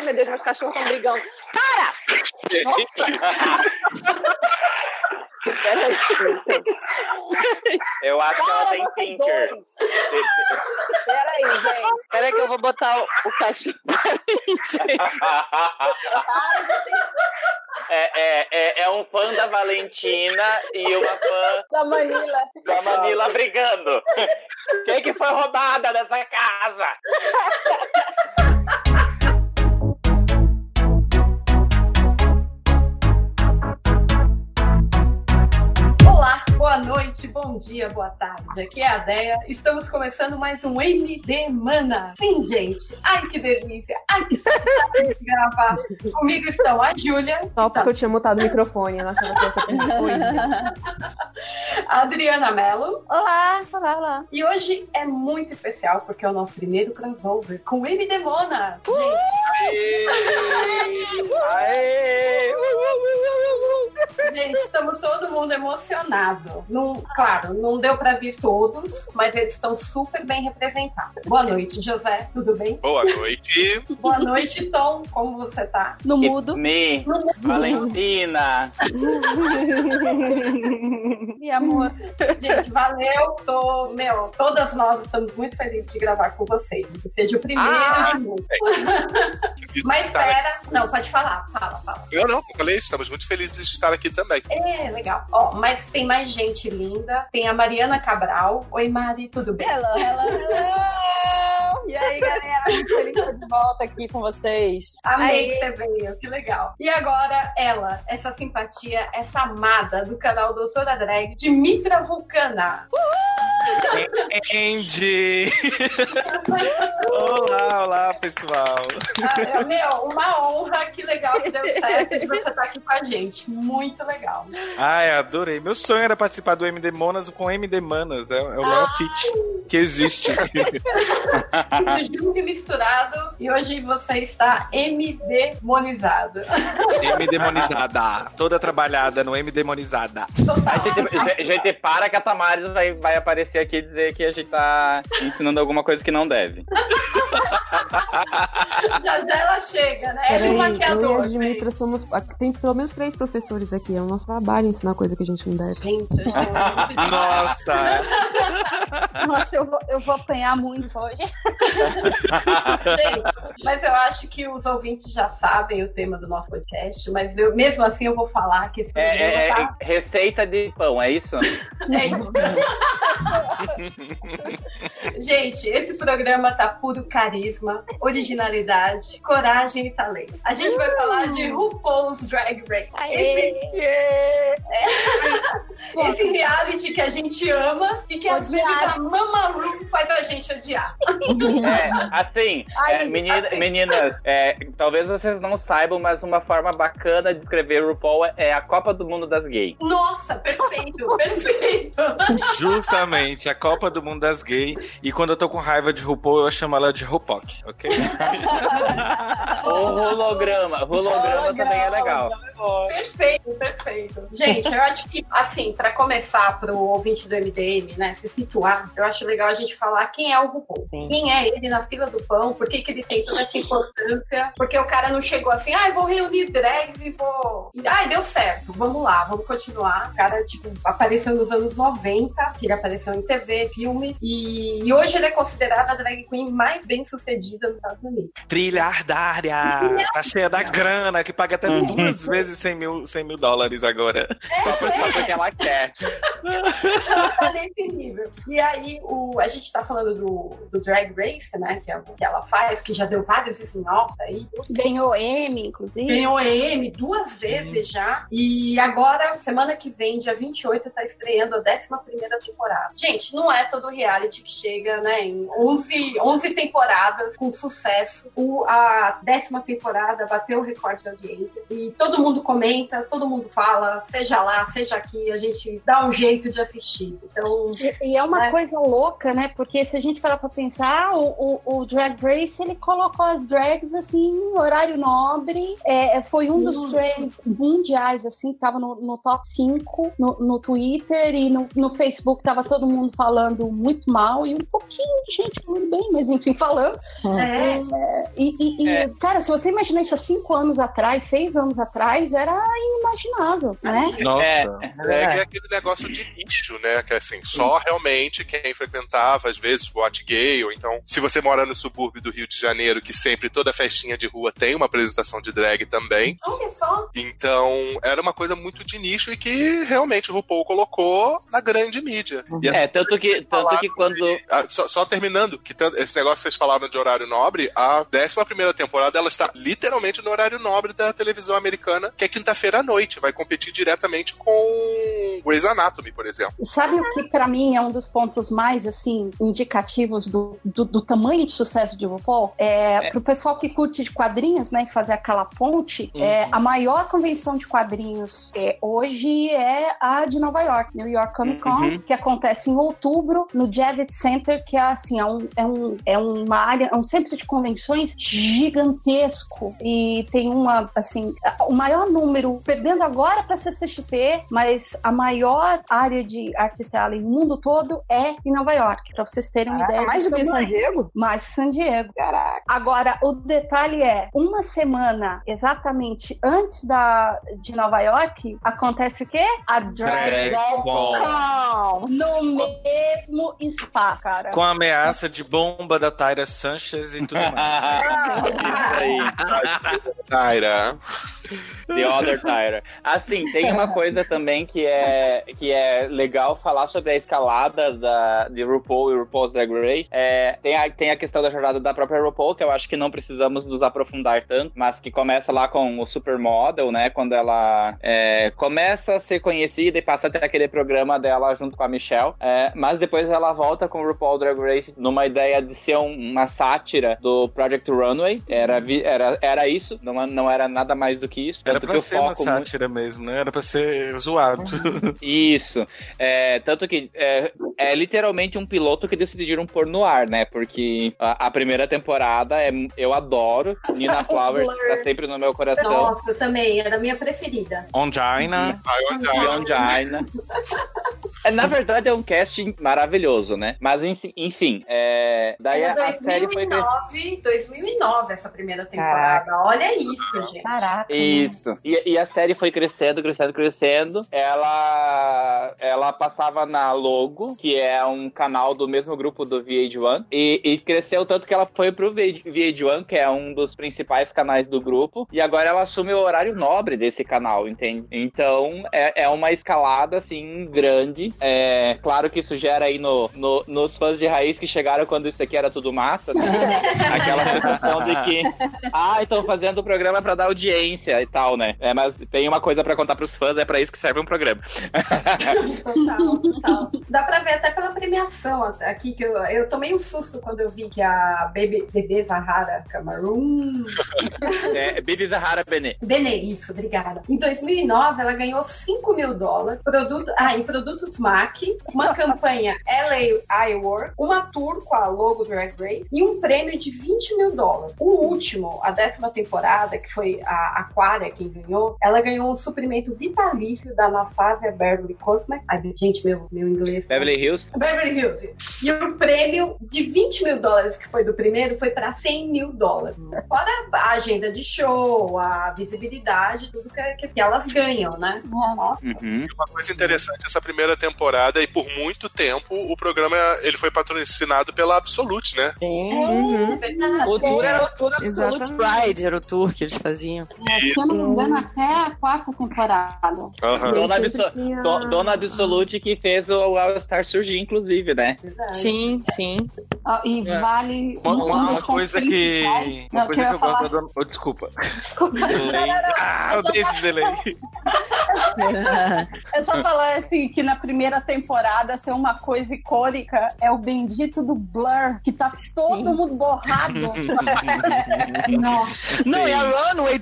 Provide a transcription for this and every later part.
Ai, meu Deus, meus cachorros estão brigando. Cara! Peraí. Eu acho que ela tem Tinker. Peraí, gente. Peraí que eu vou botar o, o cachorro. É, é, é, é um fã da Valentina e uma fã da Manila. Da Manila brigando. Quem que foi roubada nessa casa? Boa noite, bom dia, boa tarde. Aqui é a Deia. Estamos começando mais um MD Mana. Sim, gente. Ai, que delícia. Gravar. Comigo estão a Júlia. Só porque eu tinha mutado o microfone. Eu achava que essa A Adriana Mello. Olá, olá, olá. E hoje é muito especial porque é o nosso primeiro crossover com MD Mona. Gente. Aê! Gente, estamos todo mundo emocionado. Não, claro, não deu para vir todos, mas eles estão super bem representados. Boa noite, José. Tudo bem? Boa noite. Boa noite, Tom. Como você tá? No mudo. Me, Valentina. e amor. Gente, valeu. Tô, meu, todas nós estamos muito felizes de gravar com vocês. Que seja o primeiro Ah! de muitos. Mas espera. Não, pode falar. Fala, fala. Eu não, eu falei, estamos muito felizes de estar aqui também. É, legal. Ó, mas tem mais gente linda. Tem a Mariana Cabral. Oi, Mari, tudo bem? Hello, hello, hello! E aí, galera? Muito feliz de estar de volta aqui com vocês. Amei Aê. que você veio, que legal. E agora, ela, essa simpatia, essa amada do canal Doutora Drag, Dimitra Vulcana. Andy! olá, olá, pessoal. Ah, meu, uma honra, que legal que deu certo de você estar aqui com a gente. Muito legal. Ai, adorei. Meu sonho era participar do MD Monas com MD Manas. É, é o maior feat que existe. Tudo junto e misturado. E hoje você está MD-monizado. MD Monizada. Toda trabalhada no MD Monizada. Total. A gente, gente, gente, para que a Tamares vai, vai aparecer aqui e dizer que a gente tá ensinando alguma coisa que não deve. Já já ela chega, né? Ela é um eu e maquiador. a Dimitra somos. Tem pelo menos três professores aqui. É o nosso trabalho ensinar coisa que a gente não deve. Gente, é. Nossa! Nossa, eu vou, eu vou apanhar muito hoje. Gente, mas eu acho que os ouvintes já sabem o tema do nosso podcast, mas eu- mesmo assim eu vou falar que esse É, programa é- tá... é receita de pão, é isso? É isso. Gente, esse programa tá puro carisma, originalidade, coragem e talento. A gente vai falar de RuPaul's Drag Race. Esse, esse reality que a gente ama e que às vezes a Mama Ru faz a gente odiar. É, assim, Ai, é, menina- assim. meninas, é, talvez vocês não saibam, mas uma forma bacana de descrever RuPaul é a Copa do Mundo das Gays. Nossa, perfeito, perfeito. Justamente, a Copa do Mundo das Gays. E quando eu tô com raiva de RuPaul, eu chamo ela de RuPoc, ok? O holograma, holograma também é legal. Perfeito, perfeito. Gente, eu acho que, assim, pra começar pro ouvinte do MDM, né, se situar, eu acho legal a gente falar quem é o RuPaul. Sim. Quem é ele na fila do pão, por que, que ele tem toda essa importância, porque o cara não chegou assim, ai, vou reunir drags e vou... Ai, deu certo, vamos lá, vamos continuar. O cara, tipo, apareceu nos anos 90, que ele apareceu em TV, filme, e, e hoje ele é considerado a drag queen mais bem sucedida nos Estados Unidos. Trilhardária! Tá cheia da grana, que paga até Uhum. duas vezes 100 mil, 100 mil dólares agora. Só por- só porque ela quer. ela tá nesse nível. E aí, o, a gente tá falando do, do Drag Race, né? Que, é o que ela faz, que já deu vários spin-offs aí. Ganhou M, inclusive. Ganhou EM duas vezes já. E agora, semana que vem, dia 28, tá estreando a 11 temporada. Gente, não é todo reality que chega, né? Em 11, 11 temporadas com sucesso. O, a décima temporada bateu o recorde de audiência. E todo mundo comenta, todo mundo fala, seja lá, seja aqui. A gente dá um jeito de assistir. Então, E, e é uma É. coisa louca, né? Porque se a gente parar pra pensar, o, o, o Drag Race, ele colocou as drags, assim, em horário nobre. É, foi um dos trends mundiais, assim, que tava no, no top 5 no, no Twitter e no, no Facebook tava todo mundo falando muito mal e um pouquinho de gente falando bem, mas enfim, falando. é, É, e, e- e, É. cara, se você imaginar isso há cinco anos atrás, seis anos atrás, era inimaginável, né? Nossa. Drag é aquele negócio de nicho, né? Que é assim, só realmente quem frequentava, às vezes, boate gay, ou então, se você mora no subúrbio do Rio de Janeiro, que sempre toda festinha de rua tem uma apresentação de drag também. olha só. Então, era uma coisa muito de nicho e que realmente o RuPaul colocou na grande mídia. E É, tanto que, tanto que quando. Ah, só, só terminando, que tanto- esse negócio que vocês falaram de horário nobre, a 11 primeira temporada ela está literalmente no horário nobre da televisão americana, que é quinta-feira à noite. Vai competir diretamente com Grey's Anatomy, por exemplo. Sabe o que pra mim é um dos pontos mais assim indicativos do, do, do tamanho de sucesso de RuPaul? É, Pro pessoal que curte de quadrinhos, né, e fazer aquela ponte, é, a maior convenção de quadrinhos é, hoje é a de Nova York, New York Comic Con, Uhum. que acontece em outubro no Javits Center, que é assim, é, um, é, um, é uma área, é um centro de convenções gigantesco e tem uma, assim, o maior número, perdendo agora para CCXP, mas a maior área de Artist Alley no mundo todo é em Nova York, para vocês terem uma ideia. mais do que San tamanho. Diego? Mais que San Diego. Caraca. Agora, o detalhe é, uma semana exatamente antes da, de Nova York, acontece o quê? A Drag Con. No mesmo spa, cara. Com a ameaça de bomba da Tyra Sanchez e tudo mais. Tyra. The Other Tyra. Assim, tem uma coisa também que é, que é legal falar sobre a escalada da, de RuPaul e RuPaul's Drag Race. É, tem, a, tem a questão da jornada da própria RuPaul, que eu acho que não precisamos nos aprofundar tanto, mas que começa lá com o Supermodel, né? Quando ela é, começa a ser conhecida e passa a ter aquele programa dela junto com a Michelle. É, mas depois ela volta com o RuPaul Drag Race numa ideia de ser um- uma sátira do Project Runway. Era, era, era isso, não, não era nada mais do que isso. Era pra ser uma foco muito- sátira mesmo, né? Era pra ser zoado. Isso. É, tanto que é, é literalmente um piloto que decidiram pôr no ar, né? Porque a, a primeira temporada é, eu adoro. Nina Flowers tá sempre no meu coração. Nossa, também, era a minha preferida. Ongina. Aí, olha, Beyond É, Na verdade, é um casting maravilhoso, né? Mas, enfim- é, daí a, Era a série foi... 2009, 2009 essa primeira temporada. Olha isso, gente. Caraca. Isso. E, e a série foi crescendo, crescendo, crescendo. Ela, ela passava na Logo, que é um canal do mesmo grupo do VH1. E, e cresceu tanto que ela foi pro VH1, que é um dos principais canais do grupo. E agora ela assume o horário nobre desse canal, entende? Então é, é uma escalada, assim, grande. É claro que isso gera aí no, no- nos fãs de raiz que chegaram quando isso aqui era tudo massa, né? Aquela sensação de que ah, estão fazendo o programa pra dar audiência e tal, né? É, mas tem uma coisa pra contar pros fãs, é pra isso que serve um programa. Total, total. Dá pra ver até pela premiação aqui, que eu, eu tomei um susto quando eu vi que a Bebê, Bebê Zahara Cameroon. É, Bibi Zahara Benet. Bene, isso, obrigada. Em 2009, ela ganhou 5 mil dólares produto, ah, em produtos MAC, uma campanha LA Iwork, uma tour com a logo Drag Race e um prêmio de 20 mil dólares. O último, a décima temporada, que foi a Aquaria quem ganhou, ela ganhou um suprimento vitalício da Anastasia Beverly Cosme. Ai, gente, meu, meu inglês. Beverly Hills. Beverly Hills. E o prêmio de 20 mil dólares, que foi do primeiro, foi para 100 mil dólares. Fora a agenda de show, a visibilidade, tudo que, que elas ganham, né? Nossa. Uhum. Uma coisa interessante essa primeira temporada e por muito tempo o programa ele foi patrocinado pela Absolute, né? Sim. É verdade. O tour era o tour Absolute Exatamente. Pride, era o tour que eles faziam. É, se eu não me engano, até a quarta temporada. Aham. Dona, Absol- tinha- Do- Dona Absolute que fez o All Star surgir, inclusive, né? Sim, sim. Ó, e É. vale. Uma, um uma- coisa que. principais- Uma Não, coisa eu que eu gosto falar da Era... Oh, desculpa. Delay. Ah, eu dei esse delay. É só falar assim que na primeira temporada ser uma coisa icônica é o bendito do Blur, que tá todo mundo borrado. Nossa. Não, e a runway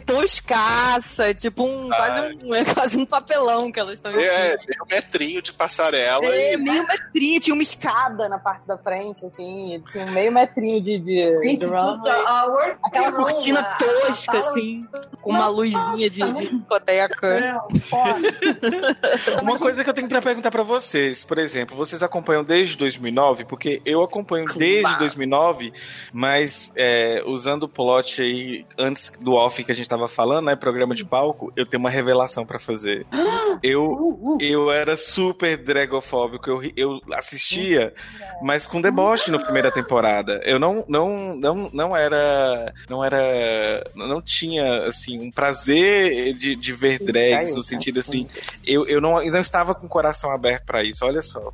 toscaça, tipo um, quase um, é quase um papelão que elas estão É, meio metrinho de passarela É, e meio metrinho, tinha uma escada na parte da frente, assim, tinha um meio metrinho de, de, Gente, de puta, Aquela cortina a- tosca, a assim, com uma luzinha de, de discoteca. Uma coisa que eu tenho pra perguntar pra vocês, por exemplo, vocês acompanham desde 2009? Porque eu acompanho desde 2009, mas é, usando o plot aí, antes do off que a gente tava falando, né, programa de palco, eu tenho uma revelação pra fazer. Eu, eu era super dragofóbico, eu, eu assistia, mas com deboche na primeira temporada. Eu não, não, não, não era, não era, não tinha, assim, um prazer de, de ver drags, no sentido assim, eu, eu, não, eu não estava com o coração aberto pra isso, olha só.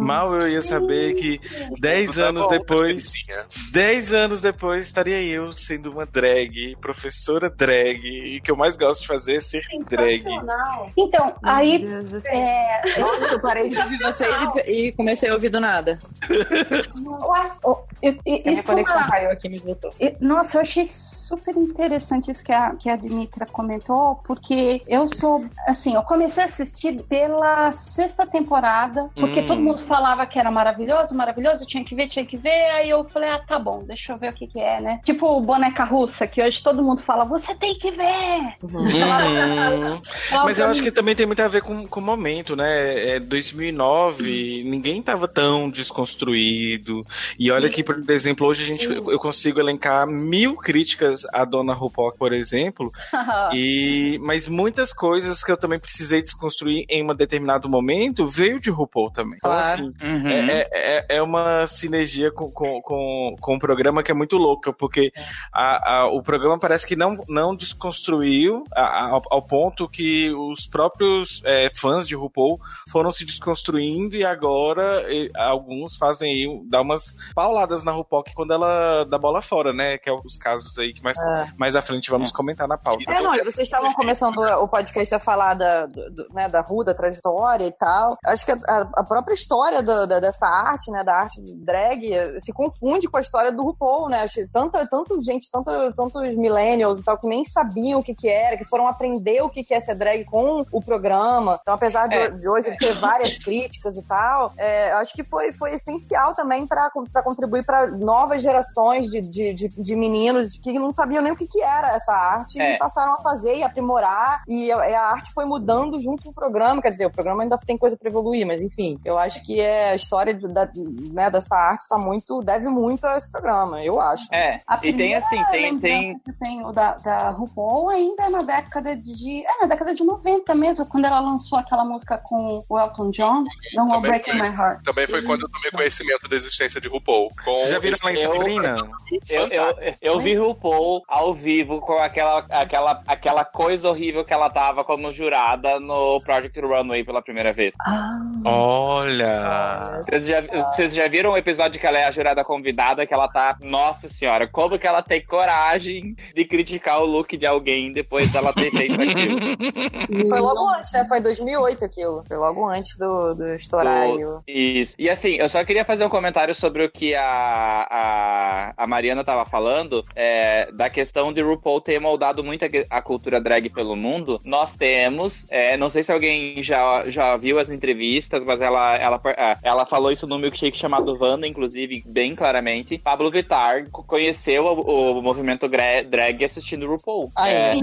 Mal eu ia saber que 10 Tá anos depois, Bonitinha. 10 anos depois, estaria eu sendo uma drag, professora drag, e que eu mais gosto de fazer é ser drag. Então, aí Meu Deus do céu. é, Nossa, eu parei de ouvir vocês e, e comecei a ouvir do nada. oh, eu- eu- isso é conexão uma- caiu aqui, me voltou. Nossa, eu achei super interessante isso que a, que a Dimitra comentou, porque eu sou, assim, eu comecei a assistir pela sexta temporada, porque Hum. todo mundo falava que era maravilhoso, maravilhoso, tinha que ver, tinha que ver, aí eu falei, ah, tá bom, deixa eu ver o que que é, né? Tipo o boneca russa, que hoje todo mundo fala, você tem que ver! Uhum. Mas eu acho que também tem muito a ver com com o momento, né? É 2009, ninguém tava tão desconstruído. E olha que, por exemplo, hoje a gente, eu consigo elencar mil críticas à Dona RuPaul, por exemplo, e mas muitas coisas que eu também precisei desconstruir em um determinado momento veio de RuPaul também. Então, Claro. assim, Uhum. é, é, é uma sinergia com, com, com, com o programa que é muito louca, porque a, a- o programa parece que não, não desconstruiu a- a- ao, ponto que os próprios é, fãs de RuPaul foram se desconstruindo e agora e, alguns fazem aí, dá umas pauladas na RuPaul que quando ela dá bola fora, né? Que é os casos aí que mais, mais à frente vamos comentar na pauta. É, não, vocês estavam começando o podcast a falar da, do, do- né, da rua, da trajetória e tal. Acho que a, a própria história do- da- dessa arte, né, da arte de drag, se confunde com a história do RuPaul, né? Acho que tanta, tanta gente, tanta, tantos millennials e tal, que nem sabiam o que que era, que foram aprender o que que é ser drag com o programa. Então, apesar de, É. de hoje ter várias críticas e tal, é, acho que foi, foi essencial também para contribuir para novas gerações de, de, de, de meninos que não sabiam nem o que, que era essa arte É. e passaram a fazer e aprimorar. E a, e a arte foi mudando junto com o programa. Quer dizer, o programa ainda tem coisa para evoluir, mas enfim, eu acho que é, a história de- da, né, dessa arte tá muito, deve muito a esse programa, eu acho. É, A e tem assim, tem, tem, eu tenho da, da RuPaul ainda é na década de. É, na década de 90 mesmo, quando ela lançou aquela música com o Elton John, Don't Go Breaking. My Heart. Também foi quando eu tomei conhecimento da existência de RuPaul. Com Vocês já viram ela em eu- Sabrina? Eu, eu, eu vi RuPaul ao vivo com aquela, aquela, aquela coisa horrível que ela tava como jurada no Project Runway pela primeira vez. Olha! Vocês já, vocês já viram o episódio que ela é a jurada convidada, que ela tá. Nossa senhora, como que ela tem coragem de criticar o look de alguém depois dela ter feito aquilo? Foi logo antes, né? Foi em 2008 aquilo. Foi logo antes do, do estourar. O- e o- Isso. E assim, eu só queria fazer um comentário sobre o que a, a, a Mariana tava falando, é, da questão de RuPaul ter moldado muito a, a cultura drag pelo mundo. Nós temos, é, não sei se alguém já, já viu as entrevistas, mas ela, ela, ah, ela falou isso no milkshake chamado Wanda, inclusive, bem claramente. Pablo Vittar co- conheceu o, o movimento drag assistindo RuPaul. Ah, é? Sim,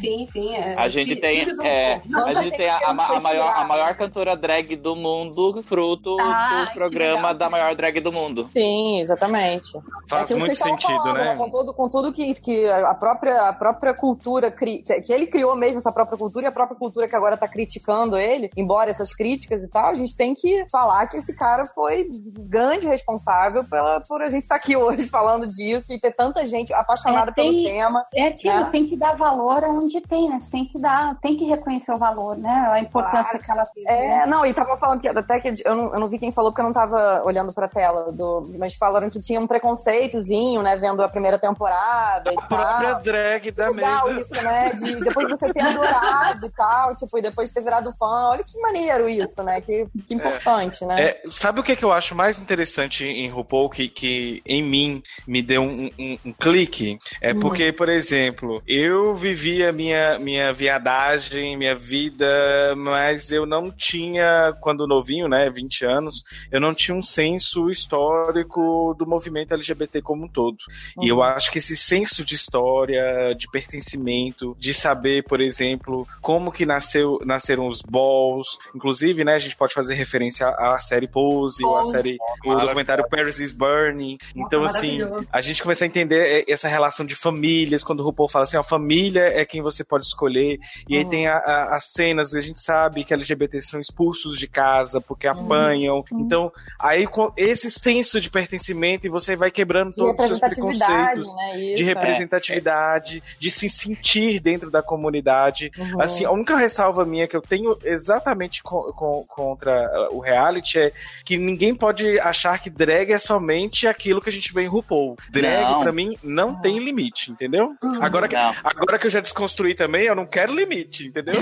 sim, sim. é. A gente tem, do é, a Tanta gente tem a, a a maior, a maior cantora drag do mundo, fruto Ah, do programa da maior drag do mundo. Sim, exatamente. Faz que muito sentido, falando, né? Com tudo, com tudo que, que a própria, a própria cultura, cri- que, ele criou mesmo, essa própria cultura, e a própria cultura que agora tá criticando ele, embora essas críticas e tal, a gente tem que falar que esse cara foi grande responsável pela, por a gente estar aqui hoje falando disso e ter tanta gente apaixonada É, tem- pelo tema. É aquilo, É. tem que dar valor aonde tem, né? Você tem que dar, tem que reconhecer o valor, né? A importância Claro. que ela tem. né? É, não, e tava falando que até que eu não, eu não vi quem falou porque eu não tava olhando pra tela, do, mas falaram que tinha um preconceitozinho, né, vendo a primeira temporada e A própria tal. drag da Legal mesa. isso, né? De depois você ter adorado e tal, tipo, e depois ter virado fã. Olha que maneiro isso, né? Que, que importante, né? É, sabe o que, que eu acho mais interessante em RuPaul que, que em mim me deu um, um- um clique? É Hum. porque, por exemplo, eu vivia minha, minha viadagem, minha vida, mas eu não tinha, quando novinho, né, 20 anos, eu não tinha um senso histórico do movimento LGBT como um todo. E eu acho que esse senso de história, de pertencimento, de saber, por exemplo, como que nasceu, nasceram os balls, inclusive, né, a gente pode fazer referência à série Pose, ou à série, o documentário Paris is Burning. Então, assim, a gente começa a entender é, essa relação de famílias, quando o RuPaul fala assim, ó, família é quem você pode escolher, e aí tem a- a- as cenas, a gente sabe que LGBT são expulsos de casa porque apanham, então, aí com esse senso de pertencimento, e você vai quebrando todos os seus preconceitos, né? de Isso, representatividade, de se sentir dentro da comunidade. Uhum. Assim, a única ressalva minha que eu tenho exatamente co- co- contra uh, o reality é que ninguém pode achar que drag é somente aquilo que a gente vê em RuPaul. Drag, Não. pra mim, não tem limite, entendeu? Agora, que, Não. Agora que eu já desconstruí também, eu não quero limite, entendeu?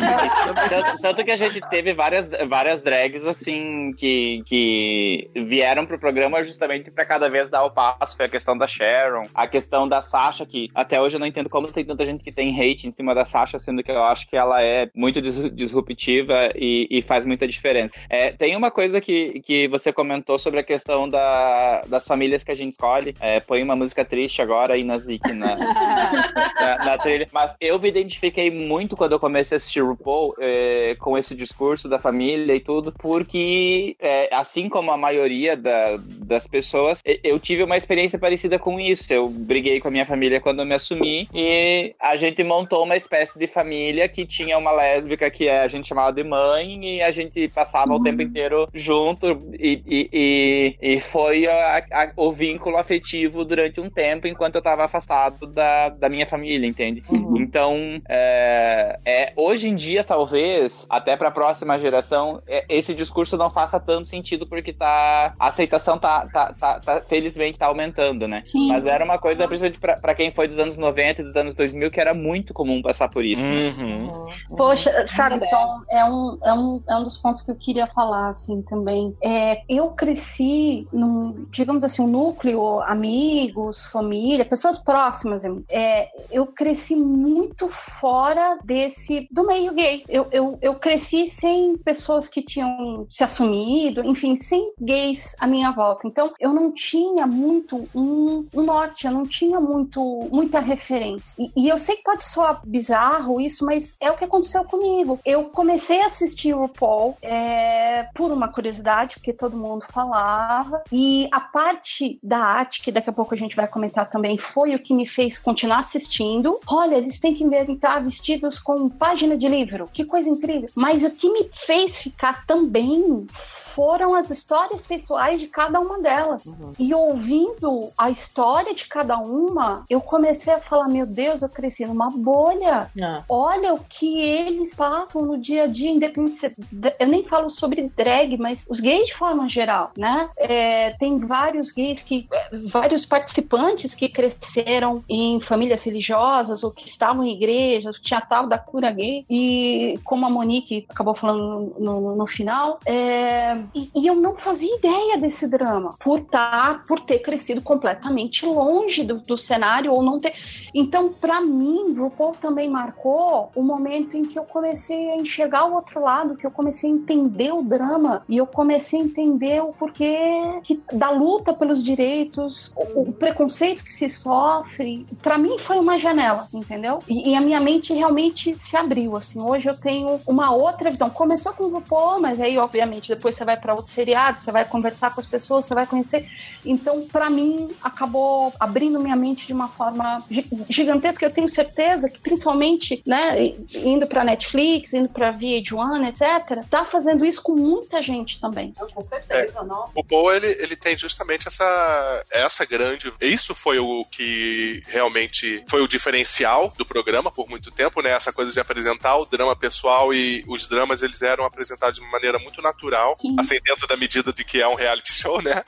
Tanto, tanto que a gente teve várias, várias drags, assim, que, que vieram pro programa justamente pra cada vez dar o passo. Foi a questão da Sharon, a questão da Sasha, que até hoje eu não entendo como tem tanta gente que tem hate em cima da Sasha, sendo que eu acho que ela é muito dis- disruptiva e, e faz muita diferença. É, tem uma coisa que, que você comentou sobre a questão da, das famílias que a gente escolhe. É, põe uma música triste agora aí na Zik, na, na, na trilha. Mas eu me identifiquei muito quando eu comecei a assistir RuPaul é, com esse discurso da família e tudo, porque é, assim como a maioria da- das pessoas, eu tive uma experiência parecida com isso. Eu briguei com a minha família quando eu me assumi e a gente montou uma espécie de família que tinha uma lésbica que a gente chamava de mãe e a gente passava o tempo inteiro junto e, e, e, e foi a- a- o vínculo afetivo durante um tempo enquanto eu tava afastado da, da minha família, entende? uhum. Então, é, é, hoje em dia, talvez, até pra próxima geração, é, esse discurso não faça tanto sentido porque tá, a aceitação tá, tá, tá, tá- felizmente tá aumentando, né? Sim. Mas era uma coisa, principalmente pra, pra quem foi dos anos 90 e dos anos 2000, que era muito comum passar por isso. né? Uhum. Poxa, sabe, Ideia. então, é um, é, um, é um dos pontos que eu queria falar, assim, também. É, eu cresci num, digamos assim, um núcleo, amigos, família, pessoas próximas. É, eu cresci muito fora desse, do meio gay. Eu, eu, eu cresci sem pessoas que tinham se assumido, enfim, sem gays à minha volta. Então, eu não tinha muito um, um norte, eu não tinha muito, muita referência. E, e eu sei que pode soar bizarro isso, mas é o que aconteceu comigo. Eu comecei a assistir o RuPaul é, por uma curiosidade, porque todo mundo falava, e a parte da arte, que daqui a pouco a gente vai comentar também, foi o que me fez continuar assistindo. Olha, eles têm que inventar vestidos com página de livro, que coisa incrível. Mas o que me fez ficar também foram as histórias pessoais de cada uma delas. E ouvindo a história de cada uma, eu comecei a falar: meu Deus, eu cresci numa bolha. Ah. Olha o que eles passam no dia a dia, independente. Eu nem falo sobre drag, mas os gays de forma geral, né? É, tem vários gays que. vários participantes que cresceram em famílias religiosas ou que estavam em igrejas, tinha tal da cura gay. E como a Monique acabou falando no, no- no final, é, e, e eu não fazia ideia desse drama por tá, por ter crescido completamente longe do, do cenário ou não ter. Então, pra mim, RuPaul também marcou o momento em que eu comecei a enxergar o outro lado, que eu comecei a entender o drama e eu comecei a entender o porquê que- da luta pelos direitos, o, o preconceito que se sofre. Pra mim foi uma janela, entendeu? E, e a minha mente realmente se abriu, assim. Hoje eu tenho uma outra visão. Começou com o RuPaul, mas aí, obviamente, depois você vai pra outro seriado, você vai conversar com as pessoas, você vai conhecer. Então, pra mim, acabou abrindo minha mente de uma forma gi- gigantesca. Eu tenho certeza que, principalmente, né, indo pra Netflix, indo pra VH1, etc., tá fazendo isso com muita gente também. Com certeza, não. O Paul, ele, ele tem justamente essa, essa grande. Isso foi o que realmente foi o diferencial do programa por muito tempo, né? Essa coisa de apresentar o drama pessoal e os dramas eles eram apresentados de uma maneira muito natural. Sim. Assim, dentro da medida de que é um reality show, né?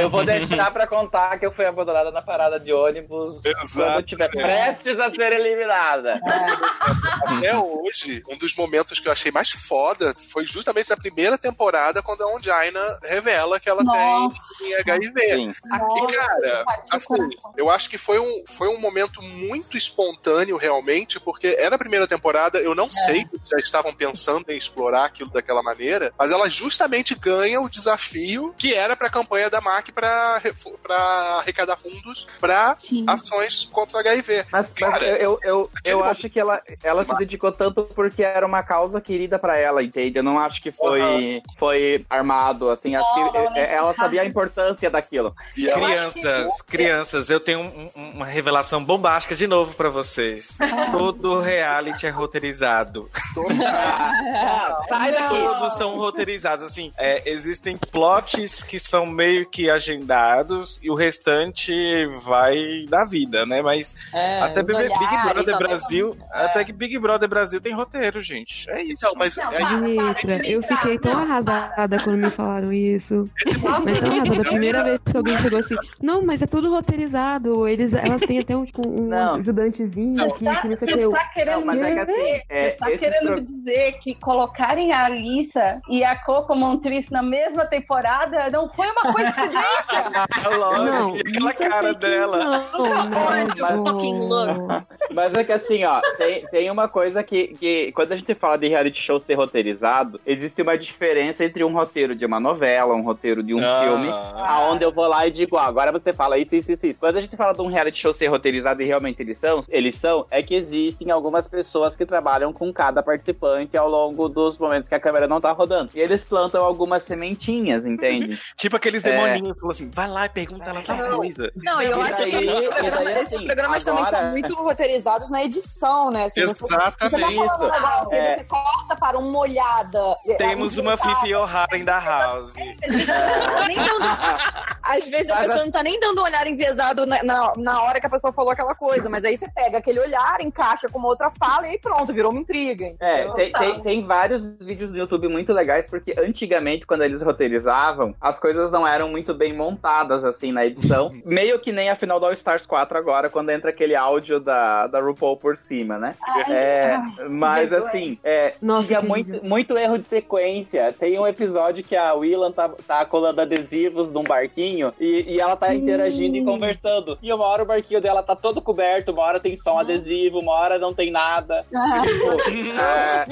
Eu vou deixar pra contar que eu fui abandonada na parada de ônibus Exato. quando eu estiver prestes a ser eliminada. Até hoje, um dos momentos que eu achei mais foda foi justamente na primeira temporada, quando a Ongina revela que ela Nossa. tem HIV. Sim. E, cara, assim, eu acho que foi um, foi um momento muito espontâneo, realmente, porque era a primeira temporada, eu não sei se já estavam pensando em explorar aquilo daquela maneira, mas ela justamente ganha o desafio que era pra campanha da MAC pra arrecadar fundos pra Sim. ações contra o HIV. Mas, mas Cara, eu, eu, eu, eu aquele acho que ela, ela se dedicou tanto porque era uma causa querida pra ela, entende? Eu não acho que foi, foi armado, assim. Acho que é, ela caso. sabia a importância daquilo. E ela Crianças, crianças, eu tenho um- um- uma revelação bombástica de novo pra vocês. Todo reality é roteirizado. Ah, sai daqui! Todos são roteirizados, assim. é, existem plots que são meio que agendados e o restante vai da vida, né? Mas É, até Big, Big Brother Brasil, É. até que Big Brother Brasil tem roteiro, gente. É isso. Então, mas Não, Mitra, de eu fiquei tão Não, arrasada quando me falaram isso. Mas tão arrasada. A primeira vez que alguém chegou assim, não, mas é tudo roteirizado. Eles, elas têm até um, tipo, um Não. ajudantezinho aqui, Tá- que não sei Você o que. Eu- está querendo Não, me é assim, dizer, é, você está querendo pro- me dizer que colocarem a E a Coco Montrese na mesma temporada não foi uma coincidência? É lógico, Não, aquela cara dela. Não, não. Mas é que assim, ó, tem, tem uma coisa que, que quando a gente fala de reality show ser roteirizado, existe uma diferença entre um roteiro de uma novela, um roteiro de um Ah. filme, aonde eu vou lá e digo, ah, agora você fala isso, isso, isso, isso. Quando a gente fala de um reality show ser roteirizado e realmente eles são, eles são, é que existem algumas pessoas que trabalham com cada participante ao longo dos momentos que a câmera não tá rodando. E eles plantam algumas sementinhas, entende? Tipo aqueles É. demoninhos, falou assim, vai lá e pergunta ela tal coisa. Não, eu E acho que esses daí, programas, assim, esses programas também agora- são muito roteirizados na edição, né? Assim, você- Você tá Exatamente. falando um negócio, É. você corta para uma olhada. Temos é, uma tá- Fifi O'Hara em da House. tá Às vezes a pessoa não tá nem dando um olhar enviesado na, na, na hora que a pessoa falou aquela coisa, mas aí você pega aquele olhar, encaixa com uma outra fala e aí pronto, virou uma intriga. É, tem, tem, tem vários vídeos no YouTube muito legais, porque antigamente, quando eles roteirizavam, as coisas não eram muito bem montadas, assim, na edição. Meio que nem a final do All Stars 4 agora, quando entra aquele áudio da, da RuPaul por cima, né? É, mas, assim, é, Nossa, tinha muito, muito erro de sequência. Tem um episódio que a Willan tá, tá colando adesivos num barquinho e, e ela tá interagindo e conversando. E uma hora o barquinho dela tá todo coberto, uma hora tem só um adesivo, uma hora não tem nada. Tipo, é,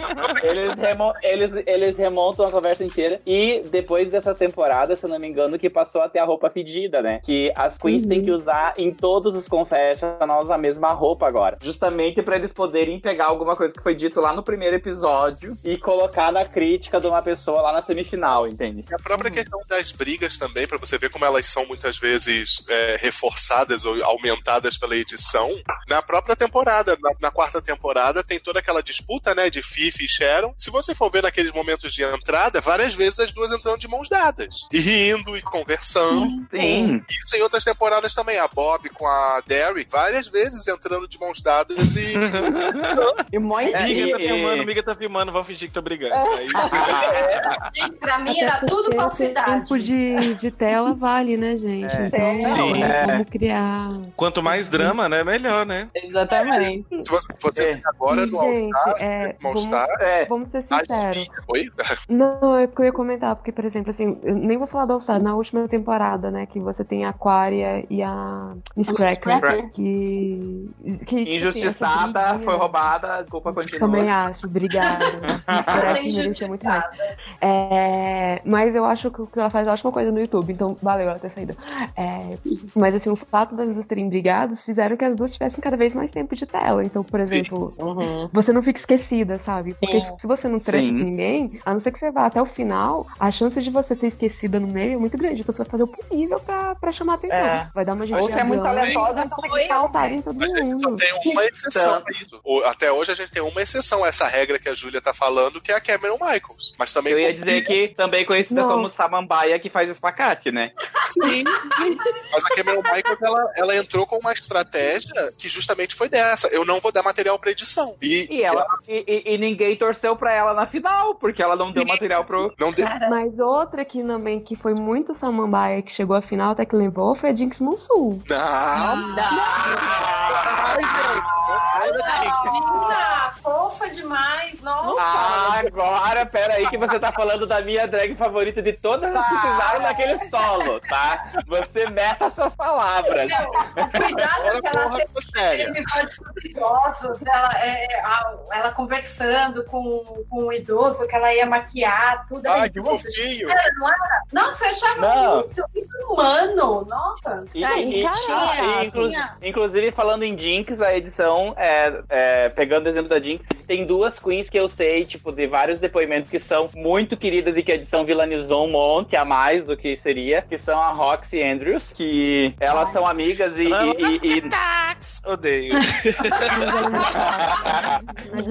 eles, remo- eles, eles remontam a conversa inteira. E depois dessa temporada, se eu não me engano, que passou até a roupa fedida, né? Que as queens têm que usar em todos os confessionals a mesma roupa agora. Justamente pra eles poderem pegar alguma coisa que foi dito lá no primeiro episódio e colocar na crítica de uma pessoa lá na semifinal, entende? E a própria questão das brigas também, pra você ver como elas são muitas vezes é, reforçadas ou aumentadas pela edição. Na própria temporada, na, na quarta temporada, tem toda aquela disputa, né, de Fifi e Sharon. Se você for ver naqueles momentos de entrada, várias vezes as duas entrando de mãos dadas. E rindo e conversando. Sim. Isso em outras temporadas também. A Bob com a Derek, várias vezes entrando de mãos dadas e. E muito. É, Miga tá filmando, e- miga tá filmando, vamos fingir que tá brigando. Aí, Gente, pra mim era tudo falsidade. O tempo de, de tela vale, né, gente? É. Então, Sim. é, É. vamos criar. Quanto mais drama, né, melhor, né? Exatamente. Se você, você É. agora E, no All gente, Star, é, no All vamos, Star, É. vamos ser sinceros. Oi? Não, é porque eu ia comentar, porque, por exemplo, assim, eu nem vou falar do All-Star, na última temporada, né, que você tem a Aquaria e a Miss Cracker, Cracker. que... que tipo Injustiçada, assim, essa briguinha- foi roubada, desculpa, continua. Também acho, obrigada. Parece que merecia muito mais. É, mas eu acho que o que ela faz é ótima coisa no YouTube, então valeu ela ter saído. É, mas assim, o fato das duas terem brigado fizeram que as duas tivessem cada vez mais tempo de tela. Então, por exemplo, Uhum. você não fica esquecida, sabe? Porque Sim. se você não tranca ninguém, a não ser que você vá até o final, a chance de você ser esquecida no meio é muito grande. Então você vai fazer o possível pra, pra chamar atenção. É. Vai dar uma gente Ou você é muito talentosa, então tem que ficar altar em todo A gente só mundo. tem uma exceção a isso. Até hoje a gente tem uma exceção a essa regra que a Júlia tá falando, que é a Cameron Michaels. Mas também. Eu ia dizer que também conhecida Não. como Samambaia, que faz espacate, né? Sim. Mas a Cameron Michaels, ela, ela entrou com uma estratégia que justamente foi dessa. Eu não vou dar material pra edição. E, E ela e, e- e ninguém torceu pra ela na final, porque ela não deu material pro. Não deu. Mas outra que também que foi muito samambaia que chegou à final até que levou foi a Jinx Monsoon. Não. Ai, gente. Menina, fofa demais. Nossa. Ah, agora, pera aí que você tá falando da minha drag favorita de todas as que pisaram naquele solo, tá? Você meta suas palavras. Meu, cuidado que ela episódios idosos, ela, é, a- ela conversando com, com o idoso, que ela ia maquiar, tudo. Ai, era que fofinho. Não era? Não, muito, muito humano, nossa. E- Ah, e- e tinha- Inclusive, falando em Jinx, a edição, é, é, pegando o exemplo da Jinx, tem duas queens que eu sei, tipo, de vários depoimentos que são muito queridas e que a edição vilanizou um monte a mais do que seria, que são a Roxy Andrews, que elas são amigas e... e- e- e- Odeio.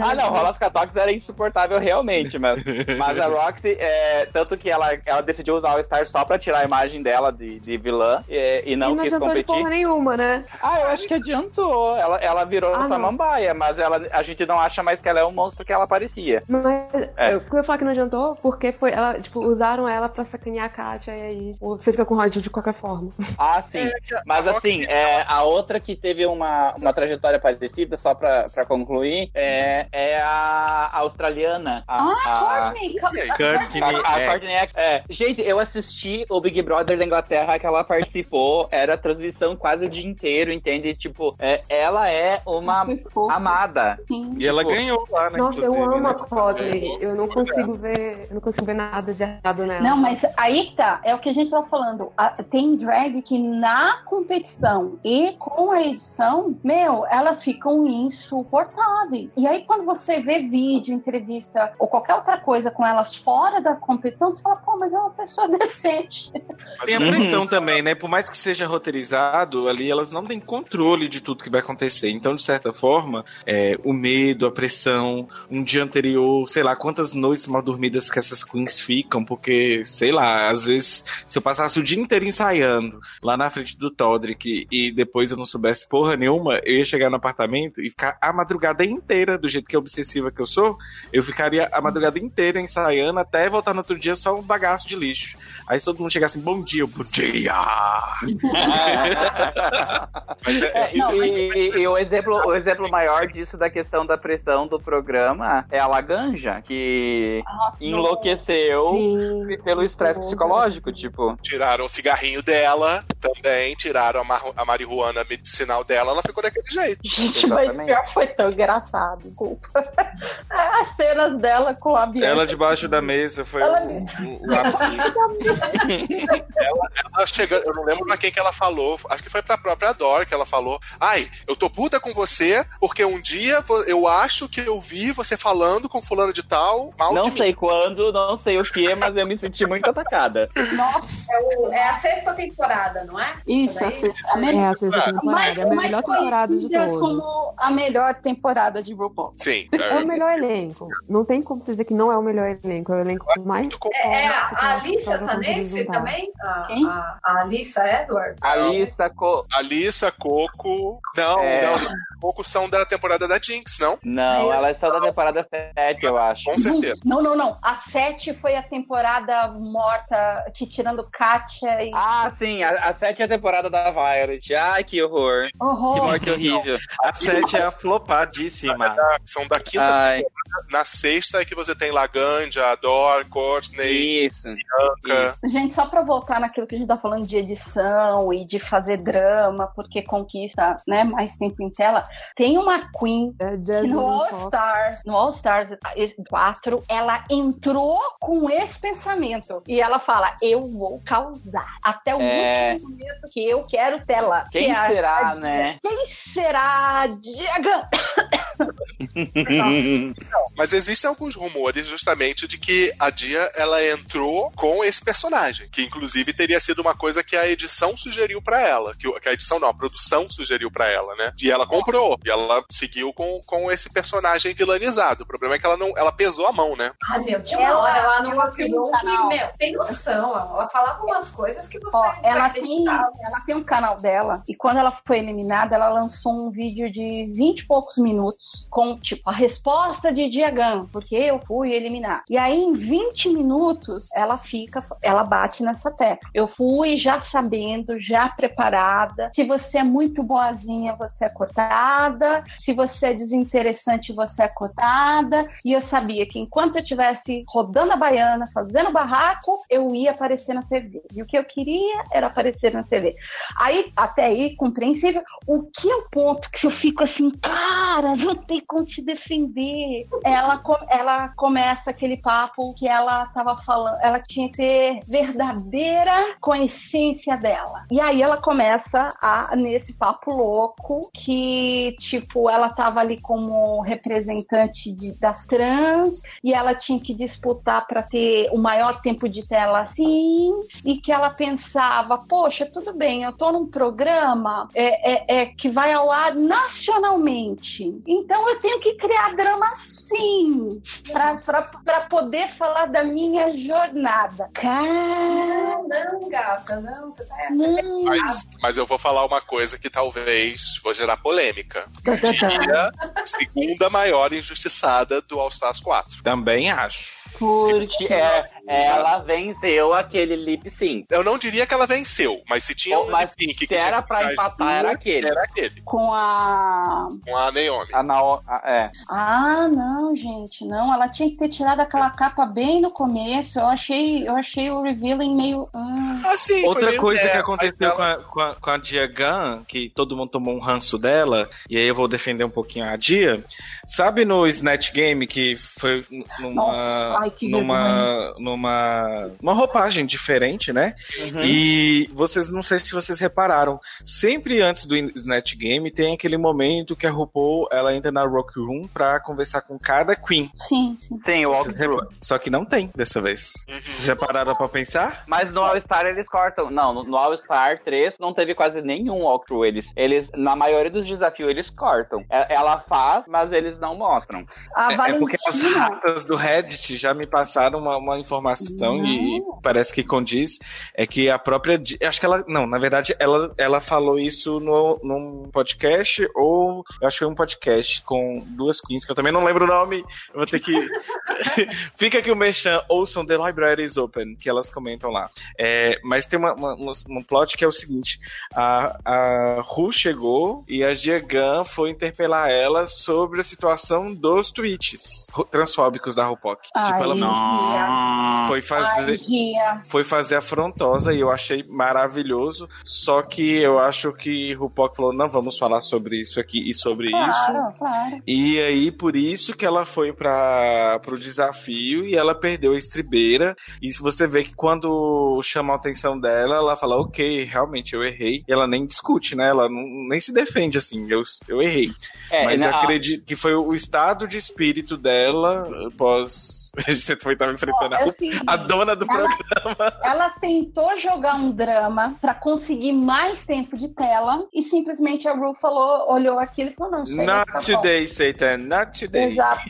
ah, não, Rolas Catox era insuportável realmente, mas, mas a Roxy, é, tanto que ela, ela decidiu usar o Star só pra tirar a imagem dela de, de vilã e, e não e não quis competir. porra nenhuma, né? Ah, eu acho que adiantou. Ela, ela virou Ah, não. samambaia, mas ela, a gente não acha mais que ela é o monstro que ela parecia. Mas É. eu, eu ia falar que não adiantou, porque foi ela, tipo, usaram ela pra sacanear a Kátia e aí você fica com ódio de qualquer forma. Ah, sim. É, Mas a assim, é, a outra que teve uma, uma trajetória parecida, só pra, pra concluir, é, é a australiana. A, Ah, a, Courtney, Courtney a, a é. Courtney Act- é. Gente, eu assisti o Big Brother da Inglaterra que ela participou, era transmissão quase o dia inteiro, entende? Tipo, é, ela é uma amada. Sim. E ela Tipo, ganhou lá, né? Nossa, eu amo a né? Courtney. Eu não consigo ver. Não consigo ver nada de errado nela. Não, mas aí tá, é o que a gente tava falando. A- tem drag que na competição e com a edição, meu, elas ficam insuportáveis. E aí, quando você vê vídeo, entrevista ou qualquer outra coisa com elas fora da competição, você fala, pô, mas é uma pessoa decente. Tem a pressão também, né? Por mais que seja roteirizado, ali elas não têm controle de tudo que vai acontecer. Então, de certa forma, é, o medo, a pressão, um dia anterior, sei lá, quantas noites mal dormidas que essas queens ficam, porque, sei lá, às vezes, se eu passasse o dia inteiro ensaiando lá na frente do Todrick e depois eu não soubesse porra nenhuma, eu ia chegar no apartamento e ficar a madrugada inteira, do jeito que é obsessiva que eu sou, eu ficaria a madrugada inteira ensaiando até voltar no outro dia só um bagaço de lixo. Aí todo mundo chegasse assim, bom dia, bom dia! É, É, e, Não, mas- e- e o, exemplo, o exemplo maior disso da questão da pressão do programa é a Laganja, que Nossa, enlouqueceu Sim. pelo estresse psicológico, tipo. tiraram o cigarrinho dela também, tiraram a, mar a marihuana medicinal dela, ela ficou daquele jeito. Gente, mas Exatamente. pior foi tão engraçado, desculpa. As cenas dela com a Bianca. Ela debaixo da mesa foi Ela- o, o, o ápice. Ela chegando, eu não lembro pra quem que ela falou, acho que foi pra própria Dor que ela falou. Ai, eu tô puta com você porque um dia eu acho que eu vi você falando com fulano de tal, mal Não de mim. sei quando, não sei o que, mas eu me senti muito atacada. Nossa, É, o- é a sexta temporada, não é? isso, Daí- assim, a É melhor. a terceira temporada. É a melhor temporada de todas. como a melhor temporada de RuPaul. Sim, É o melhor elenco. Não tem como você dizer que não é o melhor elenco. É o elenco mais. É, é a, a Alissa tá conseguindo nesse também? A, Quem? a, a Alissa Edward? Alissa, co... Alissa, Coco. Não, É. não, Coco são da temporada da Jinx, não? não, é só da temporada 7, eu acho. Com certeza. Não, não, não. A 7 foi a temporada morta, que tirando Katia e. Ah, sim, a, a 7 é a temporada da Violet. Ai, que horror. Que horror! morte horrível. A 7 é a flopadíssima. São da quinta Ai, Na sexta é que você tem Laganja, Ador, Courtney, isso. Bianca. Gente, só pra voltar naquilo que a gente tá falando de edição e de fazer drama, porque conquista né, mais tempo em tela, tem uma Queen É no All Fox. Stars, no All Stars 4, ela entrou com esse pensamento. E ela fala: Eu vou causar. Até o É. último momento que eu quero tela. Quem Que é será, a- né? Quem será a Diagan? Mas existem alguns rumores justamente de que a Dia ela entrou com esse personagem, que inclusive teria sido uma coisa que a edição sugeriu pra ela, que, a edição não, a produção sugeriu pra ela, né? E ela comprou, e ela seguiu com, com esse personagem vilanizado. O problema é que ela não, ela pesou a mão, né? Ah, meu, tinha uma Ela- hora lá no que, meu, tem noção. Ela falava umas coisas que você Ó, não ela tem, ela tem um canal dela e quando ela foi eliminada, ela lançou um vídeo de 20 e poucos minutos com, tipo, a resposta de Diagan. Porque eu fui eliminar. E aí, em 20 minutos, ela fica, ela bate nessa tecla. Eu fui já sabendo, já preparada. Se você é muito boazinha, você é cortada. Se você é desinteressante, você é cotada. E eu sabia que enquanto eu estivesse rodando a baiana, fazendo barraco, eu ia aparecer na TV. E o que eu queria era aparecer na TV. Aí, até aí, compreensível. O que é o ponto que eu fico assim, cara, não tem como te defender. Ela, ela começa aquele papo que ela tava falando, ela tinha que ser verdadeira com a essência dela. E aí ela começa a, nesse papo louco, que, tipo, ela tava ali como representante de, das trans, e ela tinha que disputar para ter o maior tempo de tela assim, e que ela pensava, poxa, tudo bem, eu tô num programa é, é, é que vai ao ar nacionalmente. Então eu tenho que criar drama sim, para poder falar da minha jornada. Cara, não, gata, não, você tá não. Mas, mas eu vou falar uma coisa que talvez vou gerar polêmica. Dia, segunda maior injustiçada do All Stars 4. Também acho. Porque é, ela venceu aquele lip sync. Eu não diria que ela venceu, mas se tinha um lip sync que se era pra empatar, era aquele. Era aquele. Com a. Com a Naomi. A Naomi, é. Ah, não, gente, não. Ela tinha que ter tirado aquela capa bem no começo. Eu achei, eu achei o revealing meio. Ah, ah sim, Outra coisa que aconteceu ela... com, a, com, a, com a Dia Gun, que todo mundo tomou um ranço dela, e aí eu vou defender um pouquinho a Dia. Sabe no Snatch Game que foi numa. Nossa, ai, numa, numa uma roupagem diferente, né? Uhum. E vocês não sei se vocês repararam, sempre antes do Snatch Game tem aquele momento que a RuPaul ela entra na Rock Room pra conversar com cada queen. Sim, sim. Sim, o walkthrough. Só que não tem dessa vez. Uhum. Vocês já pararam pra pensar? Mas no All Star eles cortam. Não, no All Star 3 não teve quase nenhum walkthrough. Eles, eles, na maioria dos desafios, eles cortam. Ela faz, mas eles não mostram. A é, é porque as ratas do Reddit já me passaram uma, uma informação não. e parece que condiz, é que a própria. Acho que ela. Não, na verdade, ela, ela falou isso no, num podcast, ou eu acho que foi um podcast com duas queens, que eu também não lembro o nome. Eu vou ter que. Fica aqui o Mechan, ouçam The Library is Open, que elas comentam lá. É, mas tem uma, uma, um plot que é o seguinte: a, a Ru chegou e a Diagan foi interpelar ela sobre a situação dos tweets transfóbicos da RuPoc. Tipo, ela não foi fazer, Ai, foi fazer afrontosa e eu achei maravilhoso. Só que eu acho que RuPaul falou: não vamos falar sobre isso aqui e sobre claro, isso. Claro. E aí, por isso que ela foi para o desafio e ela perdeu a estribeira. E se você vê que quando chama a atenção dela, ela fala: ok, realmente eu errei. E ela nem discute, né? Ela não, nem se defende assim: eu, eu errei. É, Mas acredito que foi o estado de espírito dela pós. Você foi tava enfrentando oh, assim, a, a, dona do ela, programa. Ela tentou jogar um drama para conseguir mais tempo de tela e simplesmente a Ru falou, olhou aquilo e falou: não, sei. Not tá today, bom. Satan, not today. Exato.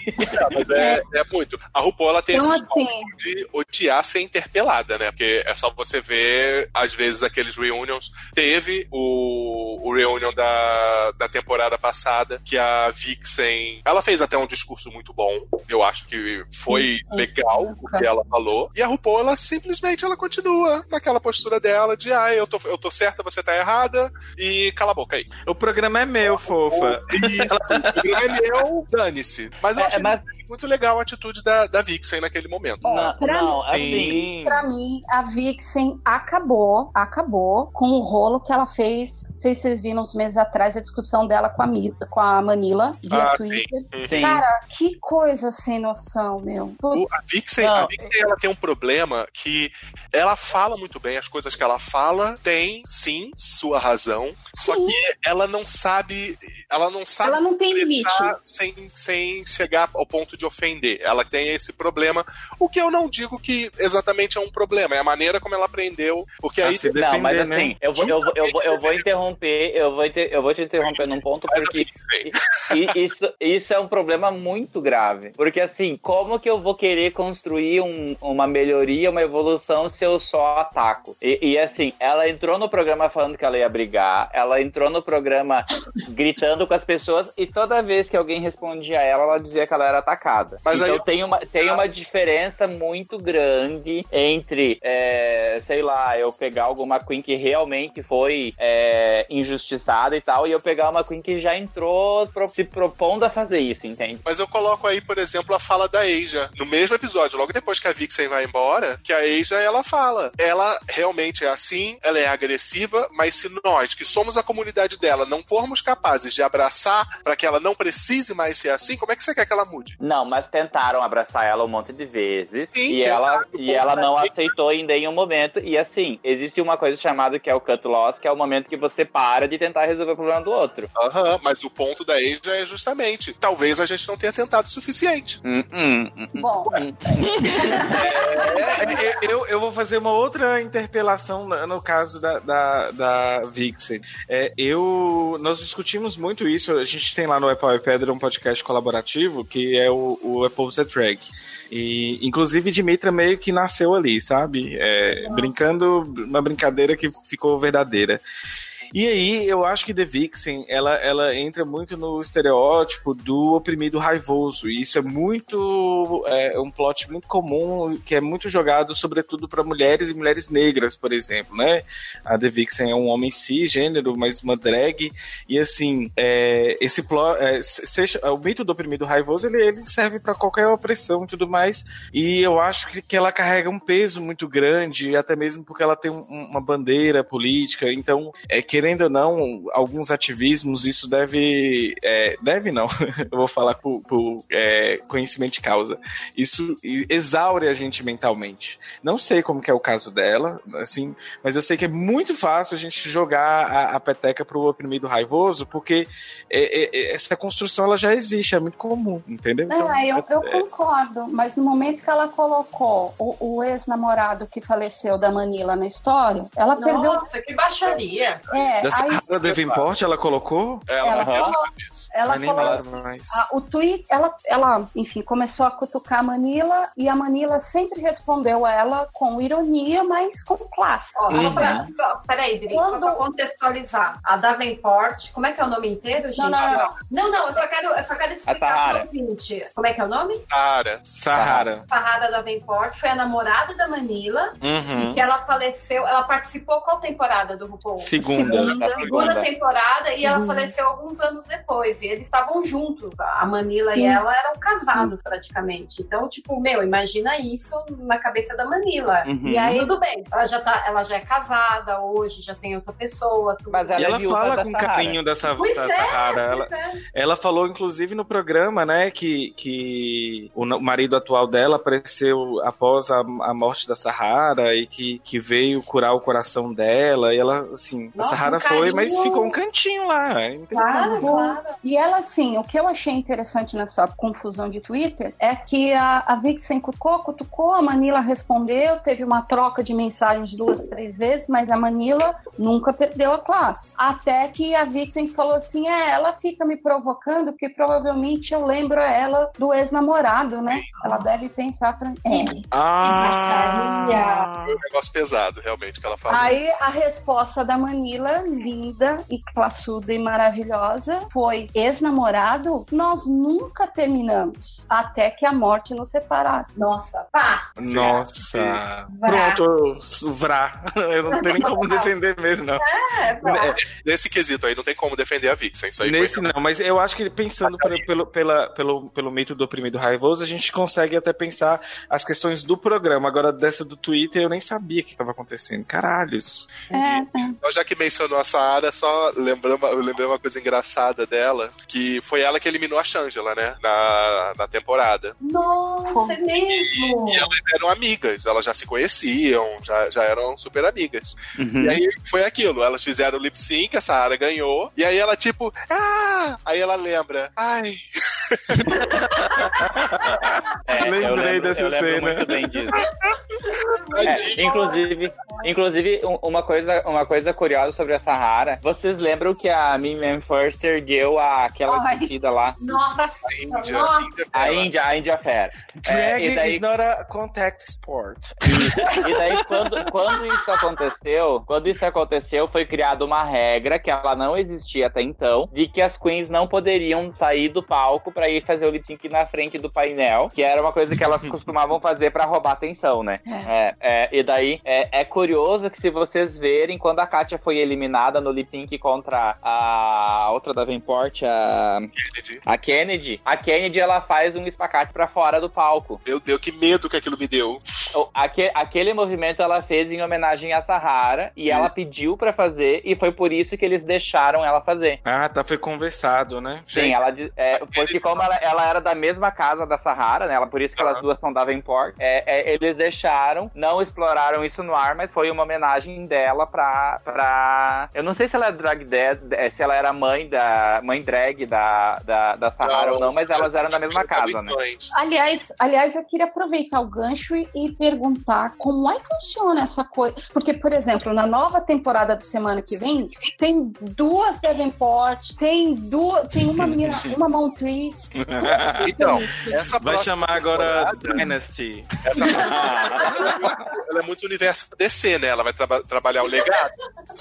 mas é, é, muito. A RuPaul ela tem então, esse assim, de odiar ser interpelada, né? Porque é só você ver, às vezes, aqueles reunions. Teve o, o reunion da, da temporada passada, que a Vixen. Ela fez até um discurso muito bom. Eu acho que foi legal o que ela falou. E a RuPaul, ela simplesmente ela continua naquela postura dela de ah, eu tô, eu tô certa, você tá errada, e cala a boca aí. O programa é meu, fofa. Isso, o programa é meu, dane-se. Mas eu é, achei mas... muito legal a atitude da, da Vixen naquele momento. Não, pra, não, mim, assim... pra mim, a Vixen acabou, acabou com o rolo que ela fez. Não sei se vocês viram uns meses atrás a discussão dela com a, com a Manila via ah, Twitter. Sim, sim. Cara, que coisa sem noção, meu. O, a Vixen, a Vixen ela tem um problema que ela fala muito bem as coisas que ela fala, tem sim sua razão, sim. só que ela não sabe, ela não sabe ela não tem limite sem, sem chegar ao ponto de ofender. Ela tem esse problema. O que eu não digo que exatamente é um problema, é a maneira como ela aprendeu. Porque aí. se Não, mas defender, né? assim, eu, vou, eu, vou, eu, vou, eu vou interromper, eu vou, inter- eu vou te interromper num ponto, porque isso, isso é um problema muito grave. Porque assim, como que eu vou querer construir um- uma melhoria, uma evolução se eu só ataco? E, e, assim, ela entrou no programa falando que ela ia brigar, ela entrou no programa gritando com as pessoas e toda vez que alguém respondia a ela, ela dizia que ela era atacada. Mas então aí- tem, uma, tem uma diferença muito grande entre, é, sei lá, eu pegar alguma Queen que realmente foi é, injustiçada e tal, e eu pegar uma Queen que já entrou pro- se propondo a fazer isso, entende? Mas eu coloco aí, por exemplo, a fala da Asia. No mesmo episódio, logo depois que a Vixen vai embora, que a Asia, ela fala. Ela realmente é assim, ela é agressiva, mas se nós, que somos a comunidade dela, não formos capazes de abraçar para que ela não precise mais ser assim, como é que você quer que ela mude? Não, mas tentaram abraçar ela um monte de vezes Sim, e ela, e ela não pô, aceitou em nenhum momento. E assim, existe uma coisa chamada que é o cut loss, que é o momento que você para de tentar resolver o problema do outro. Aham, mas o ponto da Asia é justamente, talvez a gente não tenha tentado o suficiente. Hum, hum, hum, hum. Bom, É, eu, eu vou fazer uma outra interpelação no, caso da, da, da Vixen. É, eu, nós discutimos muito isso. A gente tem lá no Apple e Pedra um podcast colaborativo que é o, o Apple The Track. E, inclusive, Dimitra meio que nasceu ali, sabe? É, brincando, uma brincadeira que ficou verdadeira. E aí, eu acho que The Vixen, ela, ela entra muito no estereótipo do oprimido raivoso. E isso é muito. É um plot muito comum, que é muito jogado, sobretudo para mulheres e mulheres negras, por exemplo, né? A The Vixen é um homem cisgênero, mas uma drag. E assim, é, esse plot. É, o mito do oprimido raivoso, ele, ele serve para qualquer opressão e tudo mais. E eu acho que, que ela carrega um peso muito grande, até mesmo porque ela tem um- uma bandeira política. Então, é, querendo ou não, alguns ativismos, isso deve. é, deve não, eu vou falar por, por, é, conhecimento de causa. Isso exaure a gente mentalmente. Não sei como que é o caso dela, assim, mas eu sei que é muito fácil a gente jogar a, a peteca pro oprimido raivoso, porque é, é, é, essa construção ela já existe, é muito comum, entendeu? Então, É, eu, eu é- concordo, mas no momento que ela colocou o, o ex-namorado que faleceu da Manila na história, ela perdeu. Nossa, que baixaria. É, Da aí Sahara Davenport ela colocou? Ela, ela, ela nem falou lembro mais. Ah, o tweet, ela, ela, enfim, começou a cutucar a Manila e a Manila sempre respondeu ela com ironia, mas com classe. Ó, Uhum. só pra, só, peraí, Dri, só Quando- pra contextualizar. A Davenport, como é que é o nome inteiro, gente? Não, não, não. Não, não, eu só quero, eu só quero explicar Sahara. pro ouvinte. Como é que é o nome? Cara, Sahara. Farrada Davenport foi a namorada da Manila, Uhum. que ela faleceu, ela participou qual temporada do RuPaul? Segunda. Segunda. Segunda temporada e ela Uhum. faleceu alguns anos depois. E eles estavam juntos. A Manila e ela eram casados praticamente. Então, tipo, meu, imagina isso na cabeça da Manila. Uhum. E aí, tudo bem. Ela já, tá, ela já é casada hoje, já tem outra pessoa. Tudo. Mas E ela, é ela viúva fala da com Sahara. carinho dessa, Pois da é, Sahara. Ela, é. ela falou, inclusive, no programa, né, que, que o marido atual dela apareceu após a, a morte da Sahara e que, que veio curar o coração dela. E ela, assim, Nossa, a Sahara um foi, mas ficou um cantinho lá. entendeu? Claro, claro. E ela, assim, o que eu achei interessante nessa confusão de Twitter é que a, a Vixen cutucou, cutucou, a Manila respondeu, teve uma troca de mensagens duas, três vezes, mas a Manila nunca perdeu a classe. Até que a Vixen falou assim: é, ela fica me provocando, porque provavelmente eu lembro ela do ex-namorado, né? Ela deve pensar. Pra... É. Ah! foi um negócio pesado, realmente, que ela falou. Aí a resposta da Manila, linda e classuda e maravilhosa, foi: ex-namorado, nós nunca terminamos, até que a morte nos separasse. Nossa, pá. Nossa! Vrá. Pronto, vrá. Eu não tenho nem como defender mesmo, não. É. É, Nesse quesito aí, não tem como defender a Vixen. Isso aí Nesse foi... não, mas eu acho que pensando pelo, pelo, pela, pelo, pelo mito do oprimido raivoso, a gente consegue até pensar as questões do programa. Agora, dessa do Twitter, eu nem sabia o que estava acontecendo. Caralhos. É, Então, já que mencionou a Saara, só lembrando, eu lembrei uma coisa engraçada dela, que foi ela que eliminou a Shangela, né? Na, na temporada. Nossa, é mesmo. E elas eram amigas, elas já se conheciam, já, já eram super amigas. Uhum. E aí foi aquilo, elas fizeram o lip sync, a Saara ganhou, e aí ela tipo, ah! Aí ela lembra, ai, É, eu Lembrei lembro- dessa eu lembro cena. muito bem disso. É, inclusive, inclusive um- uma, coisa, uma coisa curiosa sobre a Sahara. Vocês lembram que a Mimian First ergueu a, aquela Ai. esquecida lá? Nossa, A Índia. Índia A. Índia, a Fair. É, Drag e daí, is not a contact sport. e daí quando, quando isso aconteceu, quando isso aconteceu, foi criada uma regra que ela não existia até então, de que as queens não poderiam sair do palco pra ir fazer o lip sync na frente do painel, que era uma coisa que elas costumavam fazer pra roubar atenção, né? É, é, e daí é, é curioso que se vocês verem, quando a Katia foi eliminada no lip sync contra a outra da Venport, a, Kennedy. a Kennedy, a Kennedy ela faz um espacate pra fora do palco. Meu Deus, que medo que aquilo me deu. O- aque- aquele movimento ela fez em homenagem à Sahara e ela pediu pra fazer e foi por isso que eles deixaram ela fazer. Ah, tá, foi conversado, né? Sim, ela é, porque como ela, ela era da mesma casa da Sahara, né? Ela, por isso que elas duas são da Venport. É, é, eles deixaram, não exploraram isso no ar, mas foi uma homenagem dela pra. pra... Eu não sei se ela é drag dead, é, se ela era mãe da. mãe drag da, da, da Sahara ou não, mas elas eram da mesma casa, né? Aliás, aliás, eu queria aproveitar o gancho e, e perguntar como é que funciona essa coisa. Porque, por exemplo, na nova temporada da semana que vem, tem duas Davenport, tem duas, tem uma menina, uma Montrese. Então, essa Vai chamar agora Dynasty. Essa ela é muito universo DC, né? Ela vai traba- trabalhar o legado.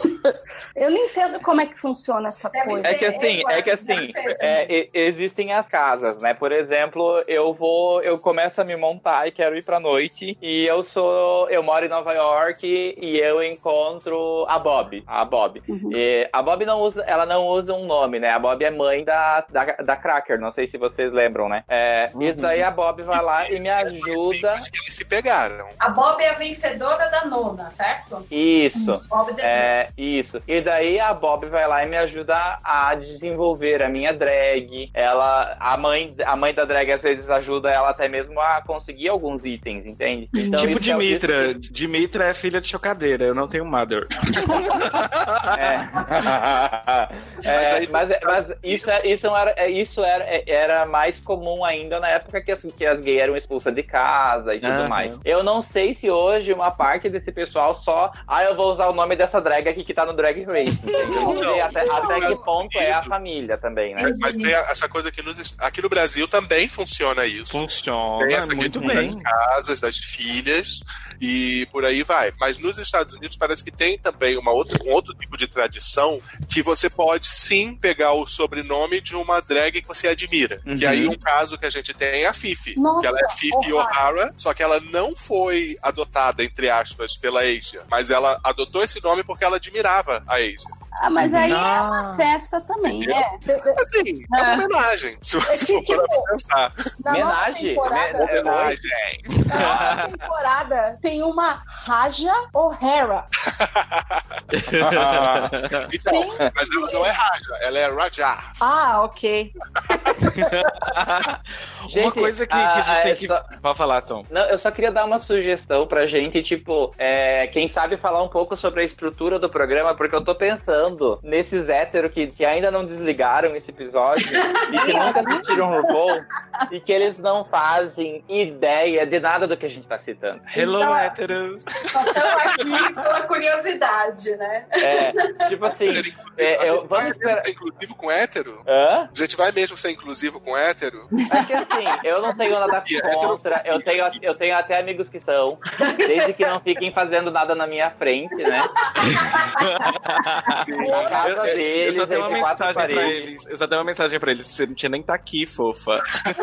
Eu não entendo como é que funciona essa coisa. É que assim, é que assim, é, existem as casas, né? Por exemplo, eu vou, eu começo a me montar e quero ir pra noite e eu sou, eu moro em Nova York e eu encontro a Bob, a Bob. E a Bob não usa, ela não usa um nome, né? A Bob é mãe da, da, da Cracker, não sei se vocês lembram, né? É, Isso daí a Bob vai lá e me ajuda. Acho que eles se pegaram. A Bob é a vencedora da nona, certo? Isso. Bob de... É, isso. E daí a Bob vai lá e me ajuda a desenvolver a minha drag. Ela, a mãe, a mãe da drag às vezes ajuda ela até mesmo a conseguir alguns itens, entende? Então, tipo isso é Dimitra. isso- Dimitra é filha de chocadeira, eu não tenho mother. É. É, aí- mas, mas isso, é- isso, era, é- isso era, é- era mais comum ainda na época que as, que as gays eram expulsas de casa e tudo Aham. mais. Eu não sei se hoje uma parte desse pessoal só. Ah, eu vou usar o nome dessa drag aqui que tá no Drag Race. não até, até que ponto é a família também, né? Mas tem essa coisa que nos, aqui no Brasil também funciona isso. Funciona Tem essa muito bem. das casas, das filhas e por aí vai. Mas nos Estados Unidos parece que tem também uma outra, um outro tipo de tradição que você pode sim pegar o sobrenome de uma drag que você admira. Uhum. Que aí um caso que a gente tem é a Fifi. Nossa, que ela é Fifi O'Hara. O'Hara, só que ela não foi adotada, entre aspas, pela Asia. Mas ela adotou esse nome porque ela admirava a Asia. Ah, mas aí é Ah. uma festa também, né? Assim, é uma homenagem, se você for tipo, para pensar. Homenagem, temporada, né? Homenagem. na temporada tem uma Raja O'Hara. Então, mas ela não é Raja, ela é Raja. Ah, ok. Uma Gente, coisa que, que a gente ah, tem é que. só- Pode falar, Tom. Não, eu só queria dar uma sugestão pra gente, tipo, é, quem sabe falar um pouco sobre a estrutura do programa, porque eu tô pensando nesses héteros que, que ainda não desligaram esse episódio e que nunca assistiram o RuPaul e que eles não fazem ideia de nada do que a gente tá citando. Hello, Então, héteros. Só estamos aqui pela curiosidade, né? É, tipo assim, é, a eu- vamos esperar. ser inclusivo com hétero? Hã? A gente vai mesmo ser inclusivo com hétero? É que assim, eu não tenho nada contra, eu tenho, eu tenho até amigos que são, desde que não fiquem fazendo nada na minha frente, né? Na casa Eu, eu- eu deles, só tenho uma mensagem pra eles. Eu só tenho uma mensagem pra eles. Você não tinha nem tá aqui, fofa.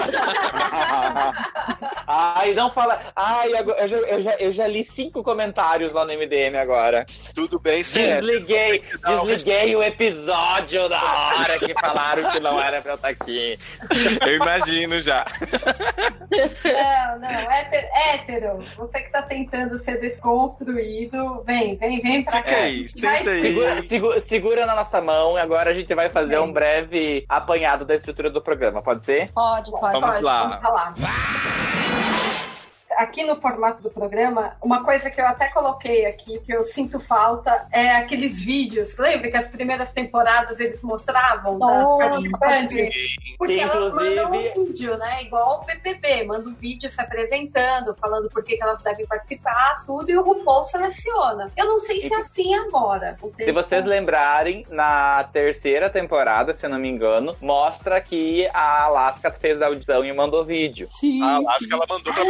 Ai, não fala. Ai, eu já, eu, já, eu já li cinco comentários lá no MDM agora. Tudo bem hétero. Desliguei, desliguei o episódio na hora que falaram que não era pra eu estar aqui. Eu imagino já. Não, não, hétero, hétero, você que tá tentando ser desconstruído, vem, vem, vem pra Fica cá. aí, senta aí. Segura, segura- segura na nossa mão e agora a gente vai fazer um breve apanhado da estrutura do programa, pode ser? Pode, pode. Vamos Pode, lá. Vamos falar. Aqui no formato do programa, uma coisa que eu até coloquei aqui, que eu sinto falta, é aqueles vídeos. Lembra que as primeiras temporadas eles mostravam Nossa, da participante? Porque ela Inclusive- manda um vídeo, né? Igual o PPP, manda um vídeo se apresentando, falando por que que elas devem participar, tudo, e o RuPaul seleciona. Eu não sei se é assim agora. Não Se vocês lembrarem, na terceira temporada, se eu não me engano, mostra que a Alaska fez a audição e mandou vídeo. Sim. Acho que ela mandou pra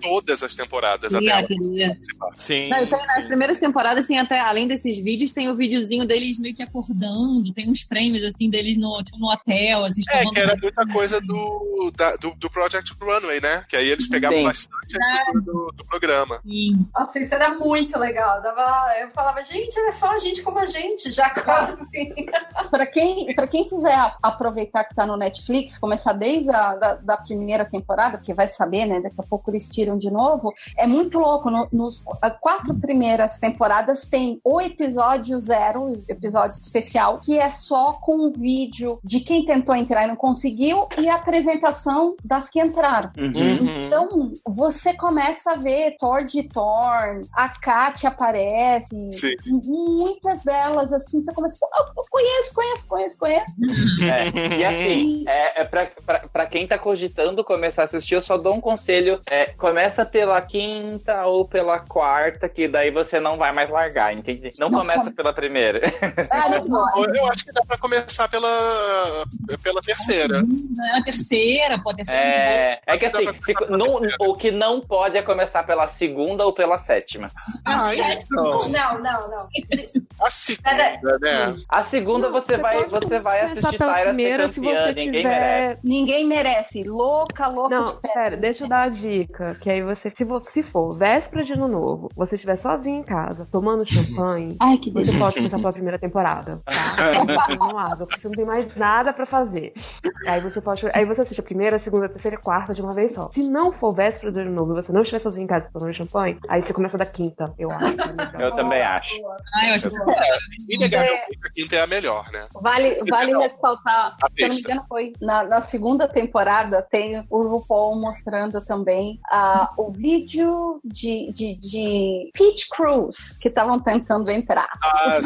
todas as temporadas até Queria. Sim. Não, e tem, nas primeiras temporadas tem até, além desses vídeos, tem o videozinho deles meio que acordando, tem uns frames assim deles no, tipo, no hotel, assim, É, que era muita coisa do, da- do, do Project Runway, né? Que aí eles pegavam Sim. bastante a estrutura do, do programa. Sim. Nossa, isso era muito legal. Dava, eu falava, gente, é só a gente como a gente, já quase. Pra quem, pra quem quiser aproveitar que tá no Netflix, começar desde a da, da primeira temporada, porque vai saber, né? Daqui a pouco eles tiram de novo. É muito louco. No- nos quatro primeiras temporadas tem o episódio zero, episódio especial, que é só com um vídeo de quem tentou entrar e não conseguiu e a apresentação das que entraram. Uhum. Então, você começa a ver Thor de Thorn, a Katia aparece, Sim. muitas delas, assim, você começa a falar, "Ah, eu conheço, conheço, conheço, conheço. É, E assim, é, é pra, pra, pra quem tá cogitando começar a assistir, eu só dou um conselho. É, começa pela quinta ou pela quarta, que daí você não vai mais largar, entende? Não, Não, começa come- pela primeira. Ah, não, Eu- acho que dá pra começar pela, pela terceira. É a terceira, pode ser. É, é que assim, se- não- o que não pode é começar pela segunda ou pela sétima. Ah, então. Não, não, não. A segunda, né? A segunda Não, você, vai, você vai assistir pela Tyra primeira se você ninguém tiver merece. Ninguém merece. Louca, louca Não, de pera, deixa eu dar a dica. Que aí você, se, vo- se for véspera de ano novo, você estiver sozinho em casa, tomando champanhe, Ai, que você pode começar pela primeira temporada, tá? Porque você não tem mais nada pra fazer. Aí você pode. Aí você assiste a primeira, a segunda, a terceira e a quarta de uma vez só. Se não for véspera de ano novo e você não estiver sozinho em casa tomando champanhe, aí você começa da quinta, eu acho. é Eu também acho. Ah, eu acho que Inegavelmente, a quinta é a melhor, né? Vale, vale Não. ressaltar, A se eu não me engano, foi na, na segunda temporada, tem o RuPaul mostrando também o vídeo de, de, de Peach Cruise que estavam tentando entrar. Ah.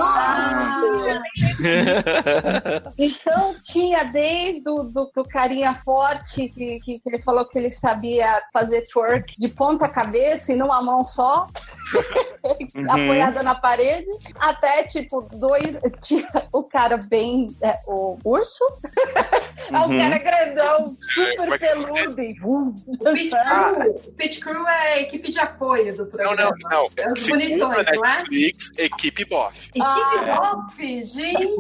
Então tinha desde o do, do carinha forte que, que, que ele falou que ele sabia fazer twerk de ponta cabeça e numa mão só, apoiada na parede, até tipo dois. Tinha o cara bem. é, o urso? Ah, o Uhum. cara grandão, super é peludo. e, uh, O Pit Crew, o Pit Crew é a equipe de apoio do Não, programa. não, não. É os bonitões, não é? Netflix, equipe bof. Equipe Ah. Boff, gente!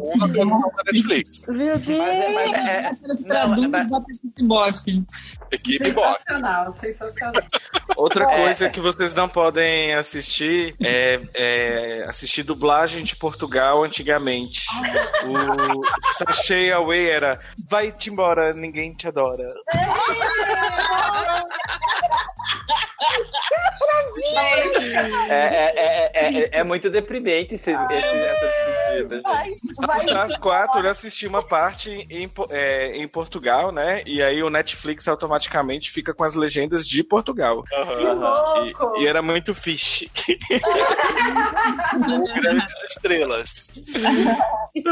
Netflix. Meu Mas é, mas é, não, traduz mas- e esse bofe. Equipe bof. Sensacional, sensacional. Outra É. coisa que vocês não podem assistir é, é assistir dublagem de Portugal antigamente. O Sachê Away era Vai-te embora, ninguém te adora. é, é, é, é, é muito deprimente esse, esse, essa pedida, gente. Vai, vai. Das quatro, eu assisti uma parte em, é, em Portugal, né? E aí o Netflix automaticamente fica com as legendas de Portugal. Que Aham. E, e era muito fish. Grandes estrelas. E,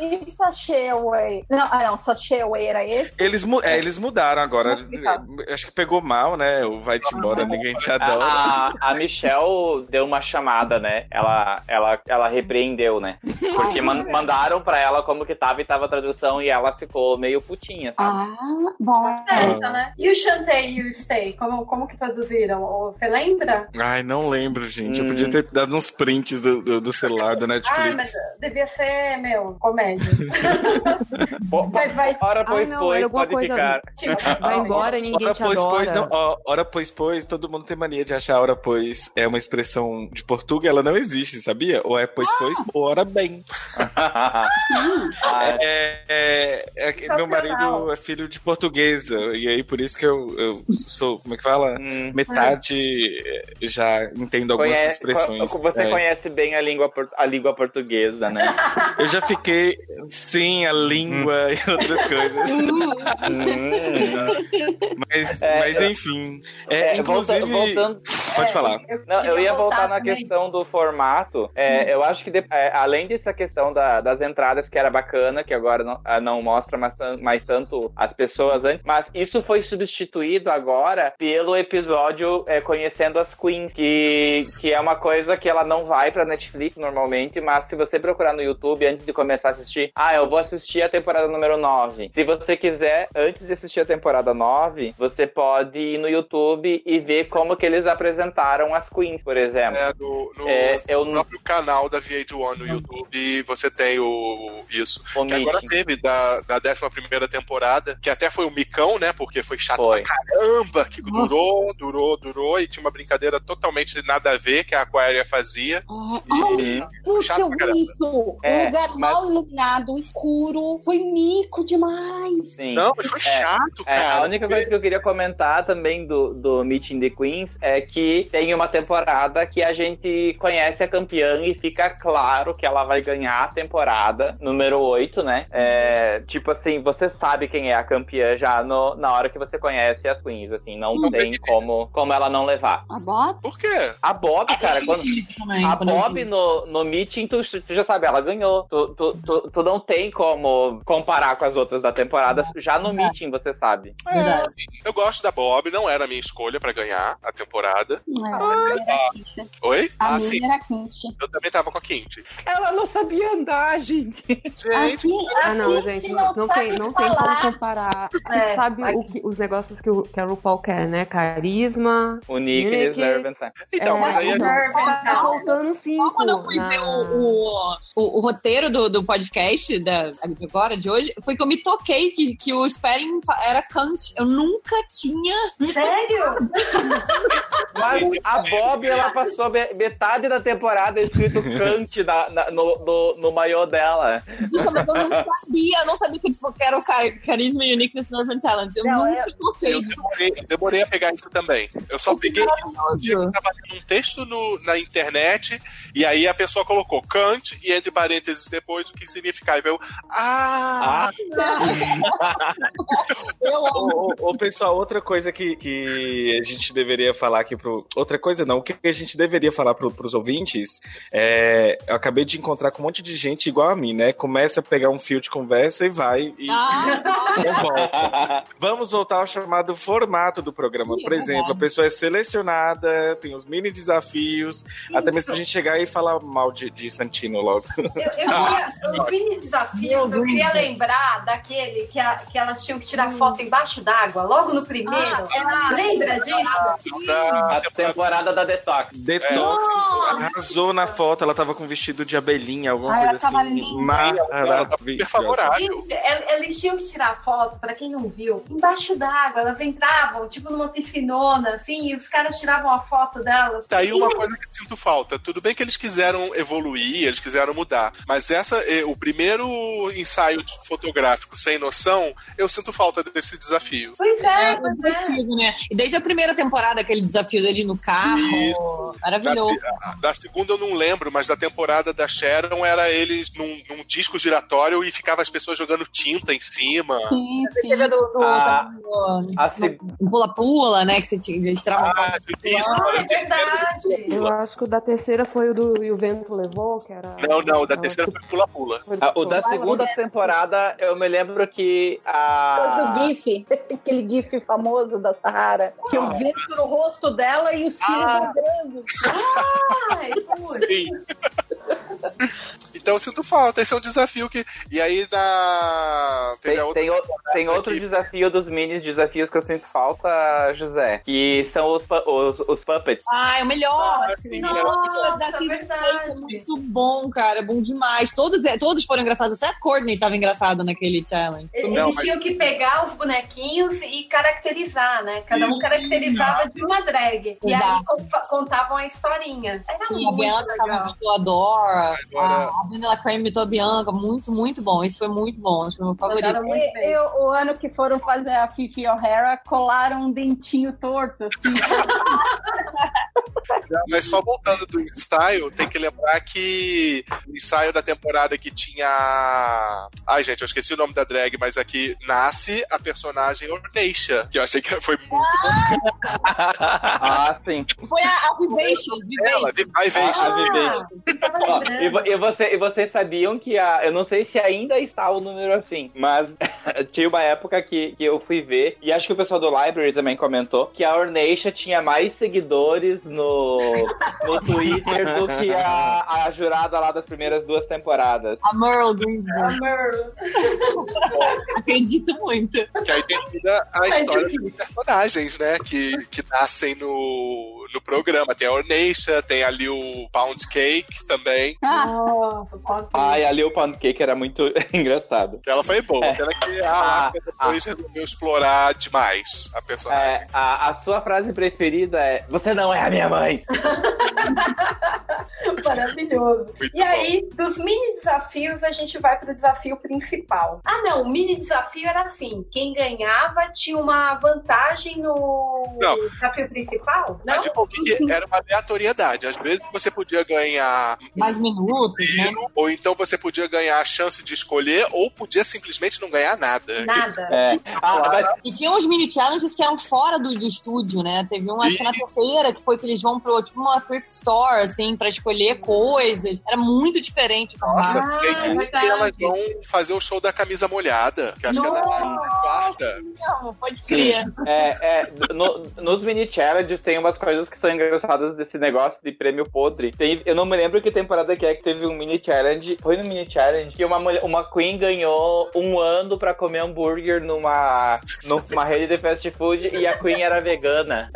e Sachê Away? Não, ah, não, Sachê Away era esse? Eles, mu- é, eles mudaram agora. Complicado. Acho que pegou mal, né? O Vai-te embora, ninguém te adora. A, a Michelle deu uma chamada, né? Ela, ela, ela repreendeu, né? Porque man- mandaram pra ela como que tava e tava a tradução e ela ficou meio putinha, sabe? Ah, bom. Certa, né? E o Chantei e o Stay, como, como que traduziram? Você lembra? Ai, não lembro, gente. Eu Hum. podia ter dado uns prints do, do, do celular do Netflix. Ah, mas devia ser, meu, comédia. Mas vai- Hora pois não, pois, pode coisa- ficar. Tipo, Vai embora, ninguém Hora te pois, adora. pois, não, ó, hora pois, pois, todo mundo tem mania de achar hora pois é uma expressão de Portugal, ela não existe, sabia? Ou é pois, pois, ou hora bem. Ah, É, é- é meu marido é filho de portuguesa, e aí por isso que eu, eu sou, como é que fala? hum. Metade eh, já entendo algumas Conhece- expressões. co- Você É. conhece bem a língua, a língua portuguesa, né? Eu já fiquei sim a língua e outras coisas. mas, É, mas enfim. É, É, inclusive. volta- voltando- Pode falar. Não, eu ia voltar na questão do formato. É, eu acho que de- é, além dessa questão da- das entradas que era bacana, que agora não, ah, não mostra mais, mais tanto as pessoas antes, mas isso foi substituído agora pelo episódio é, Conhecendo as Queens, que, que é uma coisa que ela não vai pra Netflix normalmente, mas se você procurar no YouTube antes de começar a assistir, ah, eu vou assistir a temporada número 9. Se você quiser, antes de assistir a temporada 9, você pode ir no YouTube e ver como que eles apresentaram as Queens, por exemplo. É, no, no É, eu não- próprio canal da VH1 no YouTube, você tem o isso. O que agora meeting. teve da, da 11 temporada, que até foi um micão, né? Porque foi chato Foi. pra caramba, que durou, durou, durou, e tinha uma brincadeira totalmente nada a ver que a Aquaria fazia. E Puxa, chato eu pra caramba. vi isso. É, um lugar mas- mal iluminado, escuro. Foi mico demais. Sim. Não, mas foi chato, É, cara. a única coisa que eu queria comentar também do, do Meeting the Queens é que tem uma temporada que a gente conhece a campeã e fica claro que ela vai ganhar a temporada número 8, né? É, tipo assim, você sabe quem é a campeã já no- na hora que você conhece as Queens, assim, não Não, tem como, como ela não levar. A Bob? Quê? A Bob, cara, Eu quando, também, A quando eu Bob no, no meeting, tu, tu já sabe, ela ganhou. Tu, tu, tu, tu não tem como comparar com as outras da temporada. Já no meeting você sabe. Verdade. Eu gosto da Bob, não era a minha escolha pra ganhar a temporada. É, Oi? a Ah, sim. minha era quente. Eu também tava com a Kinty. Ela não sabia andar, gente. Gente, Aqui, Ah, não, gente, não, não, tem, não tem como comparar. É, Sabe o que- os negócios que, o, que a RuPaul quer, né? Carisma. O Nick Então, É, mas aí não. Nervous, Tá faltando cinco. Só quando eu fui na- ver o, o, o- o roteiro do, do podcast da, agora, de hoje, foi que eu me toquei que, que o spelling era Kant. Eu nunca tinha. Sério? Mas a Bob, ela passou me- metade da temporada escrito Kant na, na- no, no, no maiô dela. Mas eu não sabia, eu não sabia que, tipo, que era o car carisma e uniqueness nerve and talent. Eu Não, nunca toquei. eu demorei, demorei a pegar isso também. Eu só peguei eu tava lendo um texto no- na internet e aí a pessoa colocou Kant e entre parênteses depois o que significava. Eu, ah, Eu amo. Ô, pessoal, outra coisa que, que a gente deveria falar aqui pro. Outra coisa não, o que a gente deveria falar pro, pros ouvintes é. Eu acabei de encontrar com um monte de gente igual a mim, né? Começa a pegar um fio de conversa e vai e Ah, volta. Vamos voltar ao chamado formato do programa. Por é exemplo, a pessoa é selecionada, tem os mini desafios, até mesmo pra gente chegar e falar mal de, de Santino logo. Eu, eu queria, os mini desafios, eu queria lembrar daquele que, a- que elas tinham que tirar foto embaixo d'água, logo no primeiro. Lembra disso? da A temporada da Detox. Detox arrasou na foto, ela tava com vestido de abelhinha, alguma Ah, ela coisa tava assim. Maravilhosa. Gente, eles tinham que tirar foto, pra quem não viu, embaixo d'água. Elas entravam, tipo, numa piscinona, assim, e os caras tiravam a foto delas. Tá aí uma coisa que eu sinto falta. Tudo bem que eles quiseram evoluir, eles quiseram mudar, mas essa, eh, o primeiro ensaio fotográfico sem noção, eu sinto falta desse desafio. Pois é, É pois é. divertido, né? E desde a primeira temporada, aquele desafio dele no carro. Isso. Maravilhoso. Da, da segunda eu não lembro, mas da temporada da Sharon era eles num, num disco giratório e ficava as pessoas jogando tinta em cima. Sim, sim. A do, do, do- A do pula-pula, né? Que você tinha eles tiravam Ah, isso. Ah, é verdade. Eu acho que o da terceira foi o do E o Vento Levou, que era. Não, não, da terceira foi pula-pula. Foi do- a- o da segunda temporada, eu me lembro que Foi a. do GIF, aquele GIF famoso da Sahara, que o vento no rosto dela e os cílios Ah. dobrando. Ai, putz. Sim. Então eu sinto falta, esse é um desafio que. E aí na. Tem, a outra tem, o- tem outro que- desafio dos minis desafios que eu sinto falta, José. Que são os, os, os puppets. Ah, é o melhor. Ah, sim, Nossa, Season verdade. é muito bom, cara. É bom demais. Todos, todos foram engraçados. Até a Courtney tava engraçada naquele challenge. Eles Não, mas- tinham que pegar os bonequinhos e caracterizar, né? Cada um caracterizava de uma drag. E aí Exato. contavam a historinha. Era E a muito tava legal. imitou a Dora. Agora- A Vanilla imitou a Bianca. Muito, muito bom. Isso foi muito bom. Esse foi o meu favorito. E- eu- o ano que foram fazer a Fifi O'Hara, colaram um dentinho torto, assim. Mas só voltando do ensaio, tem que lembrar que o ensaio da temporada que tinha. Ai, gente, eu esqueci o nome da drag, mas aqui nasce a personagem Orneisha, que eu achei que foi muito. Ah, sim. Foi a, a Vivacious, Ela, Vivacious. Vivacious. A Vivacious. Tava Ó, lembrando. e, e você, e vocês sabiam que a. Eu não sei se ainda está o número assim, mas tinha uma época que, que eu fui ver, e acho que o pessoal do Library também comentou, que a Orneisha tinha mais seguidores no, no Twitter do que a, a jurada lá das primeiras duas temporadas. A Merle Greensburg. Amor. Acredito muito. Que aí tem toda a É história difícil. dos personagens, né? Que, que nascem no, no programa. Tem a Orneisha, tem ali o Pound Cake também. Ah, Nossa, quase. Ai, ali o pancake era muito engraçado. Que ela foi boa. É. Pena que a Ah, Alaska depois resolveu explorar demais a personagem. É, a, a sua frase preferida é: Você não é a minha mãe. Maravilhoso. Muito E aí, dos mini desafios, a gente vai pro desafio principal. Ah, não, o mini desafio era assim: quem ganhava tinha uma vantagem no Não. desafio principal? Mas, Não? tipo, que era uma aleatoriedade. Às vezes você podia ganhar Mais minutos, né? Zero, ou então você podia ganhar a chance de escolher, ou podia simplesmente não ganhar nada. Nada. É. Ah, E tinha uns mini challenges que eram fora do, do estúdio, né? Teve um, acho que na terceira, que foi que eles vão pro, tipo, uma thrift store, assim, pra escolher coisas. Era muito diferente. Nossa. Ah, tem é um que elas vão fazer o show da camisa molhada, que acho que é na quarta. Não, pode crer. É, é, no- nos mini challenges tem umas coisas que são engraçadas desse negócio de prêmio podre. Tem- eu não me lembro que temporada que é que teve um mini challenge. Foi no mini challenge que uma, mulher, uma queen ganhou um ano pra comer hambúrguer numa, numa rede de fast food e a queen era vegana.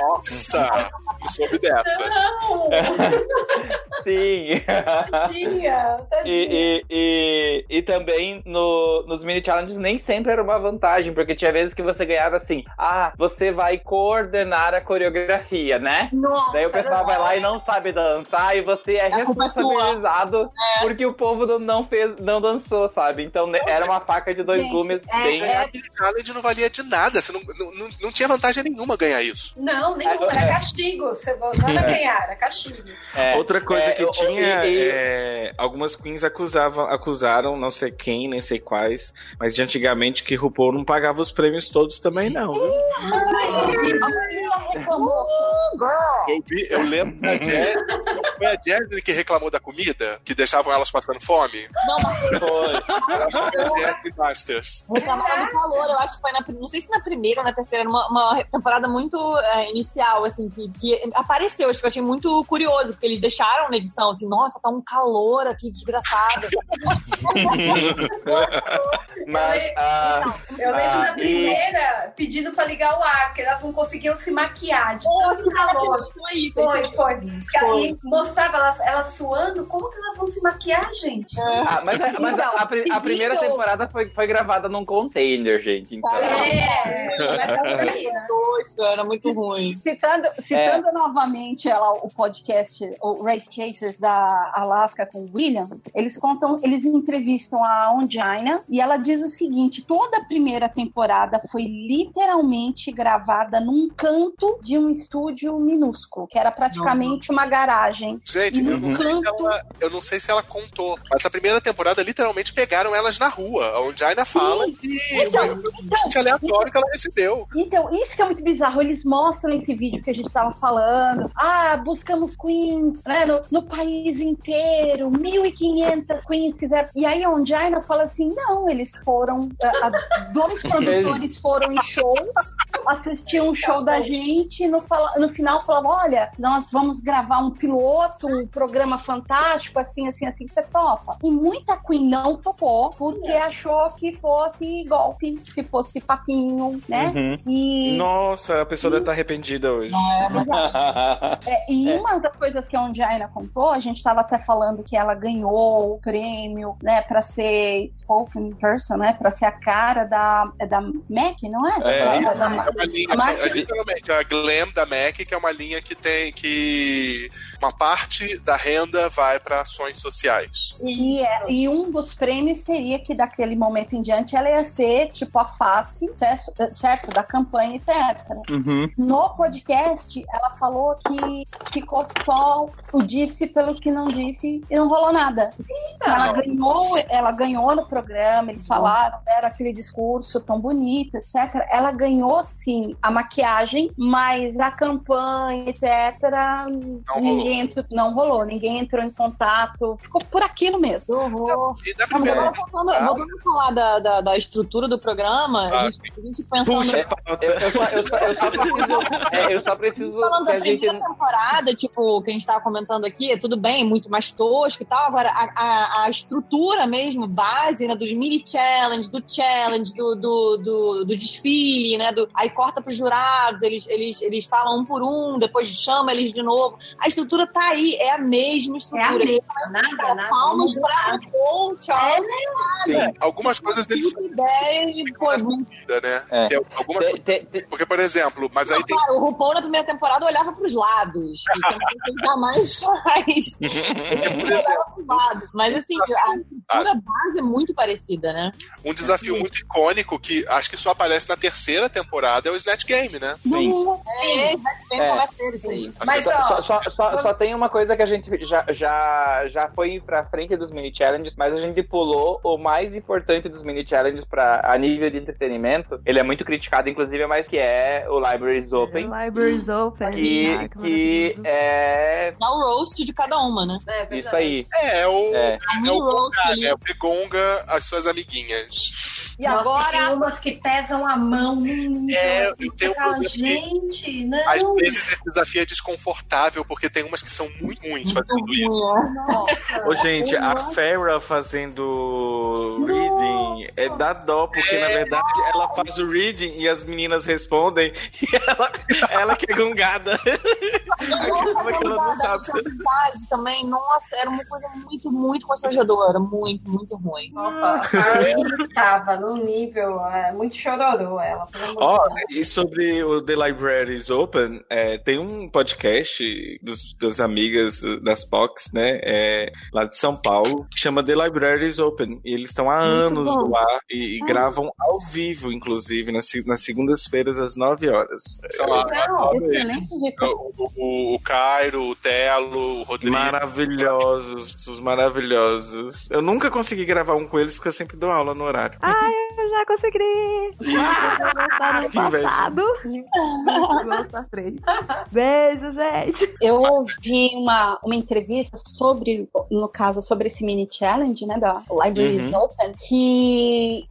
Nossa, eu soube dessa. Não! Sim. Tadinha, tadinha. E, e, e, e também no, nos mini challenges nem sempre era uma vantagem, porque tinha vezes que você ganhava assim: ah, você vai coordenar a coreografia, né? Nossa, Daí o pessoal vai lá e não sabe dançar e você é A culpa é porque o povo não- fez, não dançou, sabe? Então né, era uma faca de dois Gente, gumes é, bem. é. Aquele challenge não valia de nada. Você não, não, não, não tinha vantagem nenhuma ganhar isso. Não, nenhum, era castigo. Você não era ganhar, era castigo. É, Outra coisa é, que o- tinha, e- e- é, algumas queens acusavam, acusaram, não sei quem, nem sei quais, mas de antigamente que RuPaul não pagava os prêmios todos também não, viu? a reclamou. Eu, vi, eu lembro da Jazz. Foi a Jazz que reclamou da comida? Que deixavam elas passando fome? Não, mas Foi. Eu acho que foi a Jazz Masters. reclamaram do calor, eu acho que foi na, não sei se na primeira ou na terceira, numa uma temporada muito é, inicial, assim, que, que apareceu, acho que eu achei muito curioso, porque eles deixaram na edição, assim, nossa, tá um calor aqui, desgraçado. Mas. ah, Eu lembro Ah, da e- primeira pedindo pra ligar o ar, porque elas não conseguiam se maquiar de Pô, tanto calor. foi isso. Foi, foi. Porque aí mostrava elas, elas suando, como que elas vão se maquiar, gente? ah, mas a, mas a- a a primeira temporada foi, foi gravada num container, gente. Então. É, mas tá? Poxa, era muito ruim. Citando, citando novamente ela, o podcast, o Race Chasers da Alaska com o William, eles contam, eles entrevistam a Ongina e ela diz o seguinte: toda a primeira temporada foi literalmente gravada num canto de um estúdio minúsculo, que era praticamente uma garagem. Gente, eu não, sei se ela, eu não sei se ela contou, mas a primeira temporada literalmente pegaram elas na rua, onde a Aina fala que foi um convite aleatório que ela recebeu. Então, isso que é muito bizarro. Eles mostram esse vídeo que a gente tava falando. Ah, buscamos queens né, no, no país inteiro. 1.500 queens quiseram. E aí a Ongina fala assim, não, eles foram... ah, dois produtores foram em shows, assistiam um show da gente e no, no final falavam, olha, nós vamos gravar um piloto, um programa fantástico, assim, assim, assim, você topa. E muita queen não topou, porque achou que fosse golpe, que fosse papinho, né? Uhum. E, Nossa, a pessoa deve estar arrependida hoje. mas a- é, e uma das coisas que a Ondiaina contou, a gente estava até falando que ela ganhou o prêmio, né, para ser spoken person, né, para ser a cara da, é da Mac, não é? É, Da- da- da- uma linha, A Mac- é literalmente a Glam da Mac, que é uma linha que tem que uma parte da renda vai para ações sociais. E, é- e um dos prêmios seria que daquele momento em diante ela ia ser tipo a face, certo, certo, da campanha, etc. Uhum. No podcast, ela falou que ficou só o disse pelo que não disse e não rolou nada. Ela ganhou, ela ganhou no programa, eles falaram, deram aquele discurso tão bonito, etc. Ela ganhou sim a maquiagem, mas a campanha, etc. ninguém entrou, não rolou, ninguém entrou em contato, ficou por aquilo mesmo. Horror. E da Mas primeira agora, voltando, voltando a falar da, da, da estrutura do programa, Ah, a, gente, a gente pensando. Puxa, Eu, eu só, eu, só, eu só preciso. é, eu só preciso Falando que da a gente. primeira temporada, tipo, que a gente tava comentando aqui, é tudo bem, muito mais tosco e tal. Agora, a, a, a estrutura mesmo, base, né, dos mini challenge, do challenge, do, do, do, do desfile, né? Do, aí corta pros jurados, eles, eles, eles falam um por um, depois chama eles de novo. A estrutura tá aí, é a mesma É a estrutura. Mesma, nada, nada. Palmas não nada. RuPaul, Charles. Sim. algumas coisas deles Tive ideia e foi muito. foda, né? É. Tem algumas Te- te- te- porque por exemplo, mas aí tem o RuPaul na primeira temporada olhava pros lados. Que é coisa que ele jamais faz. Ele olhava pros lados. Mas assim, a estrutura base é muito parecida, né? um desafio muito icônico que acho que só aparece na terceira temporada é o Snatch Game, né? Sim. É, bem É. é ser isso aí. Mas, só, ó, só, só, só, só tem uma coisa que a gente já, já, já foi pra frente dos mini challenges, mas a gente pulou o mais importante dos mini challenges pra, a nível de entretenimento. Ele é muito criticado, inclusive, mas que é o Libraries Open. Libraries Open. Que, Ai, que que é Dá o roast de cada uma, né? É verdade. isso aí. É, é o É. é, o Gonga, ali. né? O Gonga as suas amiguinhas. E Nossa, agora tem umas que pesam a mão. Hum, É, eu eu tenho um problema que gente, às vezes esse desafio é desconfortável porque tem umas que são muito ruins fazendo isso. Ô, gente, a Farrah fazendo reading é da dó, porque na verdade ela faz o reading e as meninas respondem e ela, ela que é gongada. Acaba que ela não sabe. Chantagem também, nossa, era uma coisa muito, muito constrangedora. Muito, muito ruim. Nossa, a Aline tava no nível, é, muito chororô ela. Ó, Deus. e sobre o The Libraries Open, é, tem um podcast dos, das amigas das POCs, né, é, lá de São Paulo, que chama The Libraries Open. E eles estão há anos bom. no ar e, e gravam ao vivo, inclusive, nas, nas segundas-feiras às 9 horas. Sei lá, Não, excelente o, o, o Cairo, o Telo, o Rodrigo. Maravilhosos, os maravilhosos. Eu nunca consegui gravar um com eles porque eu sempre dou aula no horário. Ai, eu já consegui! Ah, no passado. Vamos pra frente. Beijo, gente. Eu ouvi uma, uma entrevista sobre, no caso, sobre esse mini challenge, né, da Libraries Uhum. Open, que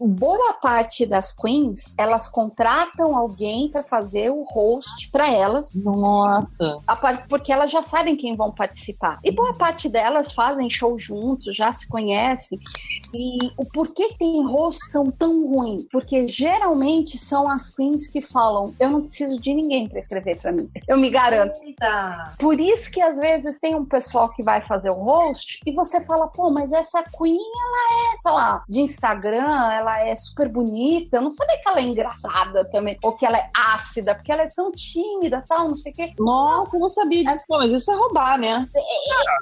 boa parte das queens, elas contratam alguém pra fazer o host pra elas, Nossa. porque elas já sabem quem vão participar. E boa parte delas fazem show juntos, já se conhecem. E o porquê tem hosts são tão ruins? Porque geralmente são as queens que falam: Eu não preciso de ninguém pra escrever pra mim. Eu me garanto. Eita. Por isso que às vezes tem um pessoal que vai fazer o host e você fala, pô, mas essa Queen, ela é, sei lá, de Instagram, ela é super bonita. Eu não sabia que ela é engraçada também, ou que ela é ácida, porque ela é tão tímida tal, não sei o quê. Nossa, eu não sabia disso. Pô, mas isso é roubar, né?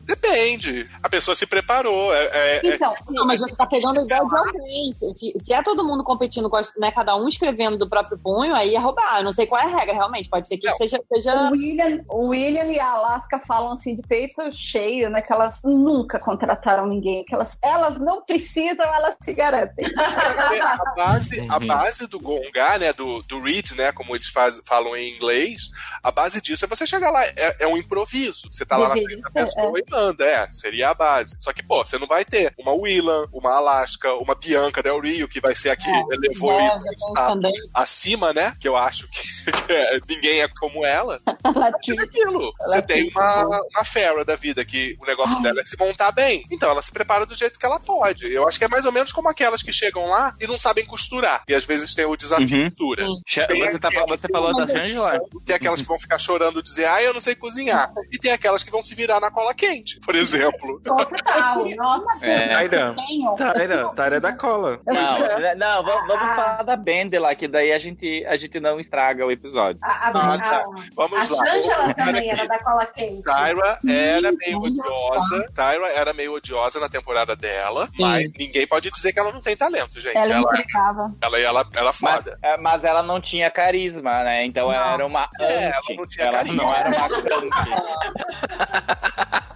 Depende. A pessoa se preparou. É, é- é- Então, Não, mas você tá pegando a ideia de alguém. Se, se é todo mundo competindo, né, cada um escrevendo do próprio punho, aí é roubar. Eu não sei qual é a regra, realmente. Pode ser que Não. seja, o seja William, o William e a Alaska falam assim de peito cheio, né? Que elas nunca contrataram ninguém. Que elas, elas não precisam, elas se garantem. É, a base, a base do gongar, né, do, do read, né, como eles faz, falam em inglês, a base disso é você chegar lá, é, é um improviso. Você tá lá na Deveria frente da ser, pessoa e manda, é, seria a base. Só que, pô, você não vai ter uma Willan, uma Alaska, uma Bianca Del Rio, que vai ser a que É, elevou é, acima, né, que eu acho que, que é- ninguém é como ela. Ela É aquilo. Você tem uma, uma Farrah da vida, que o negócio dela é se montar bem. Então ela se prepara do jeito que ela pode. Eu acho que é mais ou menos como aquelas que chegam lá e não sabem costurar. E às vezes tem o desafio Uhum. de costura. Você, tá, você falou da Shangela? Tem aquelas que vão ficar chorando e dizer, ah, eu não sei cozinhar. E tem aquelas que vão se virar na cola quente, por exemplo. Total. Nossa. É. Taira. Tenho. Taira, Taira é da cola. Não, né, não, vamos, vamos Ah. falar da Ben The lá, que daí a gente, a gente não estraga o episódio. A, a, Ah, a, tá. Vamos a lá. Shangela também era da cola quente. Tyra era meio odiosa. Tyra era meio odiosa na temporada dela, mas ninguém pode dizer que ela não tem talento, gente. Ela Ela, ela, ela, ela, Mas, foda. é, mas ela não tinha carisma, né? Então ela era uma anti. É, ela não tinha ela carisma. não era uma anti.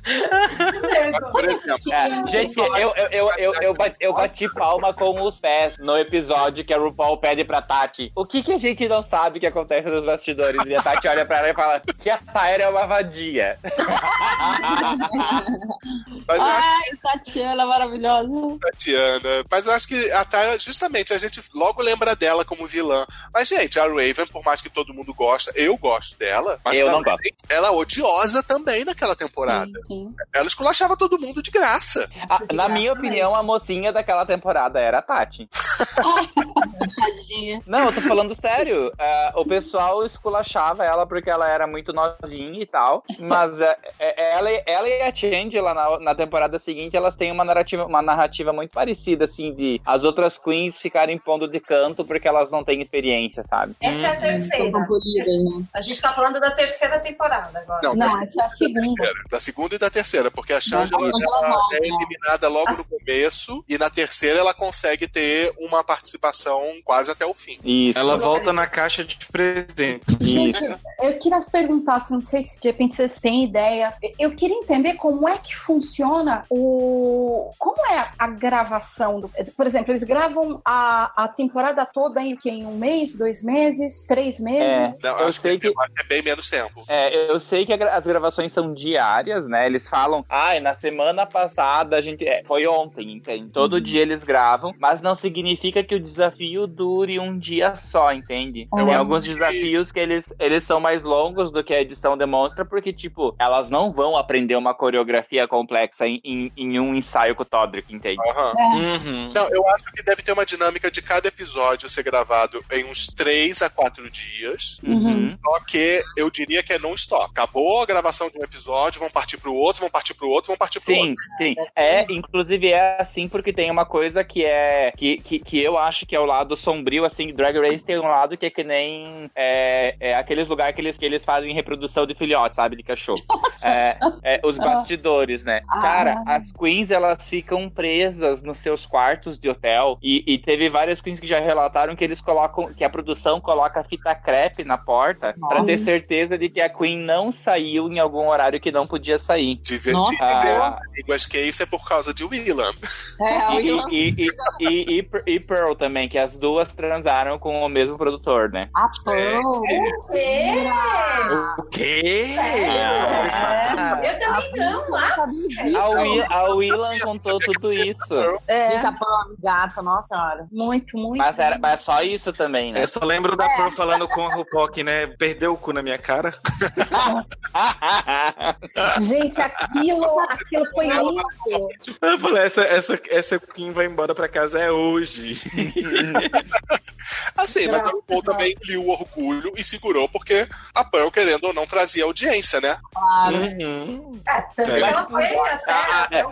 Por exemplo, É, gente, eu, eu, eu, eu, eu, bati, eu bati palma com os pés no episódio que a RuPaul pede pra Tati. O que, que a gente não sabe que acontece nos bastidores? E a Tati olha pra ela e fala que a Tyra é uma vadia. mas eu acho Ai, Tatiana, maravilhosa. Tatiana. Mas eu acho que a Tyra, justamente, a gente logo lembra dela como vilã. Mas, gente, a Raven, por mais que todo mundo gosta, eu gosto dela. Mas Eu ela, não gosto. Ela é odiosa também naquela temporada. Sim. Ela esculachava todo mundo de graça. Ah, na minha opinião, a mocinha daquela temporada era a Tati. Tadinha. Não, eu tô falando sério. É, o pessoal esculachava ela porque ela era muito novinha e tal. Mas é, é, ela, ela e a Change lá na, na temporada seguinte, elas têm uma narrativa, uma narrativa muito parecida, assim, de as outras queens ficarem pondo de canto porque elas não têm experiência, sabe? Essa é a São terceira. né? A gente tá falando da terceira temporada agora. Não, Não, da essa é a segunda. terceira. Da segunda e da terceira, porque a Shangela Shangela ela volta, é eliminada logo no começo e na terceira ela consegue ter uma participação quase até o fim. Isso. Ela volta na caixa de presente. Isso. Eu queria perguntar, se não sei se de repente vocês têm ideia. Eu queria entender como é que funciona o. Como é a gravação do. Por exemplo, eles gravam a, a temporada toda em, em um mês, dois meses, três meses? É, Não, eu acho sei que. é bem menos tempo. É, eu sei que as gravações são diárias, né? Eles falam, ai, na semana passada a gente. é, foi ontem, entende? Todo dia eles gravam, mas não significa que o desafio dure um dia só, entende? Eu Tem alguns desafios que eles, eles são mais longos do que a edição demonstra, porque, tipo, elas não vão aprender uma coreografia complexa em, em, em um ensaio com o Todrick, entende? Aham. Uhum. Não, eu acho que deve ter uma dinâmica de cada episódio ser gravado em uns 3 a 4 dias. Uhum. Só que eu diria que é non-stop. Acabou a gravação de um episódio, vão partir pro outro, vão partir pro outro, vão partir pro Sim, outro. sim. É, inclusive é assim porque tem uma coisa que é. Que, que, que eu acho que é o lado sombrio, assim. Drag Race tem um lado que é que nem. É, é aqueles lugares que eles, que eles fazem reprodução de filhote, sabe? De cachorro. É, é, os bastidores, né? Ah. Cara, as queens elas ficam presas nos seus quartos de hotel. E, e teve várias queens que já relataram que eles colocam. Que a produção coloca fita crepe na porta pra ter certeza de que a queen não saiu em algum horário que não podia sair. Divertido. Ah. Línguas que isso é por causa de Willam. É, E, e, e, e, e, Pearl também, que as duas transaram com o mesmo produtor, né? A Pearl. É. O quê? Eu também não, ah, A, Will, a Willan contou tudo isso. É, Gente, a Pam, gata, nossa senhora. muito, muito. Mas era mas só isso também, né? Eu só lembro da Pearl falando com a RuPaul, né? Perdeu o cu na minha cara. Gente, aquilo, aquilo foi lindo. Eu falei, essa, essa, essa Queen vai embora pra casa é hoje. Assim, mas a RuPaul também viu o orgulho e segurou, porque a Pearl, querendo ou não, trazia audiência, né? Uhum. É, ela foi até. Ah, é, é,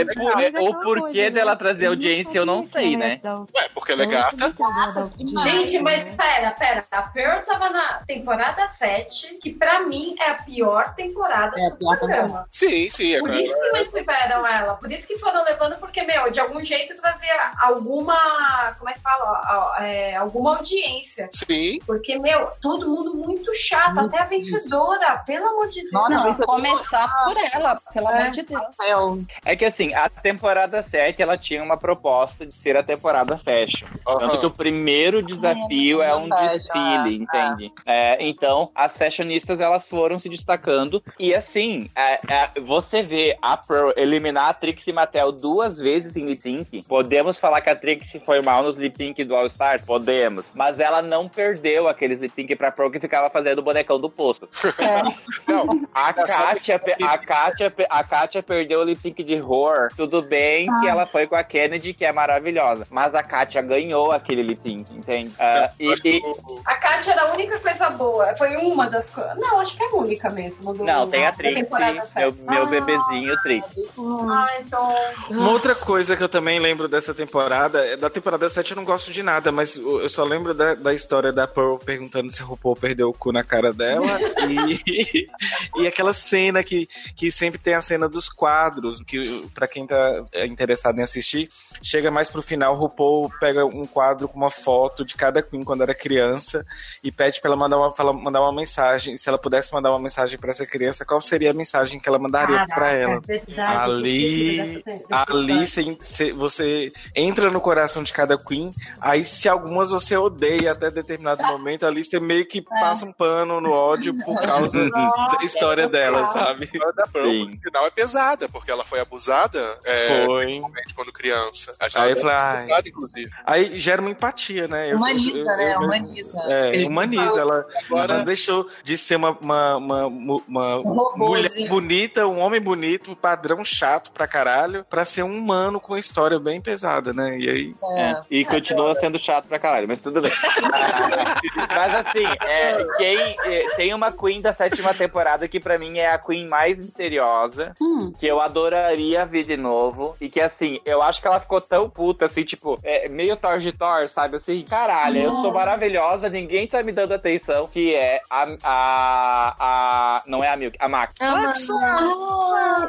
é por- é- o porquê dela trazer audiência eu não sei, né? Ué, porque ela é gata. Gente, mas pera, pera. A Pearl tava na temporada 7, que pra mim é a pior temporada É, a do programa. Sim, sim. É, Por isso que mantiveram ela. Por isso que foram levando, porque, meu, de algum jeito trazia alguma. Como é que fala? É, alguma audiência. Sim. Porque, meu, todo mundo muito chato, até a vencedora, pelo amor de Deus. Não, eu começar por ela, pelo É. amor de Deus. É que assim, a temporada 7 ela tinha uma proposta de ser a temporada fashion. Tanto Aham. que o primeiro desafio é um Fashion, desfile, é, entende? É, então, as fashionistas elas foram se destacando. E assim, é, é, você vê a Pearl eliminar a Trixie Mattel duas vezes em lip sync. Podemos falar que a Trixie foi mal nos lip sync do All Stars? Podemos. Mas ela não perdeu aqueles lip sync pra Pearl que ficava fazendo o bonecão do posto. Não, A Engraçado Kátia, a, Kátia, a Kátia perdeu o lip sync de horror. Tudo bem que ela foi com a Kennedy, que é maravilhosa. Mas a Kátia ganhou aquele lip sync, entende? Ah, eu e, e- A Kátia era a única coisa boa. Foi uma das coisas. Não, acho que é a única mesmo. Do, não, tem a temporada meu, meu Ah, bebezinho Trixie. Ah, então. Uma outra coisa que eu também lembro dessa temporada, é da temporada 7 eu não gosto de nada, mas eu só lembro da, da história da Pearl perguntando se a RuPaul perdeu o cu na cara dela e, e aquela cena que, que sempre tem a cena dos quadros, que para quem tá interessado em assistir, chega mais pro final, o RuPaul pega um quadro com uma foto de cada Queen quando era criança e pede pra ela mandar uma, mandar uma mensagem. Se ela pudesse mandar uma mensagem para essa criança, qual seria a mensagem que ela mandaria para ela? Verdade, ali, ali você, você entra no coração de cada Queen, aí se algumas você odeia até determinado momento, ali você meio que passa um pano no ódio por causa da história dela, sabe? A da Pearl, no final, é pesada, porque ela foi abusada é, Foi. principalmente quando criança. Aí eu falei, abusada, inclusive. Aí gera uma empatia, né? Eu- Humaniza, eu- né? Humaniza. É, humaniza. Ela, Agora- ela deixou de ser uma, uma, uma, uma Um mulher bonita, um homem bonito, padrão chato pra caralho, pra ser um humano com uma história bem pesada, né? E aí. É. E continua sendo chato pra caralho, mas tudo bem. mas assim, é, quem, é, tem uma Queen da sétima temporada que pra mim é a Queen mais misteriosa, Hum. que eu adoraria ver de novo. E que assim, eu acho que ela ficou tão puta, assim, tipo, é, meio Thor de Thor, sabe? Assim, caralho, eu sou maravilhosa, ninguém tá me dando atenção. Que é a. a, a não é a Milk, a Max. Ah,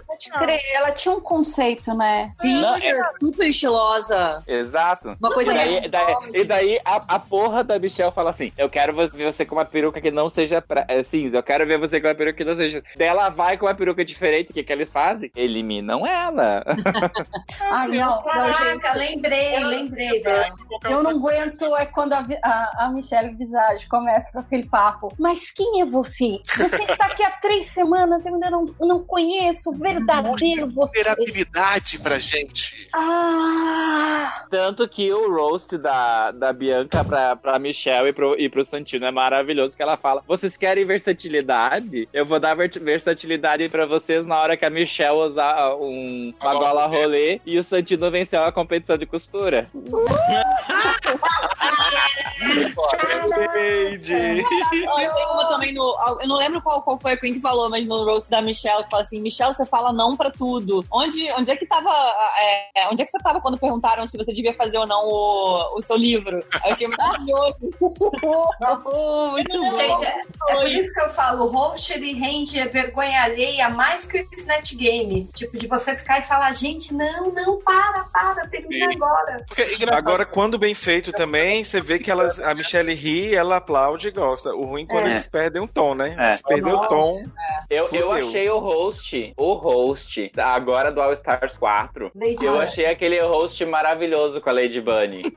pode crer. Ela tinha um conceito, né? Sim, Não, é super estilosa. Exato. Uma coisa e daí, meio daí- e daí a, a porra da Michelle fala assim: Eu quero ver você com uma peruca que não seja pra, é, cinza. Eu quero ver você com uma peruca que não seja. Daí ela vai com uma peruca diferente. O que, que eles fazem? Eliminam ela. Ai, não, não, Caraca, lembrei, lembrei dela. Qualquer Eu não aguento é quando a, a, a Michelle Visage começa com aquele papo. Mas quem é você? Você está aqui há três semanas e eu ainda não, não conheço o verdadeiro você. Vulnerabilidade pra gente. Ah! Tanto que o roast da, da Bianca pra, pra Michelle e pro, e pro Santino é maravilhoso. Que ela fala: Vocês querem versatilidade? Eu vou dar ver- versatilidade pra vocês na hora que a Michelle usar um, uma gola gola rolê e o Santino venceu a competição de costura. Lady! Olha, tem uma também no. Eu não lembro qual, qual foi a Queen que falou, mas no roast da Michelle, que fala assim: Michelle, você fala não pra tudo. Onde, onde é que tava. é, onde é que você tava quando perguntaram se você devia fazer ou não o, o seu livro? Eu achei maravilhoso. Muito bom. Gente, é, é por isso que eu falo, o host ele rende vergonha alheia mais que o Snatch Game. Tipo, de você ficar e falar, gente, não, não, para, para, termina agora. Porque é. Agora, quando bem feito também, você vê que elas, a Michelle ri, ela aplaude e gosta. O ruim é quando É. eles perdem um tom, né? É. Se perder o tom. Eu, eu Fudeu. achei o host, o host, agora do All Stars 4. Lady Eu achei aquele host maravilhoso com a Lady Bunny.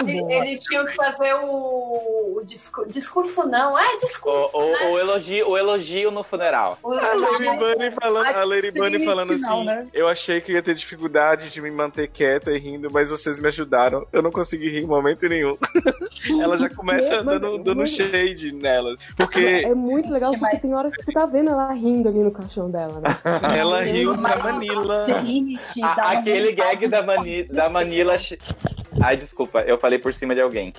Ele, eles tinham que fazer o, o discu- discurso, não. É discurso. O, o, né? o elogio, o elogio no funeral. A Lady Bunny falando, a Lady Bunny falando não, assim: né? Eu achei que ia ter dificuldade de me manter quieta e rindo, mas vocês me ajudaram. Eu não consegui rir em momento nenhum. Ela já começa dando, dando shade nelas. Porque É muito legal porque Mas- tem horas que você tá vendo ela rindo ali no caixão dela, né? ela riu pra Manila. Trinity, A- aquele gag da, mani, da Manila. Ai, desculpa, eu falei por cima de alguém.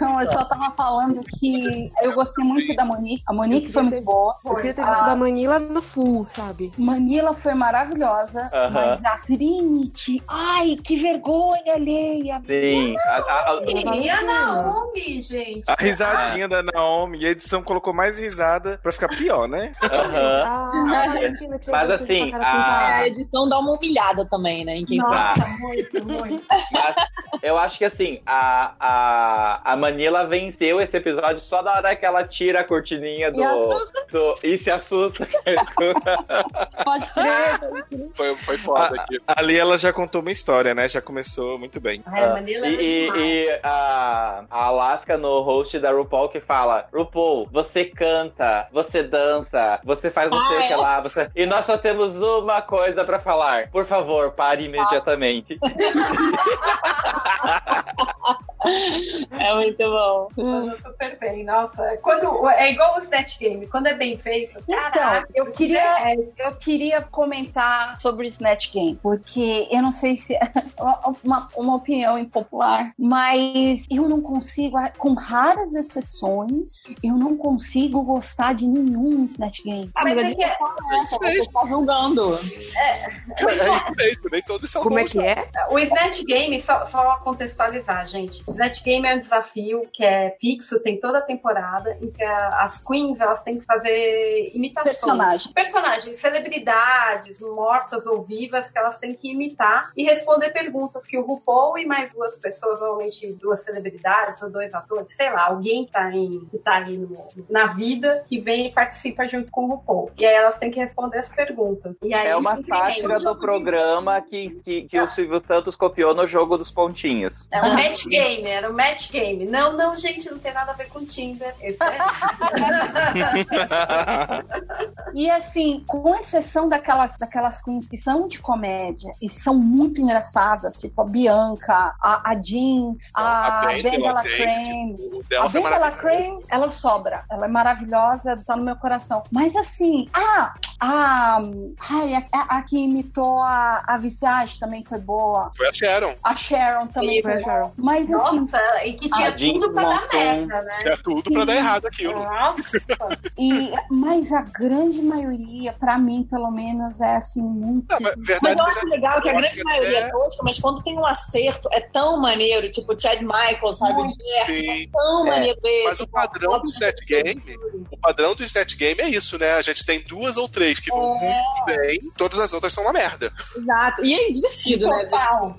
Não, eu só tava falando que eu gostei muito da Monique. A Monique foi muito boa. Eu queria ter visto da Manila no full, sabe? Manila foi maravilhosa, Aham. mas a Trinity, ai, que vergonha alheia. Sim. A, a- a- E a Naomi, gente. A risadinha da Naomi e a edição colocou mais risada pra ficar pior, né? aham. Ah, a Valentina que Mas assim, a a-. A edição dá uma humilhada também, né? Em quem faz. Nossa, muito, muito. Mas eu acho que assim, a, a, a Manila venceu esse episódio só na hora que ela tira a cortininha do. E assusta. do e se assusta. Pode crer. Foi, foi foda aqui. Ali ela já contou uma história, né? Já começou muito bem. Ai, a Manila e, e- e a, a Alaska no host da RuPaul que fala: RuPaul, você canta, você dança, você faz não sei o Ah, que é? lá. você- E nós só temos uma coisa pra falar. Por favor, pare imediatamente. É muito bom. Mandou super bem, nossa. Quando, é igual o Snatch Game, quando é bem feito. Então, caraca, eu queria, é, eu queria comentar sobre Snatch Game, porque eu não sei se é uma, uma opinião impopular, mas eu não consigo, com raras exceções, eu não consigo gostar de nenhum Snatch Game. Ah, mas é gente que- é essa, você tá julgando. É isso mesmo, nem todos são Como é que é? O Snatch Game, só, só contextualizar, gente. Snatch Snatch Game é um desafio que é fixo, tem toda a temporada, em que a- as queens elas têm que fazer imitações. Personagem. Personagens, celebridades, mortas ou vivas, que elas têm que imitar e responder perguntas que o RuPaul e mais duas pessoas, normalmente duas celebridades ou dois atores, sei lá, alguém que tá, em, que tá aí no- na vida, que vem e participa junto com o RuPaul. E aí elas têm que responder as perguntas. E aí, É uma sempre sátira tem do jogo de- programa que, o Silvio Santos copiou no jogo dos pontinhos. É um match game, era um match game. Não, não, gente, não tem nada a ver com Tinder. É... E assim, com exceção daquelas, daquelas queens que são de comédia e são muito engraçadas, tipo a Bianca, a, a Jeans, a, A Vendela Crane. O A Vendela. Crane, ela sobra. Ela é maravilhosa, tá no meu coração. Mas assim, ah, a, ai, a, a- a que imitou a, a Visage também foi boa. Foi a Sharon. A Sharon também foi boa. Mas assim, Nossa, e que tinha tudo pra dar merda, né? Tinha tudo pra dar errado aquilo. Nossa, e, mas a grande maioria, pra mim, pelo menos, é assim, muito. Não, mas Mas verdade eu seja acho legal que a eu grande maioria é tosca, mas quando tem um acerto, é tão maneiro. Tipo, o Chad Michael, sabe? Sim. é tão É. maneiro ver. Mas o padrão do Snatch Game, o padrão do Snatch Game é isso, né? A gente tem duas ou três que vão É. muito bem, todas as outras são uma merda. Exato. E é divertido, né? Total.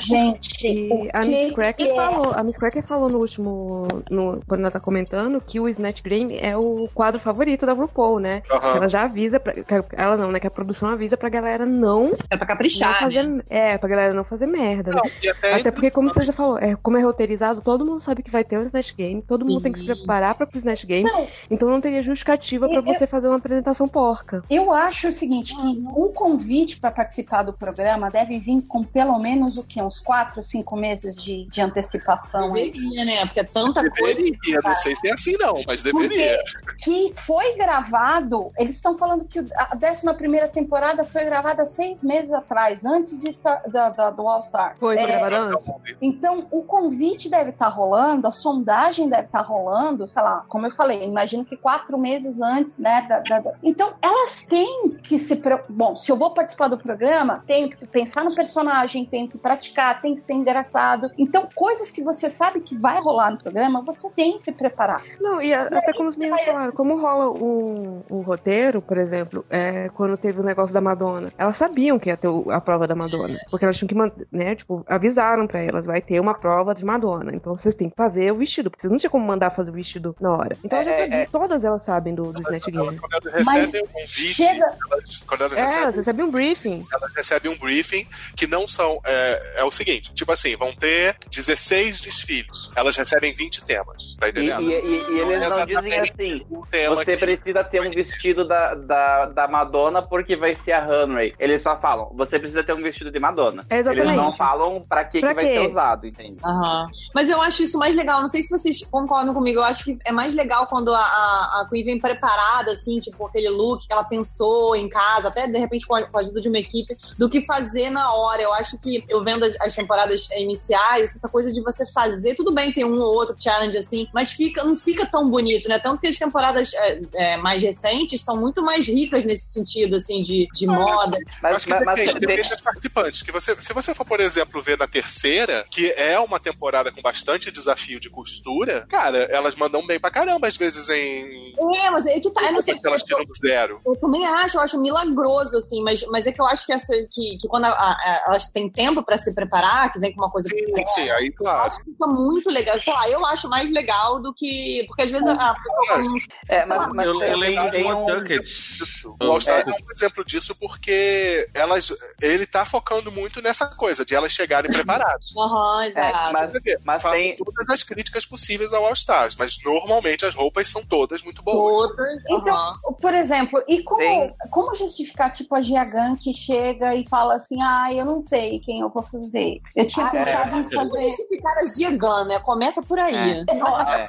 Gente, E a Miss Cracker é? falou, a Miss Cracker falou no último, no, quando ela tá comentando, que o Snatch Game é o quadro favorito da RuPaul, né? Ela já avisa, pra, ela não, né? Que a produção avisa pra galera não, É pra não caprichar, fazer, né? é, pra galera não fazer merda, né? Não, e até, Até porque, como você já falou, é, como é roteirizado, todo mundo sabe que vai ter um Snatch Game, todo mundo tem que se preparar pra pro Snatch Game, Não, então não teria justificativa pra Eu- você fazer uma apresentação porca. eu acho o seguinte, que um convite para participar do programa deve vir com pelo menos o que? Uns quatro, cinco meses de, de antecipação. aí. Deveria, né? Porque é tanta coisa. deveria, não sei se é assim não, mas deveria. que foi gravado. Eles estão falando que a 11 temporada foi gravada seis meses atrás, antes de Star- da, da- do All Star. Foi, foi É, gravado antes? Então, o convite deve estar rolando, a sondagem deve estar rolando, sei lá, como eu falei, imagino que quatro meses antes, né? da- da- da- Então, elas têm que se. Bom, se eu vou participar do programa, tenho que pensar no personagem, tenho que praticar, tem que ser engraçado. Então, coisas que você sabe que vai rolar no programa, você tem que se preparar. Não, e a- até como os meninos falaram, como rola um, um roteiro, por exemplo, é, quando teve o negócio da Madonna, elas sabiam que ia ter o- a prova da Madonna. Porque elas tinham que né? Tipo, avisaram pra elas, vai ter uma prova de Madonna. Então vocês têm que fazer o vestido. Porque vocês não tinham como mandar fazer o vestido na hora. Então elas já É, sabiam, é. todas elas sabem do, do Snatch Game. Quando elas recebem um convite, chega- elas, quando elas É, recebem elas recebem um briefing. elas recebem um briefing que não são. É, é o seguinte: tipo assim, vão ter 16 desfiles. Elas recebem 20 temas. Tá E, entendendo? e- e- e eles não dizem assim. Você precisa ter um vestido da, da, da Madonna porque vai ser a runway. Eles só falam, você precisa ter um vestido de Madonna. Exatamente. Eles não falam pra que, Pra que vai quê? ser usado, entende? Aham. Mas eu acho isso mais legal. Não sei se vocês concordam comigo. Eu acho que é mais legal quando a, a, a Queen vem preparada, assim, tipo, aquele look que ela pensou em casa, até de repente com a, com a ajuda de uma equipe, do que fazer na hora. Eu acho que eu vendo as, as temporadas iniciais, essa coisa de você fazer, tudo bem, tem um ou outro challenge assim, mas fica, não fica tão bonito, né? Tanto que as temporadas é, é, mais recentes são muito mais ricas nesse sentido, assim, de, de moda. Mas, Acho que mas- mas depende, tem- depende dos participantes. Que você, se você for, por exemplo, ver na terceira, que é uma temporada com bastante desafio de costura, cara, elas mandam bem pra caramba, às vezes em. É, mas é que tá. Eu não sei que elas tiram do zero. Eu também acho, eu acho milagroso, assim, mas, mas é que eu acho que, essa, que, que quando a- a- elas têm tempo pra se preparar, que vem com uma coisa Sim, que sim, aí, claro. acho que fica muito legal. Sei lá, eu acho mais legal do que. Porque às vezes a, a pessoa "Hum, É, mas, mas Eu, eu lembro de uma um- Tucket. O É. é um exemplo disso porque elas, ele tá focando muito nessa coisa de elas chegarem preparadas. Aham, exato. mas- Quer dizer, Mas façam tem- todas as críticas possíveis ao All Stars, mas normalmente as roupas são todas muito boas. Outras, Então, aham. por exemplo, e como, Tem- como justificar, tipo, a Giagan que chega e fala assim, ah, eu não sei quem eu vou fazer. Eu tinha Ah, pensado é. em fazer... justificar a Gigan, né? Começa por aí. É. Nossa, É.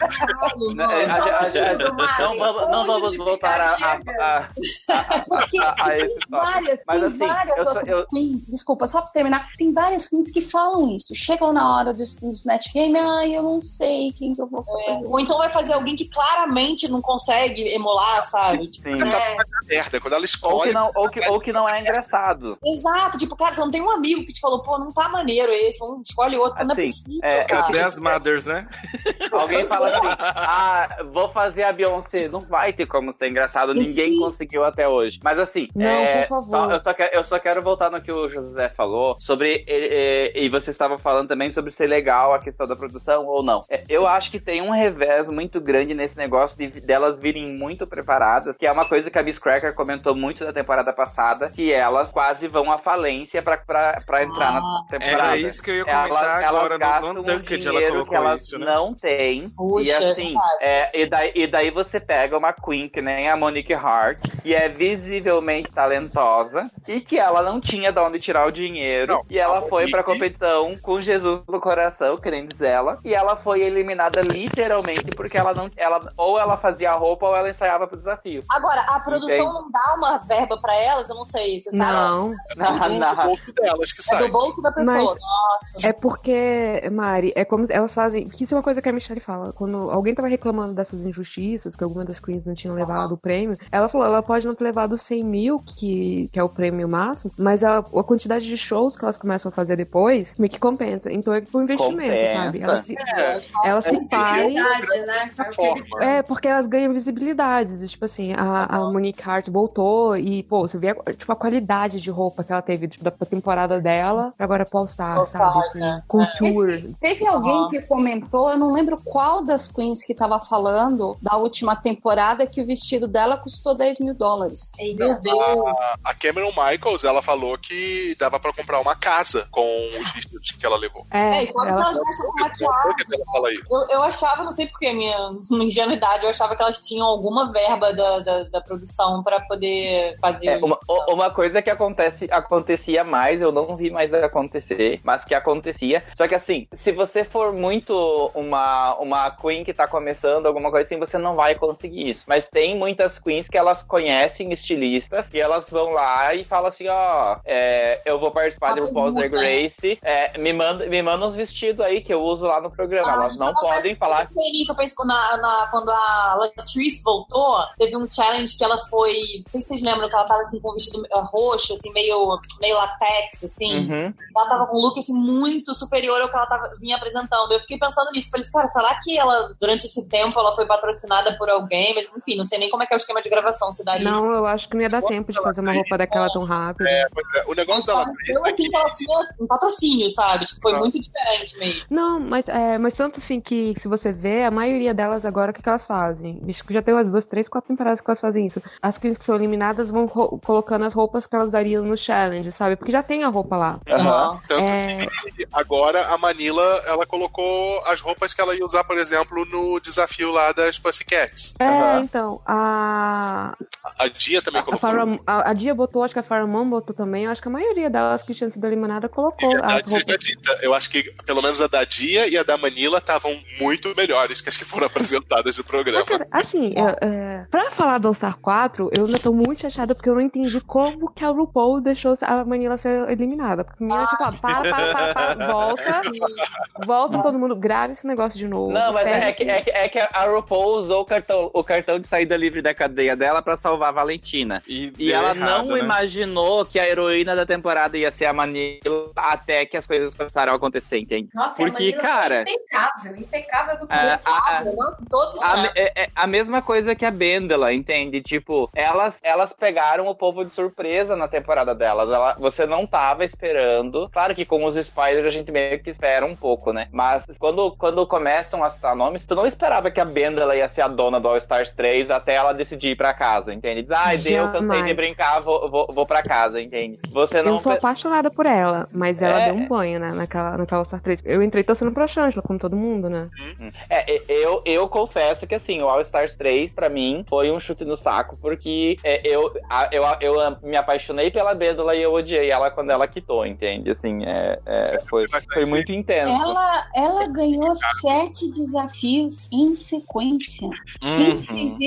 tudo, Ah, não vamos, não vamos voltar a, a, a, a, Porque a, a tem várias, Mas tem assim, várias eu outras eu- queens, desculpa, só pra terminar, tem várias queens que falam isso. Chegam na hora do, do Snatch Game, ai, eu não sei quem que eu vou fazer. Ou então vai fazer alguém que claramente não consegue emular, sabe? Tipo, Sim. Você sabe É. que vai dar merda. Quando ela Ou que, escolhe. não, ou, que, ou que não é engraçado. Exato, tipo, cara, você não tem um amigo que te falou, pô, não tá maneiro esse, um escolhe outro, não é Assim, possível, é. Cadê as mothers, né? Alguém fala assim, ah, vou fazer a Beyoncé. Não vai ter como ser engraçado, E ninguém sim. conseguiu até hoje. Mas assim, Não, é, por favor. só- eu, só quero, eu só quero voltar no que o José falou sobre. E, e, e você estava falando também sobre ser legal a questão da produção ou não. É, eu acho que tem um revés muito grande nesse negócio de delas virem muito preparadas, que é uma coisa que a Miss Cracker comentou muito na temporada passada, que elas quase vão à falência pra, pra, pra entrar na temporada. Era isso que eu ia Elas, comentar elas agora no gastam um Untunked, ela dinheiro colocou que elas isso, né? não têm. Puxa, e é assim, é, e, daí, e daí você pega uma Queen que nem a Monique Hart, que é visivelmente talentosa e que ela não tinha de onde tirar o dinheiro. Não, e ela foi pra Monique- competição com Jesus no coração, que nem diz ela. E ela foi eliminada literalmente porque ela não. Ela, ou ela fazia a roupa ou ela ensaiava pro desafio. Agora, a produção Entende? não dá uma verba pra elas? Eu não sei, você sabe? Não, do na- bolso delas que É sai. do bolso da pessoa. Mas- Nossa. é porque, Mari, é como elas fazem. Porque isso é uma coisa que a Michelle fala. Quando alguém tava reclamando dessas injustiças, que alguma das queens não tinha levado o prêmio, ela falou: ela pode não ter levado 100 mil, que, que é o prêmio máximo, mas a, a quantidade de shows que elas começam a fazer depois meio que compensa. Então é tipo um investimento, sabe? Compensa. Elas se, É, elas se fazem. Verdade, né? forma. É, porque elas ganham visibilidade. Tipo assim, a, a Monique Hart voltou e, pô, você vê a, tipo, a qualidade de roupa que ela teve tipo, da temporada dela agora pro All-Star, All sabe? Assim, né? couture. Teve alguém Aham. que comentou, eu não lembro qual das queens que tava falando da última temporada que o vestido dela custou 10 mil dólares. Meu Deus. A, a Cameron Michaels, ela falou que dava pra comprar uma casa com os vestidos que ela levou. É, É, e quando ela- elas gastam com maquiagem. Eu, eu achava, não sei porque, minha ingenuidade, eu achava que elas tinham alguma verba da, da, da produção pra poder fazer. É, uma, uma coisa que acontece, acontecia mais, eu não vi mais acontecer, mas que acontecia. Só que assim, se você for muito uma, uma queen que tá começando, alguma coisa assim, você não vai conseguir isso. Mas tem muitas queens que elas conhecem estilistas e elas vão lá e falam assim, ó, é, eu vou participar do RuPaul's Drag Race, é, me, manda, me manda uns vestidos aí que eu uso lá no programa. Ah, elas não podem falar Eu que na, na- quando a Latrice voltou, teve um challenge que ela foi. Não sei se vocês lembram que ela tava assim com um vestido eh, roxo, assim, meio, meio latex, assim. Uhum. Ela tava com um look assim, muito superior ao que ela tava, vinha apresentando. Eu fiquei pensando nisso. Falei assim, cara, será que ela, durante esse tempo, ela foi patrocinada por alguém? Mas, enfim, não sei nem como é que é o esquema de gravação, se daria isso. Não, eu acho que não ia dar tempo de fazer uma roupa daquela tão rápido. É, é, o negócio dela Eu, assim, que ela tinha um patrocínio, sabe? Tipo, foi Ah. muito diferente mesmo. Não, mas, é, mas tanto assim que se você vê, a maioria delas agora, o que, que elas fazem? Acho que já tem umas duas, três, quatro temporadas que elas fazem isso. As queens que são eliminadas vão colocando as roupas que elas usariam no challenge, sabe? Porque já tem a roupa lá. Aham. Tanto É, que agora a Manila, ela colocou as roupas que ela ia usar, por exemplo, no desafio lá das Pussycats. é Aham. então, a, A Dia também a, colocou. A, a Dia botou, acho que a Faramon botou também, eu acho que a maioria delas que tinham sido eliminada De colocou verdade as seja roupas. dita, eu acho que pelo menos a da Dia e a da Manila estavam muito melhores que as que foram apresentadas no programa. Assim, eu, é, pra falar do All Star 4, eu ainda tô muito chateada porque eu não entendi como que a RuPaul deixou a Manila ser eliminada. Porque a menina, tipo, ó, para, para, para, para, volta, volta todo mundo, grava esse negócio de novo. Não, mas é que, é, que, é que a RuPaul usou o cartão, o cartão de saída livre da cadeia dela pra salvar a Valentina. E, E ela errado, não né? imaginou que a heroína da temporada ia ser a Manila até que as coisas começaram a acontecer, entende? Nossa, Porque, cara- Impecável, impecável do É, começo. a- a- Nossa, todos os A, é, é a mesma coisa que a Bendela, entende? Tipo, elas, elas pegaram o povo de surpresa na temporada delas. Ela, você não tava esperando. Claro que com os spoilers a gente meio que espera um pouco, né? Mas quando, quando começam a citar nomes, tu não esperava que a Bendela ia ser a dona do All Stars 3 até ela decidir ir pra casa, entende? Diz, ai, deu, cansei de brincar, vou, vou, vou pra casa, entende? Você não. Eu sou apaixonada por ela, mas ela É. deu um banho, né, naquela, naquela All Star 3. Eu entrei torcendo pra Shangela, como todo mundo, né? É, e- eu, eu confesso que assim, o All Stars 3, pra mim, foi um chute no saco, porque é, eu, a- eu, eu me apaixonei pela Bêndola e eu odiei ela quando ela quitou, entende? Assim, é, é, foi, foi muito intenso. Ela, ela ganhou sete desafios em sequência. Uhum.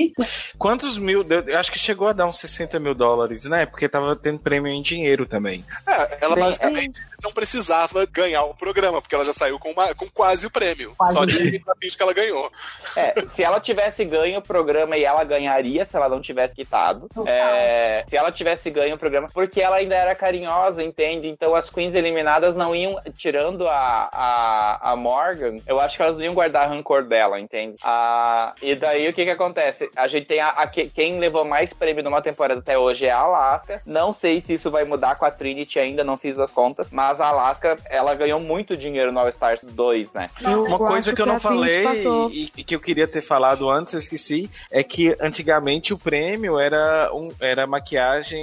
Quantos mil? Eu acho que chegou a dar uns 60 mil dólares, né? Porque tava tendo prêmio em dinheiro também. É, ela Bem, basicamente não precisava ganhar o programa, porque ela já saiu com, uma- com quase o prêmio. Quase só de desafios que ela ganhou. É, se ela tivesse ganho o programa e ela ganharia se ela não tivesse quitado. É, se ela tivesse ganho o programa, porque ela ainda era carinhosa, entende? Então as queens eliminadas não iam, tirando a, a, a Morgan, eu acho que elas não iam guardar rancor dela, entende? Ah, e daí o que que acontece? A gente tem a, a que- quem levou mais prêmio numa temporada até hoje é a Alaska. Não sei se isso vai mudar com a Trinity ainda, não fiz as contas, mas a Alaska, ela ganhou muito dinheiro no All Stars 2, né? Eu Uma coisa que eu não falei e, e que eu queria ter falado antes, eu esqueci, é que antigamente o prêmio era, um, era maquiagem,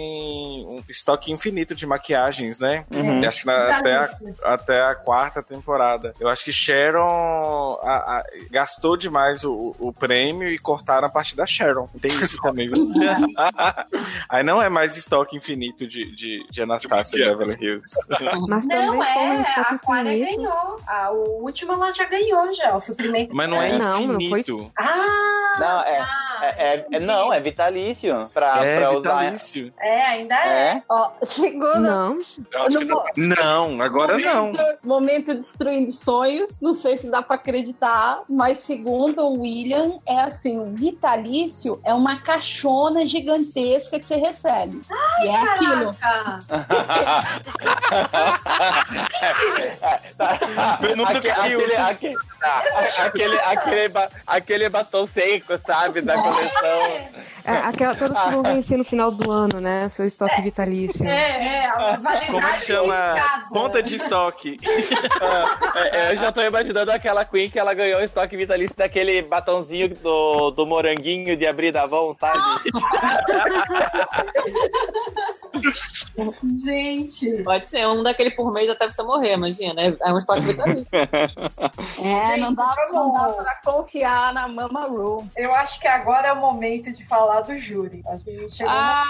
um estoque infinito de maquiagens, né? Uhum. Acho que na- até, a, até a quarta temporada. Eu acho que Sharon a- a- gastou demais o, o prêmio e cortaram a parte da Sharon. Tem isso também. Aí não é mais estoque infinito de, de, de Anastasia De Beverly Hills. Mas Não foi é, a infinito. ganhou. A, o último ela já ganhou, já. O suprimento. Mas não é Não, não foi- infinito. Ah! Não, é- tá, É, é- é- não, é vitalício. Pra, É pra usar. vitalício. É, ainda é. É. Ó, segundo. Não, mo- Não, agora não. momento, momento destruindo sonhos. Não sei se dá pra acreditar, mas segundo o William, é assim: o vitalício é uma caixona gigantesca que você recebe. e é aquilo. Aquele, aque- aquele, aquele, ba- aquele batom seco, sabe? Da coleção. é aquela, todos que vão vencer no final do ano, né? Seu estoque vitalício. É, é, a validade Como é que chama? Ponta de estoque. É, eu já tô imaginando aquela Queen que ela ganhou o estoque vitalício daquele batonzinho do, do moranguinho de abrir da Avon, sabe? Gente. Pode ser um daquele por mês até você morrer, imagina. É é um estoque vitalício. É, não dá, não dá pra confiar na Mama Ru. Eu acho que agora é o momento de falar do júri. Acho que a gente chegou Ah,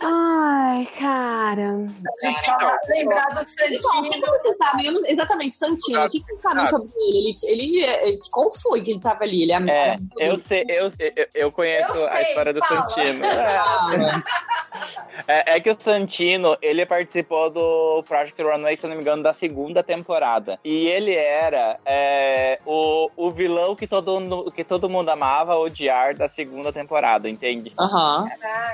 Ai, cara. na... A gente fala, lembrar do Bom, o Santino. que você sabe? Não- Exatamente, Santino. O que você sabe Ah. sobre ele? Ele, ele, ele- Qual foi que ele tava ali? Ele é, É, eu sei, eu, eu, eu conheço Eu a sei, história do fala. Santino. Ah, É, é que o Santino, ele participou do Project Runway, se eu não me engano, da segunda temporada. E ele era é, o, o vilão que todo, mundo- que todo mundo amava odiar da segunda temporada, entende? Aham.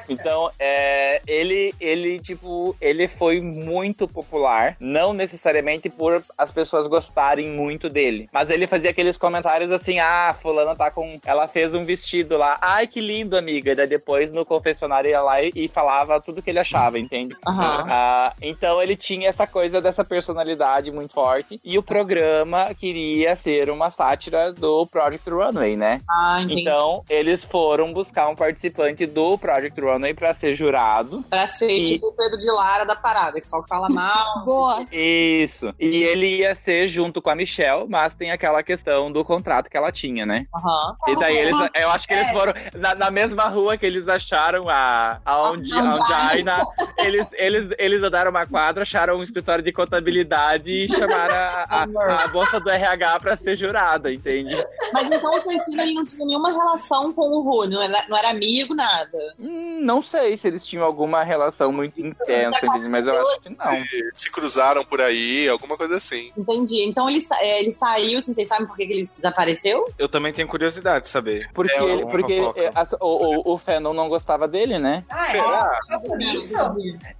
Então, é, ele, ele, tipo, ele foi muito popular, não necessariamente por as pessoas gostarem muito dele, mas ele fazia aqueles comentários assim, ah, fulana tá com, ela fez um vestido lá, ai, que lindo, amiga, e daí depois no confessionário ia lá e, e falava tudo que ele achava, entende? Ah, então ele tinha essa coisa dessa personalidade muito forte, e o programa queria ser uma sátira do Project Runway, né? Ah, entendi. Então, eles foram buscar um participante do Project Runway pra ser jurado. Pra ser E- tipo o Pedro de Lara da parada, que só fala mal. boa. Isso. E ele ia ser junto com a Michelle, mas tem aquela questão do contrato que ela tinha, né? Aham. E daí eles, eu acho que eles foram na, na mesma rua que eles acharam a, a onde, A onde a. Aina, eles, eles, eles andaram uma quadra, acharam um escritório de contabilidade e chamaram a, a, a moça do RH pra ser jurada, entende? Mas então o Santino ele não tinha nenhuma relação com o Rui, não era, não era amigo, nada. Hum, não sei se eles tinham alguma relação muito intensa, entende? mas eu acho que não. Se cruzaram por aí, alguma coisa assim. Entendi. Então ele, é, ele saiu, assim, vocês sabem por que ele desapareceu? Eu também tenho curiosidade de saber. Porque, É, ele- uma porque é, as- o, o, o não gostava dele, né? Ah, é? Será? Por isso?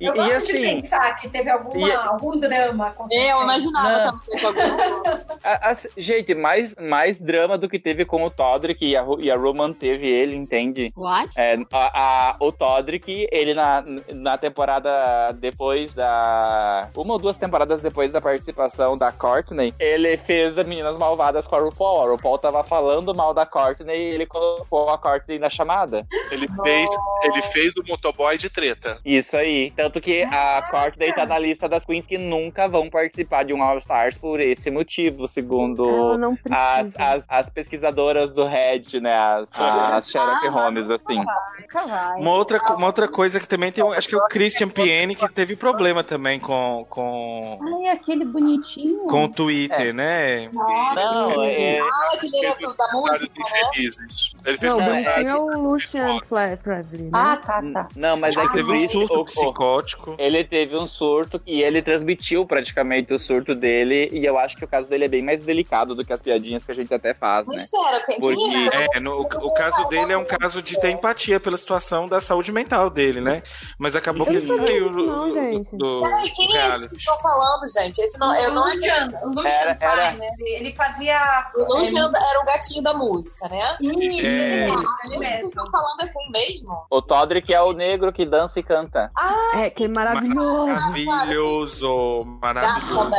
E, Eu e gosto assim, de pensar que teve alguma, e- algum drama É, eu imaginava a- gente, mais, mais drama do que teve com o Todrick e a, Ru- e a Ru manteve ele, entende? What? É, a, a- o Todrick, ele na, na temporada depois da. Uma ou duas temporadas depois da participação da Courtney, ele fez as meninas malvadas com a RuPaul. A RuPaul tava falando mal da Courtney e ele colocou a Courtney na chamada. Ele fez, ele fez o motoboy de treta. 30. Isso aí. Tanto que a Courtney tá na lista das queens que nunca vão participar de um All Stars por esse motivo, segundo não as, as, as pesquisadoras do Red, né? As, as Sherlock Holmes, assim. Vai. Uma outra, uma outra coisa que também tem, acho que é o Christian Piene que teve problema também com com, Ai, aquele bonitinho. com o Twitter, né? Não, é, Ah, que ele era da música, né? Ele fez Não, o bonitinho é o Lucian Presley, né? Ah, tá, tá. não, mas é que Teve um surto o- o- psicótico. Ele teve um surto e ele transmitiu praticamente o surto dele. E eu acho que o caso dele é bem mais delicado do que as piadinhas que a gente até faz, né? Mas espera, quem Porque- é? É, no- o caso dele é um caso de ter empatia pela situação da saúde mental dele, né? Mas acabou que Eu ele não sabia saiu não, do, gente. do, Peraí, quem do é esse que estão falando, gente? Esse não, eu o não Lucian, o Lucian Era- era- Pine, né? Ele- ele fazia. O era o gatinho da música, né? Isso, É. ele Ah, esse ele que estão falando é quem mesmo? O Todrick é o negro que dança e canta. É, que é maravilhoso. Maravilhoso, maravilhoso.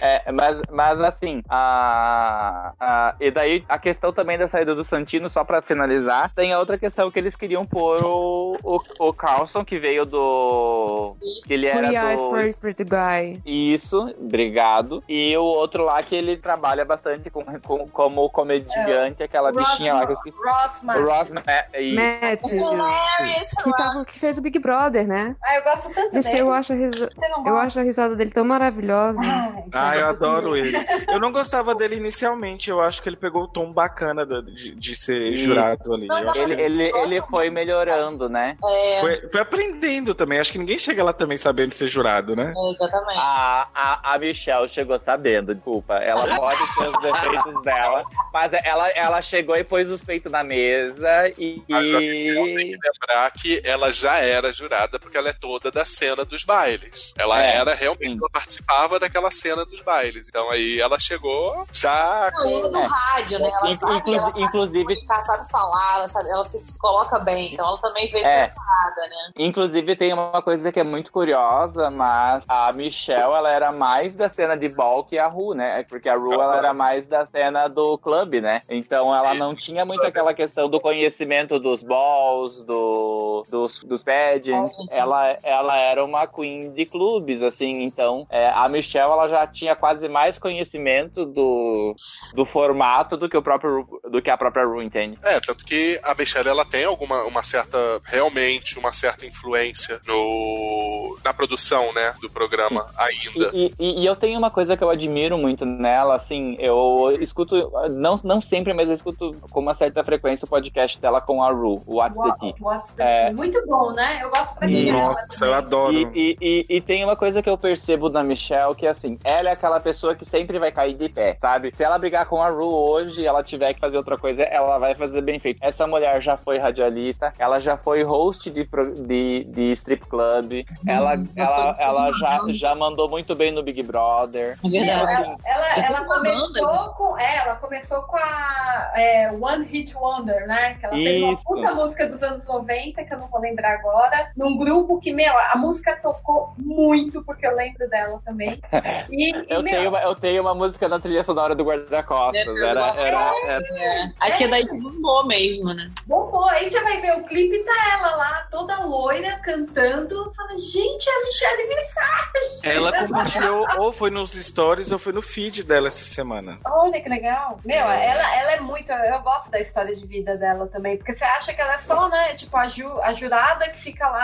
É, mas, mas assim, a, a- e daí a questão também da saída do Santino, só pra finalizar, tem a outra questão que eles queriam pôr o, o, o Carlson, que veio do. que ele era do. First Pretty Guy. Isso, obrigado. E o outro lá que ele trabalha bastante com, com- como comediante, aquela bichinha lá que eu esqueci. O Ross, é, é isso. Matt, Hilarious, que, tava, que fez o Big Brother, né? Ah, eu gosto tanto Gente, dele. eu acho, a risa- eu acho a risada dele tão maravilhosa. Ai, Ah, eu adoro ele. Eu não gostava dele inicialmente, eu acho que ele pegou o tom bacana de, de ser jurado ali. Não, Ele, ele, ele foi melhorando, né? É, foi, foi aprendendo também. Acho que ninguém chega lá também sabendo ser jurado, né? é, exatamente. A, a, a Michelle chegou sabendo, desculpa. Ela pode ter os defeitos dela, mas ela, ela chegou e pôs os peitos na mesa e. Mas a Michelle tem que lembrar que ela já era jurada, porque ela é toda da cena dos bailes. Ela É, era realmente, sim. ela participava daquela cena dos bailes. Então aí ela chegou já Não, e ela é É. rádio, né? Ela sabe, ela sabe inclusive- comunicar, sabe falar, ela, sabe- ela se, coloca bem. Então ela também veio É. preparada, né? Inclusive tem uma coisa que é muito curiosa, mas a Michelle ela era mais da cena de ball que a Ru, né? Porque a Ru ela era mais da cena do clube, né? Então ela não tinha muito aquela questão do conhecimento dos balls, do, dos, dos pageants. Ela, ela era uma queen de clubes, assim. Então é, a Michelle ela já tinha quase mais conhecimento do, do formato do que o próprio do que a própria Ru entende. É, tanto que a Michelle ela tem alguma uma certa realmente uma certa influência no na produção, né, do programa ainda. E, e- e eu tenho uma coisa que eu admiro muito nela, assim, eu escuto, não, não sempre, mas eu escuto com uma certa frequência o podcast dela com a Ru, o What's the Tea. What's the É. Muito bom, né? Eu gosto pra mim. Nossa, eu adoro. E, e, e- e tem uma coisa que eu percebo na Michelle, que assim, ela é aquela pessoa que sempre vai cair de pé, sabe? Se ela brigar com a Ru hoje e ela tiver que fazer outra coisa, ela vai fazer bem feito. Essa mulher já foi radialista, ela já foi host de, de, de strip club, ela, ela, ela já, já mandou muito bem no Big Brother. É verdade. Assim, Ela, ela Uma começou com. É, ela começou com a é, One Hit Wonder, né? Que ela fez uma Isso. puta música dos anos 90, que eu não vou lembrar agora, num grupo que, meu, a música tocou muito, porque eu lembro dela também. E, e, Eu meu, tenho, uma, eu tenho uma música na trilha sonora do Guarda-Costas. Era, era, era- É. Acho que é daí que bombou mesmo, né? bombou. Aí você vai ver o clipe e tá ela lá, toda loira, cantando. Fala, gente, é a Michelle Visage. Ela compartilhou, ou foi nos stories ou foi no feed dela essa semana. Olha que legal. Meu, ela, ela é muito. Eu gosto da história de vida dela também. Porque você acha que ela é só, né? Tipo, a, ju, a jurada que fica lá,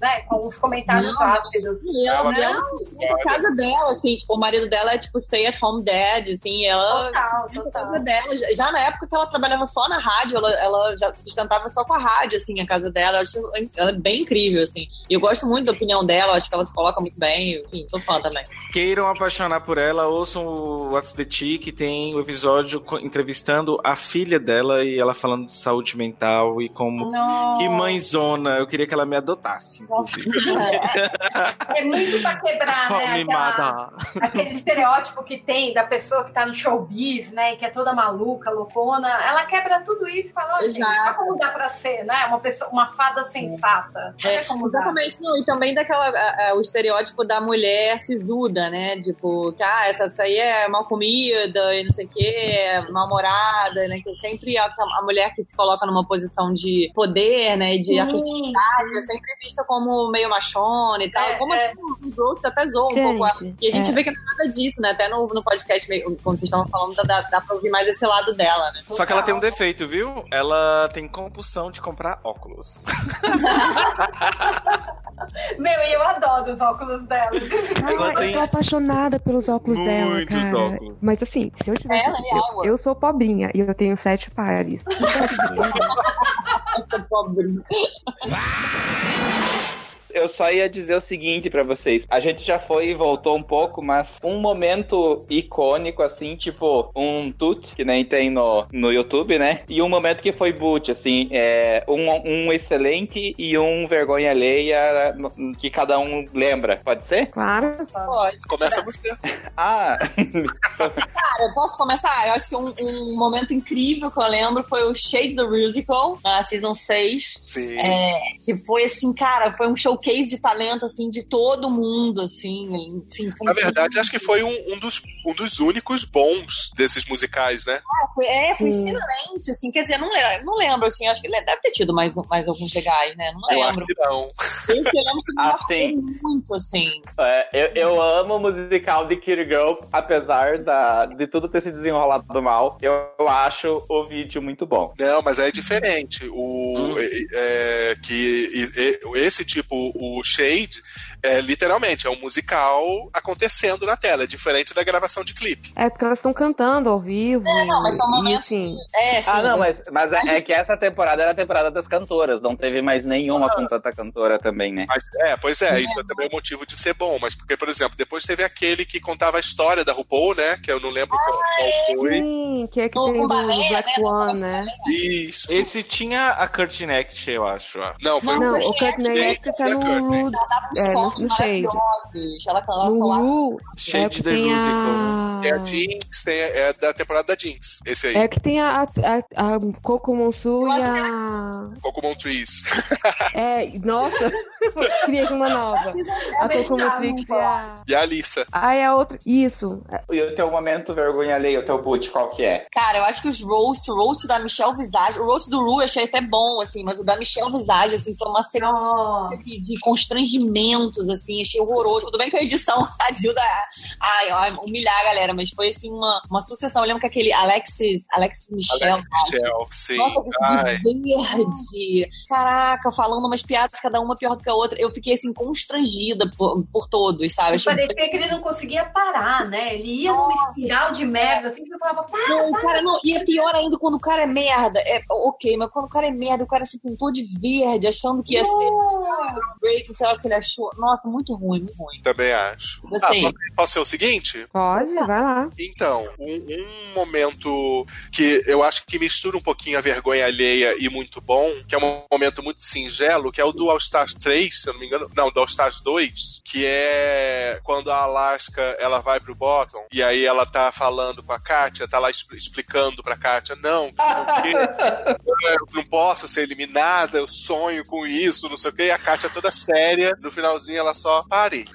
né? Com os comentários Não. ácidos. E ela, ela, é a casa dela, assim, tipo, o marido dela é tipo stay at home dad, assim, ela Total, a total. casa dela. Já- na época que ela trabalhava só na rádio, ela, ela já sustentava só com a rádio, assim, a casa dela. Eu acho ela é bem incrível, assim. E eu gosto muito da opinião dela, eu acho que ela se coloca muito bem, enfim, sou fã também. Queiram apaixonar por ela, ouçam o What's the Tea, que tem o episódio co- entrevistando a filha dela e ela falando de saúde mental e como. Nossa. Que mãezona, eu queria que ela me adotasse, inclusive. É muito pra quebrar, né? Aquela- aquele estereótipo que tem da pessoa que tá no showbiz, né? Que é toda maluca, loucona. Ela quebra tudo isso e fala, ó, gente, olha como dá pra ser, né? Uma, pessoa, uma fada sensata. Olha como dá. Exatamente, não, e também daquela, a- a- o estereótipo da mulher sisuda, né? Tipo, que ah, essa, essa aí é mal comida e não sei o que, é mal-humorada, né? Que é sempre a, a mulher que se coloca numa posição de poder, né? De afetividade, é sempre vista como meio machona e tal. É, como é. os outros até zoam um pouco. Gente, E a gente é. vê que não é nada disso, né? Até no, no podcast, meio- quando vocês estavam falando, dá, dá pra ouvir mais esse lado dela, né? Só que ela tem um defeito, viu? Ela tem compulsão de comprar óculos. Meu, e eu adoro os óculos dela. Ela Eu tem sou apaixonada pelos óculos dela, cara. óculos. Mas assim, se eu tivesse. Ela e eu, eu sou pobrinha e eu tenho sete pares. Essa pobre. Eu só ia dizer o seguinte pra vocês. A gente já foi e voltou um pouco, mas um momento icônico, assim, tipo um tut, que nem tem no, no YouTube, né? E um momento que foi boot, assim, é um, um excelente e um vergonha alheia que cada um lembra. Pode ser? Claro. Pode. Começa você. Ah, Cara, eu posso começar? Eu acho que um, um momento incrível que eu lembro foi o Shade the Musical, na Season 6. Sim. É, que foi assim, cara, foi um showcase de talento, assim, de todo mundo, assim. assim Na verdade, acho que foi um, um dos, um dos únicos bons desses musicais, né? Foi, é, foi Sim. excelente, assim, quer dizer, não lembro, não lembro, assim, acho que ele deve ter tido mais, mais alguns legais, né? Não Eu acho lembro. que não. Esse eu lembro que me Ah, marcou sim. muito, assim. é, eu, eu amo o musical de Kitty Girl, apesar da, de tudo ter se desenrolado mal. Eu, eu acho o vídeo muito bom. Não, mas é diferente. O, Hum. é, é, que e- e- esse tipo, o Shade, é literalmente é um musical acontecendo na tela, é diferente da gravação de clipe. É porque elas estão cantando ao vivo. não, mas são e, momentos assim, É, sim. Ah, não, mas, mas é, é que essa temporada era a temporada das cantoras, não teve mais nenhuma com tanta cantora também, né? Mas, é, pois é, isso é também o motivo de ser bom. Mas porque, por exemplo, depois teve aquele que contava a história da RuPaul, né? Que eu não lembro qual, qual foi. Sim, que é que No- tem no do, do Black né? Swan, No né? Isso. Esse tinha a Kurt Necht, eu acho. ó. Não, foi Não, o o Kurt Next tá no é, no Shade. Ela, é o Shade que the tem Musical. É a a... Jinx, tem, é da temporada da Jinx. Esse aí. É que tem a, a, a Coco Monsu e a... Cocomon Trees. É, nossa, queria uma nova. A Coco Montrix e a... E a Alissa. Ah, é a outra. Isso. E o teu momento vergonha alheia, o teu boot, qual que é? Cara, eu acho que os roast, o roast da Michelle Visage, o roast do Ru eu achei até bom, assim, mas o da Michelle Visage, assim, foi uma sequência Nossa. de, de constrangimentos, assim, achei horroroso. Tudo bem que a edição ajuda a, a- a humilhar a galera, mas foi, assim, uma, uma sucessão. Eu lembro que aquele Alexis, Alexis Michelle, Alex Michel, sim. nossa, verde. Caraca, falando umas piadas, cada uma pior do que a outra. Eu fiquei, assim, constrangida por, por todos, sabe? Achei Parecia que ele não conseguia parar, né? Ele ia numa espiral de merda, assim, que eu falava, pá, Não, cara, não. E é pior ainda quando o cara é merda. É ok, mas quando o cara é merda, o cara se pintou de verde, achando que ia ser break, sei lá o que ele achou. Nossa, muito ruim, muito ruim. Também acho. Você. Ah, posso, posso ser o seguinte? Pode, vai lá. Então, um, um momento que eu acho que mistura um pouquinho a vergonha alheia e muito bom, que é um momento muito singelo, que é o do All Stars 3, se eu não me engano. Não, do All Stars 2, que é quando a Alaska ela vai pro bottom e aí ela tá falando com a Kátia, tá lá expl- explicando pra Kátia, não, não posso ser eliminada, eu sonho com isso, não sei o quê, e a Kátia toda séria, no finalzinho ela só, pare.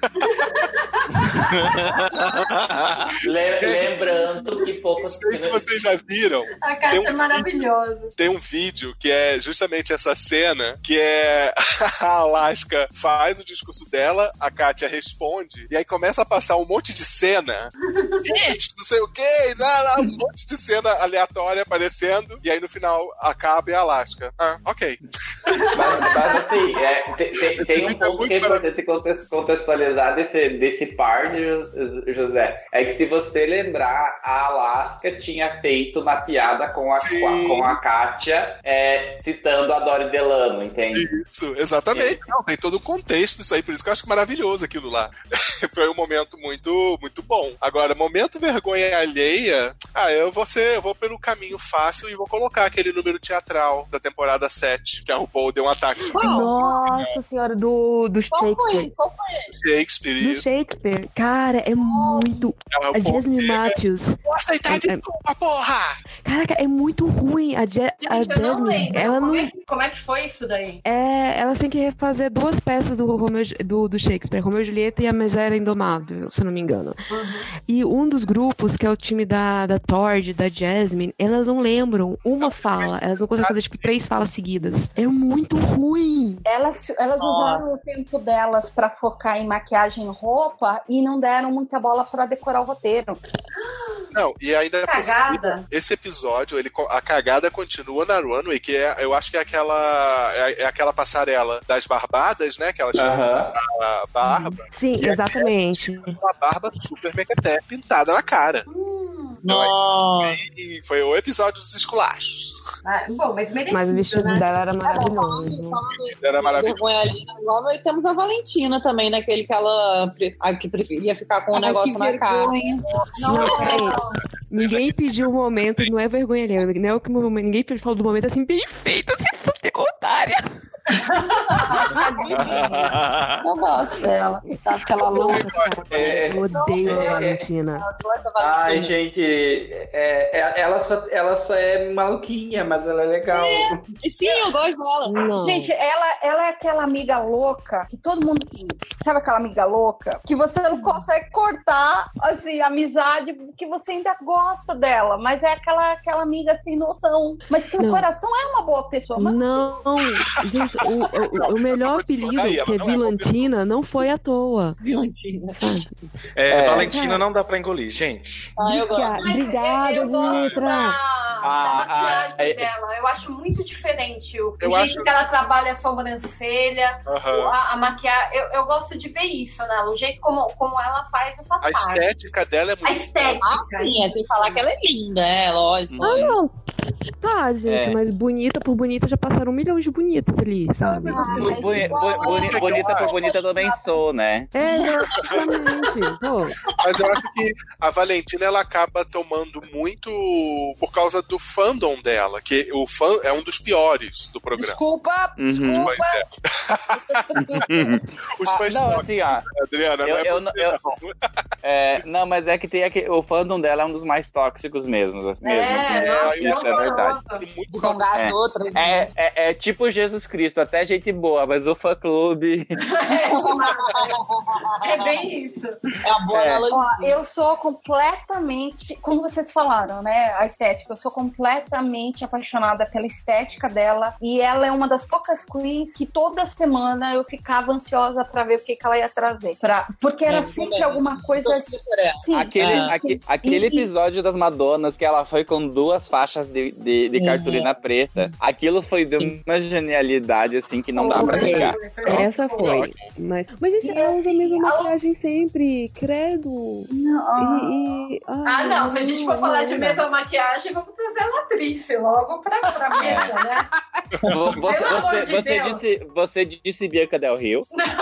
Le- lembrando que Não poucas sei se vocês já viram, a caixa um é maravilhosa. tem um vídeo que é justamente essa cena, que é a Alaska faz o discurso dela, a Katia responde, e aí começa a passar um monte de cena. Bitch, não sei o que, um monte de cena aleatória aparecendo, e aí no final acaba e a Alaska. Ah, ok. Mas, mas, assim, é, tem, tem- tem um ponto que é importante contextualizar desse, desse par de Jo- José. É que se você lembrar, a Alaska tinha feito uma piada com a, Sim. com a, com a Kátia, é, citando a Dori Delano, entende? Isso, exatamente. Não, tem todo o contexto isso aí, por isso que eu acho maravilhoso aquilo lá. Foi um momento muito, muito bom. Agora, momento vergonha alheia, ah, eu vou ser, eu vou pelo caminho fácil e vou colocar aquele número teatral da temporada 7, que a RuPaul deu um ataque. Nossa senhora, do, do foi? Shakespeare. Qual foi? Shakespeare. Do isso. Shakespeare. Cara, é muito. É A Jasmine Matthews. Vou aceitar É- desculpa, porra! Caraca, é muito ruim. A, Ja- a não Jasmine, lembro. ela como, não. é, que- como é que foi isso daí? É, elas têm que refazer duas peças do, Romeo, do, do Shakespeare, Romeu e Julieta e a Megera Indomável, se eu não me engano. E um dos grupos, que é o time da, da Tord, da Jasmine, elas não lembram uma fala. Elas não conseguem fazer, tipo, três falas seguidas. É muito ruim. Elas, elas Nossa. usaram o tempo delas pra focar em maquiagem e roupa e não deram muita bola pra decorar o roteiro. Não, e ainda é Cagada. esse episódio, ele, a cagada continua na Runway, que é, eu acho que é aquela, é, é aquela passarela das barbadas, né? Que ela chama Aham. a barba, Sim, E exatamente. uma barba super mecaté pintada na cara. Nossa. E foi o episódio dos esculachos. Ah, bom, mas merecido, Mas o vestido né? dela era maravilhoso. Era maravilhoso. Roma, e temos a Valentina também, naquele que ela a que preferia ficar com o Ai, negócio que na cara. Não, peraí. Ninguém pediu o momento, não é vergonha alheia. Não é o que ninguém falou do momento assim, bem feito, se fuder, otária. Eu gosto dela. Tá aquela louca. É, Eu odeio a É. Valentina. Ai, gente, é, é- ela, só, ela só é maluquinha, mas ela é legal. E sim, eu gosto dela. Não. Gente, ela, ela é aquela amiga louca que todo mundo. Sabe aquela amiga louca? Que você não consegue cortar, assim, a amizade, que você ainda gosta dela. Mas é aquela, aquela amiga sem noção. Mas que no Não. coração é uma boa pessoa. Mas Não, gente, o, o- o melhor apelido, Aí, que é não é Vilantina, não foi à toa. Valentina. Sabe? É, É. Valentina não dá pra engolir, gente. Ah, eu gosto. Obrigada, da, Ah, da maquiagem ah, é- dela. Eu acho muito diferente o, jeito acho- que ela trabalha a sobrancelha, Aham. a, a maquiagem. Eu, eu gosto de ver isso nela, o jeito como, como ela faz essa A parte. estética dela é A muito. estética. Ah, sim, é sem falar que ela é linda, é, lógico. Ah, não. Tá, gente, É. mas bonita por bonita já passaram um milhão de bonitas ali, sabe? Ah, eu bonita por bonita também sou, né? É, exatamente. Pô, Mas eu acho que a Valentina ela acaba tomando muito por causa do fandom dela, que o fã é um dos piores do programa. Desculpa, Uhum. desculpa. É. Os Ah, fãs não, não, assim, ó. Adriana, Eu, não é eu, você, eu- não. é, não, mas é que tem aquele, o fandom dela é um dos mais tóxicos mesmo, assim, mesmo, assim, É, isso é verdade. É. É, é, é tipo Jesus Cristo, até gente boa, mas o fã clube. É bem isso. É a boa É. analogia. Ó, eu sou completamente, como vocês falaram, né? A estética. Eu sou completamente apaixonada pela estética dela. E ela é uma das poucas queens que toda semana eu ficava ansiosa pra ver o que, que ela ia trazer. Pra, porque era Eu sempre também. alguma coisa. Por ela. Sim, Aquele, É. aque- aquele E- episódio das Madonas que ela foi com duas faixas de, de, de cartolina preta. Aquilo foi de uma genialidade, assim, que não dá pra negar. essa foi. Mas, mas gente, ela usa a mesma maquiagem sempre, credo. Não. E, e- Ah, não. Se a gente for falar de não. mesma maquiagem, vamos trazer a Latrice logo pra, pra mesa, né? Vo- Você, Pelo amor você, de você Deus. disse, você disse Bianca Del Rio? Não, não,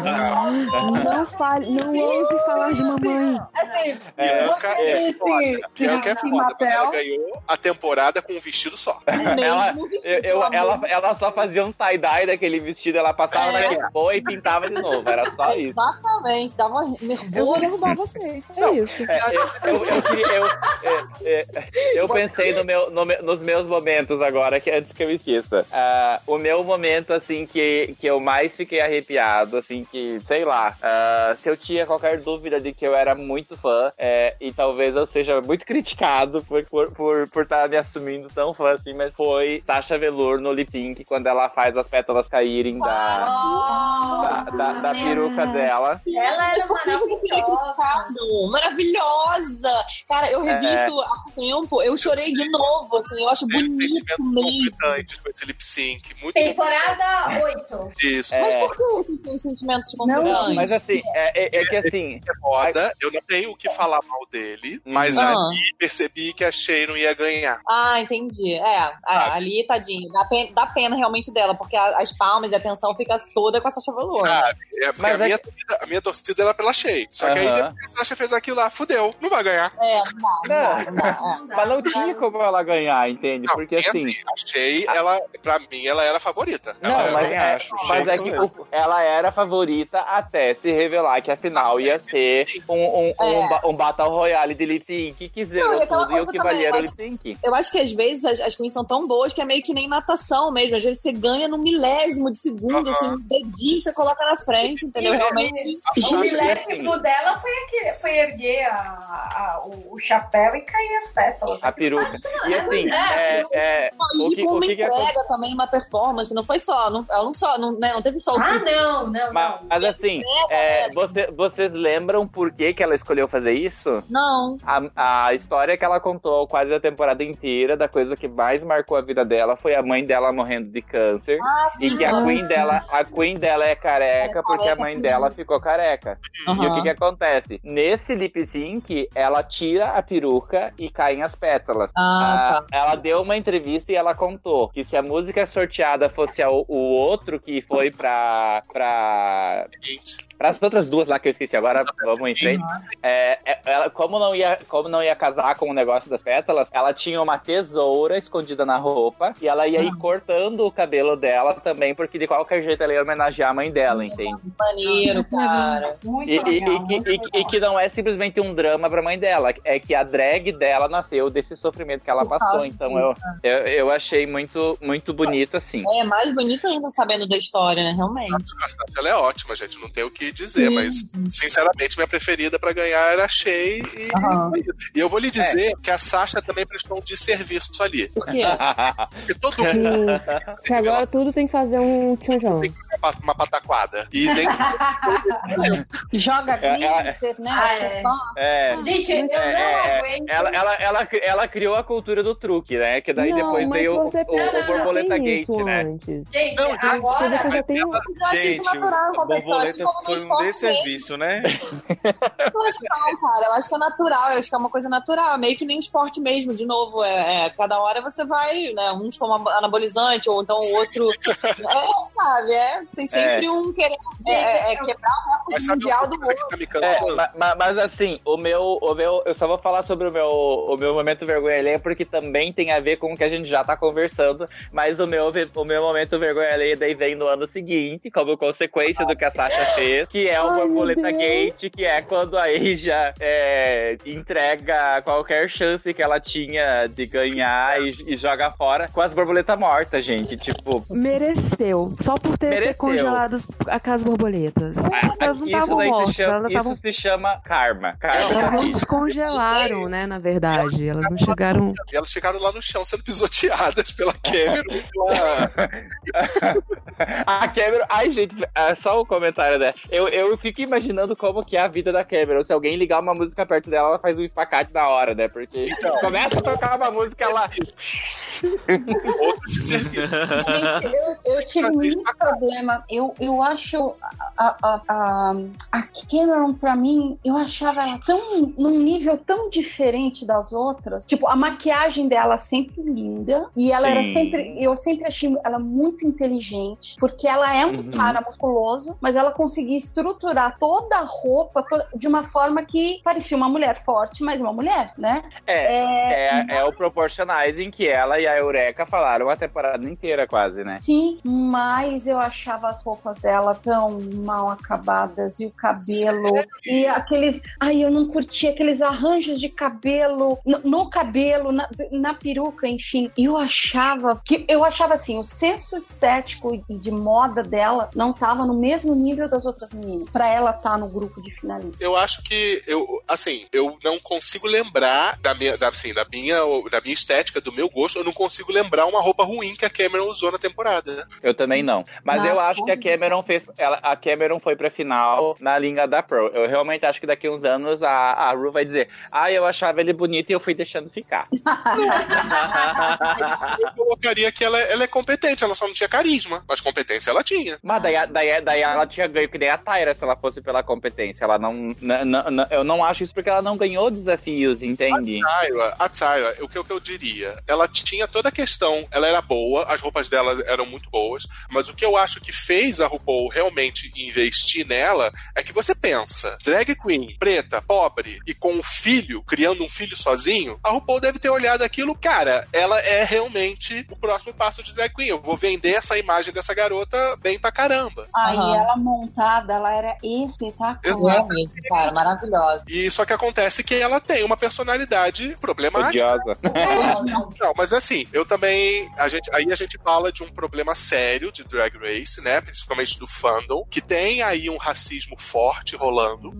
não, não. não. Não fale, não ouse falar de mamãe. Assim, É, Bianca é, é. foda. Bianca é foda, mas ela ganhou a temporada com um vestido só. Ela, eu, ela, ela só fazia um tie-dye daquele vestido, ela passava É. naquele e pintava de novo. Era só É, isso. Exatamente, dava Eu vou nervoso. derrubar você. É Não. isso. É, eu, eu, eu, queria- eu, é, é, eu pensei no meu, no nos meus momentos agora, que antes que eu me esqueça. Ah, o meu momento, assim, que, que eu mais fiquei arrepiado, assim, que, sei lá, ah, se eu tinha qualquer dúvida de que eu era muito fã, é, e talvez eu seja muito criticado por estar por, por, por tá me assumindo tão fã assim, mas foi Sasha Velour no lip sync, quando ela faz as pétalas caírem da, da, da, da peruca dela. Ela era maravilhosa. Maravilhosa! Cara, eu revi É. isso há tempo, eu chorei de novo, assim, eu acho Teve bonito sentimentos mesmo. com esse lip sync. Muito Temporada 8. isso. É. Mas por que esses têm sentimentos Não, Não, conflitantes? mas assim, é, é- é que assim, é foda. Eu não tenho o que falar mal dele, mas Ah. ali percebi que a Sharon ia ganhar. Ah, entendi. É, é, ali, tadinho, dá pena, dá pena realmente dela, porque a- as palmas e a atenção fica toda com a Sasha Velour. Sabe? É, porque Mas a, é minha torcida, a minha torcida era pela Shea. Só que aí depois a Sasha fez aquilo lá, fudeu, não vai ganhar. É, não não não é. mas não tinha como ela ganhar, entende? Não. Porque que assim. Achei, ela, pra mim, ela era a favorita. Não, ela mas, era- é, acho, mas é que ela era a favorita até se revelar que a final ia ser um, um, um, ba- um Battle Royale de lip sync que zerou e tudo e o que valia era o eu lip sync. Eu acho que às vezes as, as são tão boas que é meio que nem natação mesmo. Às vezes você ganha no milésimo de segundo, assim, um dedinho você coloca na frente, entendeu? Realmente. A O Sasha, milésimo dela foi, aquele, foi erguer a, a- o, o chapéu e cair as pétalas. A peruca. E assim, é, é, o E que, com o uma que, que entrega também, uma performance. Não foi só, não, ela não só, não, né, não teve só o Ah, não, não, Mas, não. mas assim, é, você- vocês lembram por que, que ela escolheu fazer isso? Não. A, a história que ela contou quase a temporada inteira, da coisa que mais marcou a vida dela, foi a mãe dela morrendo de câncer. Ah, sim. E que a Queen sim. dela, a Queen dela é careca É porque a careca mãe também. dela ficou careca. E o que que acontece? Nesse lip sync, ela tira a peruca e caem as pétalas. Ah, Ah, ela deu uma entrevista e ela contou que se a música sorteada fosse a- o outro que foi pra, pra para as outras duas lá que eu esqueci agora, vamos em frente. É, é, ela, como, não ia, como não ia casar com o negócio das pétalas, ela tinha uma tesoura escondida na roupa e ela ia ir cortando o cabelo dela também, porque de qualquer jeito ela ia homenagear a mãe dela, entende? maneiro, cara. Muito E, e- legal. e- muito e- e legal. que não é simplesmente um drama pra mãe dela, é que a drag dela nasceu desse sofrimento que ela Por passou. Então eu, eu, eu achei muito, muito bonito assim. É mais bonito ainda sabendo da história, né? Realmente. ela é ótima, gente. Não tem o que dizer, mas sinceramente minha preferida pra ganhar era a Shea e, e eu vou lhe dizer que a Sasha também prestou um desserviço ali. Por quê? Porque todo mundo Sim. Que agora tudo tem que fazer um tchonjão. tem uma pataquada. E nem Joga É, ela- glitter, né? Ah, é. Só- É. Gente, eu É, não é. Ela, ela, ela, ela criou a cultura do truque, né? Que daí não, depois veio o, o, Borboleta Gate, isso né? Gente, Não, gente, Porque agora. você já tem um- Eu acho Gente, isso natural na o assim borboleta como no foi um desserviço, né? Eu acho que não, cara. Eu acho que é natural. Eu acho que é uma coisa natural. É meio que nem esporte mesmo, de novo. É, é, cada hora você vai, né? Uns tomam anabolizante, ou então o outro. É, sabe? É, tem sempre um querendo é, é, é quebrar o Mas recorde mundial do outro. tá É, cansando? ma- ma- mas assim, o meu, o meu, eu só vou falar sobre o meu, o meu momento vergonha alheia, porque também tem a ver com o que a gente já tá conversando, mas o meu, o meu momento vergonha alheia daí vem no ano seguinte, como consequência do que a Sasha fez, que é o Ai, Borboleta. Gate, que é quando a Asia é, entrega qualquer chance que ela tinha de ganhar e, e joga fora com as borboletas mortas, gente, tipo... Mereceu. Só por ter, ter Mereceu. Congelado as- aquelas borboletas. Elas não Isso estavam mortas, chama, elas isso estavam. se chama karma. Karma Elas não descongelaram, né? Na verdade. Elas não chegaram. E elas ficaram lá no chão sendo pisoteadas pela Cameron. pela... A Cameron. Ai, gente, é só um comentário, né? Eu, eu fico imaginando como que é a vida da Cameron. Se alguém ligar uma música perto dela, ela faz um espacate na hora, né? Porque Então. começa a tocar uma música, ela. Outro. Gente, eu, eu tive muito problema. Eu, eu acho a, a, a, a Cameron, pra mim, eu achava ela tão num nível tão diferente das outras. Tipo, a maquiagem dela sempre linda. E ela era Sim. sempre. Eu sempre achei ela muito inteligente. Porque ela é um Uhum. cara musculoso, mas ela conseguia estruturar toda a roupa toda- de uma forma que parecia uma mulher forte, mas uma mulher, né? É, é, é o Proportionizing que ela e a Eureka falaram a temporada inteira, quase, né? Sim, mas eu achava as roupas dela tão mal acabadas e o cabelo e aqueles. Ai, eu não curti aqueles arranjos de cabelo no, no cabelo, na, na peruca, enfim. E eu achava que eu achava assim, o senso estético e de moda dela não tava no mesmo nível das outras meninas. Pra ela estar no grupo de finalistas. Eu acho que eu, assim, eu não consigo lembrar da minha, da, assim, da minha, da minha estética, do meu gosto, eu não consigo lembrar uma roupa ruim que a Cameron usou na temporada. Eu também não. Mas Ah, eu acho que a Cameron fez. Ela, a Cameron foi pra final na linha da Pro. Eu realmente acho que daqui uns anos a, a Ru vai dizer: Ah, eu achava ele bonito e eu fui deixando ficar. Eu colocaria que ela, ela é competente, ela só não tinha carisma, mas competência ela tinha. Mas daí, daí, daí ela tinha ganho que nem a Tyra se ela fosse pela competência. Ela não, Eu não acho isso porque ela não ganhou desafios, entende? Tyra, a Tyra, o que, o que eu diria? Ela tinha toda a questão, ela era boa, as roupas dela eram muito boas, mas o que eu acho que fez a RuPaul realmente investir nela é que você pensa, drag queen, preta, pobre e com um filho, criando um filho sozinho, a RuPaul deve ter olhado aquilo, cara, ela é realmente o próximo passo de drag queen. Eu vou vender essa imagem dessa garota bem pra caramba. Aí Aham. ela montada, ela era espetacular. Realmente, cara, maravilhosa. E só que acontece que ela tem uma personalidade problemática. Odiosa. Não, mas assim, eu também. A gente, aí a gente fala de um problema sério de Drag Race, né? Principalmente do fandom, que tem aí um racismo forte rolando.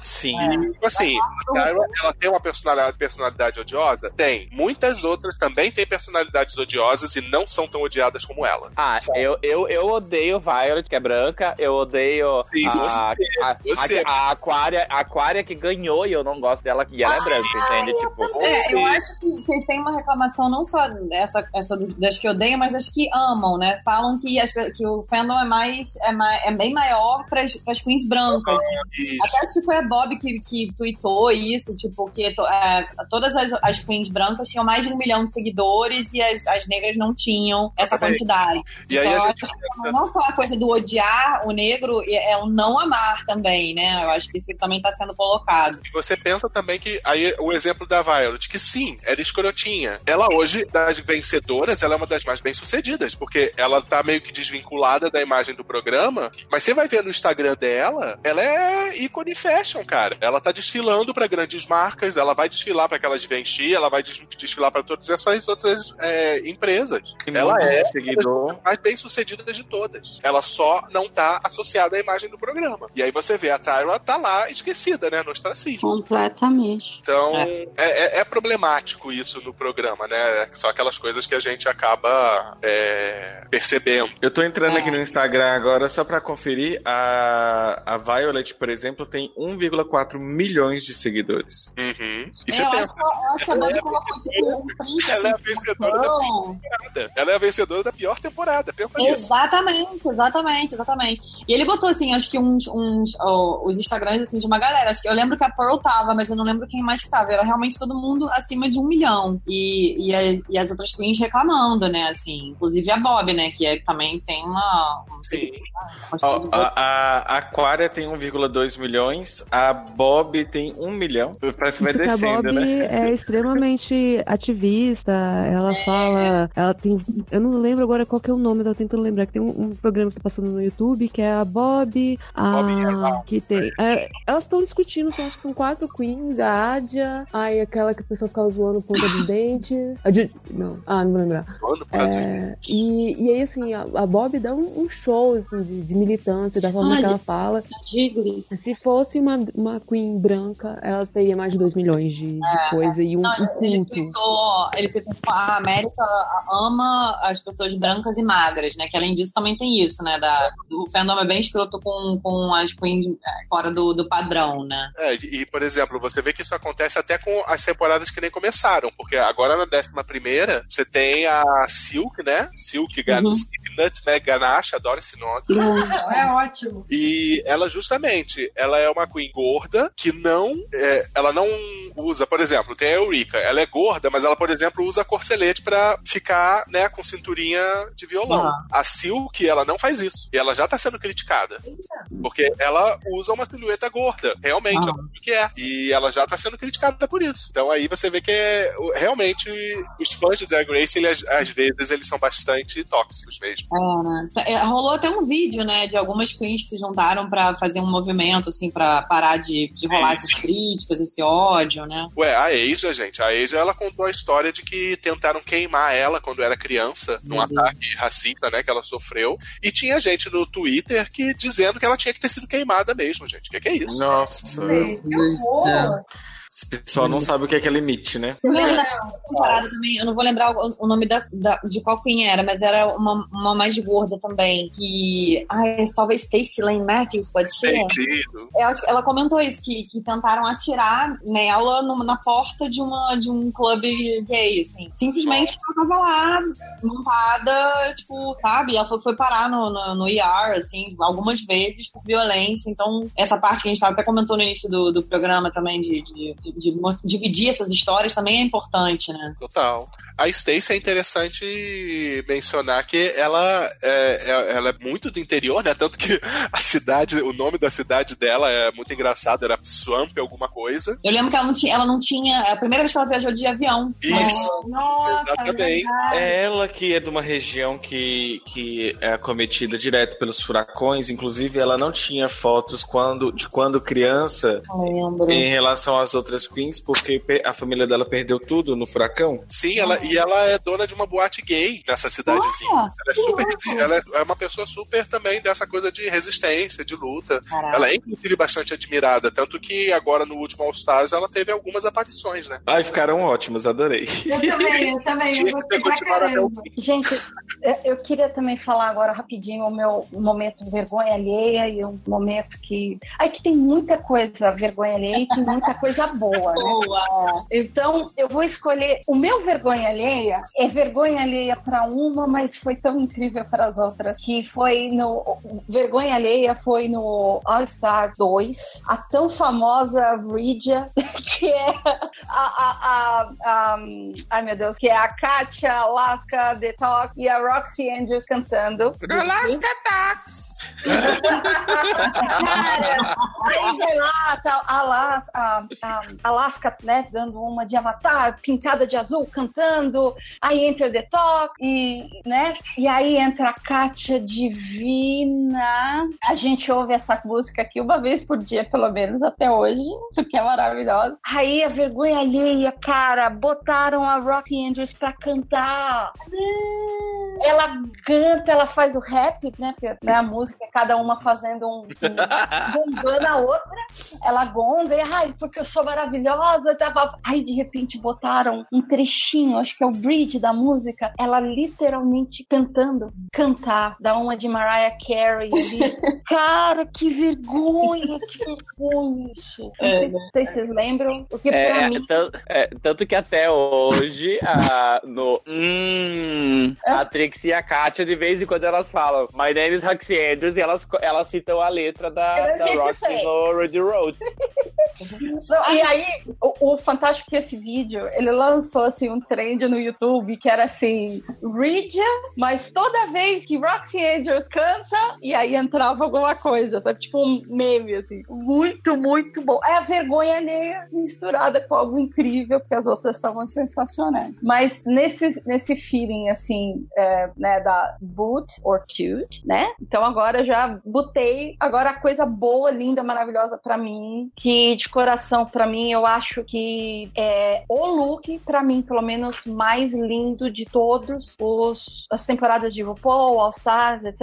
Sim. E, tipo assim, a Tyra, ela tem uma personalidade, personalidade odiosa? Tem. Muitas outras também têm personalidades odiosas e não são tão odiadas como ela. Ah, eu, eu, eu odeio Violet, que é branca. Eu odeio Sim, a, você, a, você. a, a Aquária, a Aquária que ganhou e eu não gosto dela, e ela é branca, entende? Tipo, É, eu acho que, que tem uma reclamação não só dessa, essa das que odeiam, mas das que amam, né? Falam que, as, que o fandom é mais, é mais é bem maior para as queens brancas. Isso. Até acho que foi a Bob que, que tweetou isso, tipo, que to- é, todas as, as queens brancas tinham mais de um milhão de seguidores e as, as negras não tinham essa quantidade. E aí Então, a gente acho que não só a coisa do odiar o negro, é o não amar também, né? Eu acho que isso também está sendo colocado. E você pensa também que aí o exemplo da Violet, que sim, era escrotinha. Ela hoje, das vencedoras, ela é uma das mais bem-sucedidas, porque ela tá meio que desvinculada da imagem do programa, mas você vai ver no Instagram dela, ela é ícone fashion, cara. Ela tá desfilando pra grandes marcas, ela vai desfilar pra aquelas Givenchy, ela vai des- desfilar pra todas essas outras é, empresas. Tem Ela muito é seguidor. mais bem sucedida de todas. Ela só não tá associada à imagem do programa. E aí você vê a Tyra tá lá esquecida, né? No ostracismo. Completamente. Então, é. é- é problemático isso no programa, né? São aquelas coisas que a gente acaba é, percebendo. Eu tô entrando É. aqui no Instagram agora só pra conferir. A, a Violet, por exemplo, tem 1,4 milhões de seguidores. Uhum. E É, você eu, pensa, acho, eu acho que a Bob colocou tipo um print ela é a vencedora da não. temporada. Ela é a vencedora da pior temporada. Exatamente, exatamente, exatamente. E ele botou, assim, acho que uns, uns ó, os Instagrams, assim, de uma galera. Acho que eu lembro que a Pearl tava, mas eu não lembro quem mais que tava. Era realmente todo mundo acima de um milhão. E, e, a- e as outras queens reclamando, né, assim. Inclusive a Bob, né, que é, também tem uma... um Sim. Ó, a, a Aquária tem 1,2 milhões, a Bob tem 1 milhão. Parece que vai que a descendo, Bob né? é extremamente ativista, ela fala, ela tem, eu não lembro agora qual que é o nome, eu tô tentando lembrar que tem um, um programa que tá passando no YouTube que é a Bob, a Bob que tem, é, elas estão discutindo, são, acho que são quatro queens, a Adia, aí aquela que o pessoal ficava zoando ponta dos dentes, a Ju- não, ah, não vou lembrar. É, e, e aí, assim, a, a Bob dá um, um show assim, de, de militância, da forma Ai, que ela fala. Jiggly. Se fosse uma, uma Queen branca, ela teria mais de 2 milhões de, de coisa e um, Não, um ele culto. tweetou, ele tweetou, tipo, a América ama as pessoas brancas e magras, né? Que além disso também tem isso, né? Da, o fandom é bem escroto com, com as queens é, fora do, do padrão, né? É, e, e, por exemplo, você vê que isso acontece até com as temporadas que nem começaram, porque agora na 11 primeira você tem a Silk, né? Silk, Uhum. Silk Nutmeg Ganache, adoro esse nome. É ótimo. E ela justamente, ela é uma queen gorda que não, é, ela não usa, por exemplo, tem a Eureka, ela é gorda, mas ela, por exemplo, usa corcelete pra ficar, né, com cinturinha de violão. Ah. A Silk, ela não faz isso. E ela já tá sendo criticada. Porque ela usa uma silhueta gorda, realmente, ela sabe o que é. E ela já tá sendo criticada por isso. Então aí você vê que é, realmente os fãs de Drag Race, ele, às, às vezes, eles são bastante tóxicos mesmo. É, né? É, rolou até um vídeo, né, de algumas queens que se juntaram pra fazer um movimento, assim, pra parar de, de rolar essas críticas, esse ódio, né? Ué, a Asia, gente, a Asia, ela contou a história de que tentaram queimar ela quando era criança, num Meu Deus. ataque racista, né, que ela sofreu. E tinha gente no Twitter que dizendo que ela tinha que ter sido queimada mesmo, gente. O que, que é isso? Nossa, que horror. Esse pessoal não sabe o que é, que é limite, né? Eu lembro da também, eu não vou lembrar o, o nome da, da- de qual queen era, mas era uma, uma mais gorda também, que... Ai, talvez Stacey Lane Matthews, pode ser? Sentido. Eu acho que ela comentou isso, que, que tentaram atirar nela numa- na porta de, uma, de um clube gay, assim. Simplesmente porque ela tava lá, montada, tipo, sabe? Ela foi, foi parar no, no, no ER, assim, algumas vezes por violência. Então, essa parte que a gente tava, até comentou no início do, do programa também, de, de de, de dividir essas histórias também é importante, né? Total. A Stacy é interessante mencionar que ela é, é, ela é muito do interior, né? Tanto que a cidade, o nome da cidade dela é muito engraçado, era Swamp alguma coisa. Eu lembro que ela não tinha, ela não tinha, é a primeira vez que ela viajou de avião. Isso. Nossa, Exatamente. É ela que é de uma região que, que é acometida direto pelos furacões. Inclusive, ela não tinha fotos quando, de quando criança Lembro. em relação às outras queens, porque a família dela perdeu tudo no furacão. Sim, ela, e ela é dona de uma boate gay nessa cidadezinha. Olha, ela é super ela é- é uma pessoa super também dessa coisa de resistência, de luta. Caraca. Ela é inclusive bastante admirada, tanto que agora no último All Stars ela teve algumas aparições, né? Ai, ficaram ótimos, adorei. Eu também, eu também. Tinha Eu que até o. Gente, eu- eu queria também falar agora rapidinho o meu momento vergonha alheia e um momento que. Ai, que tem muita coisa vergonha alheia e tem muita coisa boa, né? Boa. Então, eu vou escolher. O meu vergonha alheia é vergonha alheia para uma, mas foi tão incrível para as outras. Que foi no. Vergonha alheia foi no All Star 2, a tão famosa Rydia, que é a. a, a, a- ai, meu Deus, que é a Katia, Alaska, The Talk e a Roxy Andrews cantando. Alaska Tax! Cara, aí vai lá, tá, Alaska, a, a Alaska, né, dando uma de avatar, pintada de azul, cantando. Aí entra o Talk, e, né, e aí entra a Kátia Divina. A gente ouve essa música aqui uma vez por dia, pelo menos até hoje, porque é maravilhosa. Aí a vergonha alheia, cara, botaram a Roxy Andrews pra cantar. Ela canta, ela faz o rap, né? Porque né, a música é cada uma fazendo um, um bombando a outra. Ela gonga e, ai, porque eu sou maravilhosa. Tava... Aí, de repente, botaram um trechinho, acho que é o bridge da música. Ela literalmente cantando, cantar, dá uma de Mariah Carey ali. Cara, que vergonha, que vergonha isso. Não sei se vocês se lembram, porque pra É, é, mim. tan- é, tanto que até hoje, a, no. Hum, a Trix e a Katia, de vez em quando elas falam My name is Roxy Andrews e elas, elas citam a letra da, da Roxy no Rudy Road. Não, e aí, o, o fantástico é que esse vídeo, ele lançou assim um trend no YouTube que era assim, Rydia, mas toda vez que Roxy Andrews canta, e aí entrava alguma coisa, sabe? Tipo um meme, assim. Muito, muito bom. É a vergonha alheia misturada com algo incrível, porque as outras estavam sensacionais. Mas nesse, nesse feeling, assim, é, né, da boot or toot, né? Então agora eu já botei, agora a coisa boa, linda, maravilhosa pra mim, que de coração pra mim eu acho que é o look pra mim pelo menos mais lindo de todos os as temporadas de RuPaul, All Stars, etc.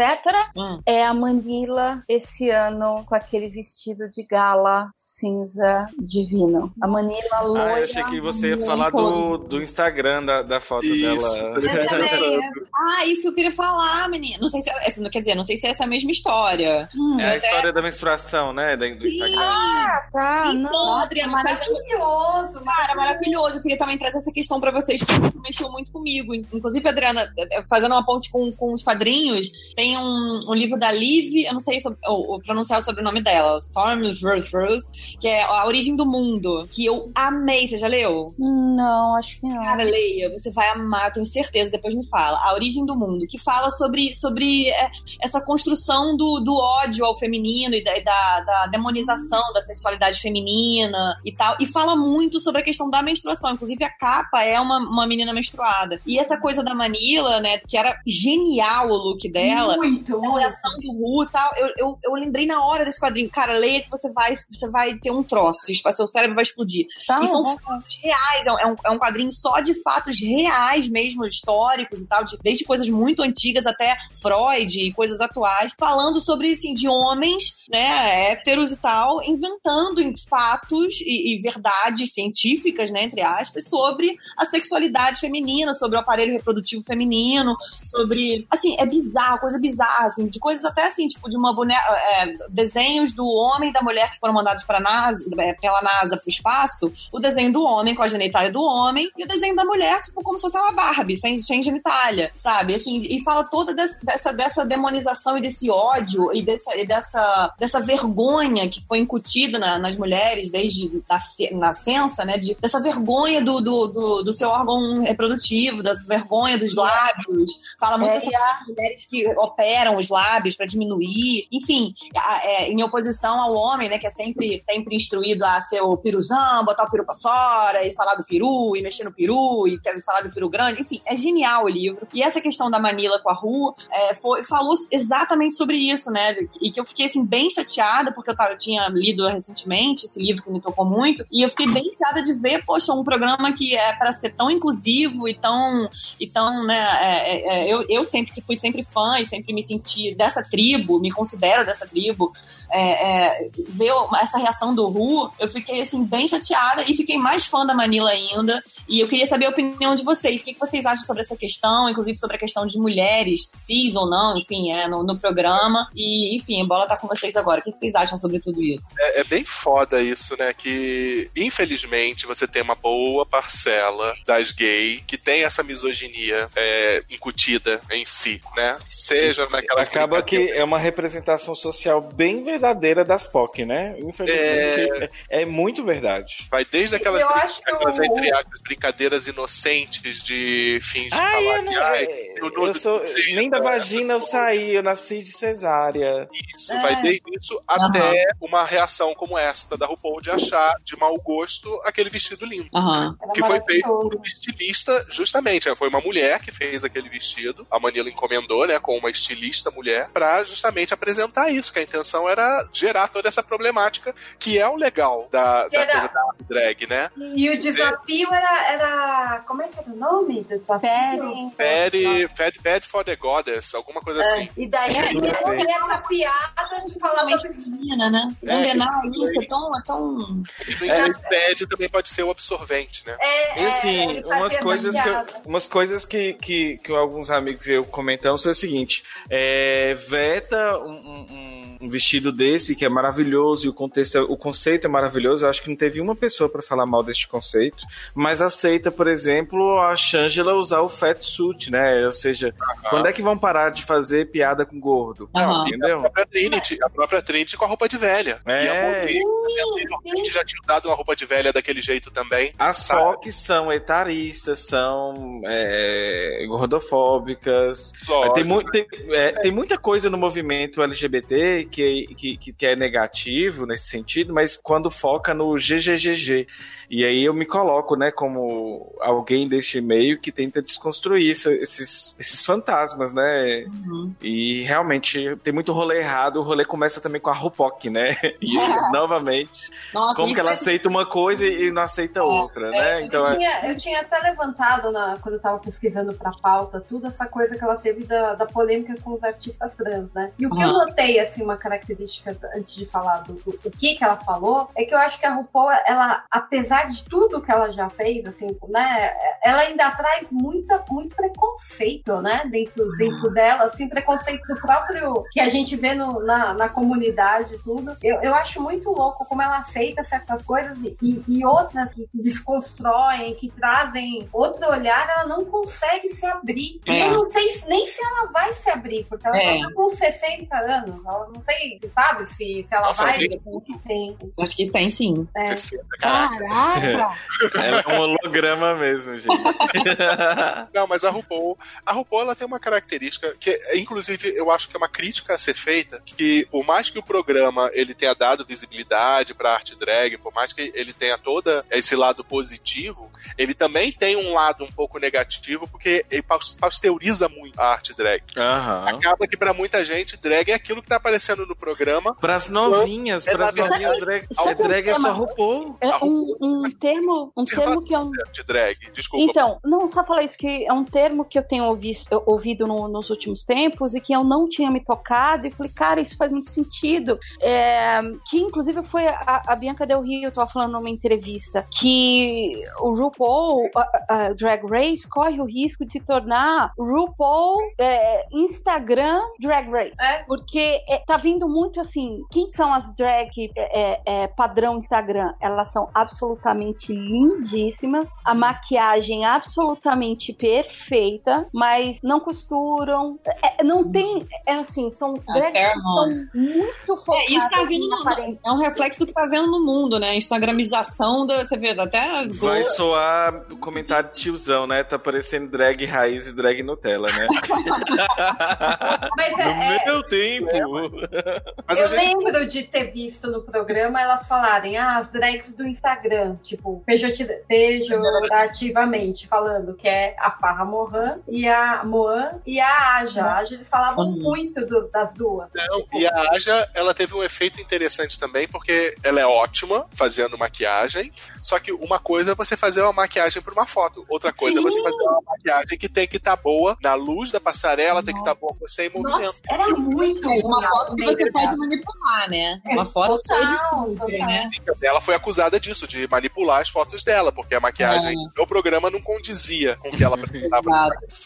Hum. É a Manila esse ano com aquele vestido de gala cinza divino. A Manila loira. Ah, eu achei que você ia falar do, do Instagram da, da foto Isso. dela. Eu também. Ah, isso que eu queria falar, menina. Não sei se é, quer dizer, não sei se é essa a mesma história. Hum, É a história da menstruação, né? da- Do Instagram. ah, tá. Então, Não, Adriana, mas Maravilhoso, Cara, maravilhoso. Eu queria também trazer essa questão pra vocês, que mexeu muito comigo. Inclusive, Adriana, eh, fazendo uma ponte com, com os quadrinhos, tem um, um livro da Liv, eu não sei sobre- o, o pronunciar o sobrenome dela, Storm Rose, que é A Origem do Mundo, que eu amei. Você já leu? Não, acho que não. Cara, leia, você vai amar, eu tenho certeza, depois me fala. A Origem do Mundo, que fala sobre, sobre é, essa construção do, do ódio ao feminino e da, da, da demonização da sexualidade feminina e tal. E fala muito sobre a questão da menstruação. Inclusive, a capa é uma, uma menina menstruada. E essa coisa da Manila, né, que era genial o look dela. Muito, A reação do Ru e tal, eu, eu, eu lembrei na hora desse quadrinho. Cara, leia que você vai, você vai ter um troço, seu cérebro vai explodir. Tá, E são fatos reais, é um- é um, é um quadrinho só de fatos reais mesmo, históricos e tal, de- desde coisas muito antigas até Freud e coisas atuais, falando sobre, assim, de homens, né, héteros e tal, inventando fatos e, e verdades científicas, né, entre aspas, sobre a sexualidade feminina, sobre o aparelho reprodutivo feminino, sobre, assim, é bizarro, coisa bizarra, assim, de coisas até, assim, tipo, de uma boneca, é, desenhos do homem e da mulher que foram mandados para NASA, é, pela NASA pro espaço, o desenho do homem com a genitália do homem e o desenho da mulher, tipo, como se fosse uma Barbie, sem, sem genitália, sabe? Assim, e fala toda dessa, dessa demonização e desse ódio e dessa, e dessa, dessa vergonha que foi incutida na, nas mulheres desde a nascença, né? De, dessa vergonha do, do, do, do, seu órgão reprodutivo, da vergonha dos lábios. Fala muito é, sobre as mulheres que operam os lábios para diminuir. Enfim, é, em oposição ao homem, né? Que é sempre, sempre instruído a ser o piruzão, botar o peru pra fora e falar do peru e mexer no peru e quer falar do peru grande. Enfim, é genial o livro. E essa questão da Manila com a Ru é, foi, falou exatamente sobre isso, né? E que eu fiquei assim bem chateada porque eu, tava, eu tinha lido recentemente esse livro que me tocou muito e eu fiquei bem chateada de ver, poxa, um programa que é para ser tão inclusivo e tão, e tão né? É, é, é, eu, eu sempre que fui sempre fã e sempre me senti dessa tribo, me considero dessa tribo. É, é, ver essa reação do Ru, eu fiquei assim bem chateada e fiquei mais fã da Manila ainda. E eu queria saber a opinião de vocês. O que, que vocês acham sobre essa questão, inclusive sobre a questão de mulheres, cis ou não, enfim, é, no, no programa. E, enfim, a bola tá com vocês agora. O que, que vocês acham sobre tudo isso? É, é bem foda isso, né? Que, infelizmente, você tem uma boa parcela das gays que tem essa misoginia é, incutida em si, né? Seja naquela. Acaba que é uma representação social bem verdadeira das POC, né? Infelizmente, é, é muito verdade. Vai desde aquelas, aquelas entre aspas, brincadeiras inocentes de fins de ai, falar eu não, ai, eu, eu sou, nem da vagina eu saí, eu nasci de cesárea. Isso, é. vai desde isso uhum. até uma reação como essa da RuPaul de achar de mau gosto aquele vestido lindo. Uhum. Que foi feito por um estilista, justamente. Né? Foi uma mulher que fez aquele vestido. A Manila encomendou, né, com uma estilista mulher, para justamente apresentar isso, que a intenção era gerar toda essa problemática, que é o legal da, da era... coisa da drag, né? E o desafio era, era. Como é que era o nome do desafio? Fairy, Bad for the Goddess, alguma coisa é. assim. E daí tem essa piada de falar da piscina, né? Condenar é, isso, é tão. É tão... E bad também pode ser o absorvente, né? É, e assim, umas coisas, que eu, umas coisas que, que, que alguns amigos e eu comentamos foi o seguinte: é, veta um, um um vestido desse que é maravilhoso e o contexto, é, o conceito é maravilhoso. Eu acho que não teve uma pessoa para falar mal deste conceito, mas aceita, por exemplo, a Shangela usar o fat suit, né? Ou seja, quando é que vão parar de fazer piada com gordo? Não, entendeu? A própria, Trinity, a própria Trinity com a roupa de velha. É. E a Trinity já tinha usado uma roupa de velha daquele jeito também. As POC são etaristas, são é, gordofóbicas. Lógico, tem, mu tem, é, tem muita coisa no movimento LGBT que, que, que é negativo nesse sentido, mas quando foca no GGGG. E aí eu me coloco, né, como alguém deste meio que tenta desconstruir isso, esses, esses fantasmas, né? Uhum. E realmente tem muito rolê errado. O rolê começa também com a Rupoc, né? E novamente, Nossa, como que ela é... aceita uma coisa e não aceita é, outra, é, né? Então, eu, é tinha, eu tinha até levantado na, quando eu tava pesquisando pra pauta tudo essa coisa que ela teve da, da polêmica com os artistas trans, né? E o que uhum. eu notei, assim, uma característica antes de falar do, do, do que que ela falou, é que eu acho que a RuPaul, ela, apesar apesar de tudo que ela já fez, assim, né, ela ainda traz muita, muito preconceito, né, dentro, dentro dela, assim, preconceito do próprio que a gente vê no, na, na comunidade e tudo. Eu, eu acho muito louco como ela aceita certas coisas e, e outras que desconstroem, que trazem outro olhar, ela não consegue se abrir. É. E eu não sei nem se ela vai se abrir, porque ela é. tá com 60 anos. Ela não sei, sabe, se, se ela Nossa, vai. Tem. Acho que tem sim. É. Caraca! É um holograma mesmo, gente. Não, mas a RuPaul, a RuPaul ela tem uma característica que, inclusive, eu acho que é uma crítica a ser feita, que por mais que o programa ele tenha dado visibilidade para arte drag, por mais que ele tenha todo esse lado positivo, ele também tem um lado um pouco negativo, porque ele pasteuriza muito a arte drag. Uhum. Acaba que para muita gente, drag é aquilo que tá aparecendo no programa. Para as novinhas, é para as novinhas, drag, é, drag é só RuPaul. É um, um um termo, um termo que é um. De drag, desculpa. Então, não, só falar isso, que é um termo que eu tenho ouvido, ouvido no, nos últimos tempos e que eu não tinha me tocado, e falei, cara, isso faz muito sentido. É, que inclusive foi a, a, Bianca Del Rio, eu tava falando numa entrevista, que o RuPaul, a, a Drag Race, corre o risco de se tornar RuPaul é, Instagram Drag Race. É. Porque é, tá vindo muito assim, quem são as drag é, é, padrão Instagram? Elas são absolutamente lindíssimas, a maquiagem absolutamente perfeita, mas não costuram, é, não tem, é assim, são drags que são muito focadas É, isso tá vindo na no, é um reflexo do que tá vendo no mundo, né? Instagramização da. Você vê, até. Vai soar o comentário tiozão, né? Tá parecendo drag raiz e drag Nutella, né? Mas no é, é, meu tempo. Mas eu gente. lembro de ter visto no programa elas falarem, ah, as drags do Instagram, tipo, pejorativamente falando, que é a Farra Mohan e a Moan e a Aja. A Aja, eles falavam Uhum. muito do- das duas. Não, e a Aja, ela teve um efeito interessante também, porque ela é ótima fazendo maquiagem. Só que uma coisa é você fazer uma maquiagem por uma foto. Outra coisa é você fazer uma maquiagem que tem que estar boa na luz da passarela, tem que estar boa com você em movimento. Nossa, era muito uma legal, foto que você legal. pode manipular, né? É, Uma foto total. né? Ela foi acusada disso, de manipular as fotos dela, porque a maquiagem do programa não condizia com o que ela apresentava.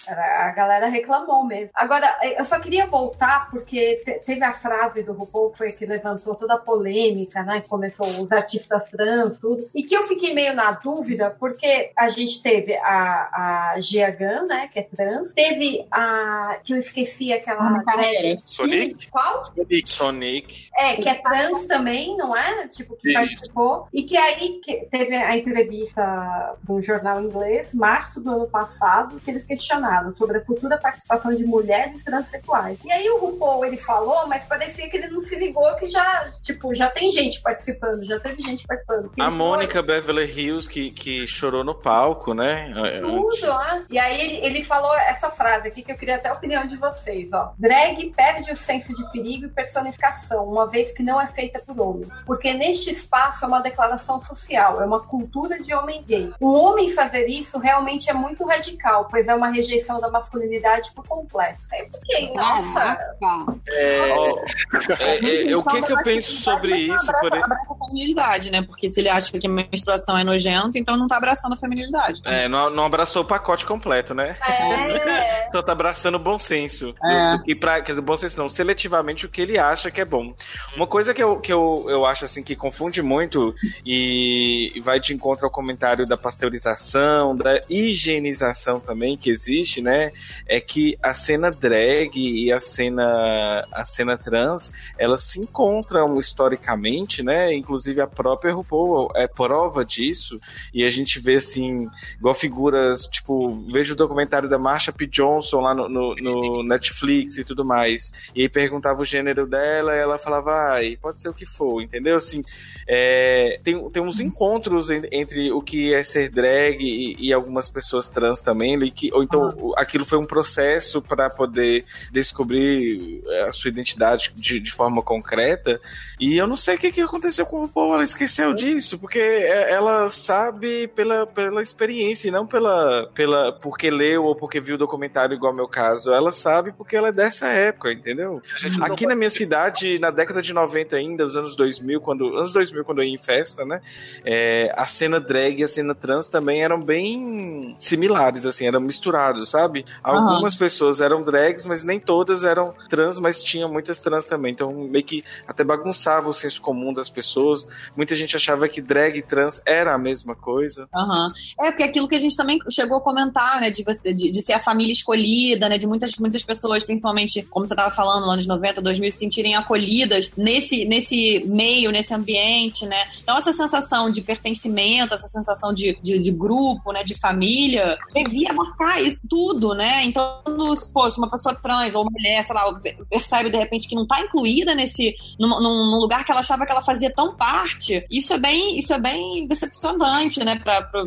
A galera reclamou mesmo. Agora, eu só queria voltar, porque te- teve a frase do RuPaul que foi a que levantou toda a polêmica, né? Que começou os artistas trans, tudo. E que eu fiquei meio na dúvida, porque a gente teve a, a Gia Gunn, né? Que é trans. Teve a. que eu esqueci aquela. Ah. Sonic? Qual? Sonic. Sonic. É, que é trans também, não é? Tipo, que Isso. participou. E que aí que teve a entrevista do jornal inglês, março do ano passado, que eles questionaram sobre a futura participação de mulheres transexuais. E aí o RuPaul, ele falou, mas parecia que ele não se ligou que já, tipo, já tem gente participando, já teve gente participando. A Mônica Beverly Hills, que, que chorou no palco, né? tudo, né? E aí ele, ele falou essa frase aqui que eu queria até a opinião de vocês, ó. Drag perde o senso de perigo e personificação, uma vez que não é feita por homens. Porque neste espaço é uma declaração social, é uma cultura de homem gay. Um homem fazer isso realmente é muito radical, pois é uma rejeição da masculinidade por completo. Eu fiquei, nossa, Caraca. É, é, o que que eu penso sobre isso? Abraça, Por... abraça a feminilidade, né? Porque se ele acha que a menstruação é nojento, então não tá abraçando a feminilidade. É, não, não abraçou o pacote completo, né? é. Só tá abraçando o bom senso. É. Que pra, quer dizer, bom senso não, seletivamente o que ele acha que é bom. Uma coisa que eu, que eu, eu acho assim que confunde muito e vai de encontro ao comentário da pasteurização, da higienização também que existe, né? É que a cena drag e a cena a cena trans, elas se encontram historicamente, né? Inclusive a própria RuPaul é prova disso. E a gente vê assim, igual figuras, tipo, vejo o documentário da Marsha P. Johnson lá no, no, no Netflix e tudo mais. E aí perguntava o gênero dela e ela falava, ai, pode ser o que for, entendeu? Assim, é, tem, tem uns encontros en- entre o que é ser drag e, e algumas pessoas trans também, que, ou então aquilo foi um processo para poder descobrir é, a sua identidade de, de forma concreta. E eu não sei o que, que aconteceu com o RuPaul, ela esqueceu disso, porque é- ela sabe pela, pela experiência e não pela, pela porque leu ou porque viu o documentário igual ao meu caso. Ela sabe porque ela é dessa época, entendeu? Aqui na minha cidade, na década de 90 ainda, os anos 2000, quando, anos 2000 quando eu ia em festa, né? é, a cena drag e a cena trans também eram bem similares, assim, eram misturados, sabe? Algumas pessoas eram drags, mas nem todas eram trans, mas tinha muitas trans também. Então, meio que até bagunçava o senso comum das pessoas. Muita gente achava que drag e trans era a mesma coisa. Aham. É, porque aquilo que a gente também chegou a comentar, né, de, você, de, de ser a família escolhida, né, de muitas, muitas pessoas, principalmente, como você estava falando, nos anos 90, 2000, se sentirem acolhidas nesse, nesse meio, nesse ambiente, né. Então, essa sensação de pertencimento, essa sensação de, de, de grupo, né, de família, devia abarcar isso tudo, né. Então, se uma pessoa trans ou mulher, sei lá, percebe de repente que não tá incluída nesse, num, num- lugar que ela achava que ela fazia tão parte, isso é bem, isso é bem decepcionante, né,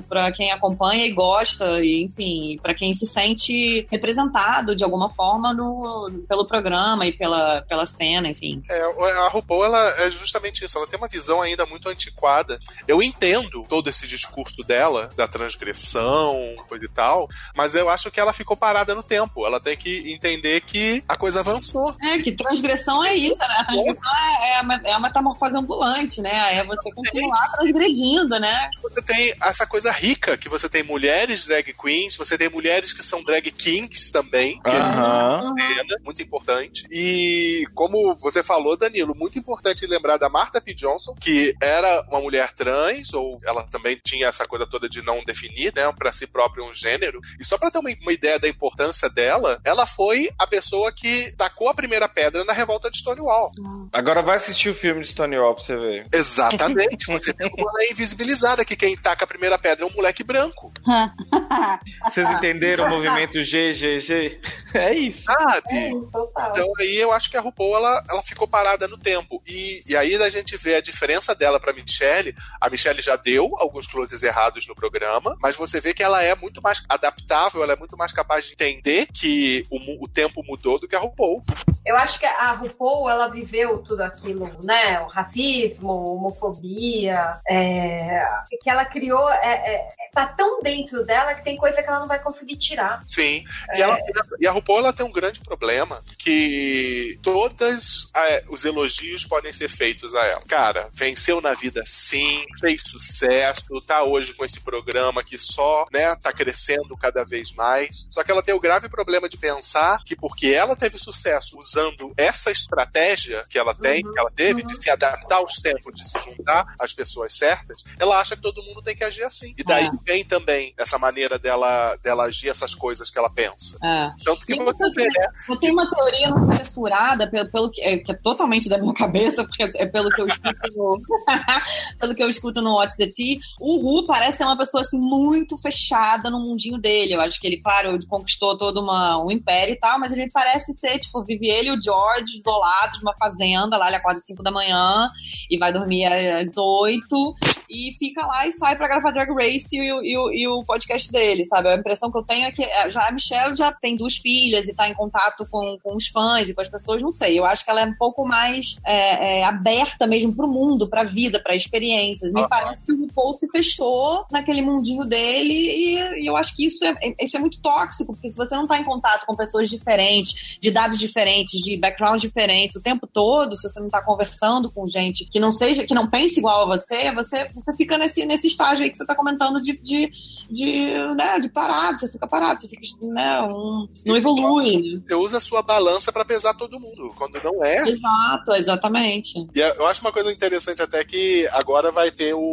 pra quem acompanha e gosta, e, enfim, pra quem se sente representado de alguma forma no, pelo programa e pela, pela cena, enfim. É, a RuPaul, ela é justamente isso. Ela tem uma visão ainda muito antiquada. Eu entendo todo esse discurso dela, da transgressão, coisa e tal, mas eu acho que ela ficou parada no tempo. Ela tem que entender que a coisa avançou. É, que transgressão é isso, né? A transgressão é, é, a, é a metamorfose ambulante, né? É você continuar transgredindo, né? Você tem essa coisa rica, que você tem mulheres drag queens, você tem mulheres que são drag kings também, que Aham. é cena, muito importante. E como você falou, Danilo, muito importante lembrar da Martha P. Johnson, que era uma mulher trans, ou ela também tinha essa coisa toda de não definir, né, para si própria um gênero. E só para ter uma, uma ideia da importância dela, ela foi a pessoa que tacou a primeira pedra na revolta de Stonewall. Agora vai assistir o filme de Stonewall pra você ver. Exatamente. Você ela é invisibilizada, que quem taca a primeira pedra é um moleque branco. Vocês entenderam o movimento GGG? É isso. Sabe? Total. Então aí eu acho que a RuPaul ela, ela ficou parada no tempo. E, e aí a gente vê a diferença dela pra Michelle. A Michelle já deu alguns closes errados no programa, mas você vê que ela é muito mais adaptável, ela é muito mais capaz de entender que o, o tempo mudou do que a RuPaul. Eu acho que a RuPaul, ela viveu tudo aquilo, né? O racismo, homofobia, é, que ela criou, é, é, tá tão dentro dela que tem coisa que ela não vai conseguir tirar. Sim. E, ela- e a RuPaul ela tem um grande problema que todos os elogios podem ser feitos a ela. Cara, venceu na vida sim, fez sucesso, tá hoje com esse programa que só, né, tá crescendo cada vez mais. Só que ela tem o grave problema de pensar que porque ela teve sucesso usando essa estratégia que ela tem, que ela teve, de se adaptar aos tempos, de se juntar às pessoas certas, ela acha que todo mundo tem que agir assim. E daí É. vem também essa maneira dela, dela agir essas coisas que ela pensa. É. Tanto que você vê, né? Eu tenho uma teoria não é furada, pelo, pelo que, é, que é totalmente da minha cabeça, porque é pelo que eu escuto no, pelo que eu escuto no What's the Tea. O Ru parece ser uma pessoa assim muito fechada no mundinho dele. Eu acho que ele, claro, conquistou todo uma, um império e tal, mas ele parece ser, tipo, vive ele e o George isolados numa fazenda, lá ele acorda às 5 da manhã e vai dormir às 8 e fica lá e sai pra gravar Drag Race e, e o- e o podcast dele, sabe? A impressão que eu tenho é que é, já a Michelle já tem duas filhas e tá em contato com, com os fãs e com as pessoas, não sei. Eu acho que ela é um pouco mais é, é, aberta mesmo pro mundo, pra vida, pra experiências. Me Aham. Parece que o RuPaul se fechou naquele mundinho dele e, e eu acho que isso é, isso é muito tóxico, porque se você não tá em contato com pessoas diferentes, de dados diferentes, de backgrounds diferentes o tempo todo, se você não tá conversando com gente que não seja, que não pense igual a você, você, você fica nesse, nesse estágio aí que você tá comentando de, de, de, né, de parado, você fica parado, você fica, né, um, não evolui. Você usa a sua balança pra pesar todo mundo, quando não é. Exato, exatamente. E eu acho uma coisa interessante até que agora vai ter o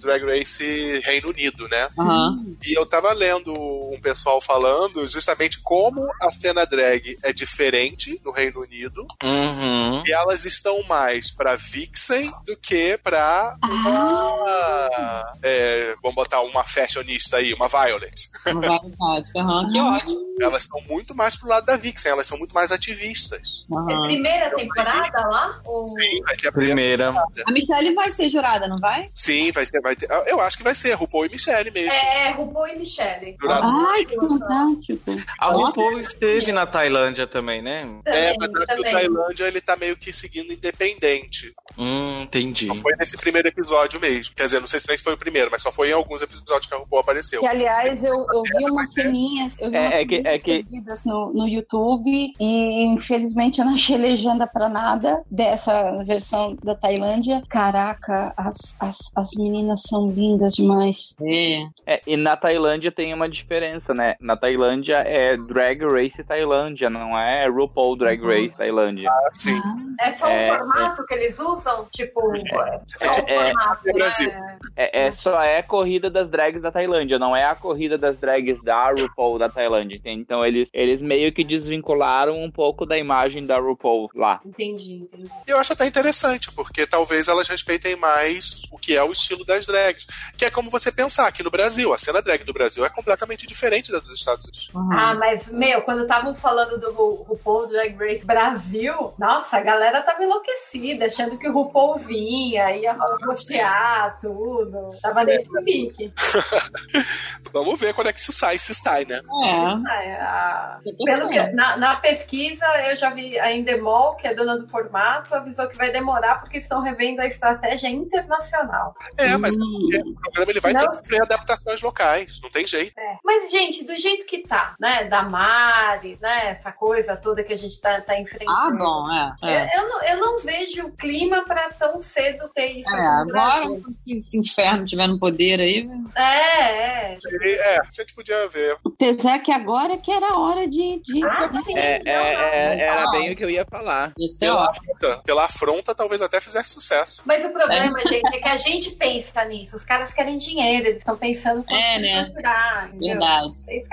Drag Race Reino Unido, né? Aham. E eu tava lendo um pessoal falando justamente como a cena drag é diferente no Reino Unido Uhum. e elas estão mais pra Vixen do que pra uma. é, vamos botar uma fashionista aí, uma Violet. Uma. Aham, que ótimo. Elas estão muito mais pro lado da Vixen, elas são muito mais ativistas. É Aham. primeira temporada lá? Ou... Sim, vai ter a Primeira. A Michelle vai ser jurada, não vai? Sim, vai ter, vai ter. Eu acho que vai ser RuPaul e Michelle mesmo. É, RuPaul e Michelle. Ai, que fantástico. A RuPaul esteve na Tailândia também, né? É, Também, mas acho que o também. Tailândia ele tá meio que seguindo independente. Hum, entendi. Só foi nesse primeiro episódio mesmo. Quer dizer, não sei se nem foi o primeiro, mas só foi em alguns episódios que a RuPaul apareceu. Que, aliás, eu, eu vi umas ceninhas, eu vi É- umas é que- é que- no, no YouTube e, infelizmente, eu não achei legenda pra nada dessa versão da Tailândia. Caraca, as, as, as meninas são lindas demais. É. É, e na Tailândia tem uma diferença, né? Na Tailândia é Drag Race Tailândia, não é RuPaul Drag Race Tailândia. Sim. É só o É, formato que eles usam? Tipo, é, só o É, formato, é Brasil. né? É, é só é a corrida das drags da Tailândia, não é a corrida das drags da RuPaul da Tailândia. entende? Então eles, eles meio que desvincularam um pouco da imagem da RuPaul lá. Entendi, entendi. E eu acho até interessante, porque talvez elas respeitem mais o que é o estilo das drags. Que é como você pensar aqui no Brasil. A cena drag do Brasil é completamente diferente da dos Estados Unidos. Ah, mas, meu, quando estavam falando do Ru- RuPaul Drag Race Brasil, nossa, a galera tava enlouquecida, achando que o RuPaul vinha, ia rostear tudo. Tava nesse pique. Vamos ver quando é que isso sai, se sai, né? É. É, a- Pelo que, na, na pesquisa, eu já vi a Endemol, que é dona do formato, avisou que vai demorar porque estão revendo a estratégia internacional. É, mas Hum. o programa ele vai Não. ter que sofrer adaptações locais. Não tem jeito. É. Mas, gente, do jeito que tá, né? Da Mari, né? Essa coisa toda que a gente tá, tá enfrentando. Ah, bom, é. é. Eu, eu não, eu não vejo clima pra, tão cedo ter isso. É, agora, quando esse, inferno tiver no poder aí. É, é. E, é, a gente podia ver. Apesar que agora que era a hora de. de... É, é, é, era bem o que eu ia falar. Isso é Pela afronta, pela afronta, talvez até fizesse sucesso. Mas o problema, gente, é que a gente pensa nisso. Os caras querem dinheiro, eles estão pensando como É, né? Verdade. É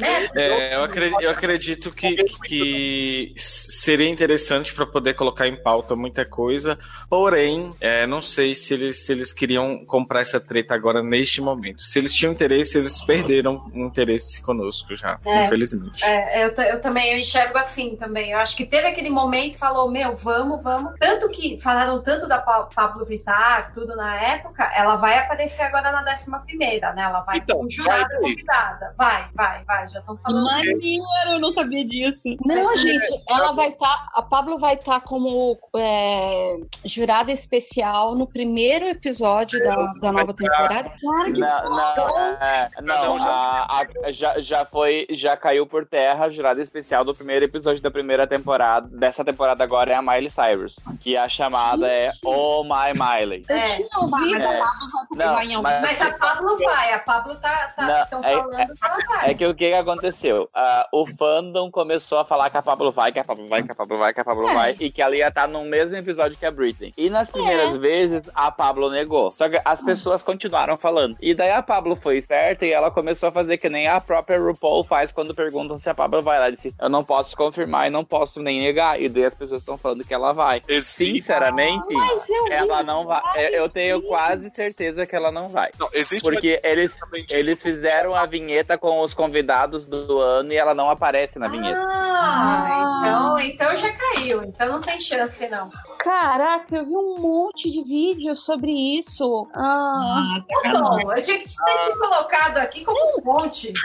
Né? É, eu acredito, eu acredito que, que seria interessante para poder colocar em pauta muita coisa, porém, é, não sei se eles, se eles queriam comprar essa treta agora neste momento. Se eles tinham interesse, eles perderam o interesse conosco já, É. infelizmente. É, eu, eu também eu enxergo assim também. Eu acho que teve aquele momento que falou, meu, vamos, vamos. Tanto que falaram tanto da Pa- Pablo Vittar, tudo na época, ela vai aparecer agora na décima primeira, né? Ela vai Então, como jurada vai convidada. Vai, vai, vai. Já estão falando. Maneiro, eu não sabia disso. Não, gente, ela vai estar. a Pablo vai estar como é, jurada especial no primeiro episódio da, da nova temporada. Claro que Não, não, é, não, Não, já- a- a- já, já foi, já caiu por terra a jurada especial do primeiro episódio da primeira temporada. Dessa temporada agora é a Miley Cyrus, que a chamada é Oh My Miley. É. tinha Mas ouvido. a É. Pablo vai porque Não, vai em algum mas- Mas a Pablo vai, a Pablo tá. Não, tá estão é- falando que ela vai. É que o que aconteceu? Ah, o fandom começou a falar que a Pablo vai, que a Pablo vai, que a Pablo vai, que a Pablo É. vai, e que ela ia estar no mesmo episódio que a Britney. E nas primeiras É. vezes, a Pablo negou. Só que as pessoas continuaram falando. E daí a Pablo foi esperta e ela começou a fazer que nem a própria RuPaul faz quando perguntam se a Pablo vai. Ela disse, eu não posso confirmar e não posso nem negar. E daí as pessoas estão falando que ela vai. Existe, Sinceramente, Mas eu vi ela não vai. Eu tenho quase certeza que ela não vai. não, existe uma Porque eles, eles fizeram a vinheta com os convidados do ano e ela não aparece na vinheta. Ah, então, então já caiu. Então não tem chance, não. Caraca, eu vi um monte de vídeo sobre isso. Ah, Ah, tá Bom, eu tinha que te ter te colocado aqui como fonte.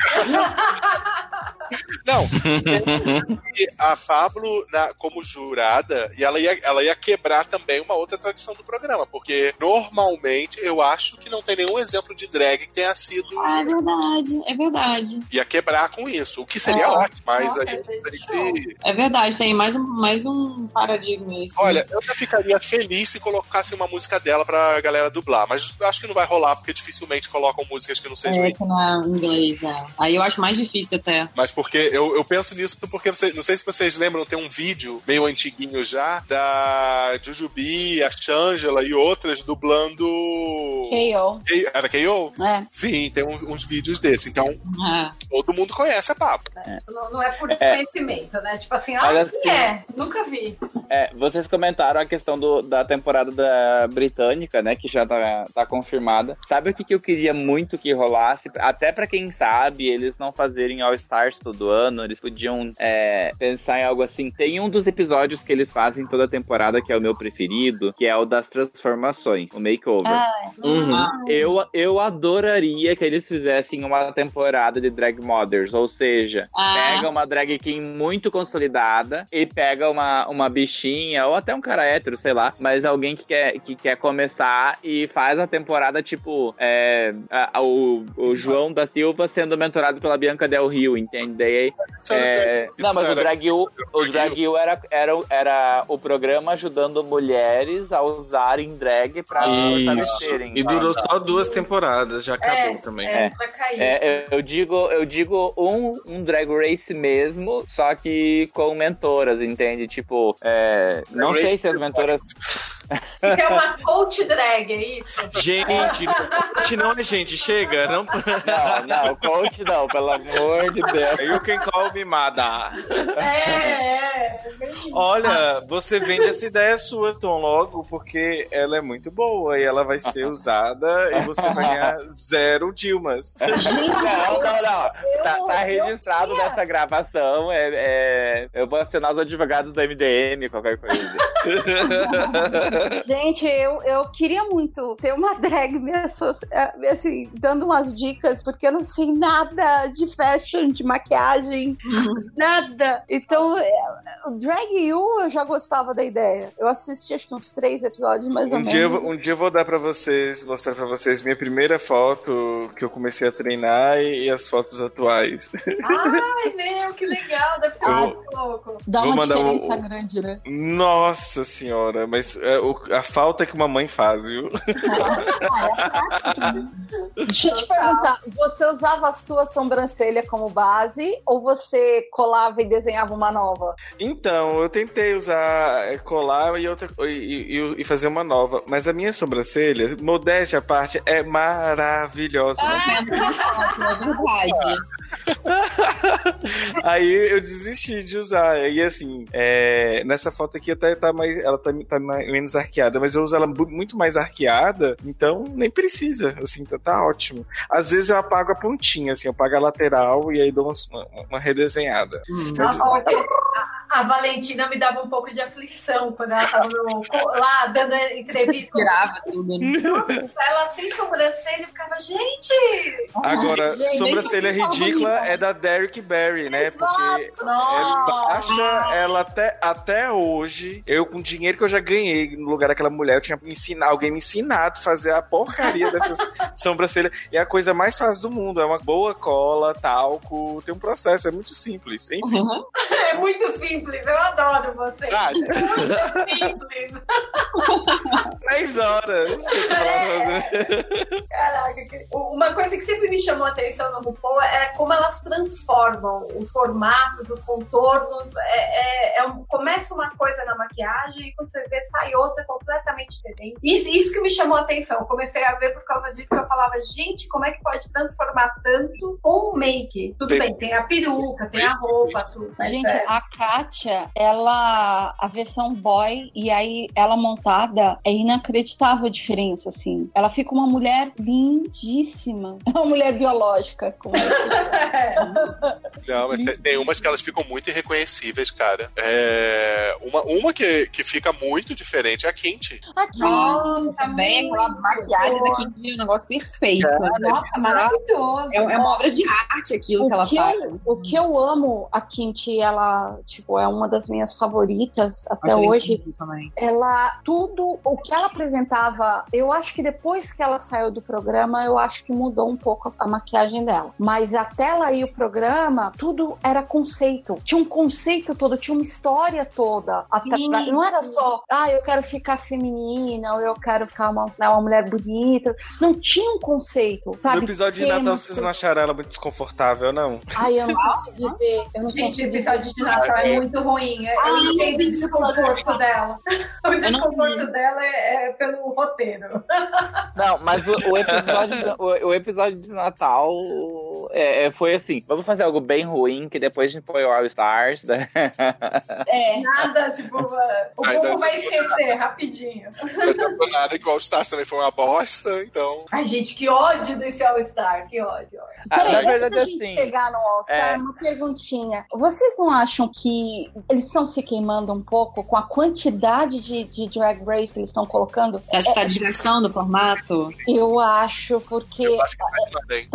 Não, e a Pablo, na- como jurada, e ela ia, ela ia quebrar também uma outra tradição do programa, porque normalmente eu acho que não tem nenhum exemplo de drag que tenha sido. Ah, é verdade, é verdade. Ia quebrar com isso, o que seria É. ótimo, mas aí é teria que- É verdade, tem mais um, mais um paradigma aí. Olha, eu já ficaria feliz se colocassem uma música dela pra galera dublar, mas eu acho que não vai rolar, porque dificilmente colocam músicas que não sejam É, que não é inglês, é. Aí eu acho mais difícil até. Mas porque eu, eu penso nisso porque você- não sei se vocês lembram, tem um vídeo meio antiguinho já da Jujubi, a Shangela e outras dublando. KO. Era KO? É. Sim, tem um- uns vídeos desses. Então, É. todo mundo conhece a Pablo. Não, não é por conhecimento, né? Tipo assim, ah, assim- é? Nunca vi. É, vocês comentaram a questão do- da temporada da britânica, né? Que já tá, tá confirmada. Sabe o que, que eu queria muito que rolasse? Até pra quem sabe, eles não fazerem All Stars todo ano, eles podiam é, pensar em algo assim. Tem um dos episódios que eles fazem toda a temporada, que é o meu preferido, que é o das transformações, o makeover. Ah, Uhum. Eu, eu adoraria que eles fizessem uma temporada de Drag Mothers, ou seja, Ah. pega uma drag queen muito consolidada e pega uma, uma bichinha, ou até um cara hétero, sei lá, mas alguém que quer, que quer começar e faz a temporada tipo é, a- a- o, o João da Silva sendo mentorado pela Bianca Del Rio, entende? Daí, é, não, mas o Drag U, o Drag U era, era, era o programa ajudando mulheres a usarem drag pra fortalecerem. E durou só duas temporadas, já acabou também. É, É. É, eu, eu digo, eu digo um, um drag race mesmo, só que com mentoras, entende? Tipo, é, não sei se as Que é uma coach drag, é isso? Gente, coach não é gente, chega. Não... Não, não, coach não, pelo amor de Deus. You can call me Mada. É, é. bem- Olha, você vende essa ideia sua, Tom, logo, porque ela é muito boa e ela vai ser usada e você vai ganhar zero Dilmas. Não, não, não. Tá, tá registrado nessa gravação. É, é- eu vou acionar os advogados do MDM, qualquer coisa. Gente, eu, eu queria muito ter uma drag me assim, dando umas dicas, porque eu não sei nada de fashion, de maquiagem, nada. Então, o Drag You eu já gostava da ideia. Eu assisti acho que uns três episódios, mais ou Um menos. dia, vou- um dia eu vou dar pra vocês, mostrar pra vocês minha primeira foto que eu comecei a treinar e, e as fotos atuais. Ai, meu, que legal. Deve ser muito louco. Dá Vou uma diferença grande, né? Nossa senhora, mas é, o- a falta que uma mãe faz, viu? Deixa eu te perguntar, você usava a sua sobrancelha como base ou você colava e desenhava uma nova? Então, eu tentei usar é, colar e, outra, e, e- e fazer uma nova, mas a minha sobrancelha, modéstia à parte, é maravilhosa. É verdade. Aí eu desisti de usar. E assim, é, nessa foto aqui até tá mais. Ela tá, tá mais- menos arqueada, mas eu uso ela muito mais arqueada, então nem precisa. Assim, tá, tá ótimo. Às vezes eu apago a pontinha, assim, eu apago a lateral e aí dou uma, uma redesenhada. Mas- Nossa, porque a, a Valentina me dava um pouco de aflição quando ela tava no- lá dando entrevista. Tirava tudo. né? Ela sem sobrancelha ficava, gente! Agora, Gente, sobrancelha ridícula é da Derrick Barry, né? Porque é Nossa! baixa ela até, até hoje. Eu, com o dinheiro que eu já ganhei no lugar daquela mulher, eu tinha que ensinar, alguém me ensinado a fazer a porcaria dessa sobrancelha. E é a coisa mais fácil do mundo. É uma boa cola, talco, tem um processo, é muito simples. Enfim. É muito simples, eu adoro você. Ah, Muito simples. Três horas. Caraca, que- uma coisa que sempre me chamou a atenção no RuPaul é como elas transformam os formatos, os contornos. É, é- é um- começa uma coisa na maquiagem e quando você vê, sai outra completamente diferente. Isso, isso que me chamou a atenção. Eu comecei a ver por causa disso que eu falava, gente, como é que pode transformar tanto com o make? Tudo Tem- bem, tem a peruca, tem a roupa, tudo. Mas Gente, é, a Kátia, ela, a versão boy, e aí ela montada, é inacreditável a diferença, assim. Ela fica uma mulher lindíssima. É uma mulher biológica. Como ela Não, mas tem- tem umas que elas ficam muito irreconhecíveis, cara. É, uma uma que, que fica muito diferente é a Kinty. Aqui. Nossa, Também muito aquela maquiagem boa. daqui é um negócio perfeito. Nossa, maravilhoso. É, é uma obra de arte aquilo que ela que faz. eu, o que eu amo a Kimchi, ela, tipo, é uma das minhas favoritas até hoje. também. ela tudo o que ela apresentava eu acho que depois que ela saiu do programa eu acho que mudou um pouco a, a maquiagem dela mas até ela ir o programa tudo era conceito tinha um conceito todo tinha uma história toda até não era só ah eu quero ficar feminina ou eu quero ficar uma, né, uma mulher bonita não tinha um conceito sabe No episódio de Natal, vocês não acharam ela muito desconfortável, não? ai eu não consegui ver eu não Gente, o episódio de Natal é muito ruim. Eu Ai, não entendo eu o desconforto dela. O desconforto dela é, é pelo roteiro. Não, mas o, o episódio, o, o episódio de Natal é, é, foi assim: vamos fazer algo bem ruim, que depois a gente põe o All Stars, né? é Nada, tipo, o povo vai esquecer rapidinho. Não nada que o All Stars também foi uma bosta, então. Ai, gente, que ódio desse All-Star, que ódio. Ah, Peraí, na antes verdade, da gente assim. pegar no All-Star, é. uma perguntinha. Vocês não acham que eles estão se queimando um pouco com a quantidade de, de Drag Race que eles estão colocando? Você acha que tá desgastando o formato? Eu acho, porque Eu acho que vai também.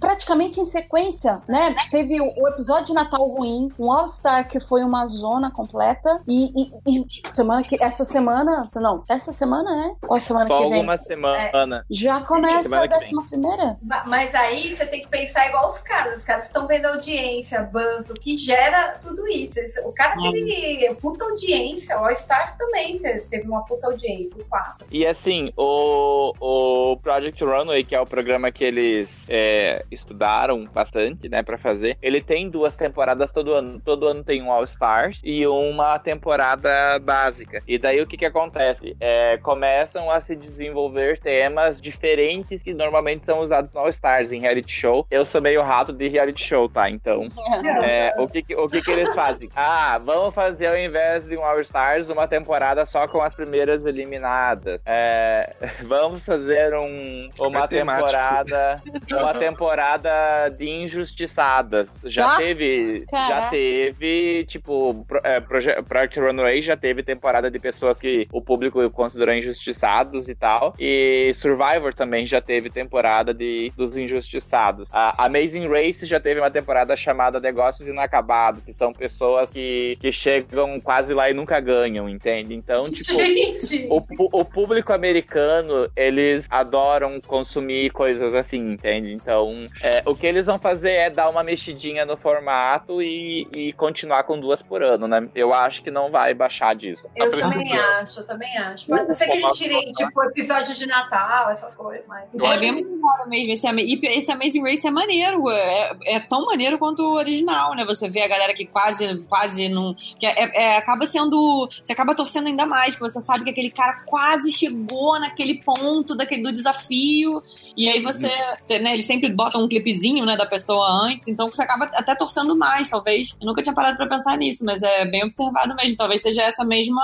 praticamente em sequência, né? Teve o, o episódio de Natal ruim, um All-Star que foi uma zona completa, e, e- e semana que, essa semana, não, essa semana, né? Ou a semana Só que vem? alguma semana. Já começa Semana a décima primeira? Ma- Mas aí você tem que pensar igual os caras. Os caras estão vendo audiência, banco, que gera tudo isso. O cara teve puta audiência, o All-Stars também te- teve uma puta audiência, o 4. E assim, o, o Project Runway, que é o programa que eles é, estudaram bastante, né, pra fazer, ele tem duas temporadas todo ano. Todo ano tem um All Stars e uma temporada básica. E daí o que que acontece? É, começam a se desenvolver temas diferentes que normalmente são usados no All Stars, em reality show. Eu sou meio rato de reality show, tá? Então, é, o, que, que- o que, que eles fazem? Ah, vamos fazer ao invés de um All Stars, uma temporada só com as primeiras eliminadas. É, vamos fazer um, uma É temporada. Uma temporada de injustiçadas. Já Já? teve. Já teve, tipo, Pro- é, Proje- Project Runway já teve temporada de pessoas que o público considerou injustiçados e tal. E Survivor também já teve temporada de dos injustiçados. A Amazing Race já teve uma temporada chamada Negócios Inacabados, que são pessoas que, que chegam quase lá e nunca ganham, entende? Então, tipo. Gente! O, o público americano, eles adoram consumir coisas assim, entende? Então, é, o que eles vão fazer é dar uma mexidinha no formato e, e continuar com duas por ano, né? Eu acho que não vai baixar disso. Eu A também acho, eu também acho. Pode o ser que eles tirem, tipo, episódio de Natal, essas coisas, mas. Eu É acho bem legal mesmo. Esse, e esse Amazing Race é maneiro. É, é tão maneiro quanto o original, né? Você vê a galera que quase, quase não. Que é, é- acaba sendo. Você acaba torcendo ainda mais, que você sabe que aquele cara quase chegou naquele ponto daquele, do desafio. E aí você. você, né, eles sempre botam um clipezinho, né, da pessoa antes. Então você acaba até torcendo mais, talvez. Eu nunca tinha parado pra pensar nisso, mas é bem observado mesmo. Talvez seja essa mesma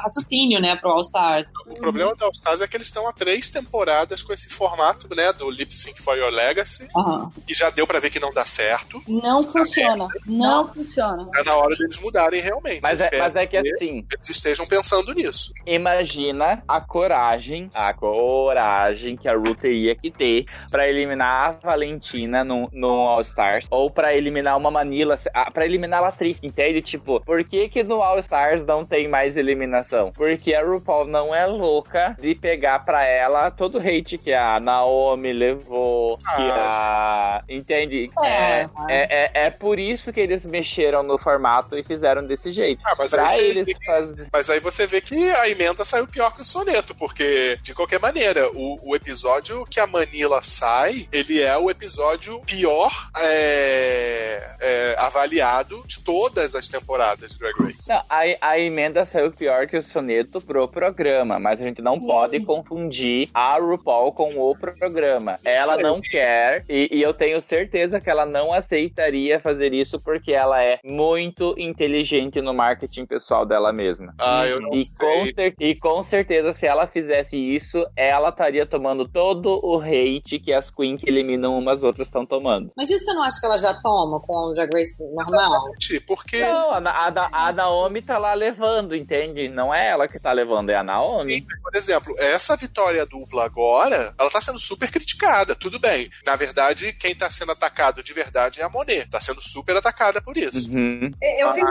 raciocínio, né, pro All Stars. O problema da All Stars é que eles estão há três temporadas com esse formato, né, do Lip Sync for Your Legacy, Aham. e já deu pra ver que não dá certo. Não funciona. Não funciona. É na hora deles mudarem realmente. Mas é, mas é que que assim, Eles estejam pensando nisso. imagina a coragem, a coragem que a Ru teria que ter pra eliminar a Valentina no, no All Stars ou pra eliminar uma Manila, ah, pra eliminar a Latriz, entende? Tipo, por que que no All Stars não tem mais eliminação? Porque a RuPaul não é louca de pegar pra ela todo o hate que a Naomi levou, que a... Entende? É, é, é, é por isso que eles mexeram no formato e fizeram desse jeito. Ah, mas aí, Pra você eles vê que, fazerem... mas aí você vê que a emenda saiu pior que o soneto, porque, de qualquer maneira, o, o episódio que a Manila sai, ele é o episódio pior é, é, avaliado de todas as temporadas de Drag Race. Não, a, a emenda saiu pior que o soneto pro programa, mas a gente não pode confundir a RuPaul com o programa. Ela não quer, e, e eu tenho certeza que ela não aceitaria fazer isso porque ela é muito inteligente no marketing pessoal dela mesma. Ah, eu não E com, sei. cer- e com certeza, se ela fizesse isso, ela estaria tomando todo o hate que as queens que eliminam umas outras estão tomando. Mas isso você não acha que ela já toma com o Drag Race normal? Exatamente, porque Não, a, a, a Naomi tá lá levando, entende? Não é ela que tá levando, é a Naomi. Por exemplo, essa vitória dupla agora, ela tá sendo super criticada. Tudo bem. Na verdade, quem tá sendo atacado de verdade é a Monet. Tá sendo super atacada por isso. Uhum. Eu fico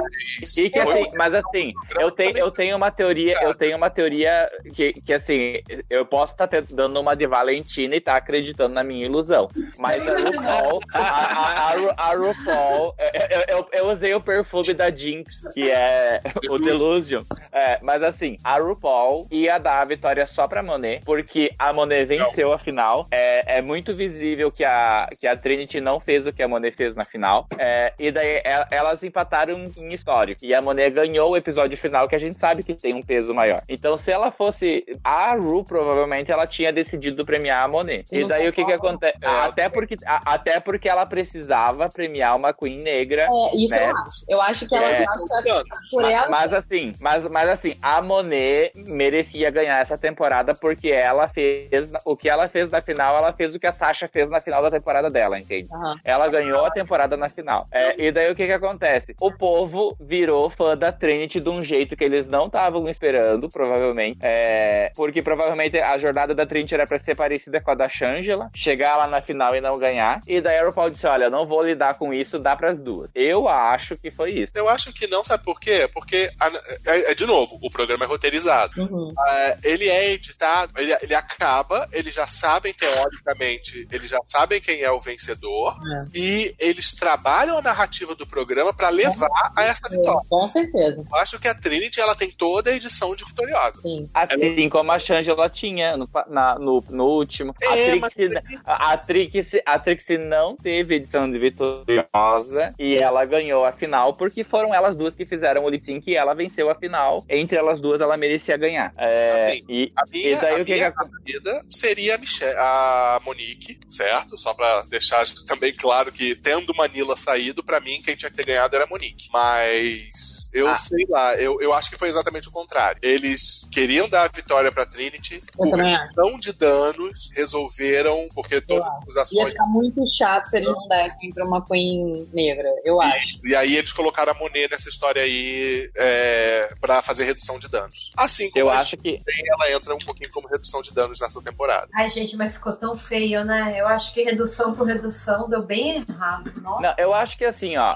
E que assim, mas assim, eu tenho, eu tenho uma teoria, eu tenho uma teoria que, que assim, eu posso estar dando uma de Valentina e tá acreditando na minha ilusão. Mas a RuPaul, a, a, a, a RuPaul, eu, eu, eu usei o perfume da Jinx, que é o Delusion. É, mas assim, a RuPaul ia dar a vitória só pra Monet, porque a Monet venceu a final. É, é muito visível que a, que a Trinity não fez o que a Monet fez na final. É, e daí e- elas empataram em histórico. E a Monet ganhou o episódio final, que a gente sabe que tem um peso maior. Então, se ela fosse a Ru, provavelmente ela tinha decidido premiar a Monet. E daí o que que acontece? Até porque, a- até porque ela precisava premiar uma Queen negra. É, isso né? eu acho. Eu acho que ela É. eu acho que ela, por ela. Mas assim, mas, mas assim, a Monet merecia ganhar essa temporada porque ela fez o que ela fez na final, ela fez o que a Sasha fez na final da temporada dela, entende? Aham. Ela ganhou a temporada na final. É, e daí o que que acontece? O povo virou fã da Trinity de um jeito que eles não estavam esperando, provavelmente. É, porque provavelmente a jornada da Trinity era pra ser parecida com a da Shangela, chegar lá na final e não ganhar. E daí a RuPaul disse: Olha, não vou lidar com isso, dá pras duas. Eu acho que foi isso. Eu acho que não, sabe por quê? Porque, a- é, é, de novo, o programa é roteirizado. Uhum. É, ele é editado, ele, ele acaba, eles já sabem, teoricamente, eles já sabem quem é o vencedor, e eles trabalham a narrativa do programa pra levar a essa vitória. Com certeza. Eu acho que a Trinity ela tem toda a edição de vitoriosa. Sim. Assim como a Shangela tinha no, na- no, no último. A, É, Trixie, a, a, Trixie, a Trixie não teve edição de vitoriosa e ela ganhou a final porque foram elas duas que fizeram o lip sync e ela venceu a final. Entre elas duas, ela merecia ganhar. É, Assim, e, A minha, e daí a o que minha que seria a, Michelle, a Monique, certo? Só pra deixar também claro que, tendo Manila saído, pra mim, quem tinha que ter ganhado era a Monique. Mas eu Ah. sei lá, eu, eu acho que foi exatamente o contrário. Eles queriam dar a vitória pra Trinity, por redução de danos, resolveram, porque todas as Ia acusações. ficar muito chato se eles não dessem pra uma Queen negra, eu acho. E aí eles colocaram a Monet nessa história aí é, pra fazer redução de danos. Assim como eu a acho que. Ela entra um pouquinho como redução de danos nessa temporada. Ai, gente, mas ficou tão feio, né? Eu acho que redução por redução deu bem errado. Nossa. Não, eu acho que assim, ó,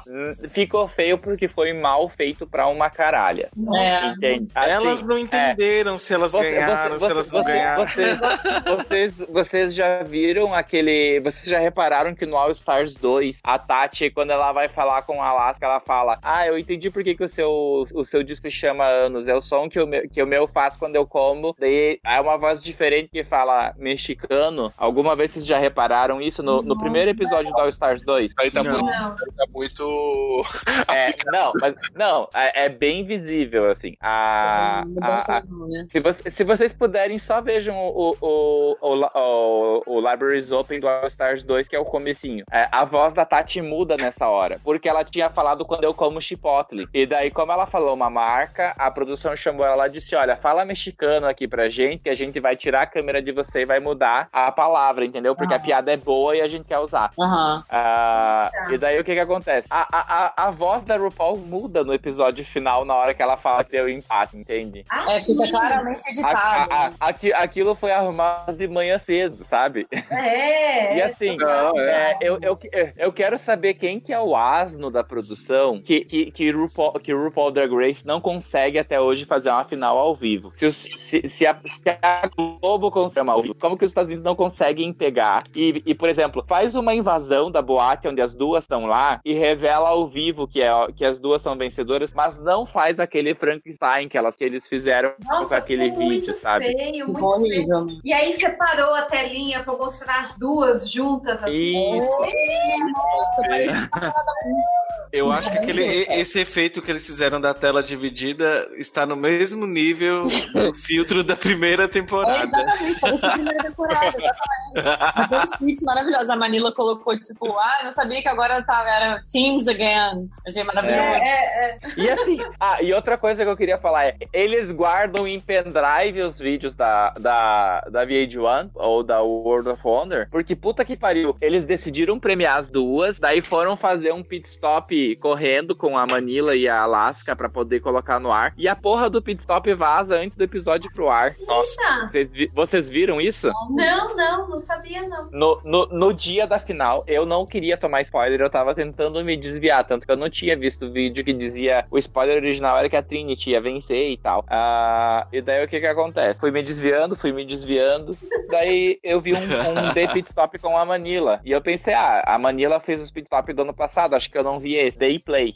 ficou feio porque foi mal feito pra uma caralha. É. Entende? Assim, elas não entenderam se elas Você- ganharam, você- se elas não você- ganharam. Vocês, vocês, vocês já viram aquele. Vocês já repararam que no All Stars 2, a Tati, quando ela vai falar com a Alaska, ela fala: Ah, eu entendi por que, que o, seu, o seu disco se chama Anos. É o som que o, meu, que o meu faz quando eu como. Daí é uma voz diferente que fala mexicano. Alguma vez vocês já repararam isso? No, no primeiro episódio do All Stars 2? Aí tá Não. muito. Não. Tá muito. É, não, mas não, é, é bem visível, assim. A, Não a- a- né? se, você- se vocês puderem, só vejam o, o, o, o, o Libraries Open do All Stars 2, que é o comecinho. É, a voz da Tati muda nessa hora, porque ela tinha falado quando eu como chipotle. E daí, como ela falou uma marca, a produção chamou ela e disse, olha, fala mexicano aqui pra gente, que a gente vai tirar a câmera de você e vai mudar a palavra, entendeu? Porque a piada é boa e a gente quer usar. Ah, Tá. E daí o que que acontece? A, a, a, a voz da RuPaul muda no episódio final na hora que ela fala que deu empate, entende? Ah, É, fica sim. claramente A- editado. a- a- aqui- aquilo foi arrumado de manhã cedo, sabe? É. E assim, Não, é. é, eu, eu, eu quero saber quem que é o asno da produção que, que, que, RuPaul, que RuPaul Drag Race não consegue até hoje fazer uma final ao vivo. Se, se, se, a, se a Globo consegue ao vivo, como que os Estados Unidos não conseguem pegar e, e, por exemplo, faz uma invasão da boate onde as duas estão lá e revela ao vivo que, é, que as duas são vencedoras, mas não faz aquele Frankenstein que, elas, que eles fizeram com Nossa, aquele ficou muito vídeo, sabe? Feio, muito feio. né? E aí separou a telinha pra mostrar as duas juntas. assim. Isso. Eu acho que aquele, esse efeito que eles fizeram da tela dividida está no mesmo nível do filtro da primeira É, temporada. exatamente, parece a primeira temporada, exatamente. Aqueles tweets maravilhosos. A Manila colocou, tipo, ah, eu não sabia que agora tava, era Teams Again. Achei maravilhoso. É, é. E assim, ah, e outra coisa que eu queria falar é, eles guardam em pendrive os vídeos da, da, da VH1 ou da World of Wonder, porque puta que pariu, eles decidiram premiar as duas, daí foram fazer um pit stop correndo com a Manila e a Alaska pra poder colocar no ar, e a porra do pit stop vaza antes do episódio pro ar. Nossa. Vocês, vi- vocês viram isso? Não, não, não sabia não. No, no, no dia da final, eu não queria tomar spoiler, eu tava tentando me desviar, tanto que eu não tinha visto o vídeo que dizia o spoiler original era que a Trinity ia vencer e tal. Ah, e daí o que que acontece? Fui me desviando, fui me desviando, daí eu vi um, um The Pit Stop com a Manila. E eu pensei, ah, a Manila fez os pit stop do ano passado, acho que eu não vi esse. Day Play.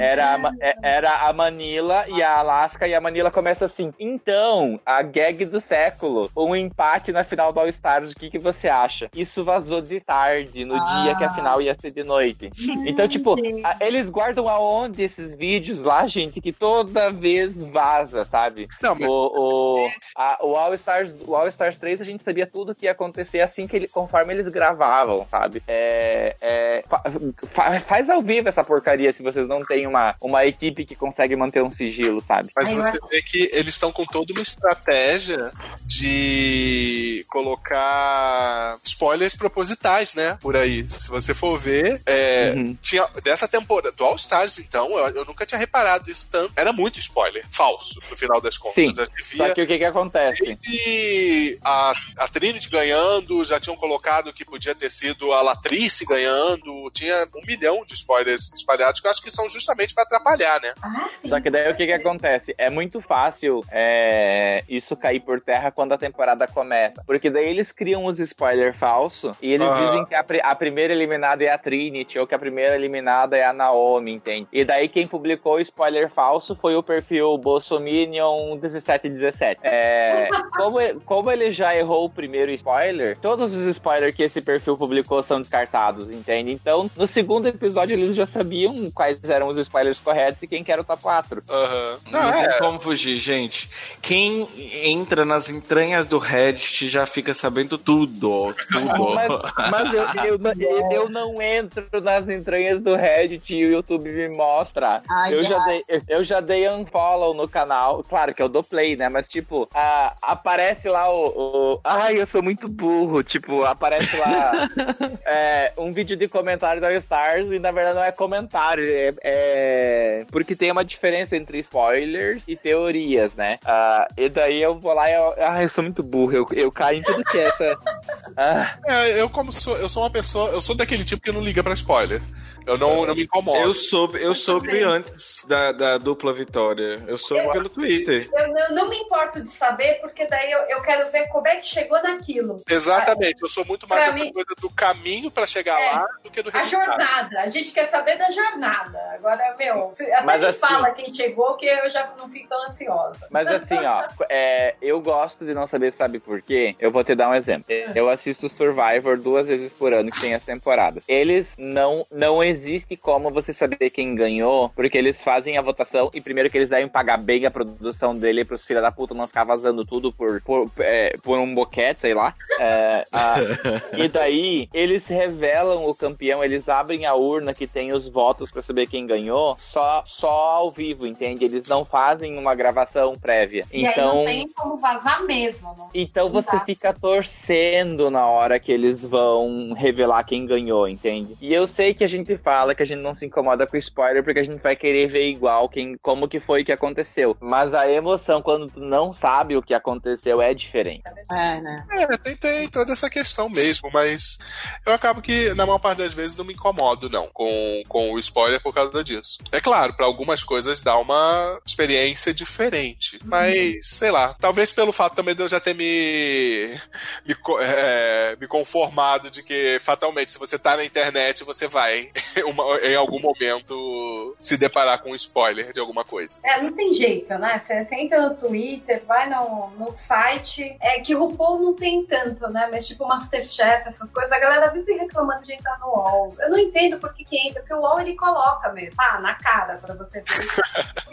Era a, é- era a Manila e a Alaska, e a Manila começa assim. Então, a gag do século, um empate na final do All Stars, o que, que você acha? Isso vazou de tarde, no Ah. dia que a final ia ser de noite. Então, tipo, a- eles guardam aonde esses vídeos lá, gente, que toda vez vaza, sabe? Não, mas O, o, a- o All Stars, o All Stars 3 a gente sabia tudo que ia acontecer assim que ele, conforme eles gravavam, sabe? É, é, fa- fa- faz ao vivo essa porcaria se vocês não têm uma, uma equipe que consegue manter um sigilo, sabe? Mas Aí eu você vê que eles estão com toda uma estratégia de colocar spoilers propositais, né? Por aí. Se você for ver, é, Uhum. tinha dessa temporada, do All Stars, então, eu, eu nunca tinha reparado isso tanto. Era muito spoiler, falso, no final das contas. Sim, via Só que o que que acontece? e a, a Trinity ganhando, já tinham colocado que podia ter sido a Latrice ganhando, tinha um milhão de spoilers espalhados, que eu acho que são justamente pra atrapalhar, né? ah. Só que daí o que que acontece? É muito fácil é, isso cair por terra quando a temporada começa. Porque daí eles criam os spoilers falsos e eles dizem que a, a primeira eliminada é a Trinity ou que a primeira eliminada é a Naomi, entende? E daí quem publicou o spoiler falso foi o perfil Bolsominion 1717. É, como, como ele já errou o primeiro spoiler, todos os spoilers que esse perfil publicou são descartados, entende? Então, no segundo episódio, eles já sabiam quais eram os spoilers corretos e quem que era o top 4. Aham. Não, Não, tem é. como fugir, gente. Quem entra nas entranhas do Reddit já fica sabendo tudo. Tudo. Mas, mas eu, eu, eu- eu não entro nas entranhas do Reddit e o YouTube me mostra. Ai, eu, já ai. dei, eu, já dei unfollow no canal. Claro que eu dou play, né? Mas, tipo, ah, aparece lá o, o- Ai, eu sou muito burro. Tipo, aparece lá é, um vídeo de comentário da Stars e, na verdade, não é comentário. É, é- Porque tem uma diferença entre spoilers e teorias, né? Ah, e daí eu vou lá e eu... Ai, eu sou muito burro. Eu, eu caio em tudo que é essa... Ah, É, eu como sou, eu sou uma pessoa, eu sou daquele tipo que não liga pra spoiler. Eu não, não me incomodo. Eu soube, eu soube antes da, da dupla vitória. Eu soube pelo Twitter. Eu, eu não me importo de saber, porque daí eu, eu quero ver como é que chegou naquilo. Exatamente, eu sou muito mais Pra essa mim- coisa do caminho pra chegar É. lá do que do A resultado. jornada. A gente quer saber da jornada. Agora, meu, até Mas me assim- fala quem chegou, que eu já não fico tão ansiosa. Mas assim, ó, é, eu gosto de não saber, sabe por quê? Eu vou te dar um exemplo. Eu assisto Survivor duas vezes por ano, que tem as temporadas. Eles não. Não existe como você saber quem ganhou, porque eles fazem a votação e primeiro que eles devem pagar bem a produção dele pros filha da puta não ficar vazando tudo por, por, é, por um boquete, sei lá. É, a- e daí, eles revelam o campeão, eles abrem a urna que tem os votos pra saber quem ganhou, só, só ao vivo, entende? Eles não fazem uma gravação prévia. E aí Então. não tem como vazar mesmo. Não. Então você Exato. fica torcendo na hora que eles vão revelar quem ganhou, entende? E eu sei que a gente fala que a gente não se incomoda com spoiler porque a gente vai querer ver igual quem, como que foi que aconteceu. Mas a emoção quando tu não sabe o que aconteceu é diferente. É, né? É, tem, tem toda essa questão mesmo, mas eu acabo que, na maior parte das vezes, não me incomodo, não, com, com o spoiler por causa disso. É claro, pra algumas coisas dá uma experiência diferente, mas, sei lá, talvez pelo fato também de eu já ter me, me, é, me conformado de que, fatalmente, se você tá na internet, você vai, uma- em algum momento, se deparar com um spoiler de alguma coisa. É, não tem jeito, né? Você, você entra no Twitter, vai no, no site. É que o RuPaul não tem tanto, né? Mas tipo Masterchef, essas coisas, a galera vive reclamando de entrar no UOL. Eu não entendo por que, que entra, porque o UOL ele coloca mesmo, tá? Na cara pra você ver.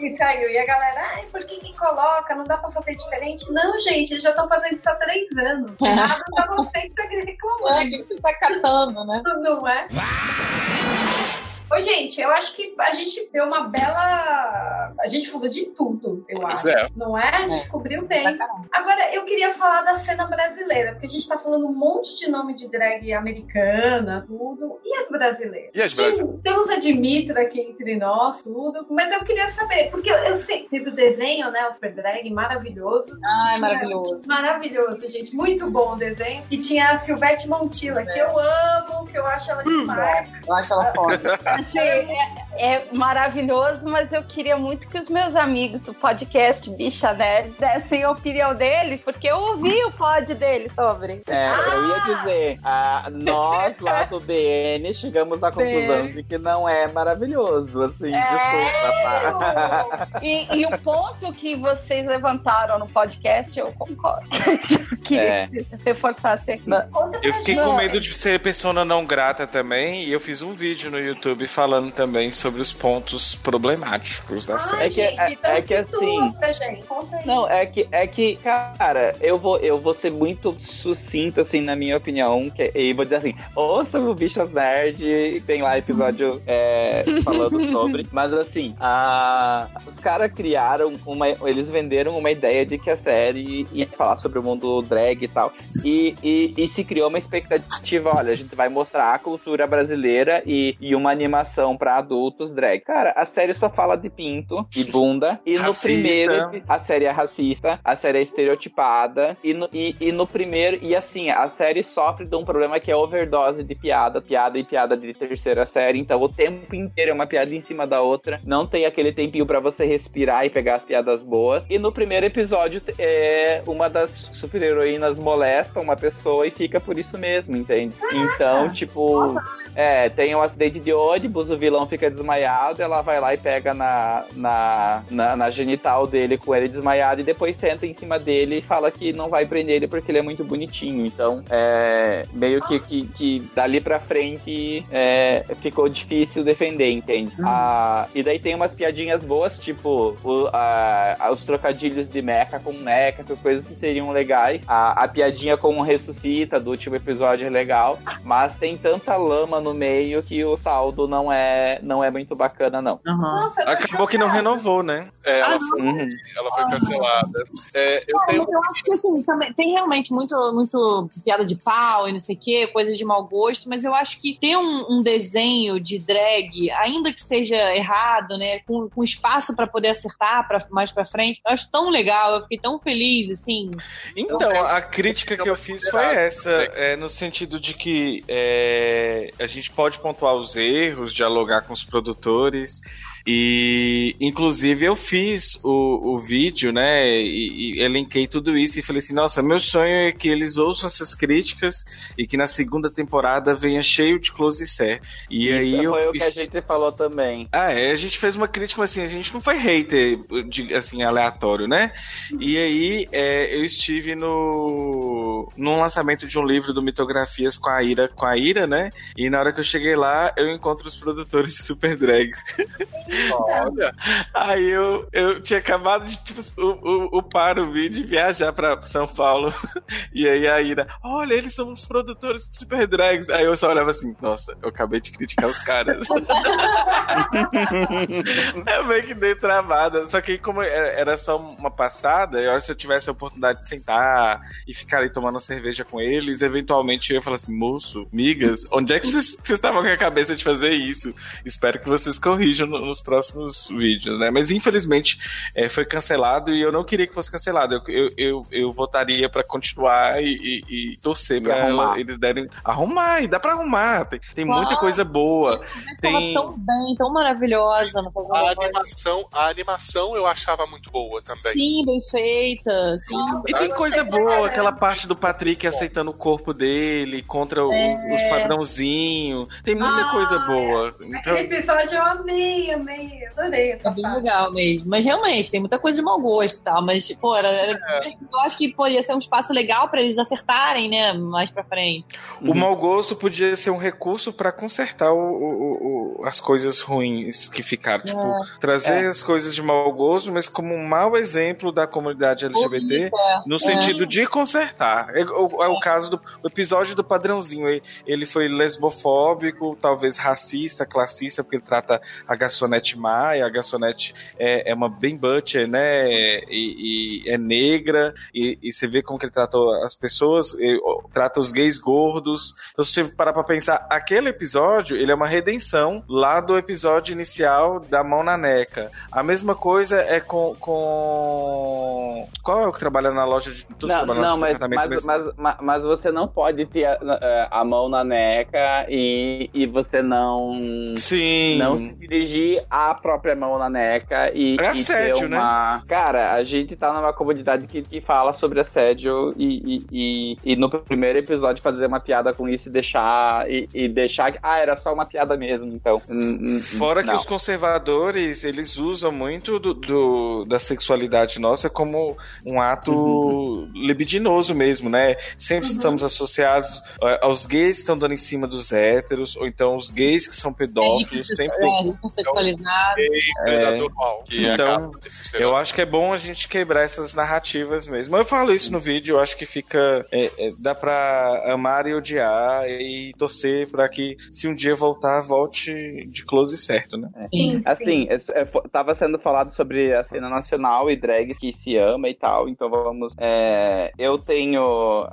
e saiu. E a galera, ai, por que, que coloca? Não dá pra fazer diferente? Não, gente, eles já estão fazendo isso há três anos. Nada pra você que tá É, reclamando. que você tá catando, né? Não é? Ô, gente, eu acho que a gente deu uma bela. A gente falou de tudo, eu Pois acho. é. Não é? A gente É. cobriu bem. Agora, eu queria falar da cena brasileira, porque a gente tá falando um monte de nome de drag americana, tudo. E as brasileiras? E as brasileiras? Tem- Temos a Dimitra aqui entre nós, tudo. Mas eu queria saber, porque eu, eu sei, teve o desenho, né? O Super Drag, maravilhoso. Ai, Tinha- maravilhoso. Maravilhoso, gente. Muito bom o desenho. E tinha a Silvete Montilla, que eu amo, que eu acho ela demais. Eu acho ela foda. Assim, é, é maravilhoso, mas eu queria muito que os meus amigos do podcast Bicha Nerd dessem a opinião deles, porque eu ouvi o pod deles sobre. É, eu ia dizer, ah, nós lá do BN chegamos à conclusão de que não é maravilhoso, assim, desculpa, tá? E, e o ponto que vocês levantaram no podcast, eu concordo. queria É. que vocês reforçassem aqui. Eu fiquei com medo de ser persona não grata também, e eu fiz um vídeo no YouTube falando também sobre os pontos problemáticos da série. Ai, É que- gente, é- é que assim-. Não, é que, é que, cara, eu vou, eu vou ser muito sucinto, assim, na minha opinião, que- e vou dizer assim, ouça o Bichas Nerd, tem lá episódio é, falando sobre, mas assim, a, os caras criaram uma, eles venderam uma ideia de que a série ia falar sobre o mundo drag e tal, e, e, e se criou uma expectativa, olha, a gente vai mostrar a cultura brasileira e, e uma animação pra adultos drag. Cara, a série só fala de pinto e bunda, e no Racista. primeiro a série é racista, a série é estereotipada, e no, e, e no primeiro, e assim, a série sofre de um problema que é overdose de piada, piada e piada de terceira série, então o tempo inteiro é uma piada em cima da outra, não tem aquele tempinho pra você respirar e pegar as piadas boas, e no primeiro episódio, é, uma das super-heroínas molesta uma pessoa e fica por isso mesmo, entende? Então, tipo, é, tem um acidente de ônibus ônibus, o vilão fica desmaiado, ela vai lá e pega na, na, na, na genital dele com ele desmaiado e depois senta em cima dele e fala que não vai prender ele porque ele é muito bonitinho. Então, é, meio que, que, que dali pra frente é, ficou difícil defender, entende? Ah, e daí tem umas piadinhas boas, tipo o, a- os trocadilhos de mecha com mecha, essas coisas que seriam legais. A, a piadinha com o ressuscita do último episódio é legal, mas tem tanta lama no meio que o saldo não é, não é muito bacana, não. Nossa, eu tô Acabou que não renovou, né? É, ela, Ah, foi, Uhum. ela foi cancelada. É, eu Ah, tenho. mas eu acho que assim, também, tem realmente muito, muito piada de pau e não sei o que, coisas de mau gosto, mas eu acho que ter um, um desenho de drag, ainda que seja errado, né, com, com espaço pra poder acertar pra, mais pra frente, eu acho tão legal, eu fiquei tão feliz, assim. Então, a crítica que eu fiz foi essa, é, no sentido de que é, a gente pode pontuar os erros, dialogar com os produtores. E, inclusive, eu fiz o, o vídeo, né? E, e elenquei tudo isso e falei assim: nossa, meu sonho é que eles ouçam essas críticas e que na segunda temporada venha cheio de close ser. E Isso aí eu. foi o que a gente falou também. Ah, é, a gente fez uma crítica, mas assim, a gente não foi hater, de, assim, aleatório, né? E aí, é, eu estive no num lançamento de um livro do Mitografias com a Ira, com a Ira, né? E na hora que eu cheguei lá, eu encontro os produtores de Super Drags. Olha, Aí eu, eu tinha acabado de, tipo, o, o, upar o vídeo viajar pra São Paulo. E aí a Ira, olha, eles são os produtores de Super Drags. Aí eu só olhava assim, nossa, eu acabei de criticar os caras. Eu meio que dei travada. Só que como era era só uma passada, eu acho que se eu tivesse a oportunidade de sentar e ficar ali tomando cerveja com eles, eventualmente eu ia falar assim, moço, migas, onde é que vocês estavam com a cabeça de fazer isso? Espero que vocês corrijam no- nos próximos vídeos, né? Mas infelizmente é, foi cancelado e eu não queria que fosse cancelado. Eu, eu, eu, eu votaria pra continuar e, e- e torcer ela- eles derem. Arrumar, e dá pra arrumar. Tem, tem muita Claro. coisa boa. Tem- Tava tão bem, tão maravilhosa no a animação, a animação eu achava muito boa também. Sim, bem feita, sim. E tem coisa boa, aquela parte do Patrick aceitando o corpo dele contra o- É. os padrãozinhos. Tem muita Ah, coisa boa. Então, Aquele episódio eu amei, amei, adorei. essa É bem parte. legal mesmo. Mas realmente, tem muita coisa de mau gosto e tal. Mas, pô, era, era- eu acho que poderia ser um espaço legal pra eles acertarem, né? Mais pra frente. o mau gosto podia ser um recurso pra consertar o- o- o- as coisas ruins que ficaram. Tipo, trazer as coisas de mau gosto, mas como um mau exemplo da comunidade LGBT. É. No sentido de consertar. É, o, é o caso do o episódio do padrãozinho. Ele, ele foi lesbofóbico, talvez racista, classista, porque ele trata a garçonete má, e a garçonete é, é uma bem butcher, né? E, e é negra, e, e você vê como que ele tratou as pessoas, trata os gays gordos. Então, se você parar pra pensar, aquele episódio, ele é uma redenção lá do episódio inicial da Mão na Neca. A mesma coisa é com. com... Qual é o que trabalha na loja de. Todos Não, não mas, mas, mas- mas, mas você não pode ter a, a mão na neca e, e você não. Sim. Não se dirigir a própria mão na neca e, É e assédio, ter uma. Cara, a gente tá numa comunidade que, que fala sobre assédio e, e, e, e no primeiro episódio fazer uma piada com isso e deixar. E, e deixar. que, Ah, era só uma piada mesmo, então. hum, hum, Fora que não. os conservadores, eles usam muito do, do- da sexualidade nossa como um ato Uhum. libidinoso mesmo, né? Sempre estamos associados eh, aos gays que estão dando em cima dos héteros, ou então os gays que são pedófilos, sempre tem- É, sexualizado. Predador mal, que Então, Eu acho que é bom a gente quebrar essas narrativas mesmo. Eu falo isso no vídeo, eu acho que fica. é, é, dá pra amar e odiar e torcer pra que, se um dia voltar, volte de close certo, né? Sim. Assim, é, é, fo- tava sendo falado sobre a cena nacional e drags que se ama e tal, então vamos. é, eu tenho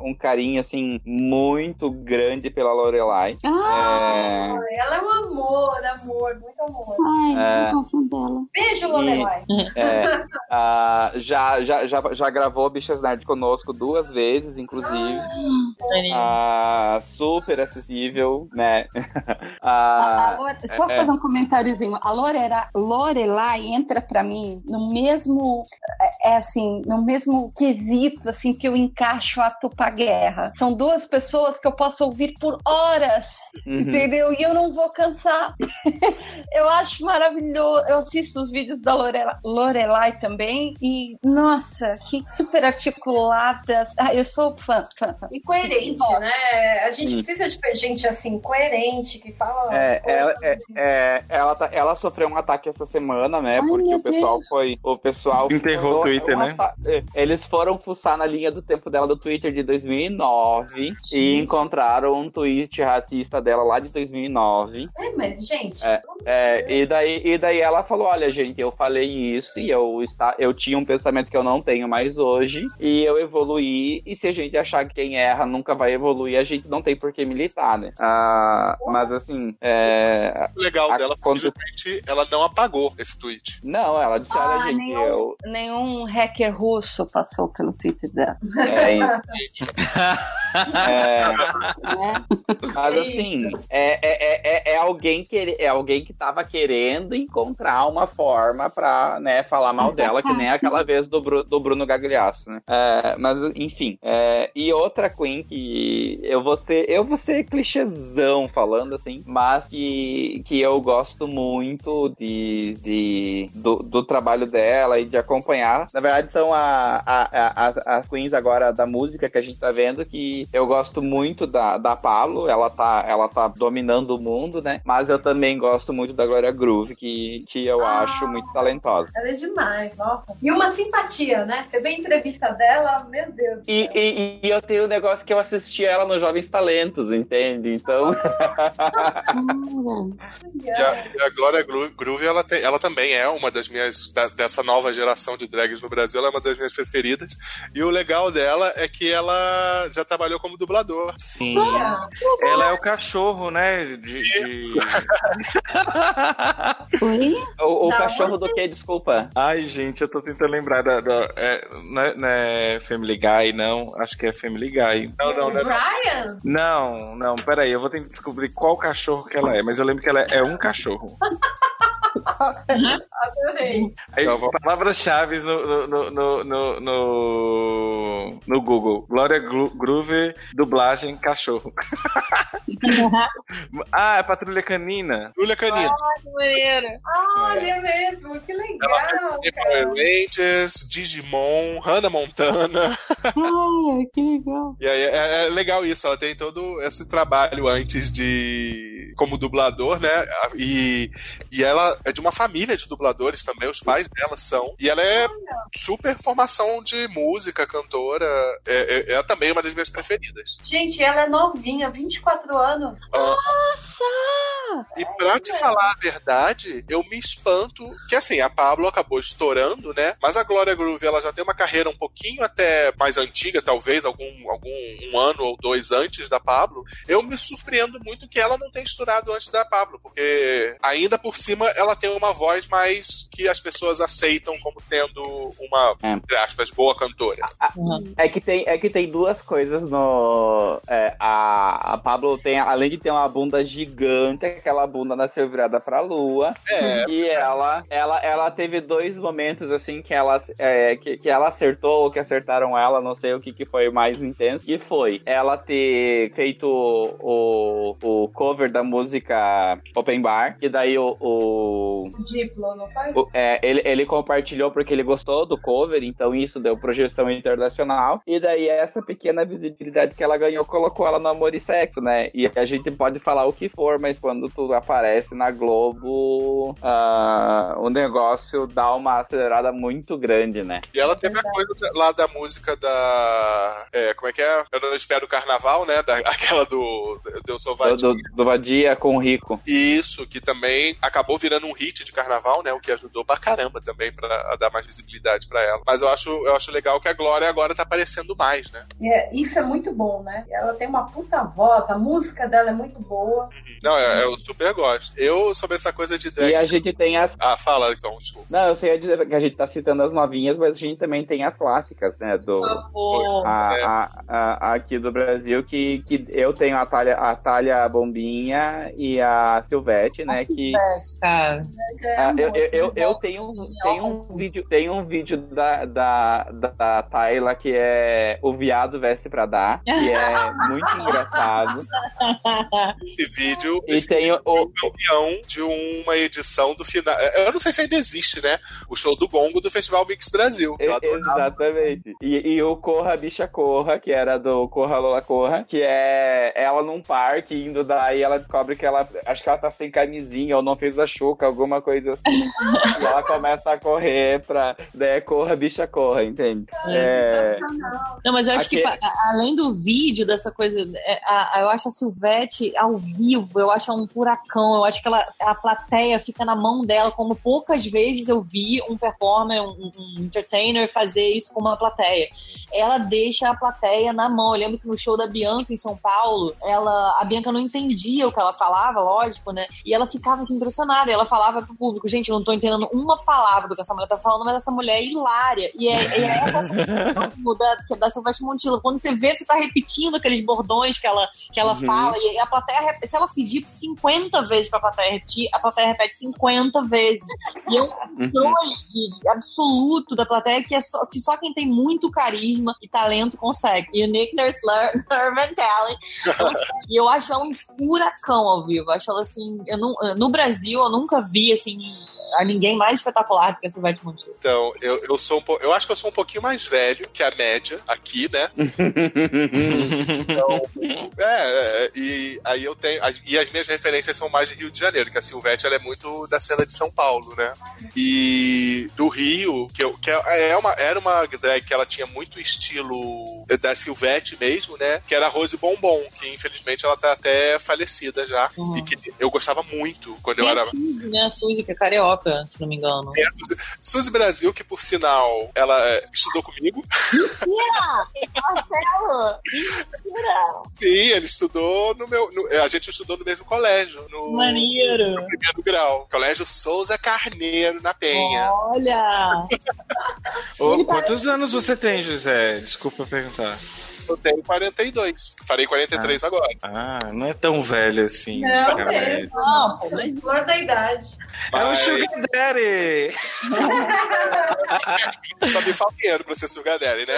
um carinho, assim, muito grande pela Lorelai. Ah, É, Ela é um amor, amor, muito amor. Ai, É. eu gosto dela. Beijo, Lorelai. É, ah, já, já, já, já gravou Bichas Nerd conosco duas vezes, inclusive. Ah, super acessível, né? A, Ah, a Lore- só é. fazer um comentáriozinho. A Lorela, Lorelai entra pra mim no mesmo, é é assim, no mesmo quesito assim que eu encaixo a Tupá Guerra. São duas pessoas que eu posso ouvir por horas, uhum. entendeu? E eu não vou cansar. eu acho maravilhoso. Eu assisto os vídeos da Lorela, Lorelai também e nossa, que super articuladas. Ah, eu sou fã, fã, fã. E coerente, né? A gente Hum. precisa de gente assim, coerente, que fala. É, ela, é, é, ela, tá- ela sofreu um ataque essa semana, né? Ai, porque o pessoal Deus. foi. O pessoal Enterrou o Twitter, um né? é, Eles foram fuçar na linha do tempo dela do Twitter de 2009 e encontraram um tweet racista dela lá de 2009. É, mas, gente, É, e, daí, e daí ela falou: Olha, gente, eu falei isso e eu, está, eu tinha um pensamento que eu não tenho mais hoje, e eu evoluí. E se a gente achar que quem erra nunca vai evoluir, a gente não tem por que militar, né? Ah, mas assim, é, O legal A- dela foi quando- ela não apagou esse tweet. não, ela disse: Olha, Ah, gente, nenhum, eu. nenhum hacker russo passou pelo Twitter dela. É isso. É, Né? mas assim, é, é, é, é alguém que é alguém que tava querendo encontrar uma forma pra né, falar mal dela, que nem aquela vez do, Bru- do Bruno Gagliasso, né? É, mas enfim. é, e outra Queen que eu vou ser, eu vou ser clichêzão falando assim, mas que, que eu gosto muito de, de do, do trabalho dela e de acompanhar. Na verdade, são a, a, a- as, queens agora da música que a gente tá vendo, que eu gosto muito da, da Pablo, ela tá, ela tá dominando o mundo, né? Mas eu também gosto muito da Gloria Groove, que, que eu Ah. acho muito talentosa. ela é demais, nossa. E uma simpatia, né? Você vê a entrevista dela, meu Deus. E, e, e eu tenho um negócio que eu assisti ela no Jovens Talentos, entende? Então. E a, e a Glória Groove, ela, tem- ela também é uma das minhas. da- dessa nova geração de drags no Brasil, ela é uma das minhas preferidas. E o legal dela é que ela já trabalhou como dublador. Sim. Ela é o cachorro, né? De, de- Oi? O, o cachorro do quê? Desculpa. Ai, gente, eu tô tentando lembrar da. da- é, não, é, não é Family Guy, não. Acho que é Family Guy. Não, não, O não. Brian? Não, não, peraí, eu vou ter que descobrir qual cachorro que ela é, mas eu lembro que ela é, é um cachorro. Adorei. Aí, bom. palavras-chave no, no, no, no, no, no Google. Glória Groove, dublagem, cachorro. ah, é Patrulha Canina. Julia Canina. Olha mesmo, que legal. Rangers, Digimon, Hannah Montana. Ai, que legal. E aí é, é legal isso, ela tem todo esse trabalho antes de. como dublador, né? E, e ela é de uma família de dubladores também, os pais dela são. E ela é super formação de música, cantora. É, é, é também uma das minhas preferidas. Gente, ela é novinha, 24 anos. Nossa! E pra te falar a verdade, eu me espanto que assim, a Pablo acabou estourando, né? Mas a Glória Groove, ela já tem uma carreira um pouquinho até mais antiga, talvez algum, algum um ano ou dois antes da Pablo. Eu me surpreendo muito que ela não tenha estourado antes da Pablo, porque ainda por cima ela tem uma voz mais que as pessoas aceitam como sendo uma, É. entre aspas, boa cantora. É que tem, é que tem duas coisas no. é, a, a Pablo tem, além de ter uma bunda gigante, aquela bunda nasceu virada pra lua. É, E ela, ela, ela teve dois momentos assim que ela, é, que, que ela acertou ou que acertaram ela, não sei o que, que foi mais intenso, que foi ela ter feito o, o cover da música Open Bar, que daí o, o, Diplo, não foi? o- é, ele, ele compartilhou porque ele gostou do cover, então isso deu projeção internacional. E daí essa pequena visibilidade que ela ganhou colocou ela no amor e sexo, né? E a gente pode falar o que for, mas quando tu aparece na Globo, ah, o negócio dá uma acelerada muito grande, né? E ela teve a coisa lá da música da. é, como é que é? Eu não espero o carnaval, né? Da, aquela do. Eu sou Do, vadio. do, do Vadia com o Rico. Isso, que também acabou virando um hit de carnaval, né? O que ajudou pra caramba também pra dar mais visibilidade pra ela. Mas eu acho, eu acho legal que a Glória agora tá aparecendo mais, né? É, isso é muito bom, né? Ela tem uma puta voz, a música dela é muito boa. Não, eu, eu super gosto. Eu, sobre essa coisa de drag. E a gente tem as. Ah, fala então, desculpa. Não, eu sei que a gente tá citando as novinhas, mas a gente também tem as clássicas, né? Do. A- É. a- a- aqui do Brasil, que, que eu tenho a Talha, a Talha Bombinha e a Silvete, né? que Silvete, cara. Ah, eu, eu, eu, eu tenho, tenho um vídeo, tenho um vídeo da, da, da Tayla que é O Viado Veste Pra Dar, que é muito engraçado. Esse vídeo, E esse tem o, o- campeão de uma edição do final. Eu não sei se ainda existe, né? O show do Gongo do Festival Mix Brasil. Exatamente. E, e o Corra Bicha Corra, que era do Corra Lola Corra, que é ela num parque indo daí, ela descobre que ela. Acho que ela tá sem camisinha ou não fez a chuca, alguma coisa assim. e ela começa a correr pra. Daí é Corra Bicha Corra, entende? É, Não, mas eu acho que Aquele- além do vídeo, dessa coisa, é, a- a- eu acho a Silvete ao vivo, eu acho um furacão, eu acho que ela, a plateia fica na mão dela, como poucas vezes eu vi um performer, um, um entertainer fazer isso com uma plateia. Ela deixa a plateia na mão. Eu lembro que no show da Bianca em São Paulo, ela, a Bianca não entendia o que ela falava, lógico, né? E ela ficava assim, impressionada. Ela falava pro público, gente, eu não tô entendendo uma palavra do que essa mulher tá falando, mas essa mulher é hilária. E é, é essa da, é da Silvestre Montilla. Quando você vê, você tá repetindo aqueles bordões que ela, que ela Uhum. fala, e a plateia, se ela pedir 50 vezes pra plateia repetir, a plateia repete 50 vezes. E é um controle de- de absoluto da plateia que, é só, que só quem tem muito carisma e talento consegue. Uniqueness, Nerve and Talent. E eu acho ela um furacão ao vivo. Eu acho ela assim. Eu não, no Brasil, eu nunca vi assim. A ninguém mais espetacular do que a Silvete Montilla. Então, eu, eu sou um po... eu acho que eu sou um pouquinho mais velho que a média aqui, né? Então, é, é, e aí eu tenho. as- E as minhas referências são mais de Rio de Janeiro, que a Silvete ela é muito da cena de São Paulo, né? E do Rio, que, eu, que é é uma, era uma drag que ela tinha muito estilo da Silvete mesmo, né? Que era a Rose Bombom, que infelizmente ela tá até falecida já. Uhum. E que eu gostava muito quando eu era. a Suzy, né? A Suzy, que é carioca, se não me engano. É, Suzy- Brasil, que por sinal ela é, estudou comigo. Marcelo! Mentira! Sim, ele estudou no meu. no- a gente estudou no mesmo colégio, no, Maneiro! no primeiro grau. Colégio Souza Carneiro, na Penha. Olha! Ô, quantos anos você tem, José? Desculpa perguntar. Eu tenho 42. Farei 43 agora. Ah, não é tão velho assim. Não, cara. é. Não, pô, mas Flor da idade. É um Mas- Sugar Daddy! Só me falta dinheiro pra ser sugar daddy, né?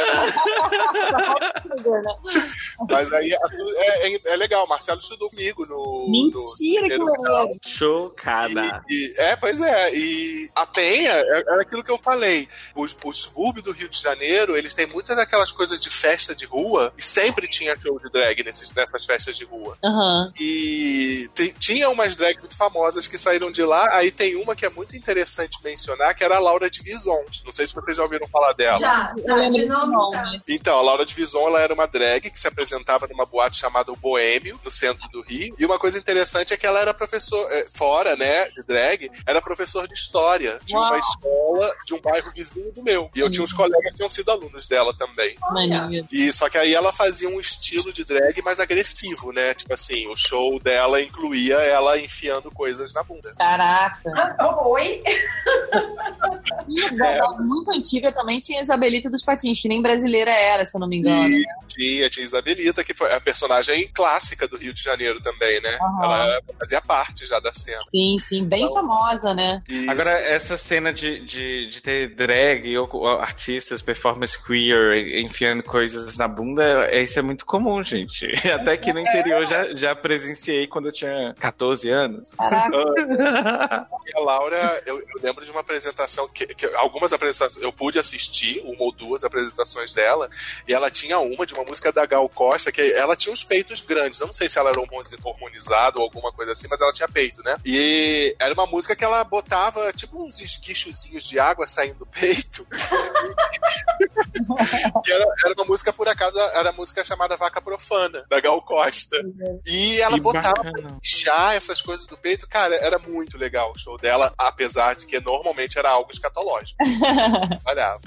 Mas aí é, é- é legal. Marcelo estudou comigo no. Mentira, no que maneiro! Chocada. E- e- é, pois é. E a Penha é, é aquilo que eu falei. Os, os subúrbios do Rio de Janeiro, eles têm muitas daquelas coisas de festa de rua. E sempre tinha show de drag nesses, nessas festas de rua. Aham. E te- tinha umas drags muito famosas que saíram de lá. Aí tem uma que é muito interessante mencionar, que era a Laura de Vison. Não sei se vocês já ouviram falar dela. Já, já, lembro de nome. já. Então, a Laura de Vison, ela era uma drag que se apresentava numa boate chamada o Boêmio, no centro do Rio. E uma coisa interessante é que ela era professor, é, fora, né, de drag, era professor de história de uma Uau. escola de um bairro vizinho do meu. E eu tinha uns colegas que tinham sido alunos dela também. Maneiro. E só que aí ela fazia um estilo de drag mais agressivo, né? Tipo assim, o show dela incluía ela enfiando coisas na bunda. Caraca. Ah, Oi? E da, da muito antiga também tinha a Isabelita dos Patins, que nem brasileira era, se eu não me engano. E tinha, tinha Isabelita, que foi a personagem clássica do Rio de Janeiro também, né? Aham. Ela fazia parte já da cena. Sim, sim, bem famosa, né? E Agora, essa cena de, de, de ter drag ou artistas, performance queer, enfiando coisas na bunda, é- isso é muito comum, gente. Até aqui no interior já, já presenciei quando eu tinha 14 anos. Caraca. E a Laura, eu, eu lembro de uma apresentação que, que algumas apresentações eu pude assistir, uma ou duas apresentações dela, e ela tinha uma de uma música da Gal Costa, que ela tinha uns peitos grandes. Eu não sei se ela era hormoni- hormonizada ou alguma coisa assim, mas ela tinha peito, né? E era uma música que ela botava tipo uns esguichozinhos de água saindo do peito. era, era uma música, por acaso, era a música chamada Vaca Profana, da Gal Costa. E ela Que botava bacana. inchar essas coisas do peito, cara, era muito legal o show dela, apesar de que normalmente era algo escatológico. Olha.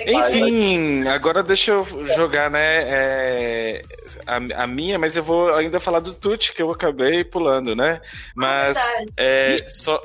Enfim, agora deixa eu jogar, né, é, a, a, minha, mas eu vou ainda falar do Tuti, que eu acabei pulando, né? Mas é, só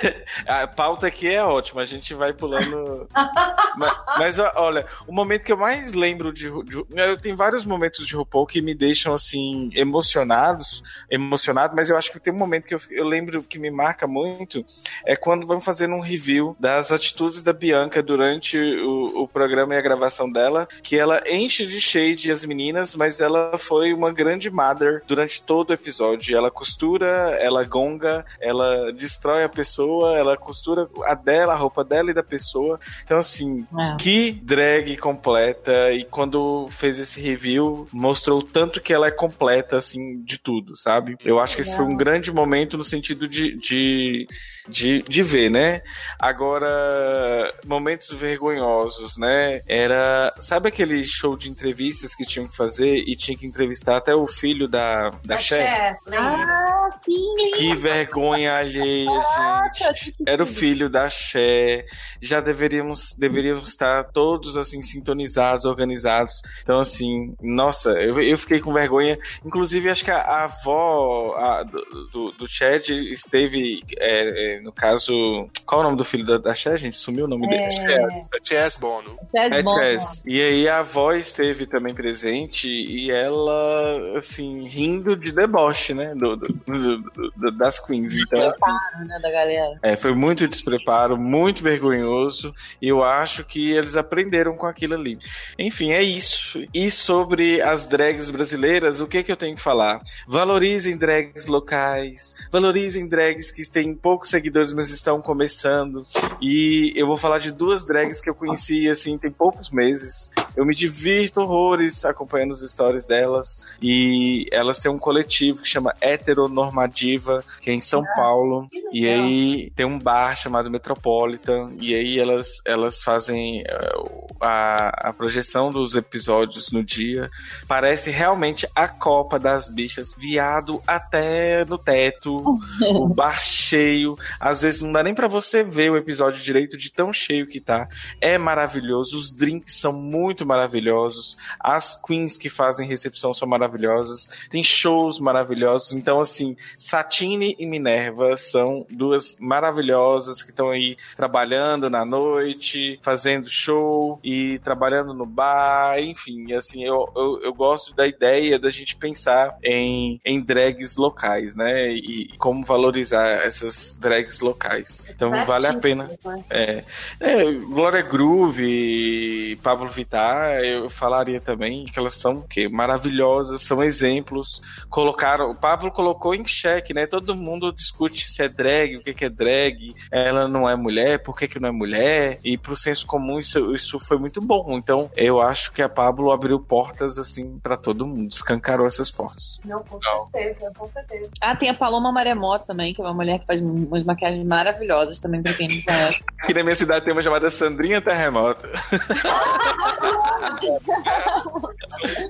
a pauta aqui é ótima, a gente vai pulando. mas, mas, olha, o momento que eu mais lembro de, de eu tenho vários momentos de RuPaul que me deixam assim emocionados, emocionado, mas eu acho que tem um momento que eu, eu lembro que me marca muito é quando vamos fazer um review das atitudes da Bianca durante o, o programa e a gravação dela, que ela enche de shade as meninas, mas ela foi uma grande mother durante todo o episódio. Ela costura, ela gonga, ela destrói a pessoa, ela costura a dela, a roupa dela e da pessoa. Então, assim, é. que drag completa. E quando fez esse review, mostrou tanto que ela é completa, assim, de tudo, sabe? Eu acho que esse foi um grande momento no sentido de, de de, de ver, né? Agora, momentos vergonhosos, né? Era. Sabe aquele show de entrevistas que tinham que fazer e tinha que entrevistar até o filho da, da, da Cher? Ah, sim! Que vergonha alheia, gente. Era o filho da Cher. Já deveríamos, deveríamos estar todos assim, sintonizados, organizados. Então, assim, nossa, eu, eu fiquei com vergonha. Inclusive, acho que a, a avó a, do, do, Chad esteve. É, é, no caso. Qual é o nome do filho da, da Cher, gente? Sumiu o nome é... dele? Chess, é Chess Bono. É Chess. E aí a avó esteve também presente e ela, assim, rindo de deboche, né? Do, do, do, do das queens. Então, assim, né, da galera. É, foi muito despreparo, muito vergonhoso. E eu acho que eles aprenderam com aquilo ali. Enfim, é isso. E sobre as drags brasileiras, o que, que eu tenho que falar? Valorizem drags locais, valorizem drags que têm poucos seguidores mas estão começando. E eu vou falar de duas drags que eu conheci, assim, tem poucos meses. Eu me divirto horrores acompanhando as histórias delas. E elas têm um coletivo que chama Heteronormativa, que é em São ah, Paulo. E aí tem um bar chamado Metropolitan. E aí elas, elas fazem uh, a, a projeção dos episódios no dia. Parece realmente a Copa das Bichas, viado até no teto, o bar cheio. Às vezes não dá nem para você ver o episódio direito de tão cheio que tá. É maravilhoso, os drinks são muito maravilhosos, as queens que fazem recepção são maravilhosas, tem shows maravilhosos. Então, assim, Satine e Minerva são duas maravilhosas que estão aí trabalhando na noite, fazendo show e trabalhando no bar, enfim, assim, eu, eu, eu gosto da ideia da gente pensar em, em drags locais, né? E como valorizar essas drags drags locais. Então vale a pena. Né? É, é, Glória Groove, Pablo Vittar, eu falaria também que elas são que maravilhosas, são exemplos. Colocaram, o Pablo colocou em xeque, né? Todo mundo discute se é drag, o que, que é drag, ela não é mulher, por que, que não é mulher, e pro senso comum isso, isso foi muito bom. Então eu acho que a Pablo abriu portas assim para todo mundo, escancarou essas portas. Não, com certeza, com certeza. Ah, tem a Paloma Maremoto também, que é uma mulher que faz umas maquiagens maravilhosas também, pra quem não conhece. Aqui na minha cidade tem uma chamada Sandrinha Terremoto.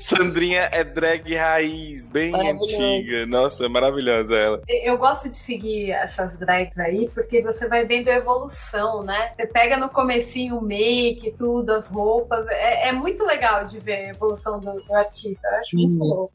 Sandrinha é drag raiz, bem antiga. Nossa, maravilhosa ela. Eu gosto de seguir essas drags aí, porque você vai vendo a evolução, né? Você pega no comecinho o make, tudo, as roupas. É, é muito legal de ver a evolução do, do artista. Eu acho muito hum. louco.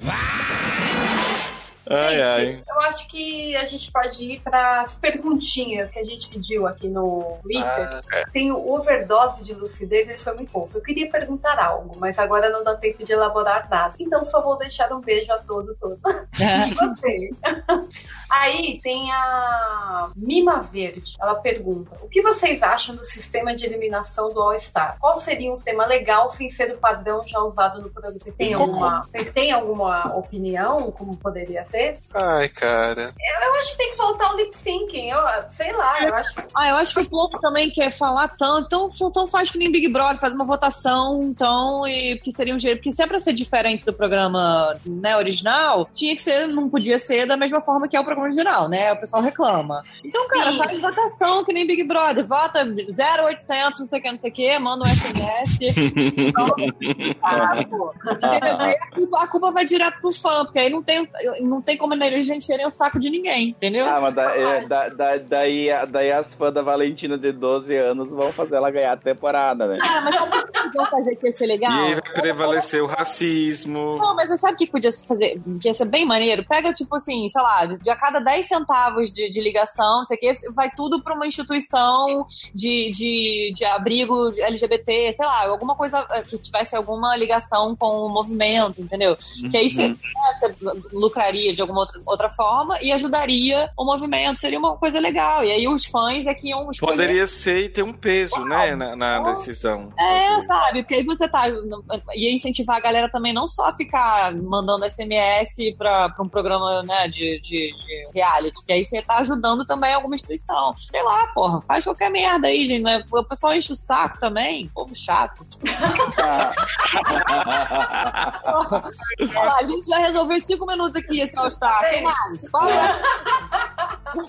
Ai, gente, ai. eu acho que a gente pode ir para as perguntinhas que a gente pediu aqui no Twitter. Ah, é. Tem o overdose de lucidez, ele foi muito pouco. Eu queria perguntar algo, mas agora não dá tempo de elaborar nada. Então só vou deixar um beijo a todos. todos. Aí tem a Mima Verde. Ela pergunta: O que vocês acham do sistema de eliminação do All-Star? Qual seria um tema legal sem ser o padrão já usado no programa? Você tem alguma, vocês têm alguma opinião como poderia ser? Ai, cara. Eu, eu acho que tem que voltar o lip syncing. Eu, sei lá, eu acho que. Ah, eu acho que o povo também quer falar tanto. Então, então faz que nem Big Brother, faz uma votação, então, e que seria um jeito. Porque se é pra ser diferente do programa né, original, tinha que ser, não podia ser da mesma forma que é o programa original, né? O pessoal reclama. Então, cara, Sim. faz votação que nem Big Brother. Vota 0800, não sei o que, não sei o que, manda um SMS. então, ah, a, culpa, a culpa vai direto pro fã, porque aí não tem, não tem como eles encherem o saco de ninguém, entendeu? Ah, mas da, é, da, da, daí, daí as fãs da Valentina de 12 anos vão fazer ela ganhar a temporada, né? Cara, mas sabe o que vão fazer que ia ser legal? E aí vai prevalecer o racismo. Não, mas você sabe o que podia se fazer? Que ia ser bem maneiro? Pega, tipo assim, sei lá, de, de a cada 10 centavos de, de ligação, não sei o que, vai tudo pra uma instituição de, de, de abrigo LGBT, sei lá, alguma coisa eh, que tivesse alguma ligação com o movimento, entendeu? Que aí você, né, você lucraria de alguma outra, outra forma e ajudaria o movimento, seria uma coisa legal. E aí os fãs é que iam escolher. Poderia ser e ter um peso, né, na, na decisão. É, sabe? Porque aí você tá. Ia incentivar a galera também não só a ficar mandando SMS pra, pra um programa, né, de, de, de reality, que aí você tá ajudando também alguma instituição. Sei lá, porra, faz qualquer merda aí, gente. Né? O pessoal enche o saco também. Povo chato. Olha lá, a gente já resolveu cinco minutos aqui esse All-Star. Mais? Qual é?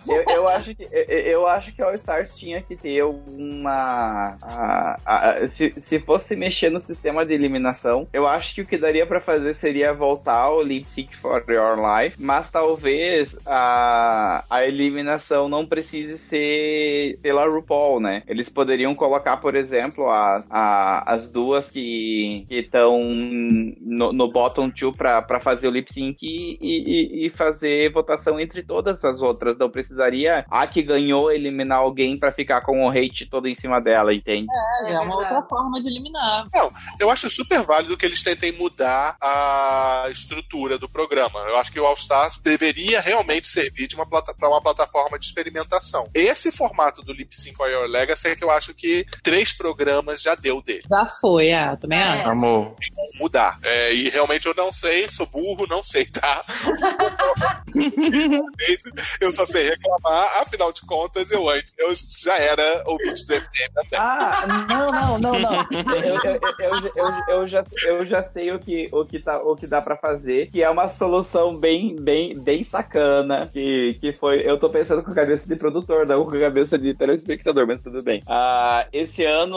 eu, eu acho que eu, eu acho que All Stars tinha que ter uma a- a- se, se fosse mexer no sistema de eliminação, eu acho que o que daria pra fazer seria voltar ao Lip Sync for Your Life, mas talvez a, a eliminação não precise ser pela RuPaul, né? Eles poderiam colocar, por exemplo, a, a- as duas que estão no, no bottom two pra, pra fazer o lip sync e, e- e fazer votação entre todas as outras. Não precisaria a que ganhou eliminar alguém pra ficar com o hate todo em cima dela, entende? É, é uma outra forma de eliminar. Eu acho super válido que eles tentem mudar a estrutura do programa. Eu acho que o All Stars deveria realmente servir de uma para uma plataforma de experimentação. Esse formato do Lip Sync for Your Legacy é que eu acho que três programas já deu dele. Já foi, é, eu também acho. Amor. Mudar. É, e realmente eu não sei, sou burro, não sei, tá? eu só sei reclamar, afinal de contas, eu antes eu já era ouvinte do MDM também. Ah, não, não, não, não. Eu, eu, eu, eu, eu já, eu já sei o que, o que, tá, o que dá pra fazer, que é uma solução bem, bem, bem sacana, que, que foi... Eu tô pensando com a cabeça de produtor, não com a cabeça de telespectador, mas tudo bem. Ah, esse ano,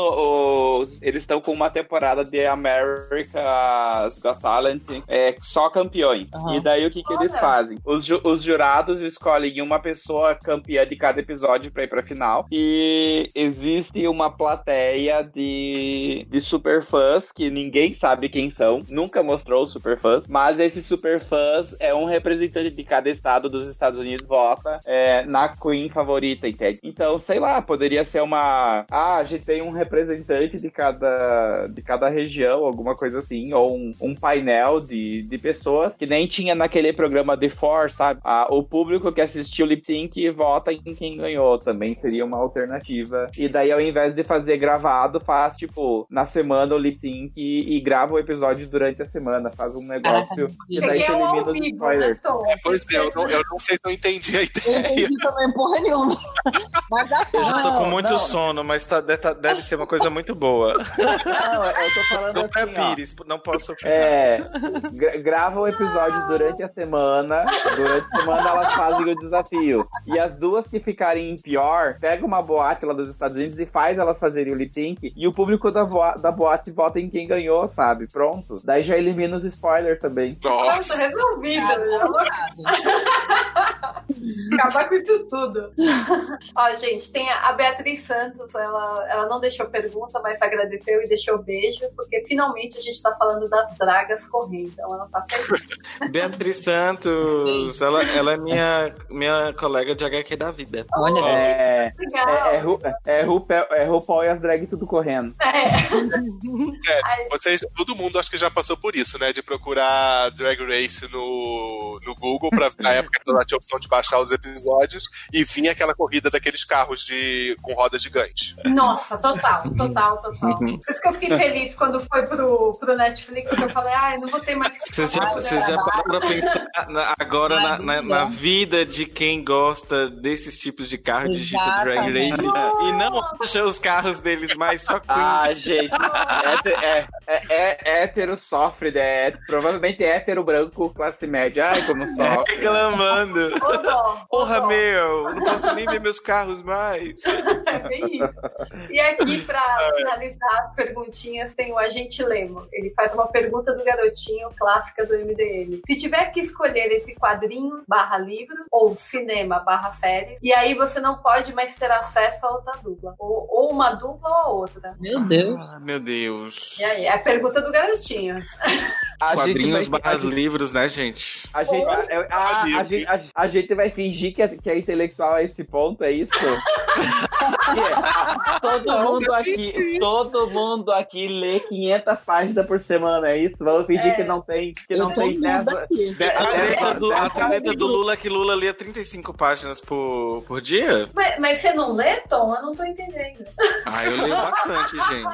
os, eles estão com uma temporada de America's Got Talent, é, só campeões. Aham. E daí o que, que eles fazem? Os, ju- os jurados escolhem uma pessoa campeã de cada episódio pra ir pra final. E existe uma plateia de, de superfãs que ninguém sabe quem são. Nunca mostrou os superfãs. Mas esses superfãs é um representante de cada estado dos Estados Unidos vota é, na Queen favorita, entende? Então, sei lá, poderia ser uma. Ah, a gente tem um representante de cada, de cada região, alguma coisa assim. Ou um, um painel de, de pessoas que nem tinha naquele programa The Four, sabe? Ah, o público que assistiu o lip sync vota em quem ganhou. Também seria uma alternativa. E daí, ao invés de fazer gravado, faz tipo na semana o lip sync e, e grava o episódio durante a semana. Faz um negócio que daí Porque tu é os né, spoilers. Tom? Pois é, eu não, eu não sei se eu entendi a Eu ideia. não entendi também porra nenhuma. Mas dá Eu já tô Não, com muito não. sono, mas tá- deve, tá- deve ser uma coisa muito boa. Não, eu tô falando Não é assim, ó. Pires, não posso opinar. É, gra- grava o episódio durante a semana. Durante a semana elas fazem o desafio. E as duas que ficarem em pior, pega uma boate lá dos Estados Unidos e faz elas fazerem o lip sync. E o público da, da boate vota em quem ganhou, sabe? Pronto. Daí já elimina os spoilers também. Nossa, Nossa, resolvido. Acabar com isso tudo. Ó, gente, tem a Beatriz Santos, ela, ela não deixou pergunta, mas agradeceu e deixou beijo, porque finalmente a gente tá falando das dragas correndo. Então ela tá feliz. Beatriz Santos, ela, ela é minha, minha colega de HQ da vida. Olha, É. Legal. É, é, Ru- é, RuPaul, é RuPaul e as drag tudo correndo. sério, vocês, todo mundo acho que já passou por isso, né? De procurar Drag Race no, no Google, pra, na época que ela tinha a opção de baixar os episódios, e vinha aquela corrida daqueles carros de, com roda gigante. Nossa, total, total, total. Uhum. Por isso que eu fiquei feliz quando foi pro, pro Netflix, que eu falei, ai, não vou ter mais Vocês já, vocês já né? pararam pra pensar na- agora na, na- na vida de quem gosta desses tipos de carro de Jeep Drag Race Exatamente. e não acha os carros deles mais só Ah, Queens. gente. Essa, é, é, é hétero sofre, né? Provavelmente é hétero branco, classe média. Ai, como sofre. Reclamando. Ô, Porra, meu, não posso nem ver meus carros mais. É bem isso. E aqui, pra finalizar as perguntinhas, tem o Agente Lemo. Ele faz uma pergunta do garotinho clássica do MDM. Se tiver que escolher entre quadrinhos barra livro ou cinema barra série, e aí você não pode mais ter acesso a outra dupla. Ou, ou uma dupla ou a outra. Meu Deus. Ah, meu Deus. E aí, é a pergunta do garotinho. A gente Quadrinhos vai- barras livros, né, gente? A gente, a, a- a gente- a- a gente vai fingir que é, que é intelectual a esse ponto, é isso? Todo mundo aqui, todo mundo aqui lê 500 páginas por semana, é isso? Vamos fingir É. que não tem, que não tem dessa. aqui. A É, treta do, a é, treta do Lula é que Lula lia 35 páginas por, por dia? Mas, mas você não lê, Tom? Eu não tô entendendo. Ah, eu leio bastante, gente.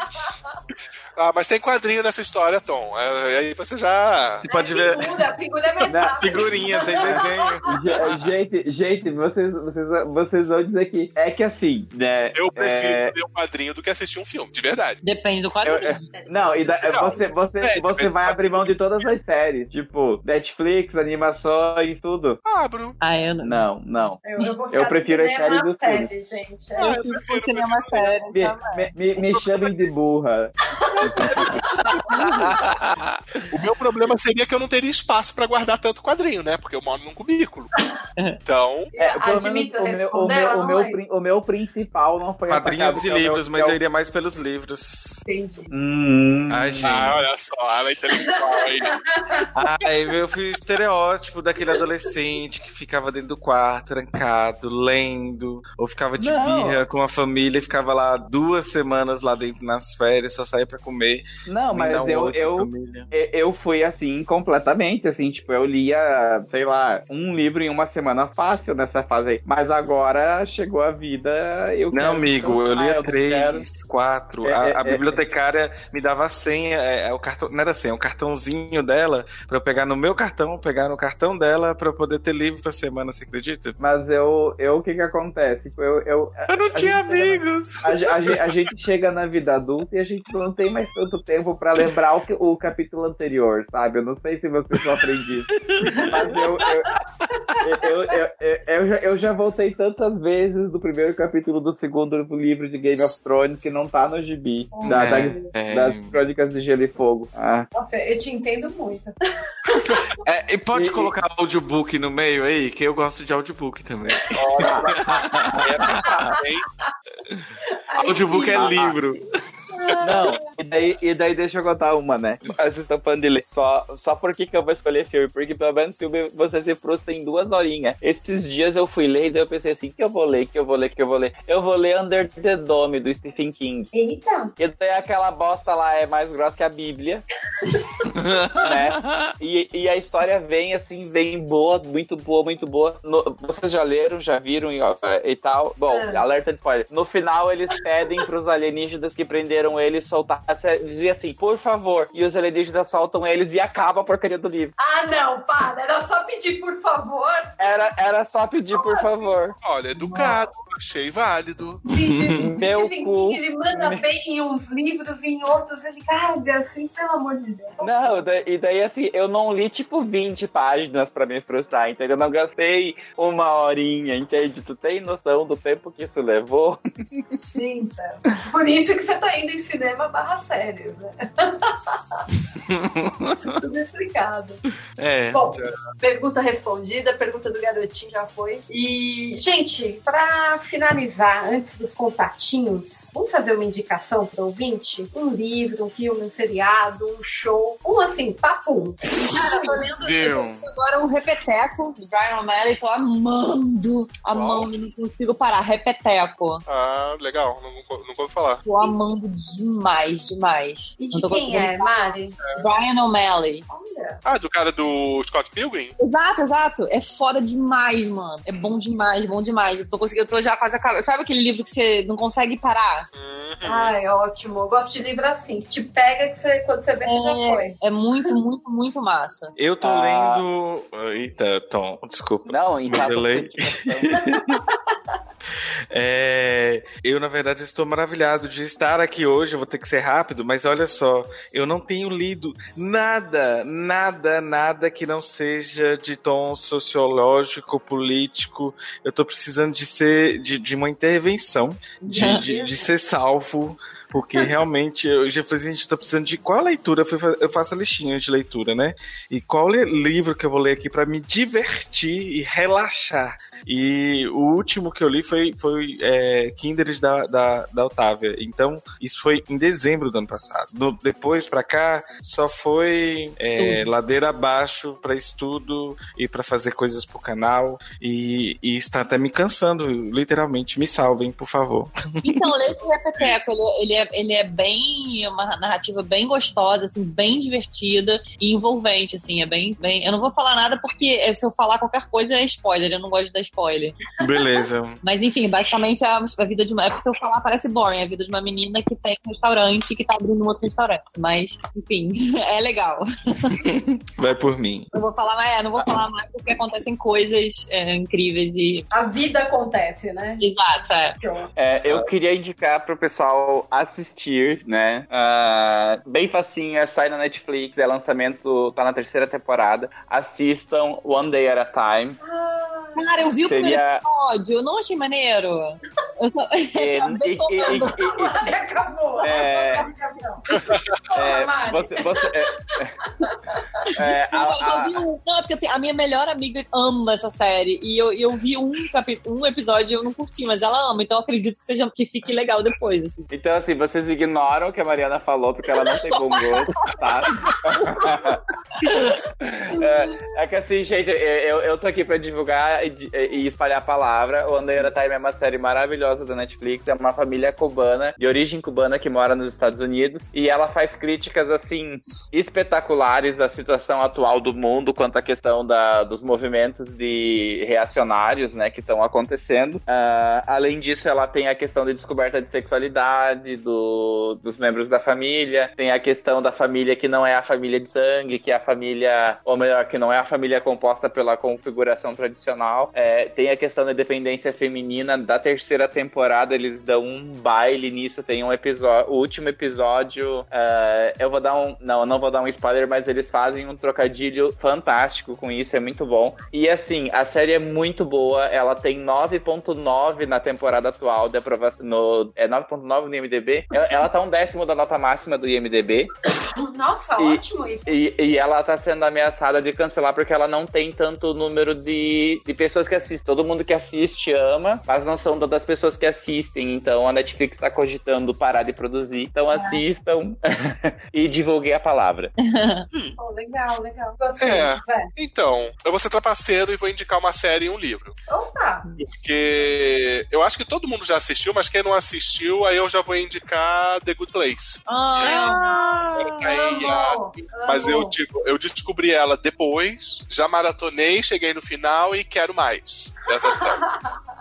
Ah, mas tem quadrinho nessa história, Tom. É, aí você já. Você pode ver Figura, figura é figurinha, tem desenho. Ge- Gente, gente, vocês, vocês, vocês vão dizer que é que assim, né? Eu prefiro é, ler um quadrinho do que assistir um filme, de verdade. Depende do eu- quadrinho. é- não, e da- Não, você, você, é, você vai abrir mão de todas as séries, tipo Netflix, animações, tudo. Abro. Ah, eu não. Não, não. Eu, eu, vou Eu prefiro as séries do filme. série, gente. Ah, É. eu Eu prefiro, cinema série, Me, me, me, me chamem de burra. O meu problema seria que eu não teria espaço pra guardar tanto quadrinho, né? Porque eu moro num cubículo. Então, É, pelo menos Admito, o meu, o, meu, eu o, não meu, prin- o meu principal não foi Quadrinhos e é livros, mas é eu iria mais pelos livros. Entendi. Hum, Ai, gente. ah, olha só, ela é intelectual aí. Ai, eu fui o estereótipo daquele adolescente que ficava dentro do quarto, trancado, lendo, ou ficava de Não. birra com a família e ficava lá duas semanas lá dentro nas férias, só saía pra comer. Não, mas eu, eu, Eu fui assim, completamente, assim, tipo, eu lia, sei lá, um livro em uma semana fácil nessa fase aí. Mas agora chegou a vida, eu Não, amigo, eu lia três, quatro. É, a, é, a é, bibliotecária me dava a senha, é, é, o cartão, não era a senha, é o cartãozinho dela, pra eu pegar no meu cartão, pegar no cartão dela, pra eu poder ter livro pra semana, você acredita? Mas eu, eu, o que que acontece? Tipo, eu, eu, Eu não A tinha amigos. a, ge- a ge- a gente chega na vida adulta e a gente não tem mais tanto tempo pra lembrar o, que- o capítulo anterior, sabe? Eu não sei se vocês sofrem disso. Mas eu, eu, eu, eu, eu, eu já, eu já voltei tantas vezes do primeiro capítulo do segundo livro de Game of Thrones que não tá no gibi. Da, da- É, das crônicas de Gelo e Fogo. Ah, Nossa, eu te entendo muito. é, e pode E- colocar audiobook no meio aí, que eu gosto de audiobook também. audiobook é livro. Não, e daí, e daí deixa eu contar uma, né? Vocês estão falando de ler. Só, só por que que eu vou escolher filme? Porque pelo menos filme você se frustra em duas horinhas. Esses dias eu fui ler e daí eu pensei assim, que eu vou ler, que eu vou ler, que eu vou ler. Eu vou ler Under the Dome, do Stephen King. Eita! E daí aquela bosta lá é mais grossa que a Bíblia. né? E, e a história vem assim, vem boa, muito boa, muito boa. No- vocês já leram, já viram e, e tal? Bom, É. alerta de spoiler. No final, eles pedem pros alienígenas que prenderam eles soltar. Dizia assim, por favor. E os alienígenas soltam eles e acaba a porcaria do livro. Ah, não, para. Era só pedir por favor. Era, era só pedir, por favor. Olha, educado, achei válido. Gente, Meu Stephen cu. Ele manda bem em uns livros e em outros ele caga, assim, pelo amor de Deus. Não, e daí assim, eu não li tipo 20 páginas pra me frustrar, entendeu? Eu não gastei uma horinha, entende? Tu tem noção do tempo que isso levou? Gente, por isso que você tá indo em cinema barra séries, né? Tudo explicado. É. Bom, pergunta respondida, pergunta do garotinho já foi. E, gente, pra finalizar, antes dos contatinhos, vamos fazer uma indicação pro ouvinte? Um livro, um filme, um seriado, um show, um assim, papo. Cara, tô lendo agora o Repeteco, do Brian O'Malley, tô amando, amando, não consigo parar. Repeteco. Ah, legal, não, nunca nunca ouvi falar. Tô amando demais, demais. E Não de tô quem conseguindo é, Mari? Brian O'Malley. Olha. Ah, do cara do Scott Pilgrim? Exato, exato. É foda demais, mano. É bom demais, bom demais. Eu tô conseguindo, eu tô já quase acabando. Sabe aquele livro que você não consegue parar? Uhum. Ai, ótimo. Eu gosto de livro assim, que te pega que você, quando você vê, você já foi. É muito, muito, muito massa. Eu tô Ah. lendo. Eita, Tom, desculpa. Não, em delay. É, eu, na verdade, estou maravilhado de estar aqui hoje. Eu vou ter que ser rápido, mas olha só, eu não tenho lido nada, nada, nada que não seja de tom sociológico, político. Eu estou precisando de ser de, de uma intervenção, de, de, de ser salvo porque realmente eu já falei, a gente tá precisando de qual leitura? Eu faço a listinha de leitura, né? E qual livro que eu vou ler aqui para me divertir e relaxar? E o último que eu li foi, foi é, Kindred da, da, da Otávia. Então, isso foi em dezembro do ano passado. No, depois para cá, só foi é, ladeira abaixo para estudo e para fazer coisas pro canal. E, e, está até me cansando, literalmente. Me salvem, por favor. Então, lê esse Repeteco. Ele, ele, é, ele é bem. uma narrativa bem gostosa, assim, bem divertida e envolvente, assim. É bem, bem. Eu não vou falar nada porque se eu falar qualquer coisa é spoiler. Eu não gosto de dar spoiler. Beleza. Mas enfim, basicamente a, a vida de uma. É porque se eu falar parece boring, a vida de uma menina que tem um restaurante que tá abrindo um outro restaurante. Mas, enfim, é legal. Vai por mim. Não vou falar mais, é, não vou falar mais porque acontecem coisas é, incríveis e. A vida acontece, né? Exato. É. É, eu queria indicar pro pessoal assistir, né? Uh, bem facinho, é só ir na Netflix, é lançamento, tá na terceira temporada. Assistam One Day at a Time. Cara, eu vi o Seria- primeiro episódio, eu não achei maneiro. Eu só... E- detonando. Acabou. É. é, Mari. você, você, é, é, a- um- não, é porque tenho- a minha melhor amiga ama essa série. E eu, eu vi um, capi- um episódio e eu não curti, mas ela ama, então eu acredito que, seja, que fique legal depois. assim. Então, assim, vocês ignoram o que a Mariana falou, porque ela não tem bom gosto, tá? é, é que assim, gente, eu, eu tô aqui pra divulgar e, e espalhar a palavra. O Andeira Time é uma série maravilhosa da Netflix. É uma família cubana, de origem cubana, que mora nos Estados Unidos. E ela faz críticas, assim, espetaculares à situação atual do mundo quanto à questão da, dos movimentos de reacionários, né, que estão acontecendo. Ah, além disso, ela tem a questão de descoberta de sexualidade do, dos membros da família, tem a questão da família que não é a família de sangue, que é a família, ou melhor, que não é a família composta pela configuração tradicional. É, tem a questão da dependência feminina. Da terceira temporada, eles dão um baile nisso. Tem um episódio, o último episódio. ah, eu vou dar um. Não, não vou dar um spoiler, mas eles fazem um trocadilho fantástico com isso, é muito bom. E assim, a série é muito boa. Ela tem 9.9 na temporada atual de aprovação. No, é 9.9 no IMDB. Ela, ela tá um décimo da nota máxima do IMDB. Nossa, E- ótimo isso. E, e ela tá sendo ameaçada de cancelar porque ela não tem tanto número de, de pessoas que assistem. Todo mundo que assiste ama, mas não são todas as pessoas que assistem. Então a Netflix tá cogitando parar de produzir. Então assistam e divulguem a palavra. Pô, legal, legal. Você, É. Zé. Então, eu vou ser trapaceiro e vou indicar uma série e um livro. Opa! Porque eu acho que todo mundo já assistiu, mas quem não assistiu, aí eu já vou indicar The Good Place. Ah, Aí, Amo, a- mas eu digo, eu descobri ela depois, já maratonei, cheguei no final e quero mais. Dessa. E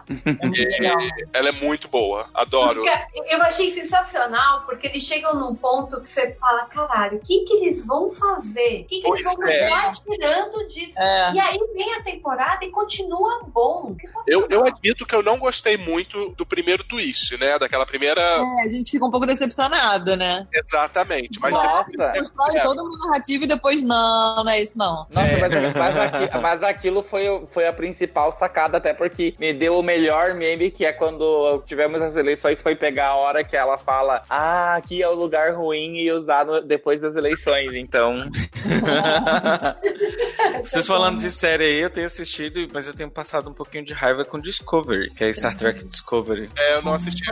ela é muito boa, adoro. É- Eu achei sensacional, porque eles chegam num ponto que você fala, caralho, o que, que eles vão fazer? O que, que eles vão é. continuar tirando disso? É. E aí vem a temporada e continua bom. Eu, eu admito que eu não gostei muito do primeiro twist, né? Daquela primeira. É, a gente fica um pouco decepcionado, né? Exatamente. Mas Nossa. Constrói É. toda uma narrativa e depois, não, não é isso não. Nossa, mas, mas, aqui- mas aquilo foi, foi a principal sacada, até porque me deu o melhor meme, que é quando tivemos as eleições, foi pegar a hora que ela fala, ah, aqui é o lugar ruim e usar no- depois das eleições, então... Vocês falando de série aí, eu tenho assistido, mas eu tenho passado um pouquinho de raiva com Discovery, que é Star Trek Discovery. é, eu não assisti.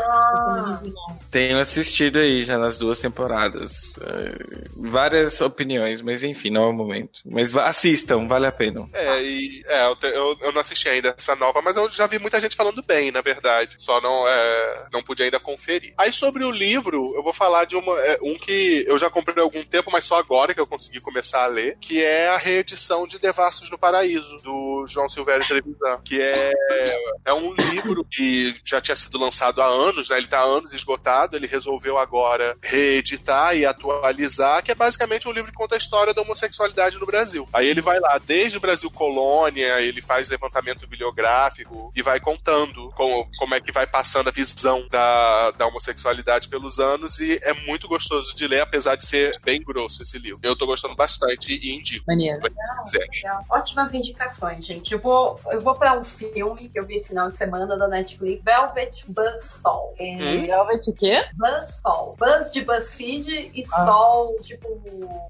Tenho assistido aí já nas duas temporadas. É, várias opiniões, mas enfim, não é o momento. Mas assistam, vale a pena. É, e, é eu, eu, eu não assisti ainda essa nova, mas eu já vi muita gente falando bem, na verdade. Só não, é, não pude ainda conferir. Aí sobre o livro, eu vou falar de uma, é, um que eu já comprei há algum tempo, mas só agora que eu consegui começar a ler, que é a reedição de Devassos no Paraíso, do João Silvério Trevisan, que é, é um livro que já tinha sido lançado há anos, né? Ele tá há anos esgotado, ele resolveu agora reeditar e atualizar, que é basicamente um livro que conta a história da homossexualidade no Brasil. Aí ele vai lá, desde o Brasil colônia, ele faz levantamento bibliográfico e vai contando contando como, como é que vai passando a visão da, da homossexualidade pelos anos e é muito gostoso de ler, apesar de ser bem grosso esse livro. Eu tô gostando bastante e indico. Maneiro. Legal. Ótimas indicações, gente. Eu vou, eu vou pra um filme que eu vi final de semana da Netflix, Velvet Buzzsaw. É, Hum? Velvet o quê? Buzzsaw. Buzz de BuzzFeed e Ah. Sol, tipo,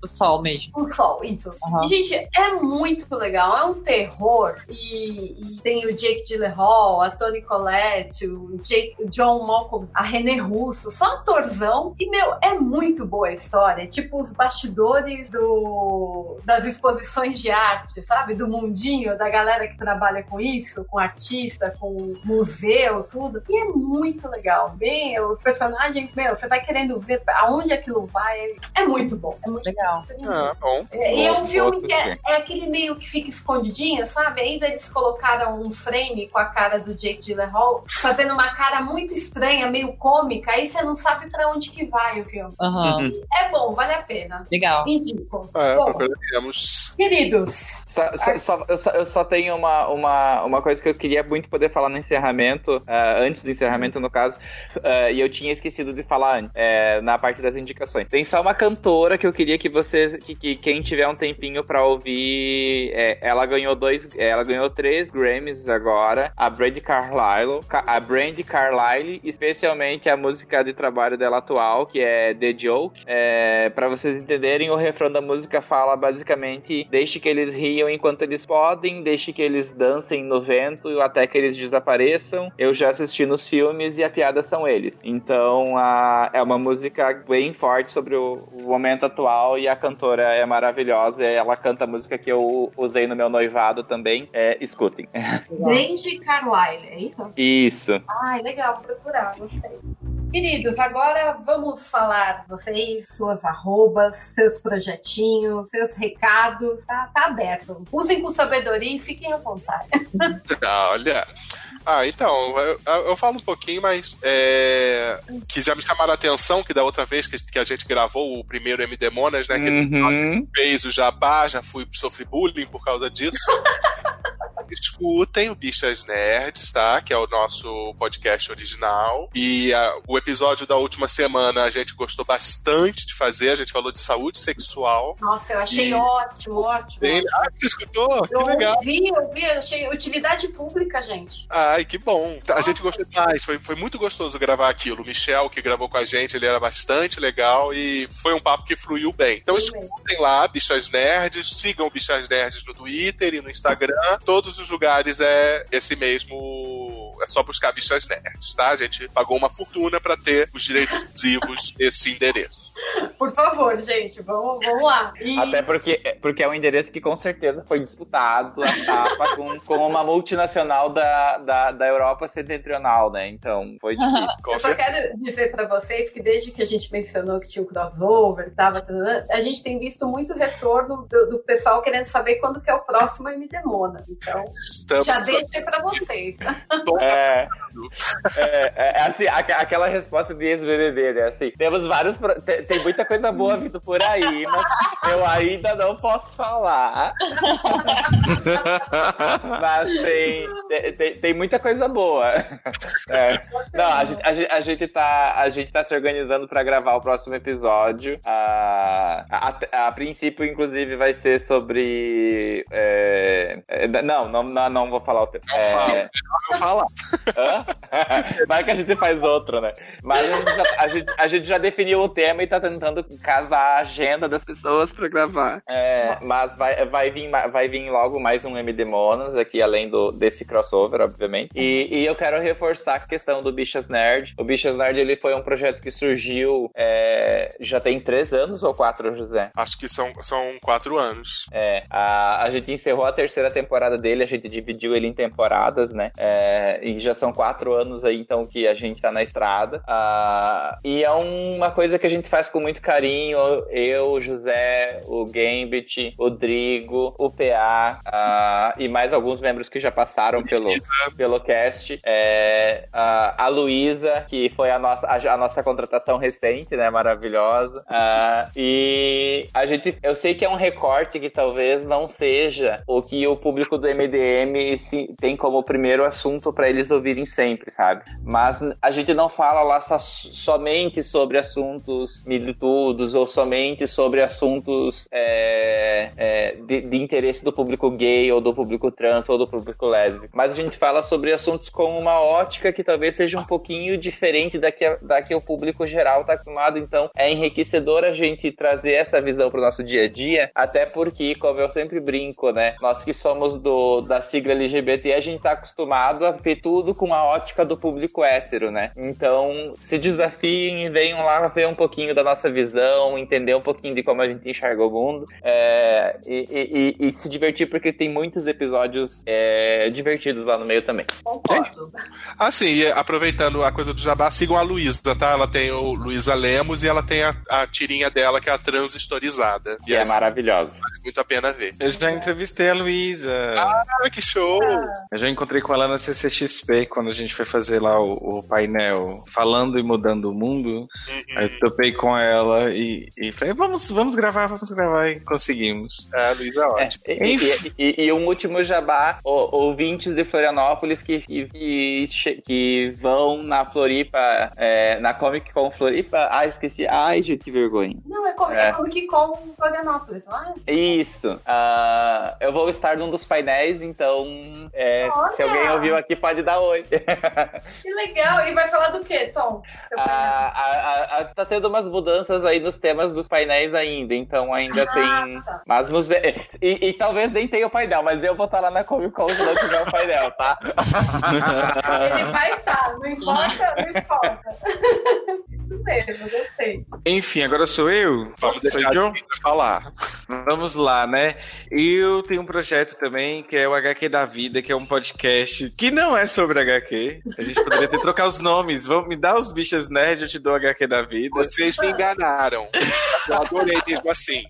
O sol mesmo. um sol, isso. Aham. E, gente, é muito legal. É um terror. E, e tem o Jake Gyllenhaal, a Toni Collette, o, Jake, o John Malcolm, a René Russo. Só atorzão. E, meu, é muito boa a história. Tipo os bastidores do, das exposições de arte, sabe? Do mundinho, da galera que trabalha com isso, com artista, com museu, tudo. E é muito legal. Bem, os personagens, meu, você vai querendo ver aonde aquilo vai. É muito bom. É muito Legal. Ah, bom. é, e é um filme que é, é aquele meio que fica escondidinho, sabe? Ainda eles colocaram um frame com a cara do Jake Gyllenhaal, fazendo uma cara muito estranha, meio cômica, aí você não sabe pra onde que vai o filme. Aham. É bom, vale a pena. Legal. Indico. É, Bom, procuraremos. queridos, Só, só- só- eu, só, eu só tenho uma, uma, uma coisa que eu queria muito poder falar no encerramento, ah, antes do encerramento, no caso, ah, e eu tinha esquecido de falar antes, é, na parte das indicações. Tem só uma cantora que eu queria que vocês, que, que quem tiver um tempinho pra ouvir, é, ela ganhou dois, ela ganhou três Grammys agora, a Brandy Carlile, Ca- a Brandy Carlile, especialmente a música de trabalho dela atual, que é The Joke, é, para vocês entenderem, o refrão da música fala basicamente: deixe que eles riam enquanto eles podem, deixe que eles dancem no vento até que eles desapareçam. Eu já assisti nos filmes e a piada são eles. Então a- é uma música bem forte sobre o, o momento atual e a cantora é maravilhosa. Ela canta a música que eu usei no meu noivado também. É, escutem. Brandy Carlyle, é isso? Isso. Ai, legal, vou procurar, gostei. Queridos, agora vamos falar vocês, suas arrobas, seus projetinhos, seus recados, tá, tá aberto. Usem com sabedoria e fiquem à vontade. Ah, olha. Ah, então, eu, eu falo um pouquinho, mas é, que já me chamaram a atenção que da outra vez que, que a gente gravou o primeiro MD Monas, né? Que Uhum. fez o jabá, já fui sofri bullying por causa disso. Escutem o Bichas Nerds, tá? Que é o nosso podcast original. E ah, o episódio da última semana a gente gostou bastante de fazer. A gente falou de saúde sexual. Nossa, eu achei E- ótimo, ótimo. Ah, você escutou? Que Eu legal. ouvi, eu vi, eu achei utilidade pública, gente. Ai, que bom. A gente gostou demais. Foi, foi muito gostoso gravar aquilo. O Michel, que gravou com a gente, ele era bastante legal e foi um papo que fluiu bem. Então Sim, mesmo. escutem lá, Bichas Nerds, sigam o Bichas Nerds no Twitter e no Instagram. Todos os lugares é esse mesmo. É só buscar Bichas Nerds, tá? A gente pagou uma fortuna pra ter os direitos exclusivos desse endereço. Por favor, gente, vamos, vamos lá. E- Até porque, porque é um endereço que com certeza foi disputado a tapa com, com uma multinacional da, da, da Europa Setentrional, né? Então foi difícil. Eu só quero dizer pra vocês que desde que a gente mencionou que tinha o crossover, tava, tadã, a gente tem visto muito retorno do, do pessoal querendo saber quando que é o próximo MD Mona. Então, Estamos já deixo aí pra vocês. É, é, é assim, aque- aquela resposta de ex-BBB, né? Assim, temos vários. te- Tem muita coisa boa vindo por aí, mas eu ainda não posso falar. Mas tem, tem, tem- muita coisa boa. É. Não, a gente, a, gente, a gente tá, a gente tá se organizando pra gravar o próximo episódio. A, a, a princípio, inclusive, vai ser sobre. é, é, não, não, não, não vou falar o tempo. Não fala. Hã? Vai que a gente faz outro, né? Mas a gente, já, a, gente, a gente já definiu o tema e tá tentando casar a agenda das pessoas pra gravar. É, mas vai, vai, vir, vai vir logo mais um MD Monas aqui, além do, desse crossover, obviamente. E, e eu quero reforçar a questão do Bichas Nerd. O Bichas Nerd ele foi um projeto que surgiu é, já tem três anos ou quatro, José? Acho que são, são quatro anos. É, a, a gente encerrou a terceira temporada dele, a gente dividiu ele em temporadas, né? É, e já são quatro anos aí, então, que a gente tá na estrada. Ah, e e é uma coisa que a gente faz com muito carinho. Eu, o José, o Gambit, o Drigo, o PA uh, e mais alguns membros que já passaram pelo, pelo cast. É, uh, a Luísa, que foi a nossa, a, a, nossa contratação recente, né? Maravilhosa. Uh, e a gente, eu sei que é um recorte que talvez não seja o que o público do MDM se, tem como primeiro assunto para eles ouvirem sempre, sabe? Mas a gente não fala lá só, somente sobre assuntos militudos ou somente sobre assuntos é, é, de, de, interesse do público gay ou do público trans ou do público lésbico. Mas a gente fala sobre assuntos com uma ótica que talvez seja um pouquinho diferente da que, da que o público geral está acostumado. Então é enriquecedor a gente trazer essa visão para o nosso dia a dia, até porque, como eu sempre brinco, né? Nós que somos do, da sigla LGBT, a gente está acostumado a ver tudo com a ótica do público hétero, né? Então se desafiem e venham lá ver um pouquinho da nossa visão, entender um pouquinho de como a gente enxerga o mundo é, e, e, e, se divertir, porque tem muitos episódios é, divertidos lá no meio também. Concordo. Ah, sim, aproveitando a coisa do Jabá, sigam a Luísa, tá? Ela tem o Luísa Lemos e ela tem a, a tirinha dela, que é a transistorizada. E, é maravilhosa. Vale muito a pena ver. Eu já entrevistei a Luísa. Ah, que show! Eu já encontrei com ela na CCXP, quando a gente foi fazer lá o, o painel Falando e Mudando o Mundo. Uhum. Aí eu topei com ela e, e falei, vamos, vamos gravar, vamos gravar. E conseguimos. É, Luísa é ótimo. É, e, e, e, e, um último jabá, o, ouvintes de Florianópolis que, que, que vão na Floripa, é, na Comic Con Floripa. Ah, esqueci. Ai, gente, que vergonha. Não, é, Comic, é. Comic Con Florianópolis, não é? Isso. Uh, eu vou estar num dos painéis, então é, se alguém ouviu aqui, pode dar oi. que legal. E vai falar do quê, Tom? A, a, a, tá tendo umas mudanças aí nos temas dos painéis ainda, então ainda ah, tem. Tá. Mas nos. E, e, talvez nem tenha o painel, mas eu vou estar lá na Comic Con se não tiver o painel, tá? Ele vai estar, não importa, não importa. Isso mesmo, gostei. Enfim, agora sou eu. Vamos deixar John? falar. Vamos lá, né? Eu tenho um projeto também que é o HQ da Vida, que é um podcast que não é sobre HQ. A gente poderia ter trocado os nomes. Vamos me dar os bichos nerds, eu te dou HQ da Vida. Vocês me enganaram. Eu adorei mesmo assim.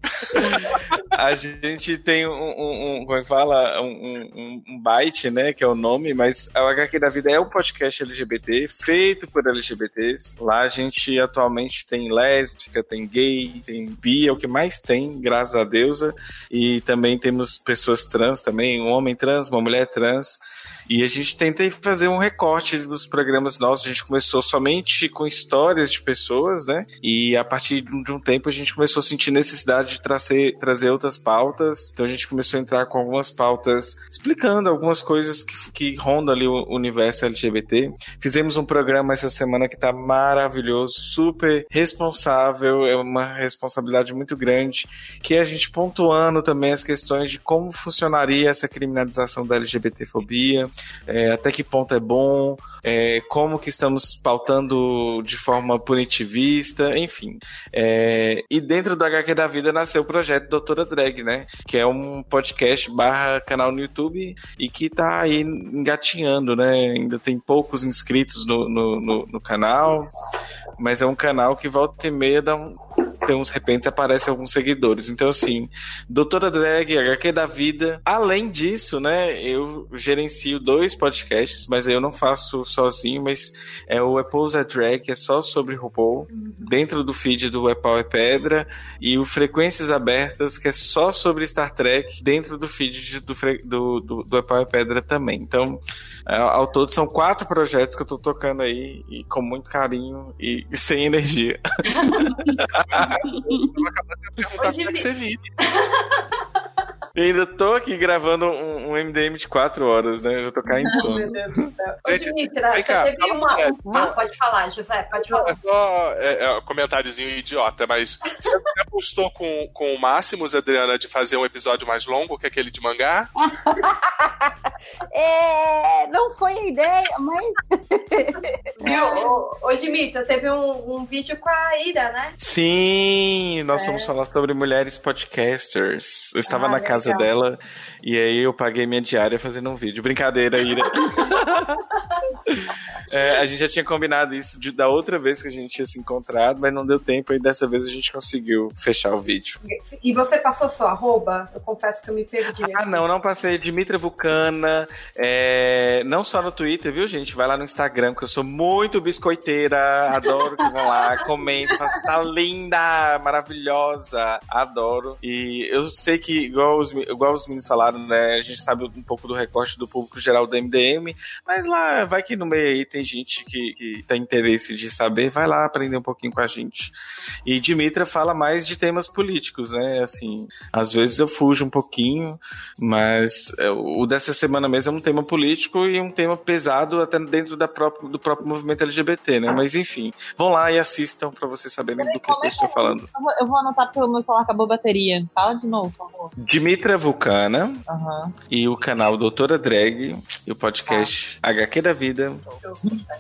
A gente tem um, um, um como é que fala? Um, um, byte, né? Que é o nome, mas o HQ da Vida é um podcast LGBT, feito por LGBTs. Lá a gente atualmente tem lésbica, tem gay, tem bi, é o que mais tem, graças a deusa. E também temos pessoas trans também, um homem trans, uma mulher trans. E a gente tenta fazer um recorte dos programas nossos. A gente começou somente com histórias de pessoas, né? E a partir de um tempo a gente começou a sentir necessidade de trazer, trazer outras pautas. Então a gente começou a entrar com algumas pautas explicando algumas coisas que, que rondam ali o universo LGBT. Fizemos um programa essa semana que tá maravilhoso, super responsável, é uma responsabilidade muito grande, que é a gente pontuando também as questões de como funcionaria essa criminalização da LGBTfobia, é, até que ponto é bom, é, como que estamos pautando de forma punitivista, enfim. É, e dentro do HQ da Vida nasceu o projeto Doutora Drag, né? Que é um podcast barra canal no YouTube e que tá aí engatinhando, né? Ainda tem poucos inscritos no, no, no, no canal, mas é um canal que volta e meia dá um, tem uns repentes aparecem alguns seguidores. Então, assim, Doutora Drag, HQ da Vida. Além disso, né, eu gerencio dois podcasts, mas eu não faço sozinho, mas é o Apple's a Drag, que é só sobre RuPaul, uhum. dentro do feed do Apple é Pedra, e o Frequências Abertas, que é só sobre Star Trek, dentro do feed do, do, do, do Apple é Pedra também. Então, é, ao todo são quatro projetos que eu tô tocando aí, e com muito carinho e, e sem energia. eu acabei de perguntar como é que você vive. Eu ainda tô aqui gravando um, um, MDM de 4 horas, né? Eu já tô caindo de sono. Meu Deus do céu. Ô, Dimitra, você teve uma. uma... pode falar, José, pode falar. É só é, é, um comentáriozinho idiota, mas você apostou com, com o Máximos, Adriana, de fazer um episódio mais longo que aquele de mangá? É, não foi a ideia, mas. Viu? Ô, ô Dimitra, teve um, um vídeo com a Ira, né? Sim, nós É. vamos falar sobre mulheres podcasters. Eu estava Ah, na casa legal. dela e aí eu paguei minha diária fazendo um vídeo. Brincadeira, Ira. É, a gente já tinha combinado isso de- da outra vez que a gente tinha se encontrado, mas não deu tempo e dessa vez a gente conseguiu fechar o vídeo. E você passou sua arroba? Eu confesso que eu me perdi. Ah, não, não passei. Dimitra Vulcana. é, Não só no Twitter, viu, gente? Vai lá no Instagram, que eu sou muito biscoiteira. Adoro que vão lá, comentem. falam, Tá linda, maravilhosa. Adoro. E eu sei que, igual os, me- igual os meninos falaram, né? A gente sabe um pouco do recorte do público geral do MDM. Mas lá, vai que no meio aí tem gente que, que tem interesse de saber. Vai lá aprender um pouquinho com a gente. E Dimitra fala mais de temas políticos, né? Assim, às vezes eu fujo um pouquinho, mas é, o dessa semana mesmo é um tema político e um tema pesado até dentro da própria, do próprio movimento LGBT, né? Mas enfim, vão lá e assistam pra vocês saberem do que, que eu estou falando. Eu vou, eu vou anotar porque o meu celular acabou a bateria. Fala de novo, por favor. Dimitra Vulcana Aham. e o canal Doutora Drag e o podcast HQ da Vida.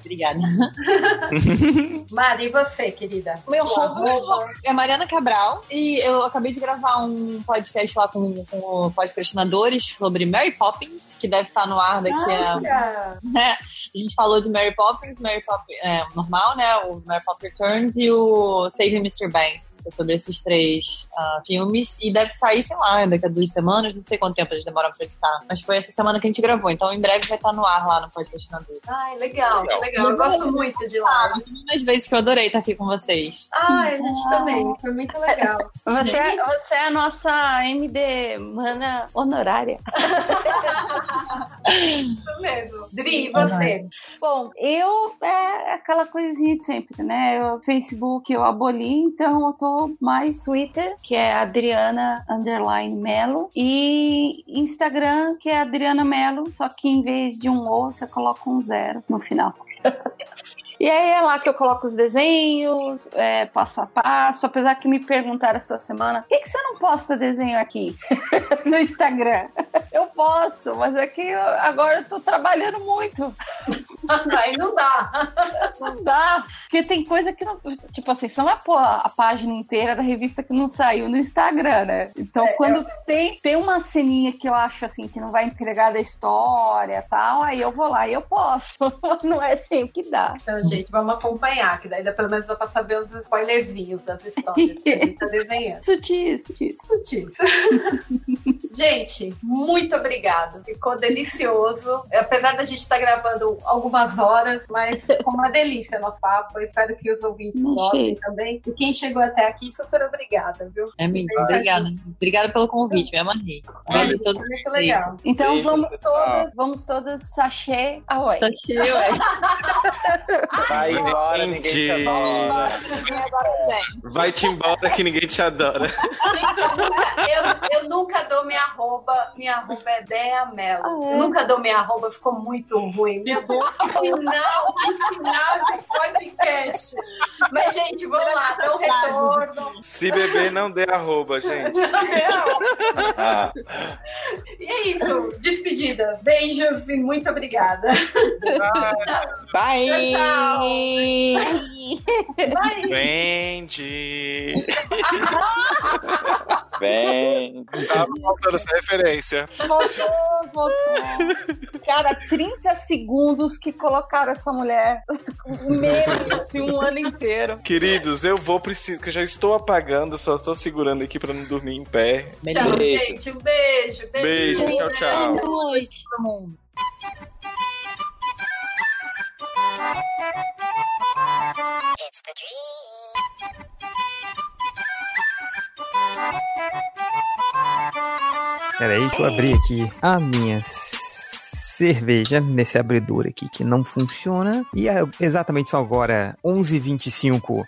Obrigada. Mari, e você, querida? Meu arroba é Mariana Cabral e eu acabei de gravar um podcast lá com, com podcastinadores sobre Mary Poppins, que deve estar no ar daqui a. Né? A gente falou de Mary Poppins, Mary Poppins é, normal, né? O Mary Poppins Returns e o Save Mr. Banks. que é Sobre esses três ah, filmes. E deve sair, sei lá, daqui a duas semanas. Não sei quanto tempo eles demoram pra editar. Mas foi essa semana que a gente gravou. Então em breve vai estar no ar lá no podcastinadores. Ai, legal, legal. Eu gosto muito de lá. Muitas vezes que eu adorei estar aqui com vocês. Ai, a gente também. Foi muito legal. Você, é- você é a nossa MD mana honorária. Isso mesmo. Dri, e você? Bom, eu é aquela coisinha de sempre, né? Eu, Facebook eu aboli, então eu tô mais Twitter, que é Adriana Underline Melo, e Instagram, que é Adriana Melo, só que em vez de um O, você coloca um zero no final. E aí é lá que eu coloco os desenhos, é, passo a passo. Apesar que me perguntaram essa semana, por que, que você não posta desenho aqui no Instagram? Eu posto, mas é que eu- agora eu tô trabalhando muito. Aí não dá. Não dá. Porque tem coisa que não. Tipo assim, você não vai pôr a página inteira da revista que não saiu no Instagram, né? Então, quando tem, tem uma ceninha que eu acho assim, que não vai entregar da história e tal, aí eu vou lá e eu posto. Não é sempre que dá. Então, gente, vamos acompanhar, que daí dá- pelo menos dá pra saber os spoilerzinhos das histórias que a gente tá desenhando. Sutil, sutil. Sutil. gente, muito obrigada. Ficou delicioso. Apesar da gente estar gravando algumas horas, mas ficou uma delícia nosso papo. Eu espero que os ouvintes gostem também. E quem chegou até aqui, super obrigada, viu? É mesmo. Obrigada. Obrigada pelo convite, me amarrei. É, Beijo a todos muito legal. Então Beijo, vamos pessoal. todas, vamos todas sachê away. Tá cheio, é. Vai embora, ninguém te adora. Vai-te embora que ninguém te adora. Eu, eu nunca dou minha arroba, minha arroba é Dea Mello. Ah, é? Eu nunca dou minha arroba, ficou muito ruim. Meu Deus, final, que final de podcast. Mas, gente, vamos lá, dá um retorno. Se beber, não dê arroba, gente. Ah, E é isso, despedida. Beijos e muito obrigada. Bye! Tchau. Bye. Vende. Vem. Tava faltando essa referência. Voltou, voltou. Cara, 30 segundos que colocaram essa mulher meme assim, um ano inteiro. Queridos, eu vou precisar, que eu já estou apagando, só tô segurando aqui pra não dormir em pé. Tchau, Beijo. gente. Um beijo. Beijo, tchau, tchau. Noite, todo mundo. Peraí, deixa eu abrir aqui a minha cerveja nesse abridor aqui que não funciona. E é exatamente só agora, 11h25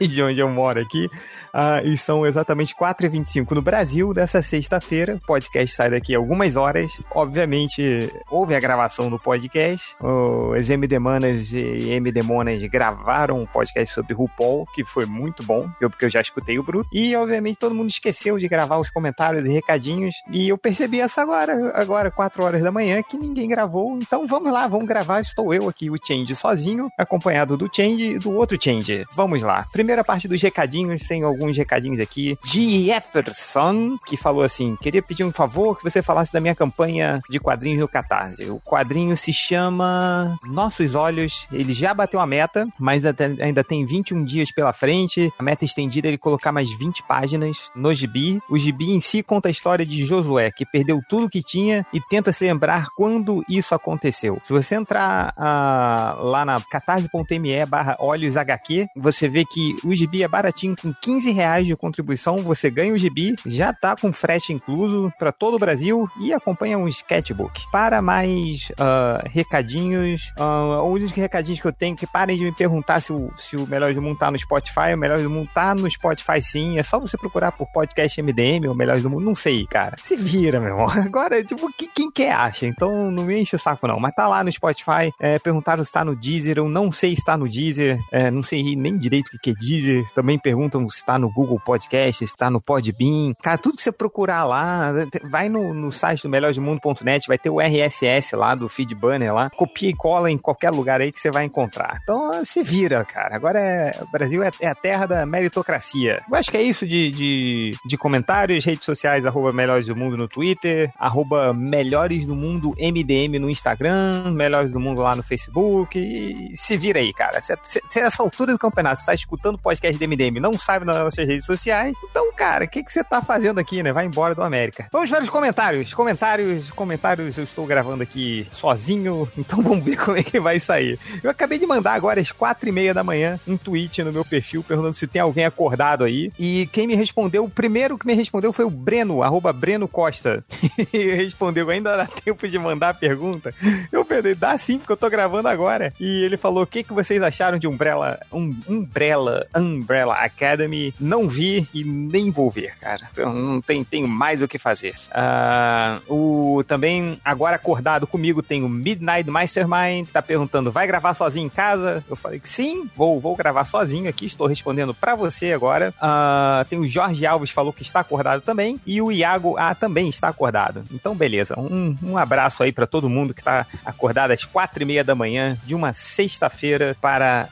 de onde eu moro aqui, Ah, e são exatamente 4h25 no Brasil dessa sexta-feira. O podcast sai daqui algumas horas. Obviamente, houve a gravação do podcast. Os MD Manas e MD Monas gravaram um podcast sobre RuPaul, que foi muito bom, porque eu já escutei o Bruto. E, obviamente, todo mundo esqueceu de gravar os comentários e recadinhos. E eu percebi essa agora, agora, 4 horas da manhã, que ninguém gravou. Então vamos lá, vamos gravar. Estou eu aqui, o Change, sozinho, acompanhado do Change e do outro Change. Vamos lá. Primeira parte dos recadinhos, tem alguns recadinhos aqui. Jefferson, que falou assim: queria pedir um favor que você falasse da minha campanha de quadrinhos no Catarse. O quadrinho se chama Nossos Olhos. Ele já bateu a meta, mas ainda tem 21 dias pela frente. A meta estendida é ele colocar mais 20 páginas no gibi. O gibi em si conta a história de Josué, que perdeu tudo que tinha e tenta se lembrar quando isso aconteceu. Se você entrar ah, lá na catarse.me barra olhos HQ, você vê que o gibi é baratinho, com 15 reais de contribuição, você ganha o gibi, já tá com frete incluso para todo o Brasil e acompanha um sketchbook. Para mais ah, recadinhos, ah, os recadinhos que eu tenho, que parem de me perguntar se o, se o Melhor do Mundo tá no Spotify, o Melhor do Mundo tá no Spotify sim, é só você procurar por podcast MDM ou Melhores do Mundo, não sei, cara. Se vira, meu irmão. Agora, tipo, que- quem quer acha, então não me enche o saco não, mas tá lá no Spotify, é, perguntaram se tá no Deezer, eu não sei se tá no Deezer, é, não sei nem direito o que é Deezer, também perguntam se tá no Google Podcast, se tá no Podbean, cara, tudo que você procurar lá, vai no, no site do melhoresdomundo.net, vai ter o RSS lá, do feed banner lá, copia e cola em qualquer lugar aí que você vai encontrar. Então, se vira, cara, agora é, o Brasil é, é a terra da meritocracia. Eu acho que é isso de, de, de comentários, redes sociais, arroba Melhores do Mundo no Twitter, arroba Melhores do Mundo MDM no Instagram, Melhores do Mundo lá no Facebook, e se vira aí, cara. Se, se, se essa altura do campeonato você tá escutando podcast do MDM não sabe nas nossas redes sociais, então, cara, o que, que você tá fazendo aqui, né? Vai embora do América. Vamos para os comentários. Comentários, comentários, eu estou gravando aqui sozinho, então vamos ver como é que vai sair. Eu acabei de mandar agora às quatro e meia da manhã um tweet no meu perfil perguntando se tem alguém acordado aí. E quem me respondeu, o primeiro que me respondeu foi o Breno, arroba Breno Costa. e respondeu, ainda dá tempo de mandar a pergunta. Eu falei, dá sim, porque eu tô gravando agora. E ele falou, o que, que vocês acharam de Umbrella, um, Umbrella, Umbrella Academy? Não vi e nem vou ver, cara. Eu não tenho mais o que fazer. Ah, o, também, agora acordado comigo, tem o Midnight Mastermind, tá perguntando, vai gravar sozinho em casa? Eu falei que sim, vou, vou gravar sozinho aqui, estou respondendo pra você agora. Ah, tem o Jorge Alves, falou que está acordado também, e o Iago, ah, também está acordado. Então, beleza, um, um abraço aí pra todo mundo que tá acordado às quatro e meia da manhã de uma sexta-feira para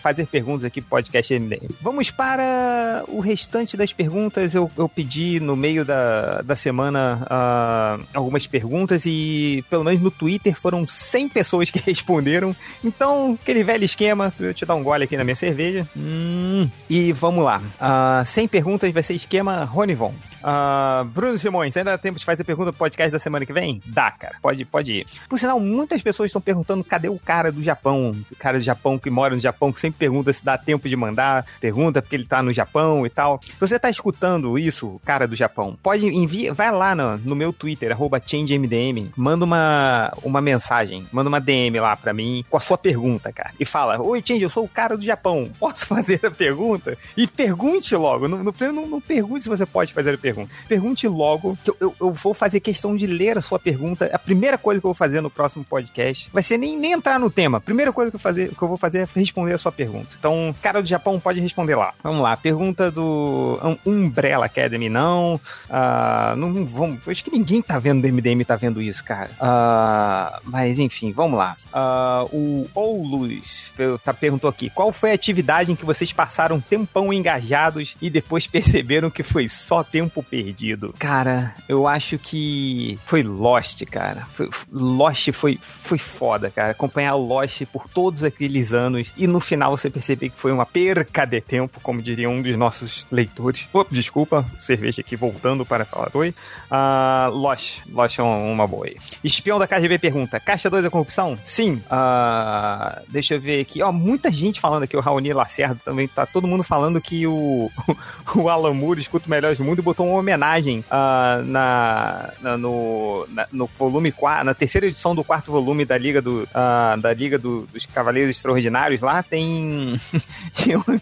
fazer perguntas aqui pro podcast MDM. Vamos para o restante das perguntas. Eu, eu pedi no meio da, da semana ah, algumas perguntas e pelo menos no Twitter foram 100 pessoas que responderam. Então, aquele velho esquema, eu te dar um gole aqui na minha cerveja. Hum, e vamos lá. Ah, 100 perguntas vai ser esquema Ronivon. Ah, Bruno Simões, ainda dá tempo de fazer pergunta pro podcast da semana que vem? Dá, cara. Pode, pode ir. Por sinal, muitas pessoas estão perguntando cadê o cara do Japão? O cara do Japão que mora no Japão, que sempre pergunta se dá tempo de mandar, pergunta porque ele tá no Japão e tal. Se você tá escutando isso, cara do Japão, pode enviar, vai lá no, no meu Twitter, arroba ChangeMDM, manda uma, uma mensagem, manda uma DM lá pra mim com a sua pergunta, cara. E fala, oi Change, eu sou o cara do Japão, posso fazer a pergunta? E pergunte logo, no, no, não, não pergunte se você pode fazer a pergunta. Pergunte logo, que eu, eu, eu vou fazer questão de ler a sua pergunta. A primeira coisa que eu vou fazer no próximo podcast vai ser nem, nem entrar no tema. A primeira coisa que eu, fazer, que eu vou fazer é responder a sua pergunta. Então, cara do Japão pode responder lá. Vamos lá, pergunta do Um- Umbrella Academy, não. Ah, não vamos. Acho que ninguém tá vendo do MDM tá vendo isso, cara. Ah, mas enfim, vamos lá. Ah, o Oulus tá, perguntou aqui: qual foi a atividade em que vocês passaram tempão engajados e depois perceberam que foi só tempo perdido? Cara, eu acho que foi Lost, cara. Foi- Lost foi, foi foda, cara. Acompanhar Lost por todos aqueles anos e no final você perceber que foi uma perca de tempo, como diria um dos nossos leitores. Opa, desculpa, cerveja aqui voltando para falar oi. Ah, Lost, Lost é um- uma boa aí. Espião da KGB pergunta: Caixa 2 é corrupção? Sim. Ah, deixa eu ver aqui. Ó, muita gente falando aqui, o Raoni Lacerda também, tá todo mundo falando que o, o Alan Moore escuta o Melhores do Mundo e botou uma homenagem ah, na, na- no, na- no volume 4, na terceira edição do quarto volume da Liga, do, ah, da Liga do- dos Cavaleiros Extraordinários. Lá tem, uma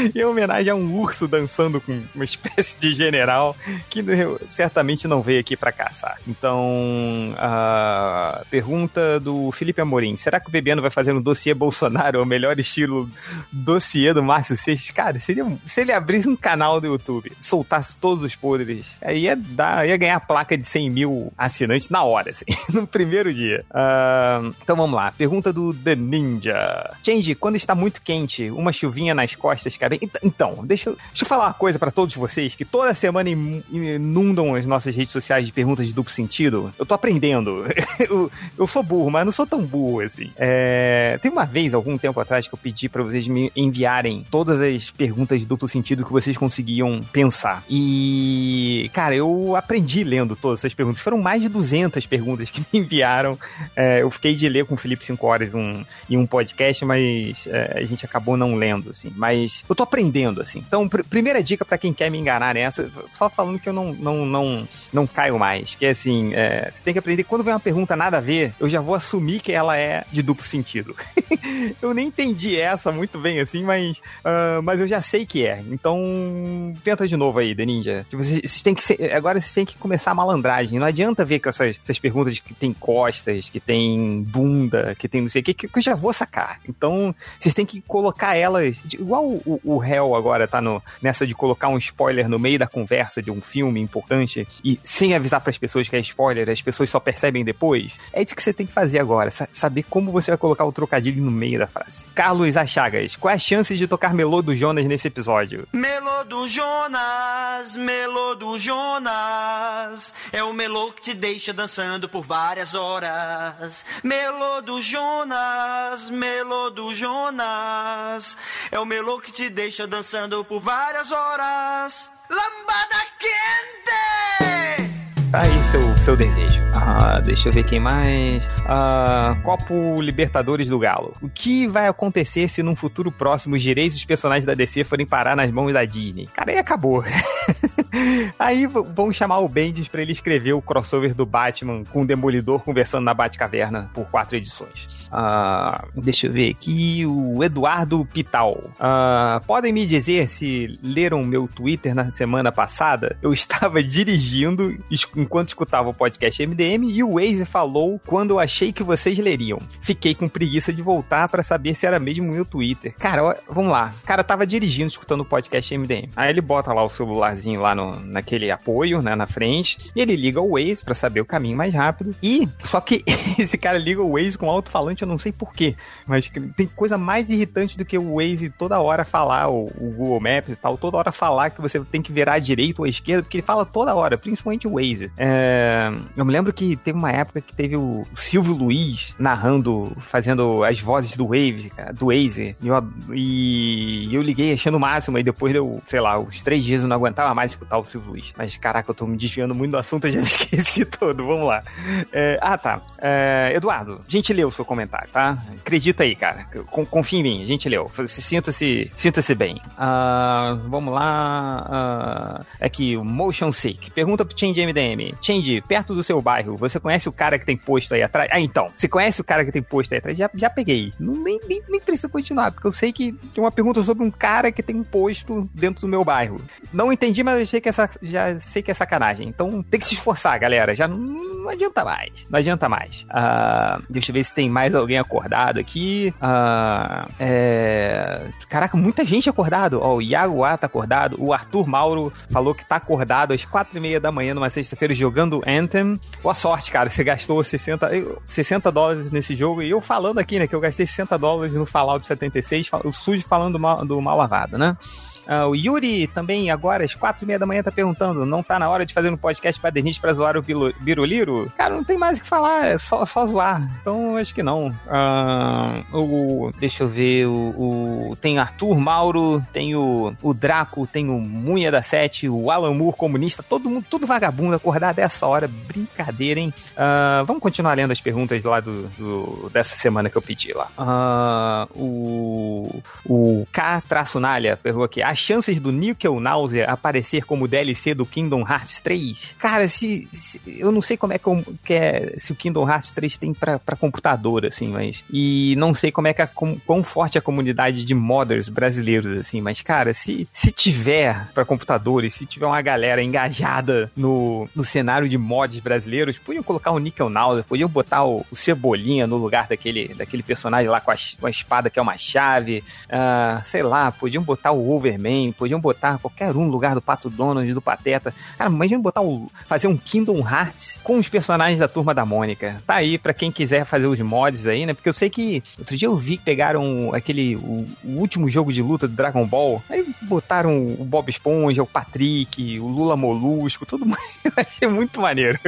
homenagem. em homenagem a um urso dançando com uma espécie de general que certamente não veio aqui para caçar. Então, a pergunta do Felipe Amorim: será que o Bebiano vai fazer um dossiê Bolsonaro, o melhor estilo dossiê do Márcio Seixas? Cara, seria, se ele abrisse um canal do YouTube, soltasse todos os podres, aí ia, dar, ia ganhar a placa de 100 mil assinantes na hora, assim, no primeiro dia. Uh, então vamos lá. Pergunta do The Ninja. Change, quando está muito quente, uma chuvinha nas costas, cara. Então, deixa eu, deixa eu falar uma coisa para todos vocês que toda semana inundam as nossas redes sociais de perguntas de duplo sentido. Eu tô aprendendo. eu, eu sou burro, mas não sou tão burro assim. É, tem uma vez, algum tempo atrás, que eu pedi para vocês me enviarem todas as perguntas de duplo sentido que vocês conseguiam pensar. E, cara, eu aprendi lendo todas essas perguntas. Foram mais de 200 perguntas que me enviaram. É, eu fiquei de ler com o Felipe 5 horas um, em um podcast, mas é, a gente acabou não lendo, assim. Mas eu tô aprendendo, assim. Então, pr primeira dica para quem quer me enganar nessa, só falando que eu não, não, não, não caio mais, que é assim, é, você tem que aprender, quando vem uma pergunta nada a ver, eu já vou assumir que ela é de duplo sentido. eu nem entendi essa muito bem, assim, mas, uh, mas eu já sei que é. Então, tenta de novo aí, The Ninja. Tipo, vocês, têm que ser, agora vocês têm que começar a malandragem. Não adianta ver com essas, essas perguntas que tem costas, que tem bunda, que tem não sei o que, que eu já vou sacar. Então, vocês têm que colocar elas, igual o, o réu agora tá no, nessa de colocar um spoiler no meio da conversa de um filme importante e sem avisar para as pessoas que é spoiler, as pessoas só percebem depois. É isso que você tem que fazer agora, saber como você vai colocar o trocadilho no meio da frase. Carlos Achagas, quais as chances de tocar Melô do Jonas nesse episódio? Melô do Jonas, Melô do Jonas, é o melô que te deixa dançando por várias horas. Melô do Jonas, Melô do Jonas, é o melô que te deixa dançando por várias horas. Lambada quente! Tá aí seu, seu desejo. Ah, deixa eu ver quem mais. Ah, Copo Libertadores do Galo. O que vai acontecer se num futuro próximo os direitos dos personagens da DC forem parar nas mãos da Disney? Cara, aí acabou. aí vão chamar o Bendis para ele escrever o crossover do Batman com o Demolidor conversando na Batcaverna por quatro edições. Ah, deixa eu ver aqui. O Eduardo Pital. Ah, podem me dizer se leram meu Twitter na semana passada? Eu estava dirigindo enquanto escutava o podcast MDM e o Waze falou quando eu achei que vocês leriam. Fiquei com preguiça de voltar para saber se era mesmo meu Twitter. Cara, ó, vamos lá. O cara tava dirigindo, escutando o podcast MDM. Aí ele bota lá o celularzinho lá no, naquele apoio, né, na frente, e ele liga o Waze para saber o caminho mais rápido. E, só que esse cara liga o Waze com alto-falante, eu não sei porquê, mas tem coisa mais irritante do que o Waze toda hora falar, o, o Google Maps e tal, toda hora falar que você tem que virar à direita ou à esquerda, porque ele fala toda hora, principalmente o Waze. É, eu me lembro que teve uma época que teve o Silvio Luiz narrando, fazendo as vozes do Wave, do Waze, e eu, e eu liguei achando o máximo, e depois deu, sei lá, uns três dias eu não aguentava mais escutar o Silvio Luiz. Mas caraca, eu tô me desviando muito do assunto, eu já esqueci todo, vamos lá. É, ah, tá. É, Eduardo, a gente leu o seu comentário, tá? Acredita aí, cara. Confia em mim, a gente leu. Sinta-se sinta -se bem. Uh, vamos lá. Uh, é que o Motion Sick pergunta pro Change MDM. Change, perto do seu bairro, você conhece o cara que tem posto aí atrás? Ah, então, você conhece o cara que tem posto aí atrás? Já, já peguei. Não, nem, nem, nem precisa continuar, porque eu sei que tem uma pergunta sobre um cara que tem um posto dentro do meu bairro. Não entendi, mas eu sei que essa, já sei que é sacanagem. Então tem que se esforçar, galera. Já não, não adianta mais. Não adianta mais. Uh, deixa eu ver se tem mais alguém acordado aqui. Uh, é... Caraca, muita gente acordado. Ó, o Iago A tá acordado. O Arthur Mauro falou que tá acordado às quatro e meia da manhã numa sexta-feira jogando Anthem. Boa sorte, cara. Você gastou 60, 60 dólares nesse jogo. E eu falando aqui, né, que eu gastei 60 dólares no Fallout 76, o sujo falando do mal, do mal lavado, né? Uh, o Yuri também, agora, às quatro e meia da manhã, tá perguntando: não tá na hora de fazer um podcast paternista pra zoar o Biruliro? Cara, não tem mais o que falar, é só, só zoar. Então, acho que não. Uh, o, deixa eu ver, o, o, tem Arthur Mauro, tem o, o Draco, tem o Munha da Sete, o Alan Moore comunista, todo mundo, tudo vagabundo, acordar dessa hora, brincadeira, hein? Uh, vamos continuar lendo as perguntas lá do, do, dessa semana que eu pedi lá. o, o K-Nalha perguntou aqui: chances do Nickel Náusea aparecer como DLC do Kingdom Hearts 3? Cara, se, se- eu não sei como é que, eu- que é, se o Kingdom Hearts 3 tem pra, pra computador, assim, mas. E não sei como é que a, com- quão forte a comunidade de modders brasileiros, assim, mas, cara, se, se tiver pra computadores, se tiver uma galera engajada no, no cenário de mods brasileiros, podiam colocar o Nickel Náusea, podiam botar o, o Cebolinha no lugar daquele, daquele personagem lá com a, com a espada que é uma chave. Ah, sei lá, podiam botar o Overman, podiam botar qualquer um lugar do Pato Donald, do Pateta. Cara, imagina botar o. fazer um Kingdom Hearts com os personagens da turma da Mônica. Tá aí pra quem quiser fazer os mods aí, né? Porque eu sei que. Outro dia eu vi que pegaram aquele. o, o último jogo de luta do Dragon Ball. Aí botaram o Bob Esponja, o Patrick, o Lula Molusco, tudo mais. Eu achei muito maneiro.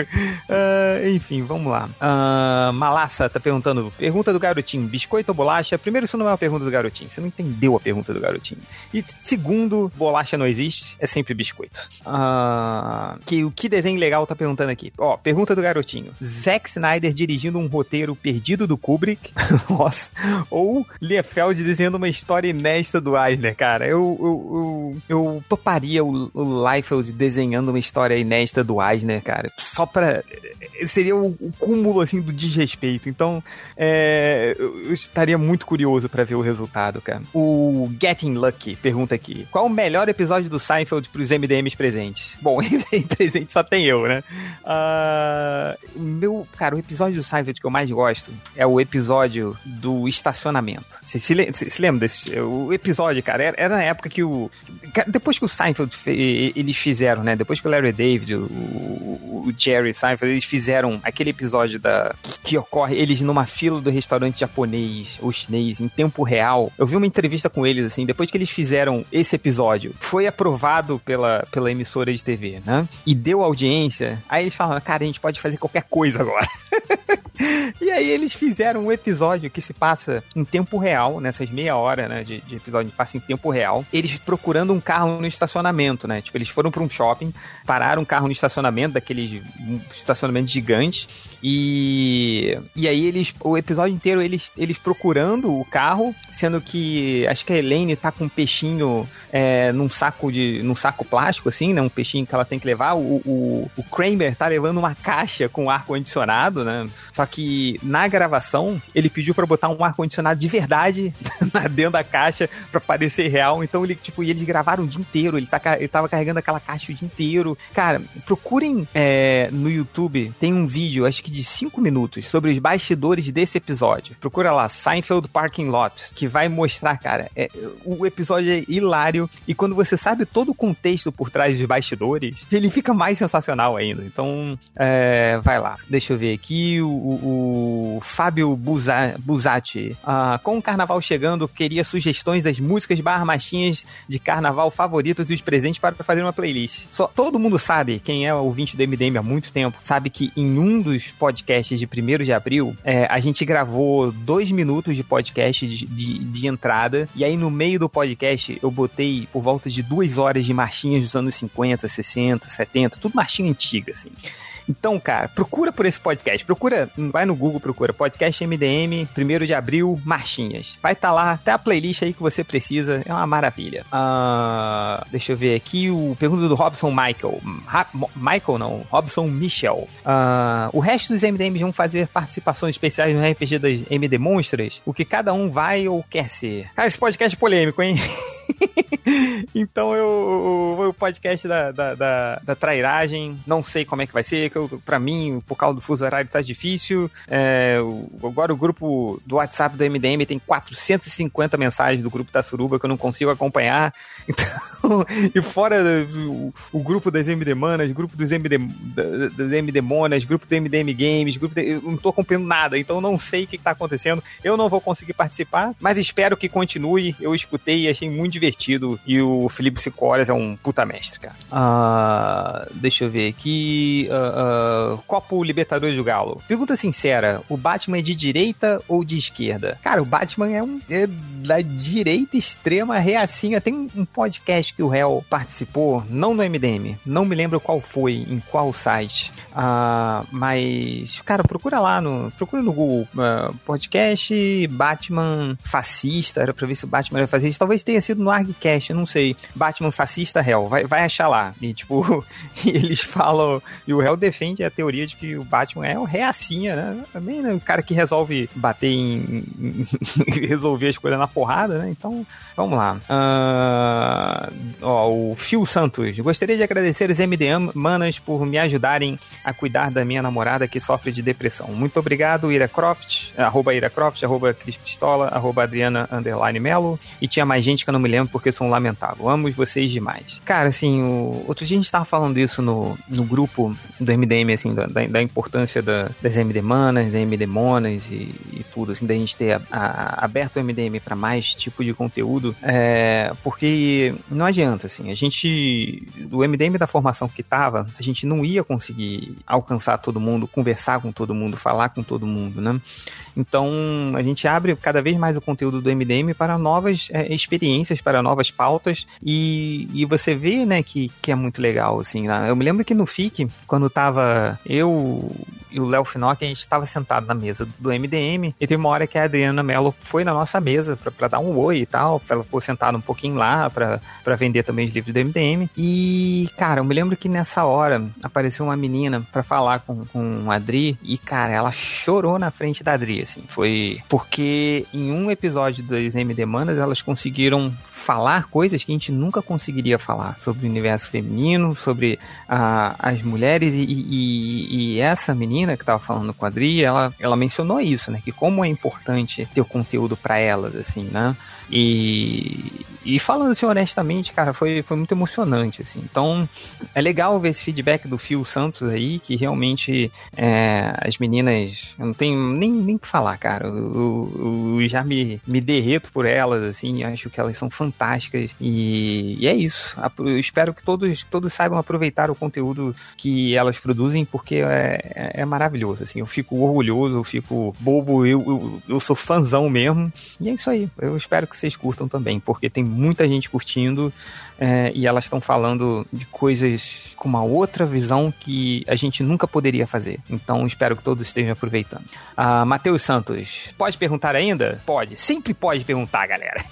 Ah, enfim, vamos lá. Ah, Malassa tá perguntando: pergunta do garotinho: biscoito ou bolacha? Primeiro, isso não é uma pergunta do garotinho. Você não entendeu a pergunta do garotinho. E t- segundo, bolacha não existe, é sempre biscoito. Ah, que, o que desenho legal tá perguntando aqui? Ó, pergunta do garotinho: Zack Snyder dirigindo um roteiro perdido do Kubrick? Nossa. Ou Liefeld desenhando uma história inédita do Eisner, cara. Eu, eu, eu, eu toparia o, o Liefeld desenhando uma história inédita do Eisner, cara. Só pra. Seria o, o cúmulo, assim, do desrespeito. Então, é, eu estaria muito curioso pra ver o resultado, cara. O Getting Lucky pergunta aqui: qual o melhor episódio do Seinfeld pros MDMs presentes? Bom, em presente só tem eu, né? Ah, meu, cara, o episódio do Seinfeld que eu mais gosto é o episódio do estacionamento. Você se, se- se lembra desse? O episódio, cara, era, era na época que o. Depois que o Seinfeld fe- eles fizeram, né? Depois que o Larry David, o, o- o Jerry Seinfeld, eles fizeram aquele episódio da que ocorre eles numa fila do restaurante japonês ou chinês em tempo real. Eu vi uma entrevista com eles assim, depois que eles fizeram esse episódio, foi aprovado pela, pela emissora de TV, né? E deu audiência. Aí eles falaram, cara, a gente pode fazer qualquer coisa agora. E aí eles fizeram um episódio que se passa em tempo real, nessas meia hora, né, de, de episódio que passa em tempo real. Eles procurando um carro no estacionamento, né? Tipo, eles foram para um shopping, pararam um carro no estacionamento, daqueles estacionamento gigantes, e e aí eles o episódio inteiro eles eles procurando o carro, sendo que acho que a Elaine tá com um peixinho é, num saco de num saco plástico assim, né, um peixinho que ela tem que levar. O, o, o Kramer tá levando uma caixa com ar condicionado, né? Só que na gravação ele pediu pra botar um ar condicionado de verdade dentro da caixa pra parecer real. Então ele tipo, e eles gravaram o dia inteiro. Ele tá ele tava carregando aquela caixa o dia inteiro. Cara, procurem é, no YouTube, tem um vídeo, acho que de 5 minutos, sobre os bastidores desse episódio. Procura lá, Seinfeld Parking Lot, que vai mostrar, cara, é, o episódio é hilário e quando você sabe todo o contexto por trás dos bastidores, ele fica mais sensacional ainda. Então, é, vai lá. Deixa eu ver aqui o, o- Fábio Buza-. Ah, com o carnaval chegando, queria sugestões das músicas barra marchinhas de carnaval favoritas dos presentes para fazer uma playlist. Só todo mundo sabe, quem é ouvinte do MDM há muito tempo, sabe que em um dos podcasts de 1 de abril, é, a gente gravou dois minutos de podcast de, de, de entrada, e aí no meio do podcast eu botei por volta de duas horas de marchinhas dos anos 50, 60, 70, tudo marchinha antiga, assim. Então, cara, procura por esse podcast. Procura, vai no Google, procura podcast MDM, 1 de abril, marchinhas. Vai estar lá, até a playlist aí que você precisa. É uma maravilha. Ah, deixa eu ver aqui o pergunta do Robson Michael. Mo- Michael não, Robson Michel. Ah, o resto dos MDMs vão fazer participações especiais no RPG das MD Monstras. O que cada um vai ou quer ser. Cara, esse podcast é polêmico, hein? então eu o, o podcast da, da, da, da trairagem, não sei como é que vai ser, que eu, pra mim, por causa do fuso horário tá difícil. É, agora o grupo do WhatsApp do MDM tem 450 mensagens do grupo da Suruba que eu não consigo acompanhar. Então, e fora o, o grupo das MD Manas, grupo dos MD, das MD Monas, grupo do MDM Games, grupo de- eu não tô acompanhando nada, então não sei o que, tá acontecendo. Eu não vou conseguir participar, mas espero que continue. Eu escutei e achei muito divertido. E o Felipe Sicórias é um puta mestre, cara. Ah, deixa eu ver aqui. ah, ah, Copo Libertadores do Galo. Pergunta sincera: o Batman é de direita ou de esquerda? Cara, o Batman é um. É da direita extrema reacinha. Tem um podcast que o réu participou, não no MDM, não me lembro qual foi, em qual site. Uh, mas, cara, procura lá no. Procura no Google uh, podcast Batman fascista. Era pra ver se o Batman era fascista. Talvez tenha sido no ArgCast, eu não sei. Batman fascista réu. Vai, vai achar lá. E, tipo, eles falam. E o réu defende a teoria de que o Batman é o reacinha, né? Também, né? O cara que resolve bater em. resolver as coisas na porrada, né? Então, vamos lá. Uh, ó, o Phil Santos. Gostaria de agradecer os MDM Manas por me ajudarem a cuidar da minha namorada que sofre de depressão. Muito obrigado, Ira Croft, arroba Ira Croft, arroba Cris Pistola, arroba Adriana Underline Melo. E tinha mais gente que eu não me lembro porque são lamentável. Amo vocês demais. Cara, assim, o... outro dia a gente tava falando isso no, no grupo do MDM, assim, da, da importância da, das MD Manas, das MD Monas e, e tudo, assim, da gente ter a, a, aberto o MDM para mais tipo de conteúdo, é, porque não adianta, assim, a gente, do MDM da formação que tava, a gente não ia conseguir alcançar todo mundo, conversar com todo mundo, falar com todo mundo, né? Então, a gente abre cada vez mais o conteúdo do MDM para novas é, experiências, para novas pautas, e, e você vê, né, que, que é muito legal, assim. Né? Eu me lembro que no FIC, quando tava eu e o Léo Finock, a gente estava sentado na mesa do MDM, e tem uma hora que a Adriana Mello foi na nossa mesa para dar um oi e tal, ela ficou sentada um pouquinho lá para vender também os livros do MDM, e, cara, eu me lembro que nessa hora apareceu uma menina para falar com, com a Adri, e, cara, ela chorou na frente da Adri, assim. Foi porque em um episódio das MD Manas elas conseguiram falar coisas que a gente nunca conseguiria falar sobre o universo feminino, sobre uh, as mulheres e, e, e, essa menina que estava falando com a Adri, ela, ela mencionou isso, né? Que como é importante ter o conteúdo para elas, assim, né? E, e falando assim honestamente, cara, foi, foi muito emocionante, assim. Então, é legal ver esse feedback do Fio Santos aí, que realmente é, as meninas, eu não tenho nem nem que falar, cara. Eu, eu, já me, me derreto por elas, assim, acho que elas são fantásticas e, e é isso. Eu espero que todos, todos saibam aproveitar o conteúdo que elas produzem, porque é, é, é maravilhoso, assim. Eu fico orgulhoso, eu fico bobo, eu, eu, eu sou fãzão mesmo. E é isso aí. Eu espero que vocês curtam também, porque tem muita gente curtindo é, e elas estão falando de coisas com uma outra visão que a gente nunca poderia fazer. Então espero que todos estejam aproveitando. Uh, Matheus Santos, pode perguntar ainda? Pode, sempre pode perguntar, galera.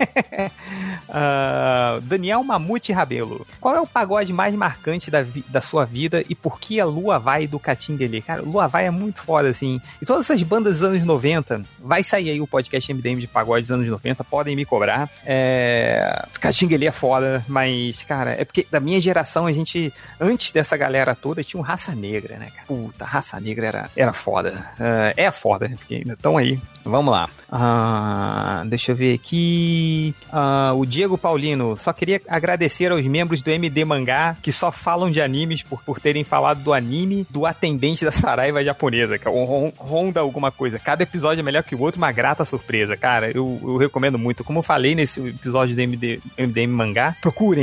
uh, Daniel Mamute Rabelo, qual é o pagode mais marcante da, da sua vida e por que a Lua Vai do Catinguele? Cara, Lua Vai é muito foda, assim. E todas essas bandas dos anos 90, vai sair aí o podcast MDM de pagode dos anos 90, podem me cobrar. É... Catinguele é foda, mas mas, cara, é porque da minha geração a gente, antes dessa galera toda, tinha um Raça Negra, né, cara? Puta, Raça Negra era, era foda. Uh, é foda, porque ainda estão aí. Vamos lá. Uh, deixa eu ver aqui. Uh, o Diego Paulino. Só queria agradecer aos membros do MD Mangá que só falam de animes por, por terem falado do anime do atendente da Saraiva japonesa, que é Honda alguma coisa. Cada episódio é melhor que o outro, uma grata surpresa. Cara, eu, eu recomendo muito. Como eu falei nesse episódio do MD, MDM Mangá,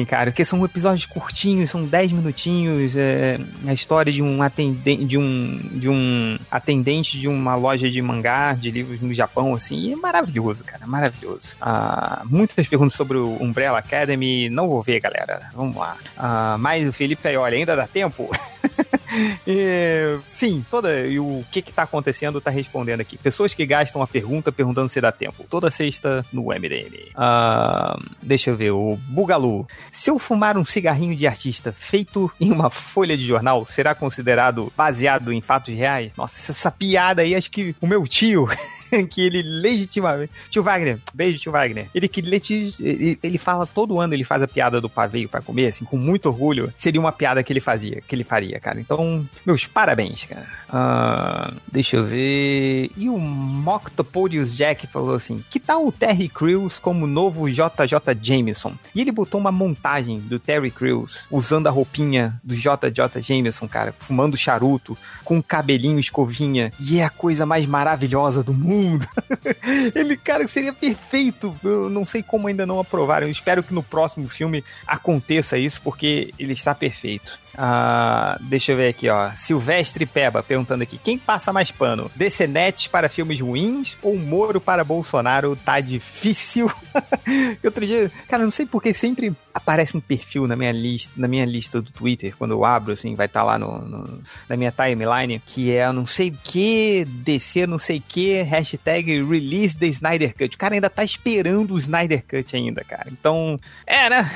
cara, porque são episódios curtinhos, são 10 minutinhos. É, a história de um atendente de um, de um atendente de uma loja de mangá, de livros no Japão, assim, é maravilhoso, cara, maravilhoso. Ah, muitas perguntas sobre o Umbrella Academy, não vou ver, galera. Vamos lá. Ah, mas o Felipe aí, olha, ainda dá tempo? e, sim, toda. E o que que tá acontecendo tá respondendo aqui. Pessoas que gastam a pergunta perguntando se dá tempo. Toda sexta no MDM. Uh, deixa eu ver, o Bugalu. Se eu fumar um cigarrinho de artista feito em uma folha de jornal, será considerado baseado em fatos reais? Nossa, essa piada aí, acho que o meu tio. que ele legitimamente. Tio Wagner, beijo, tio Wagner. Ele que ele, ele fala todo ano, ele faz a piada do paveio para comer, assim, com muito orgulho. Seria uma piada que ele fazia, que ele faria, cara. Então, meus parabéns, cara. Uh, deixa eu ver. E o Moctopodius Jack falou assim: que tal o Terry Crews como novo JJ Jameson? E ele botou uma montagem do Terry Crews usando a roupinha do JJ Jameson, cara, fumando charuto, com cabelinho escovinha. E é a coisa mais maravilhosa do mundo mundo. Ele, cara, seria perfeito. Eu não sei como ainda não aprovaram. Eu espero que no próximo filme aconteça isso, porque ele está perfeito. Ah, deixa eu ver aqui, ó. Silvestre Peba perguntando aqui: quem passa mais pano? DCNet para filmes ruins ou Moro para Bolsonaro? Tá difícil. Outro dia, cara, não sei porque sempre aparece um perfil na minha lista, na minha lista do Twitter, quando eu abro, assim, vai estar tá lá no, no, na minha timeline, que é não sei o que, DC não sei o que, hashtag release the Snyder Cut. O cara ainda tá esperando o Snyder Cut ainda, cara. Então, é, né?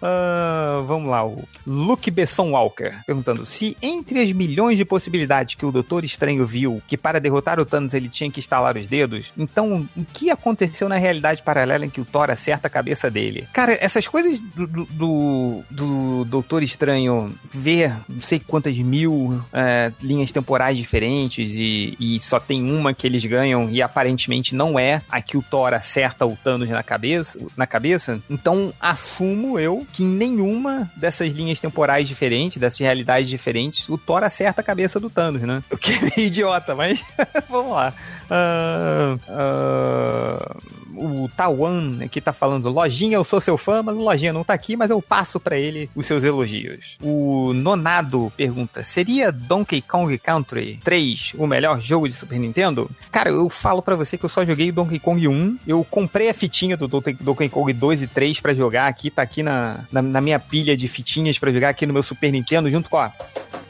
uh, vamos lá, o Luke Besson Walker perguntando se entre as milhões de possibilidades que o Doutor Estranho viu que para derrotar o Thanos ele tinha que estalar os dedos, então o que aconteceu na realidade paralela em que o Thor acerta a cabeça dele? Cara, essas coisas do, do, do, do Doutor Estranho ver não sei quantas mil é, linhas temporais diferentes e, e só tem uma que eles ganham e aparentemente não é a que o Thor acerta o Thanos na cabeça, na cabeça, então assumo eu que nenhuma dessas linhas temporais temporais diferentes, dessas realidades diferentes, o Thor acerta a cabeça do Thanos, né? O que é idiota, mas vamos lá. Uh, uh, o Tawan aqui tá falando, Lojinha, eu sou seu fã, mas o Lojinha não tá aqui, mas eu passo para ele os seus elogios. O Nonado pergunta, seria Donkey Kong Country 3 o melhor jogo de Super Nintendo? Cara, eu falo para você que eu só joguei Donkey Kong 1, eu comprei a fitinha do Donkey Kong 2 e 3 para jogar aqui, tá aqui na, na, na minha pilha de fitinhas para jogar aqui no meu Super Nintendo, junto com a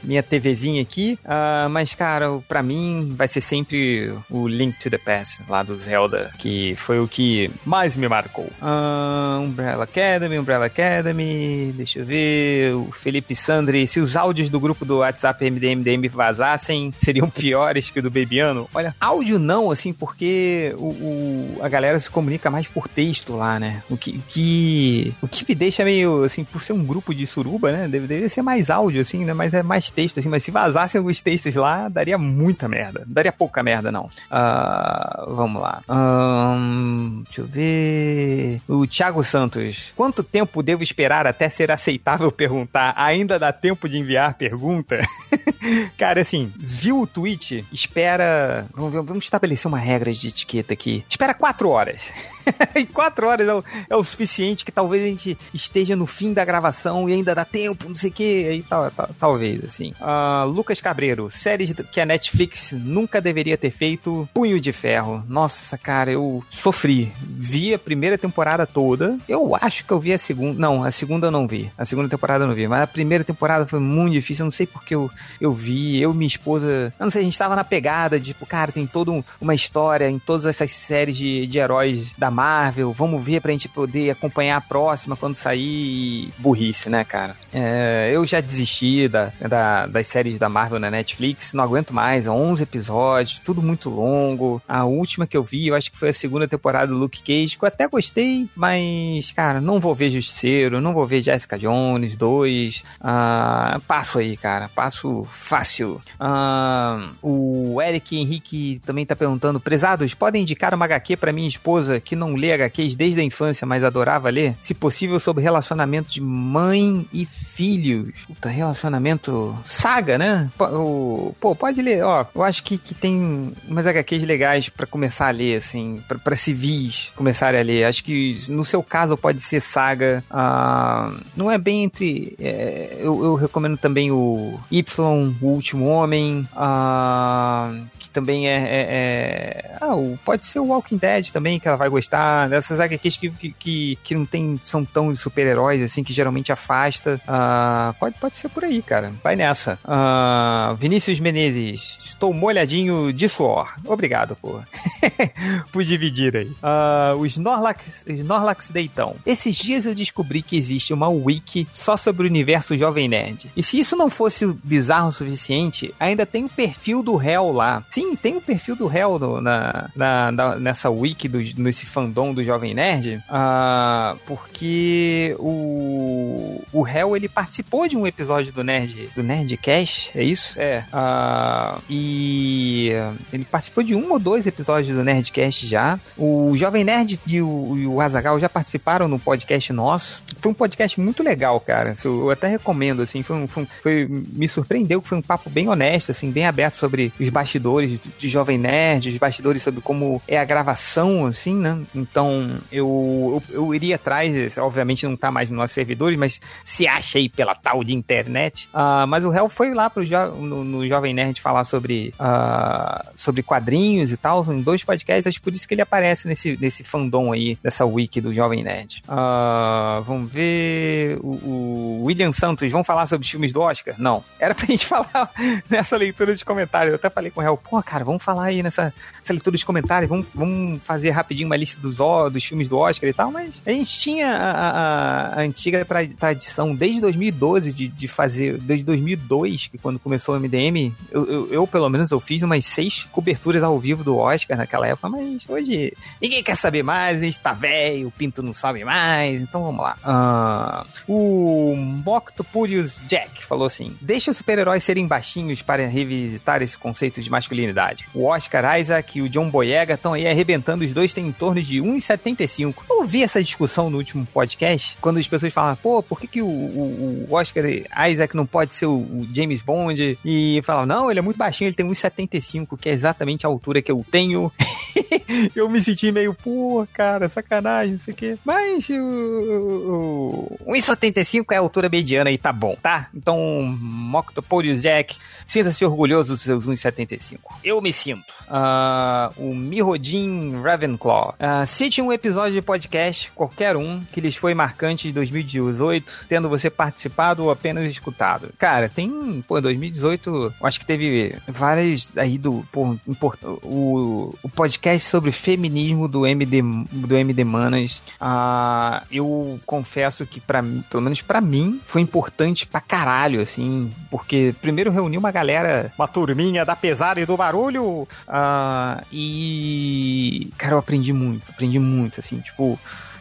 minha TVzinha aqui. Uh, mas, cara, para mim vai ser sempre o Link to the Past lá do Zelda, que foi o que mais me marcou. Uh, Umbrella Academy, Umbrella Academy, deixa eu ver. O Felipe Sandri, se os áudios do grupo do WhatsApp MDMDM vazassem, seriam piores que o do Bebiano? Olha, áudio não, assim, porque o, o, a galera se comunica mais por texto lá, né? O que, que, o que me deixa meio, assim, por ser um grupo de suruba, né? Deveria ser mais áudio, assim, né? Mas é mais texto, assim, mas se vazassem alguns textos lá, daria muita merda. Daria pouca merda, não. Uh, vamos lá. Um, deixa eu ver. O Thiago Santos. Quanto tempo devo esperar até ser aceitável perguntar? Ainda dá tempo de enviar pergunta? Cara, assim, viu o tweet? Espera. Vamos, vamos estabelecer uma regra de etiqueta aqui. Espera quatro horas. em quatro horas é o, é o, suficiente que talvez a gente esteja no fim da gravação e ainda dá tempo, não sei o que, aí tal, tal, talvez, assim. Uh, Lucas Cabreiro, séries que a Netflix nunca deveria ter feito, Punho de Ferro. Nossa, cara, eu sofri. Vi a primeira temporada toda, eu acho que eu vi a segunda, não, a segunda eu não vi, a segunda temporada eu não vi, mas a primeira temporada foi muito difícil, eu não sei porque eu, eu vi, eu e minha esposa, eu não sei, a gente tava na pegada, de, tipo, cara, tem toda um, uma história em todas essas séries de, de heróis da Marvel, vamos ver pra gente poder acompanhar a próxima quando sair. Burrice, né, cara? É, eu já desisti da, da, das séries da Marvel na Netflix, não aguento mais, 11 episódios, tudo muito longo. A última que eu vi, eu acho que foi a segunda temporada do Luke Cage, que eu até gostei, mas, cara, não vou ver Justiceiro, não vou ver Jessica Jones 2. Ah, passo aí, cara, passo fácil. Ah, o Eric Henrique também tá perguntando: prezados, podem indicar uma HQ para minha esposa que não não lê HQs desde a infância, mas adorava ler, se possível sobre relacionamento de mãe e filhos. Puta, relacionamento saga, né? Pô, pode ler, ó, eu acho que, que tem umas HQs legais para começar a ler, assim, para civis começarem a ler. Acho que no seu caso pode ser saga, ah, não é bem entre, é, eu, eu, recomendo também o Y, o Último Homem, ah, também é, é, é ah, pode ser o Walking Dead também, que ela vai gostar dessas HQs que, que, que, não tem, são tão super-heróis, assim, que geralmente afasta. Uh, pode, pode ser por aí, cara. Vai nessa. Uh, Vinícius Menezes, estou molhadinho de suor. Obrigado por, por dividir aí. Uh, os Snorlax, Snorlax Deitão. Esses dias eu descobri que existe uma wiki só sobre o universo Jovem Nerd. E se isso não fosse bizarro o suficiente, ainda tem o perfil do Hell lá. Sim, tem o perfil do Hell no, na, na, na, nessa wiki, do, nesse fandom do Jovem Nerd, uh, porque o, o Hell, ele participou de um episódio do Nerd, do Nerdcast, é isso? É. Uh, e ele participou de um ou dois episódios do Nerdcast já. O Jovem Nerd e o, e o Azagal já participaram no podcast nosso. Foi um podcast muito legal, cara. Eu até recomendo, assim, foi, um, foi, foi me surpreendeu que foi um papo bem honesto, assim, bem aberto sobre os bastidores de Jovem Nerd, os bastidores sobre como é a gravação, assim, né? Então, eu, eu, eu iria atrás, obviamente não tá mais nos nossos servidores, mas se acha aí pela tal de internet. Uh, mas o Hell foi lá pro jo no, no, Jovem Nerd falar sobre, uh, sobre quadrinhos e tal, em dois podcasts, acho por isso que ele aparece nesse, nesse fandom aí, dessa wiki do Jovem Nerd. Uh, vamos ver. O, o, William Santos, vamos falar sobre os filmes do Oscar? Não. Era pra gente falar nessa leitura de comentários. Eu até falei com o Hell, pô, cara, vamos falar aí nessa, nessa leitura de comentários, vamos, vamos fazer rapidinho uma lista dos, dos filmes do Oscar e tal, mas a gente tinha a, a, a antiga tradição desde 2012 de, de fazer, desde 2002, que quando começou o MDM, eu, eu, eu, pelo menos eu fiz umas seis coberturas ao vivo do Oscar naquela época, mas hoje ninguém quer saber mais, a gente tá velho, o pinto não sobe mais, então vamos lá. Uh, o Moctopurius Jack falou assim: deixa os super-heróis serem baixinhos para revisitar esse conceito de masculinidade. O Oscar Isaac e o John Boyega estão aí arrebentando, os dois têm em torno de 1,75. Eu ouvi essa discussão no último podcast, quando as pessoas falam, pô, por que, que o, o, o Oscar Isaac não pode ser o, o James Bond? E falam, não, ele é muito baixinho, ele tem 1,75, que é exatamente a altura que eu tenho. eu me senti meio, pô, cara, sacanagem, não sei o quê. Mas o, o 1,75 é a altura mediana e tá bom, tá? Então, Moctopodius Jack, sinta-se orgulhoso dos seus 1,75. Eu me sinto. Uh, o Mirodin Ravenclaw. Uh, cite um episódio de podcast, qualquer um, que lhes foi marcante de 2018, tendo você participado ou apenas escutado. Cara, tem, pô, 2018, acho que teve várias aí do, pô, import, o, o podcast sobre feminismo do MD, do MD Manas. Uh, eu confesso que para pelo menos para mim, foi importante pra caralho, assim, porque primeiro reuniu uma galera, uma turminha da pesada e do barulho, uh, e, cara, eu aprendi muito, aprendi muito, assim, tipo,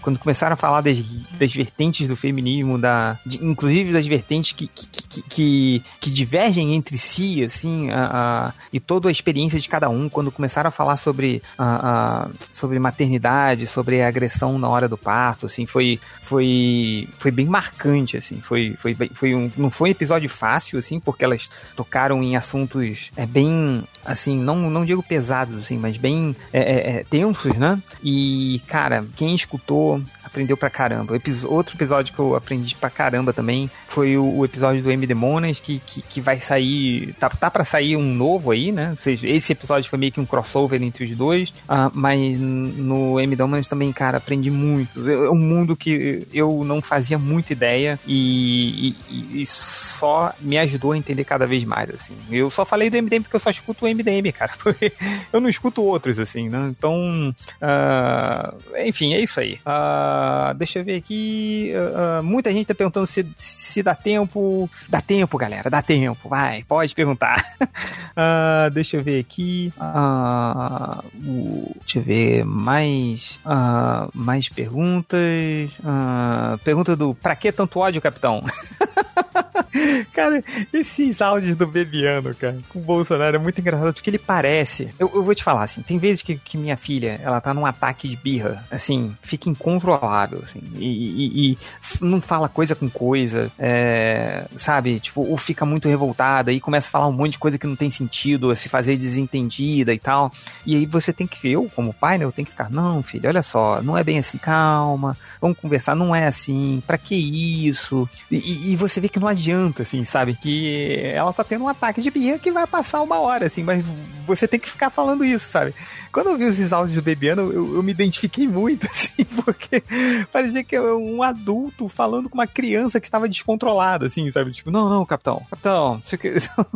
quando começaram a falar das, das vertentes do feminismo, da, de, inclusive das vertentes que, que, que, que, divergem entre si, assim, a, a, e toda a experiência de cada um, quando começaram a falar sobre, a, a, sobre maternidade, sobre agressão na hora do parto, assim, foi, foi, foi bem marcante, assim, foi, foi, foi um, não foi um episódio fácil, assim, porque elas tocaram em assuntos é, bem, assim, não, não digo pesados, assim, mas bem é, é, é tensos, né? E, cara, quem escutou aprendeu pra caramba. outro episódio que eu aprendi pra caramba também foi o, o episódio do M Demonas, que, que, que, vai sair. Tá, tá pra sair um novo aí, né? Ou seja, esse episódio foi meio que um crossover entre os dois. Uh, mas no M Demonas também, cara, aprendi muito. É um mundo que eu não fazia muita ideia e, e, e, só me ajudou a entender cada vez mais, assim. Eu só falei do MDM porque eu só escuto o MDM, cara. eu não escuto outros, assim, né? Então, uh, enfim, é isso aí. Uh, ah, deixa eu ver aqui. Uh, muita gente tá perguntando se, se dá tempo. Dá tempo, galera, dá tempo. Vai, pode perguntar. uh, deixa eu ver aqui. deixa eu ver mais. mais perguntas. pergunta do Pra que tanto ódio, capitão? cara, esses áudios do Bebiano, cara, com o Bolsonaro é muito engraçado porque ele parece. Eu, eu vou te falar assim: tem vezes que, que, minha filha, ela tá num ataque de birra, assim, fica incontrolável, assim, e, e, e não fala coisa com coisa, é, sabe? Tipo, ou fica muito revoltada e começa a falar um monte de coisa que não tem sentido, se fazer desentendida e tal. E aí você tem que, eu, como pai, né, eu tenho que ficar, não, filho, olha só, não é bem assim, calma, vamos conversar, não é assim, pra que isso? E, e você vê que não adianta assim, sabe? Que ela tá tendo um ataque de birra que vai passar uma hora, assim, mas você tem que ficar falando isso, sabe? Quando eu vi esses áudios do Bebiano, eu, eu me identifiquei muito, assim, porque parecia que é um adulto falando com uma criança que estava descontrolada, assim, sabe? Tipo, não, não, capitão, capitão,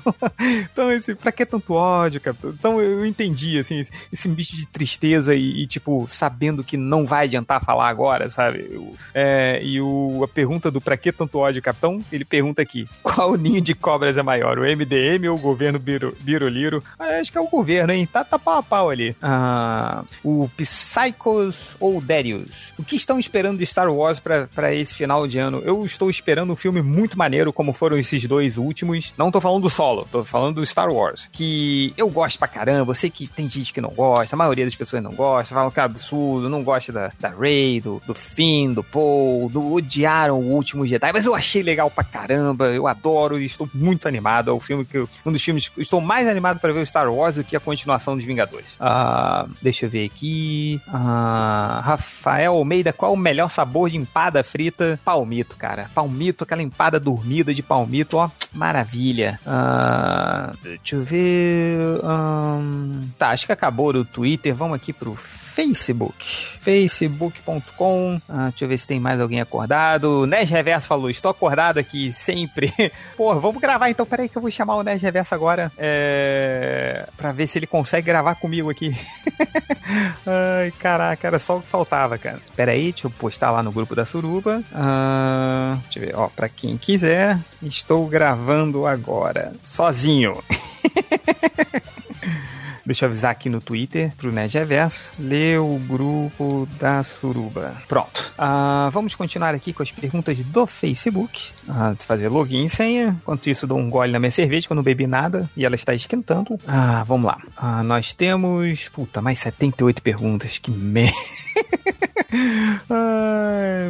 então, esse, pra que tanto ódio, capitão? Então eu entendi, assim, esse bicho de tristeza e, e tipo, sabendo que não vai adiantar falar agora, sabe? Eu, é, e o, a pergunta do pra que tanto ódio, capitão? Ele pergunta aqui. Qual ninho de cobras é maior, o MDM ou o governo Biro, Biroliro? Ah, acho que é o governo, hein? Tá, tá pau a pau ali. Ah, o Psychos ou Darius? O que estão esperando de Star Wars para esse final de ano? Eu estou esperando um filme muito maneiro, como foram esses dois últimos. Não tô falando do solo, tô falando do Star Wars. Que eu gosto pra caramba, eu sei que tem gente que não gosta, a maioria das pessoas não gosta, falam que é absurdo, não gosta da, da Rey, do, do Finn, do Paul, do odiaram o último Jedi, mas eu achei legal pra caramba, eu adoro e estou muito animado. É o filme que eu, um dos filmes que estou mais animado para ver o Star Wars do que a continuação dos Vingadores. Ah, deixa eu ver aqui. Ah, Rafael Almeida, qual o melhor sabor de empada frita? Palmito, cara. Palmito, aquela empada dormida de palmito, ó, maravilha. Ah, deixa eu ver. Um, tá, acho que acabou o Twitter. Vamos aqui pro Facebook. Facebook.com. Ah, deixa eu ver se tem mais alguém acordado. Nes Reverso falou: Estou acordado aqui sempre. Pô, vamos gravar então. Peraí que eu vou chamar o Nes Reverso agora. É... Pra ver se ele consegue gravar comigo aqui. Ai, caraca, era só o que faltava, cara. Peraí, deixa eu postar lá no grupo da Suruba. Ah, deixa eu ver, ó, pra quem quiser, estou gravando agora. Sozinho. Deixa eu avisar aqui no Twitter pro Reverso. Lê o grupo da Suruba. Pronto. Ah, vamos continuar aqui com as perguntas do Facebook. Ah, fazer login e senha. Enquanto isso, dou um gole na minha cerveja que eu não bebi nada e ela está esquentando. Ah, vamos lá. Ah, nós temos. Puta, mais 78 perguntas. Que merda.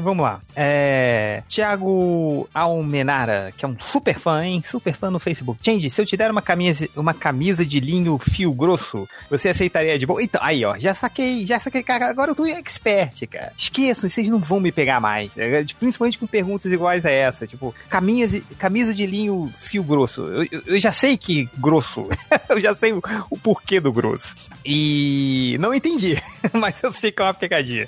Vamos lá. É, Tiago Almenara, que é um super fã, hein? Super fã no Facebook. Change, se eu te der uma camisa, uma camisa de linho fio grosso, você aceitaria de boa? Então, aí, ó, já saquei, já saquei, cara. Agora eu tô expert, cara. Esqueçam, vocês não vão me pegar mais. né? Principalmente com perguntas iguais a essa. Tipo, camisa, camisa de linho fio grosso. Eu, eu- eu já sei que grosso. eu já sei o, o porquê do grosso. E não entendi, mas eu sei que é uma pegadinha.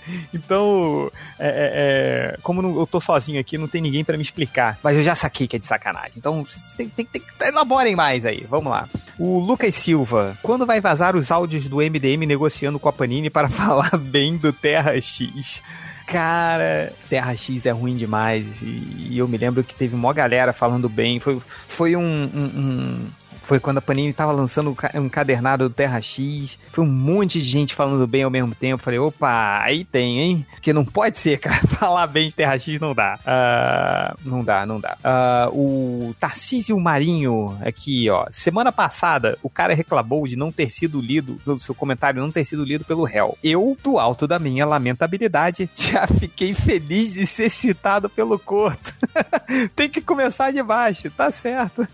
É, é, é, como não- eu tô sozinho aqui, não tem ninguém pra me explicar. Mas eu já saquei que é de sacanagem. Então, tem, tem, tem, elaborem mais aí. Vamos lá. O Lucas Silva. Quando vai vazar os áudios do MDM negociando com a Panini para falar bem do Terra X? Cara, Terra X é ruim demais. E, e eu me lembro que teve uma galera falando bem. Foi, foi um- um- um foi quando a Panini tava lançando um ca- cadernado do Terra X. Foi um monte de gente falando bem ao mesmo tempo. Falei, opa, aí tem, hein? Porque não pode ser, cara. Falar bem de Terra X não dá. Ah, não dá, não dá. Ah, o Tarcísio Marinho, aqui, ó. Semana passada, o cara reclamou de não ter sido lido, do seu comentário não ter sido lido pelo réu. Eu, do alto da minha lamentabilidade, já fiquei feliz de ser citado pelo Corto. tem que começar de baixo, tá certo.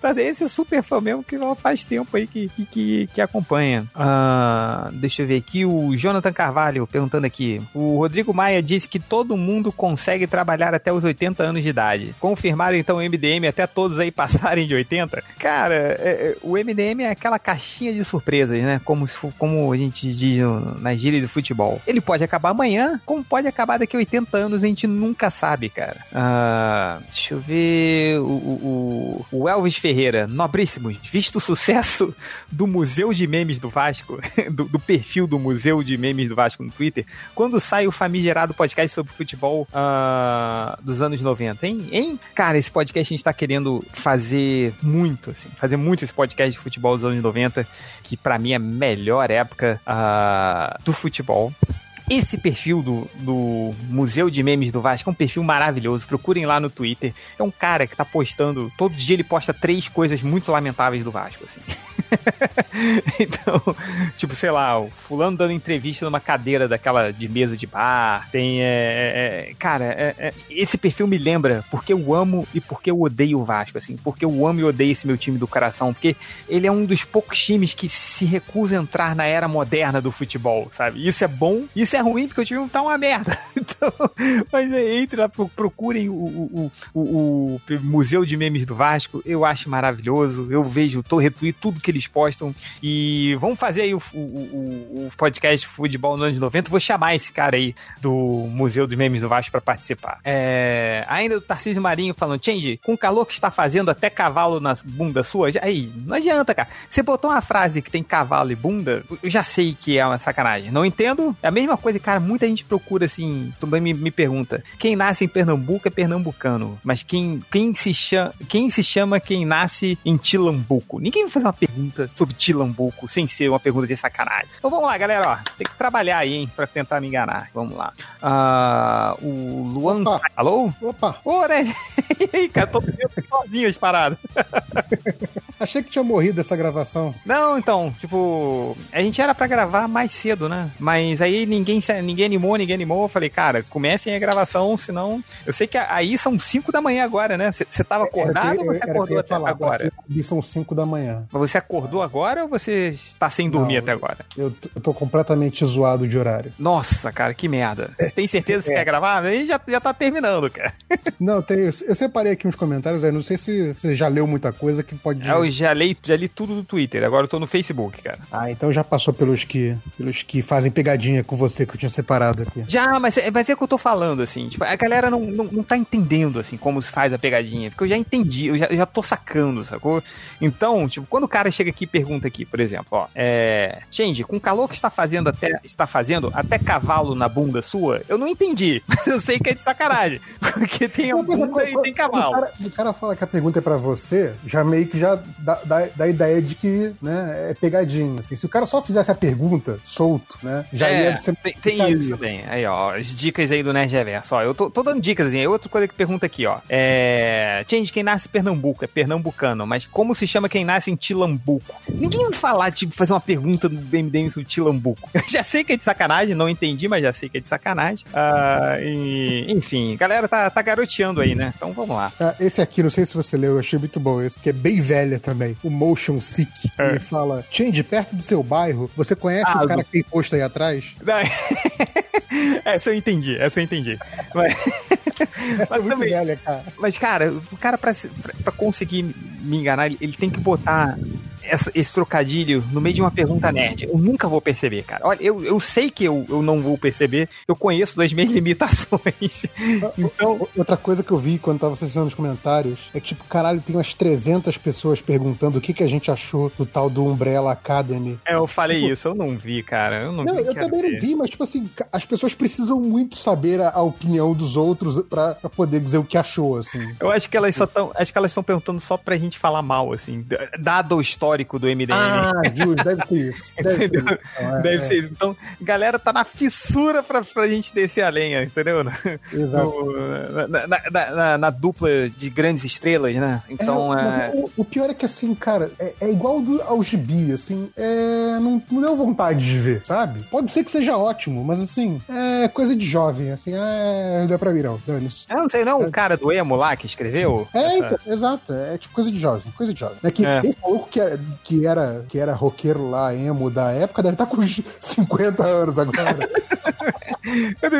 Tá, Esse é super fã mesmo que faz tempo aí que, que, que, acompanha. Ah, deixa eu ver aqui, o Jonathan Carvalho perguntando aqui. O Rodrigo Maia disse que todo mundo consegue trabalhar até os 80 anos de idade. Confirmaram então o MDM até todos aí passarem de 80? Cara, é- é, o MDM é aquela caixinha de surpresas, né? Como, como a gente diz no- na gíria do futebol. Ele pode acabar amanhã, como pode acabar daqui a 80 anos, a gente nunca sabe, cara. Ah, deixa eu ver. O, o- o Elvis Ferreira, nobríssimos, visto o sucesso do Museu de Memes do Vasco, do, do perfil do Museu de Memes do Vasco no Twitter, quando sai o famigerado podcast sobre futebol ah, dos anos 90, hein? hein? Cara, esse podcast a gente tá querendo fazer muito, assim, fazer muito esse podcast de futebol dos anos 90, que pra mim é a melhor época ah, do futebol. Esse perfil do, do Museu de Memes do Vasco é um perfil maravilhoso. Procurem lá no Twitter. É um cara que tá postando. Todo dia ele posta três coisas muito lamentáveis do Vasco, assim. então, tipo, sei lá, o fulano dando entrevista numa cadeira daquela de mesa de bar. Tem. é, é, é, cara, é- é- esse perfil me lembra porque eu amo e porque eu odeio o Vasco, assim. Porque eu amo e odeio esse meu time do coração. Porque ele é um dos poucos times que se recusa a entrar na era moderna do futebol, sabe? Isso é bom, isso é ruim, porque o time tá uma merda. Então, mas é, entre lá, pro- procurem o, o, o, o- o Museu de Memes do Vasco, eu acho maravilhoso. Eu vejo, tô retweet tudo que eles postam. E vamos fazer aí o, o, o, o podcast Futebol no ano de 90. Vou chamar esse cara aí do Museu dos Memes do Vasco pra participar. É, ainda do Tarcísio Marinho falando, Change, com o calor que está fazendo até cavalo na bunda sua, aí, não adianta, cara. Você botou uma frase que tem cavalo e bunda, eu já sei que é uma sacanagem. Não entendo. É a mesma coisa, cara. Muita gente procura assim, também me, me pergunta. Quem nasce em Pernambuco é pernambucano. Mas quem, quem, se chama, quem se chama quem nasce em Tilambuco? Ninguém vai fazer uma pergunta sobre Tilambuco sem ser uma pergunta de sacanagem. Então vamos lá, galera, ó. Tem que trabalhar aí, hein, pra tentar me enganar. Vamos lá. Ah, o Luan. Opa. Alô? Opa, Ô, né? E aí, cara, tô sozinho as paradas. achei que tinha morrido essa gravação. Não, então, tipo, a gente era pra gravar mais cedo, né? Mas aí ninguém, ninguém animou, ninguém animou. Eu falei, cara, comecem a gravação, senão. Eu sei que aí são 5 da manhã agora, né? Você tava acordado Era ou você acordou até falar, agora? aqui São 5 da manhã. Mas você acordou agora ou você está sem dormir Não. até agora? Eu, eu tô completamente zoado de horário. Nossa, cara, que merda. Tem certeza que É. quer gravar? Aí já, já tá terminando, cara. Não, tem, eu, eu separei aqui uns comentários aí, não sei se você já leu muita coisa que pode. Eu já li, já li tudo do Twitter, agora eu tô no Facebook, cara. Ah, então já passou pelos que, pelos que fazem pegadinha com você que eu tinha separado aqui. Já, mas, é- mas é que eu tô falando, assim, tipo, a galera não, não, não tá entendendo, assim, como se faz a pegadinha, porque eu já entendi, eu já, eu já tô sacando, sacou? Então, tipo, quando o cara chega aqui e pergunta aqui, por exemplo, ó, é, Change, com o calor que está fazendo até, está fazendo até cavalo na bunda sua, eu não entendi, mas eu sei que é de sacanagem, porque tem a é bunda e quando- tem quando O cavalo. cara, o cara fala que a pergunta é pra você, já meio que já dá, dá, dá a ideia de que né, é pegadinha. Assim. Se o cara só fizesse a pergunta solto, né? Já É, ia ser. tem, tem isso também. Aí, ó, as dicas aí do Nerd Reverso. Ó, eu tô, tô dando dicas, assim. Aí outra coisa que pergunta aqui, ó. É. Change, quem nasce em Pernambuco, é pernambucano, mas como se chama quem nasce em Tilambuco? Ninguém vai falar, tipo, fazer uma pergunta do BMDM sobre Tilambuco. Eu já sei que é de sacanagem, não entendi, mas já sei que é de sacanagem. Ah, e, enfim, galera tá, tá garoteando aí, né? Então vamos lá. Ah, esse aqui, não sei se você leu, eu achei muito bom esse, que é bem velha também. O Motion Sick. É. Ele fala: Change, perto do seu bairro, você conhece Ah, o cara do- que tem posto aí atrás? Não, essa eu entendi, essa eu entendi. Mas, Essa é mas muito também- velha, cara. Mas, cara, o cara, pra, pra, pra conseguir me enganar, ele, ele tem que botar essa- esse trocadilho no meio de uma pergunta nerd. Eu nunca vou perceber, cara. Olha, eu, eu sei que eu, eu não vou perceber, eu conheço das minhas limitações. Então, Outra coisa que eu vi quando tava acessando os comentários é que, tipo, caralho, tem umas 300 pessoas perguntando o que, que a gente achou do tal do Umbrella Academy. é, eu falei isso, eu não vi, cara. Eu não, Não, vi. eu também ver. não vi, mas, tipo assim, as pessoas precisam muito saber a, a opinião dos outros pra, pra poder dizer o que achou, assim. Eu acho que elas só estão. Acho que elas estão perguntando só pra gente falar mal, assim. Dado o histórico do MDM. Ah, justo, deve ser isso. Deve ser Entendeu? isso. Então, é, Deve é, ser. Então, galera tá na fissura pra, pra gente descer a lenha, entendeu? Exato. Na, na- na- na- dupla de grandes estrelas, né? Então, É, é. mas o, o pior é que, assim, cara, é, é igual do, ao gibi, assim, é, não, não deu vontade de ver, sabe? Pode ser que seja ótimo, mas, assim, é coisa de jovem, assim, é, não dá pra não, dane-se. Eu não sei, não, é o cara do emo lá que escreveu? É, essa- então, exato, é tipo coisa de jovem, coisa de jovem. É que É. esse maluco que era, que, era, que era roqueiro lá, emo da época, deve estar com uns 50 anos agora. Eu,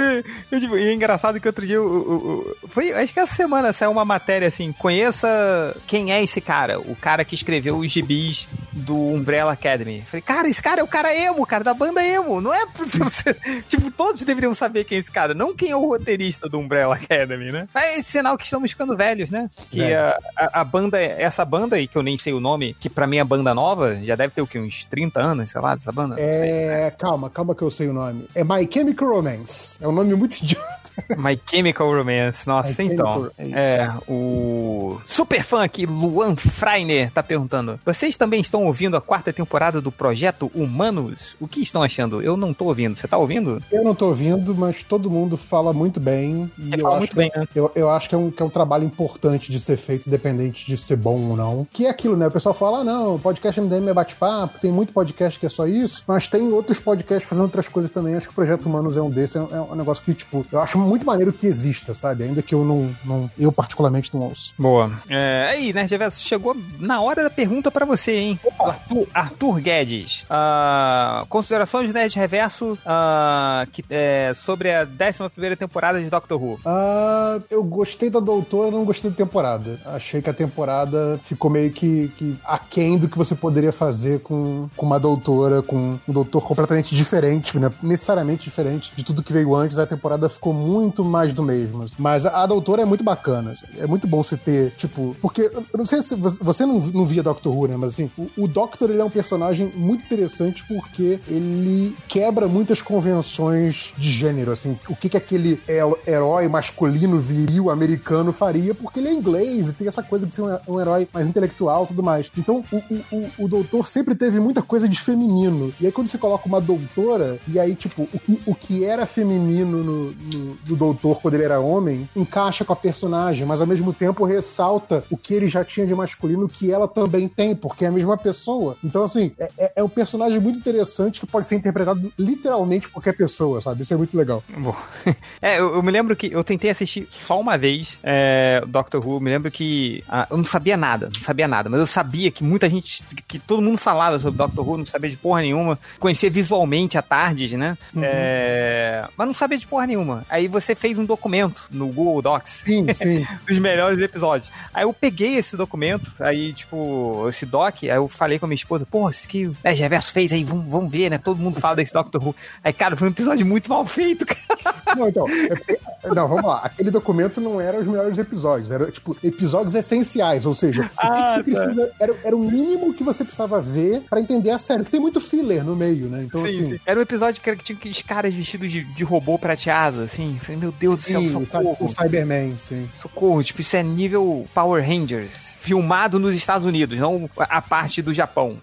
eu, tipo, e é engraçado que outro dia, o- o- o- foi, acho que essa semana saiu uma matéria assim, conheça quem é esse cara, o cara que escreveu os gibis do Umbrella Academy. Falei, cara, esse cara é o cara emo, cara, da banda emo, não é tipo, todos deveriam saber quem é esse cara, não quem é o roteirista do Umbrella Academy, né? Mas é sinal que estamos ficando velhos, né? Que Velho. a, a, a banda, essa banda aí, que eu nem sei o nome, que pra mim é banda nova, já deve ter o quê, uns 30 anos, sei lá, dessa banda? Não sei. É, calma, calma que eu sei o nome. É My Chemical Romance. É um nome muito idiota. My Chemical Romance, nossa, My então. É. É, o super fã aqui, Luan Freiner, tá perguntando: Vocês também estão ouvindo a quarta temporada do projeto Humanos? O que estão achando? Eu não tô ouvindo, você tá ouvindo? Eu não tô ouvindo, mas todo mundo fala muito bem. E eu acho que- bem, né? Eu, eu acho que é, um, que é um trabalho importante de ser feito, independente de ser bom ou não. Que é aquilo, né? O pessoal fala, ah, não, podcast MDM é bate-papo, tem muito podcast que é só isso, mas tem outros podcasts fazendo outras coisas também. Acho que o Projeto Humanos é um desses. É, um- é um negócio que, tipo, eu acho muito maneiro que exista, sabe? Ainda que eu não. não eu, particularmente, não ouço. Boa. É, aí, né, Reverso, chegou na hora da pergunta pra você, hein? Arthur, Arthur Guedes. Ah, considerações do Nerd Reverso ah, que, é, sobre a 11 temporada de Doctor Who. Ah, eu gostei da Doutora, não gostei da temporada. Achei que a temporada ficou meio que, que aquém do que você poderia fazer com, com uma Doutora, com um Doutor completamente diferente, né? necessariamente diferente de tudo que veio antes. A temporada ficou muito mais do mesmo. Mas a, a Doutora é muito bacana. É muito bom você ter, tipo... Porque, eu não sei se você, não, não via Doctor Who, né? Mas assim, o, o Doctor, ele é um personagem muito interessante porque ele quebra muitas convenções de gênero, assim. O que que aquele he- herói masculino, viril, americano faria, porque ele é inglês e tem essa coisa de ser um, um herói mais intelectual e tudo mais. Então, o, o, o, o doutor sempre teve muita coisa de feminino. E aí, quando você coloca uma doutora, e aí, tipo, o, que- o que era feminino no, no, no doutor quando ele era homem, encaixa com a personagem, mas ao mesmo tempo ressalta o que ele já tinha de masculino, que ela também tem, porque é a mesma pessoa. Então, assim, é, é- é um personagem muito interessante que pode ser interpretado literalmente por qualquer pessoa, sabe? Isso é muito legal. Bom, é, eu, eu me lembro que eu tentei assistir só uma vez é, Doctor Who. Me lembro que ah, eu não sabia nada, não sabia nada, mas eu sabia que muita gente, que todo mundo falava sobre Doctor Who, não sabia de porra nenhuma. Conhecia visualmente a Tardes, né? É, mas não sabia de porra nenhuma. Aí você fez um documento no Google Docs. Sim, sim. dos melhores episódios. Aí eu peguei esse documento, aí, tipo, esse doc, aí eu falei com a minha esposa, porra, isso que o Nerd Reverso fez aí, vamos, vamos ver, né? Todo mundo fala desse Doctor Who. Aí, cara, foi um episódio muito mal feito, cara. Não, então. é não, vamos lá. Aquele documento não era os melhores episódios. Era, tipo, episódios essenciais. Ou seja, o que que, Ah, você precisa. Era, era o mínimo que você precisava ver pra entender a série. Porque tem muito filler no meio, né? Então, assim. Era um episódio que, era que tinha aqueles caras vestidos de, de robô prateado, assim. Falei, meu Deus do céu, Sim, socorro. o Cyberman, sim. Socorro, tipo, isso é nível Power Rangers. Filmado nos Estados Unidos, não a parte do Japão.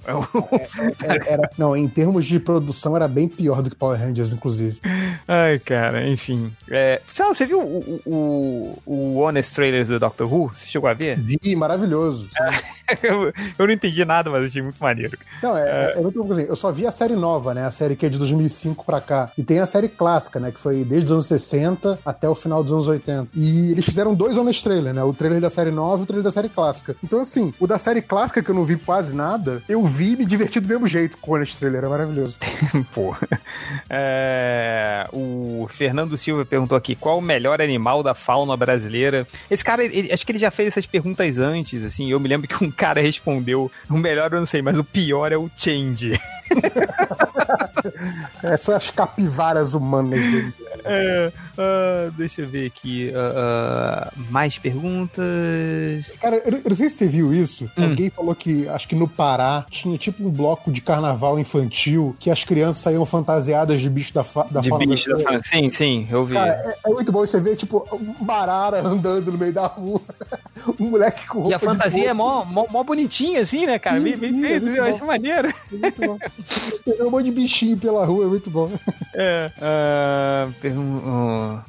Era, era- não, em termos de produção, era bem pior do que Power Rangers, inclusive. Ai, cara, enfim. É, sei lá, você viu o, o, o, Honest Trailer do Doctor Who? Você chegou a ver? Vi, maravilhoso. eu, eu não entendi nada, mas achei muito maneiro. Não, é, é muito bom, assim, eu só vi a série nova, né? A série que é de 2005 pra cá. E tem a série clássica, né? Que foi desde os anos 60 até o final dos anos 80. E eles fizeram dois honest trailer, né? O trailer da série nova e o trailer da série clássica. Então, assim, o da série clássica, que eu não vi quase nada, eu vi e me diverti do mesmo jeito com o honest trailer. É maravilhoso. Pô. É, o Fernando Silva perguntou aqui: qual o melhor animal da fauna brasileira? Esse cara, ele- acho que ele já fez essas perguntas antes, assim. Eu me lembro que um cara respondeu: o melhor eu não sei, mas o pior é o Change. É só as capivaras humanas dele. É, ah, deixa eu ver aqui. ah, ah, mais perguntas. Cara, eu, eu não sei se você viu isso. Hum. Alguém falou que, acho que no Pará, tinha tipo um bloco de carnaval infantil que as crianças saíam fantasiadas de bicho da, fa da De bicho da fauna. Sim, sim, eu vi. Cara, é, é muito bom você ver, tipo, um barara andando no meio da rua. um moleque com roupa E a fantasia é mó, mó, mó bonitinha, assim, né, cara? Bem, bem Sim, feito, eu bom. acho maneiro. Muito bom. Um monte de bichinho pela rua, é muito bom. É. ah,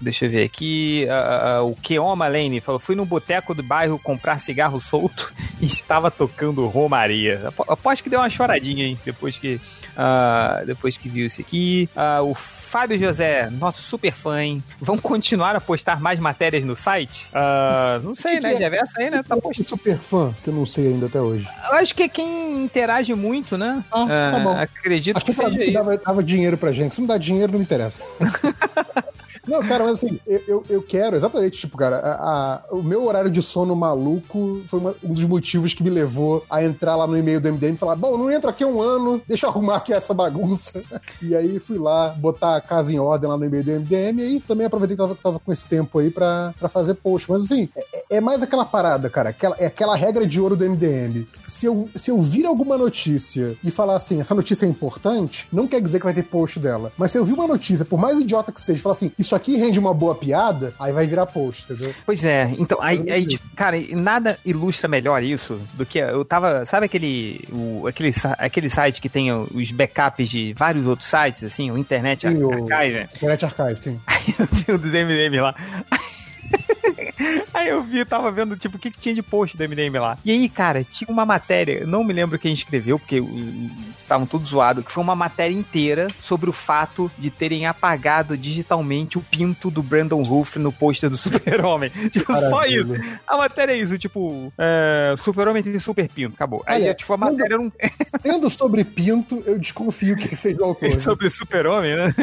deixa eu ver aqui. ah, ah, o Keoma Lane falou: fui no boteco do bairro comprar cigarro solto e estava tocando Romaria. Apo- Aposto que deu uma choradinha, hein? Depois que, ah, depois que viu isso aqui. Ah, o Fábio José, nosso super fã, hein? Vão continuar a postar mais matérias no site? Ah, não sei, né? Já essa aí, né? Tá Eu sou super fã, que eu não sei ainda até hoje. Eu acho que é quem interage muito, né? Ah, tá bom. Acredito Acho que que mim seja que dava, dava dinheiro pra gente. Se não dá dinheiro, não me interessa. Não, cara, mas assim, eu, eu, eu quero, exatamente, tipo, cara, a- a- o meu horário de sono maluco foi uma- um dos motivos que me levou a entrar lá no e-mail do MDM e falar: bom, não entra aqui um ano, deixa eu arrumar aqui essa bagunça. E aí fui lá botar a casa em ordem lá no e-mail do MDM e aí também aproveitei que tava, tava com esse tempo aí pra, pra fazer post. Mas assim, é, é mais aquela parada, cara, aquela, é aquela regra de ouro do MDM. Se eu, se eu vir alguma notícia e falar assim, essa notícia é importante, não quer dizer que vai ter post dela. Mas se eu vir uma notícia, por mais idiota que seja, falar assim, isso aqui rende uma boa piada, aí vai virar post, entendeu? Pois é, então, aí, aí, tipo, cara, nada ilustra melhor isso do que eu tava. Sabe aquele. O, aquele, aquele site que tem os backups de vários outros sites, assim, o Internet Sim, o- Archive? Internet Archive, sim. Eu vi o dos MDM lá. Aí eu vi, tava vendo, tipo, o que, que tinha de post do MDM lá. E aí, cara, tinha uma matéria, não me lembro quem escreveu, porque uh, estavam todos zoados, que foi uma matéria inteira sobre o fato de terem apagado digitalmente o pinto do Brandon Roof no pôster do Super-Homem. Tipo, só isso. A matéria é isso, tipo, é, Super-Homem tem super pinto, acabou. Aí, Olha, tipo, a matéria não. Sendo sobre pinto, eu desconfio que seja o autor. né? sobre Super-Homem, né?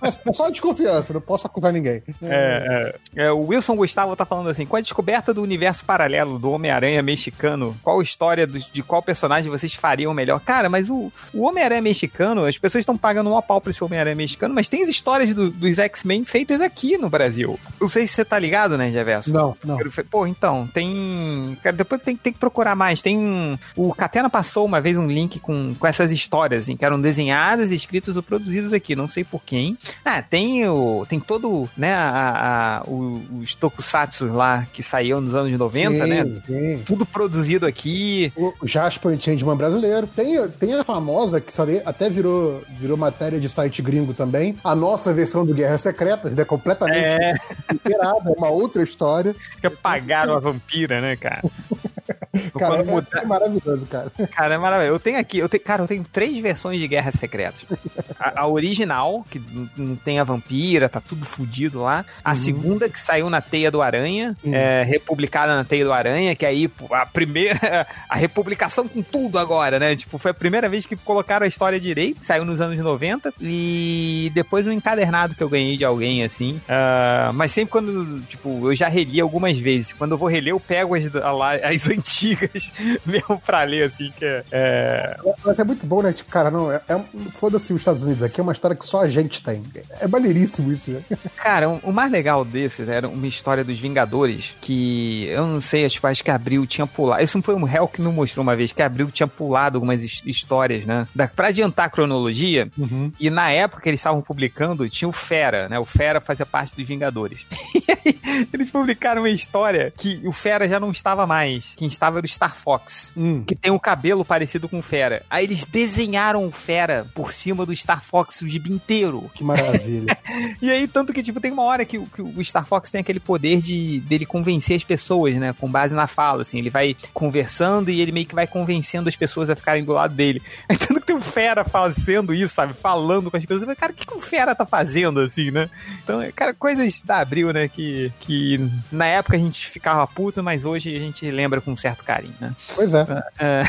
Mas é só desconfiança, não posso acusar ninguém. É, é, o Wilson Gustavo tá falando assim: com a descoberta do universo paralelo do Homem-Aranha mexicano, qual história do- de qual personagem vocês fariam melhor? Cara, mas o, o Homem-Aranha mexicano, as pessoas estão pagando um pau pra esse Homem-Aranha mexicano, mas tem as histórias do- dos X-Men feitas aqui no Brasil. Não sei se você tá ligado, né, Javerso? Não, não. Pô, então, tem. Cara, depois tem, tem que procurar mais. Tem. O Catena passou uma vez um link com, com essas histórias, assim, que eram desenhadas, escritas ou produzidas aqui, não sei por quem. Ah, tem o. Tem todo, né, a, a- os tokusatsu lá que saíam nos anos 90, Sim, né? sim. Tudo produzido aqui. O Jasper Changeman brasileiro. Tem, tem a famosa, que só- até virou, virou matéria de site gringo também. A nossa versão do Guerras Secretas, né? Completamente É. inteirada, é uma outra história. Que apagaram a vampira, né, cara? Cara, é, é maravilhoso, cara. Cara, é maravilhoso. Eu tenho aqui, eu tenho, cara, eu tenho três versões de Guerras Secretas. A, a original, que não tem a vampira, tá tudo fudido lá. A segunda, que saiu na Teia do Aranha, é, republicada na Teia do Aranha, que aí a primeira, a republicação com tudo agora, né? Tipo, foi a primeira vez que colocaram a história direito, saiu nos anos 90. E depois um encadernado que eu ganhei de alguém, assim. Ah, mas sempre quando, tipo, eu já reli algumas vezes. Quando eu vou reler, eu pego as, as antigas mesmo pra ler, assim, que é- é, Mas é muito bom, né? Tipo, cara, não, é, é- foda-se os Estados Unidos aqui, é uma história que só a gente tem. É maneiríssimo isso, né? Cara, o mais legal desses era uma história dos Vingadores que eu não sei, acho, acho que Abril tinha pulado. Isso não foi um réu que me mostrou uma vez, que Abril tinha pulado algumas his- histórias, né? Da, pra adiantar a cronologia, e na época que eles estavam publicando, tinha o Fera, né? O Fera fazia parte dos Vingadores. E aí, eles publicaram uma história que o Fera já não estava mais. Quem estava era o Star Fox, que tem um cabelo parecido com o Fera. Aí eles desenharam o Fera por cima do Star Fox o gibi inteiro. Que maravilha. E aí, tanto que, tipo, tem uma hora que, o- que o Star Fox tem aquele poder de dele convencer as pessoas, né? Com base na fala, assim. Ele vai conversando e ele meio que vai convencendo as pessoas a ficarem do lado dele. Aí, tanto que tem um fera fazendo isso, sabe? Falando com as pessoas. Mas, cara, o que, que um fera tá fazendo, assim, né? Então, é, cara, coisas da Abril, né? Que, que na época a gente ficava puto, mas hoje a gente lembra com um certo carinho, né? Pois é. É.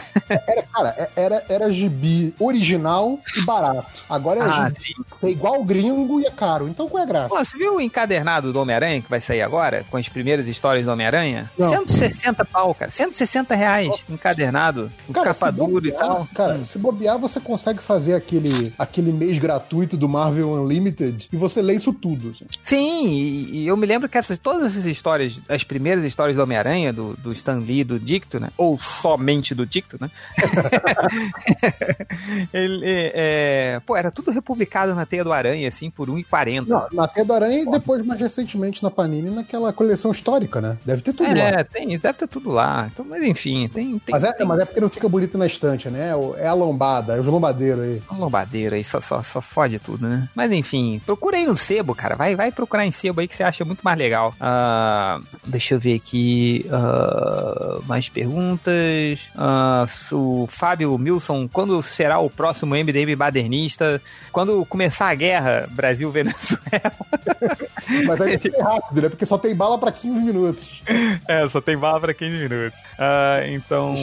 Era, cara, é- era, era gibi original e barato. Agora é Ah, gibi. É igual gringo e é caro. Então qual é a graça? Pô, você viu o encadernado do Homem-Aranha que vai sair agora? Com as primeiras histórias do Homem-Aranha? Não. 160 pau, cara. 160 reais encadernado. Com Cara, capa dura e tal. Cara, se bobear, você consegue fazer aquele, aquele mês gratuito do Marvel Unlimited e você lê isso tudo. assim. Sim, e, e eu me lembro que essas, todas essas histórias, as primeiras histórias do Homem-Aranha, do, do Stan Lee, do Dicto, né? Ou somente do Dicto, né? Ele, é, pô, era tudo republicado na Teia do Aranha, assim, por R$1,40. Não, na Teia do Aranha e depois, mais recentemente, na Panini, naquela coleção histórica, né? Deve ter tudo lá. É, tem, deve ter tudo lá. Então, mas enfim, tem. tem Mas é, tem mas é porque não fica bonito na estante, né? É É a lombada, é os lombadeiros aí. uma lombadeira aí, só, só, só fode tudo, né? Mas enfim, procura aí no sebo, cara. Vai, vai procurar em sebo aí que você acha muito mais legal. Ah, deixa eu ver aqui. ah, mais perguntas. Ah, o Fábio Milson, quando será o próximo MDM badernista? Quando começar a guerra Brasil-Venezuela? Mas aí é rápido, né? Porque só tem bala pra 15 minutos. É, só tem bala pra 15 minutos. Ah, então,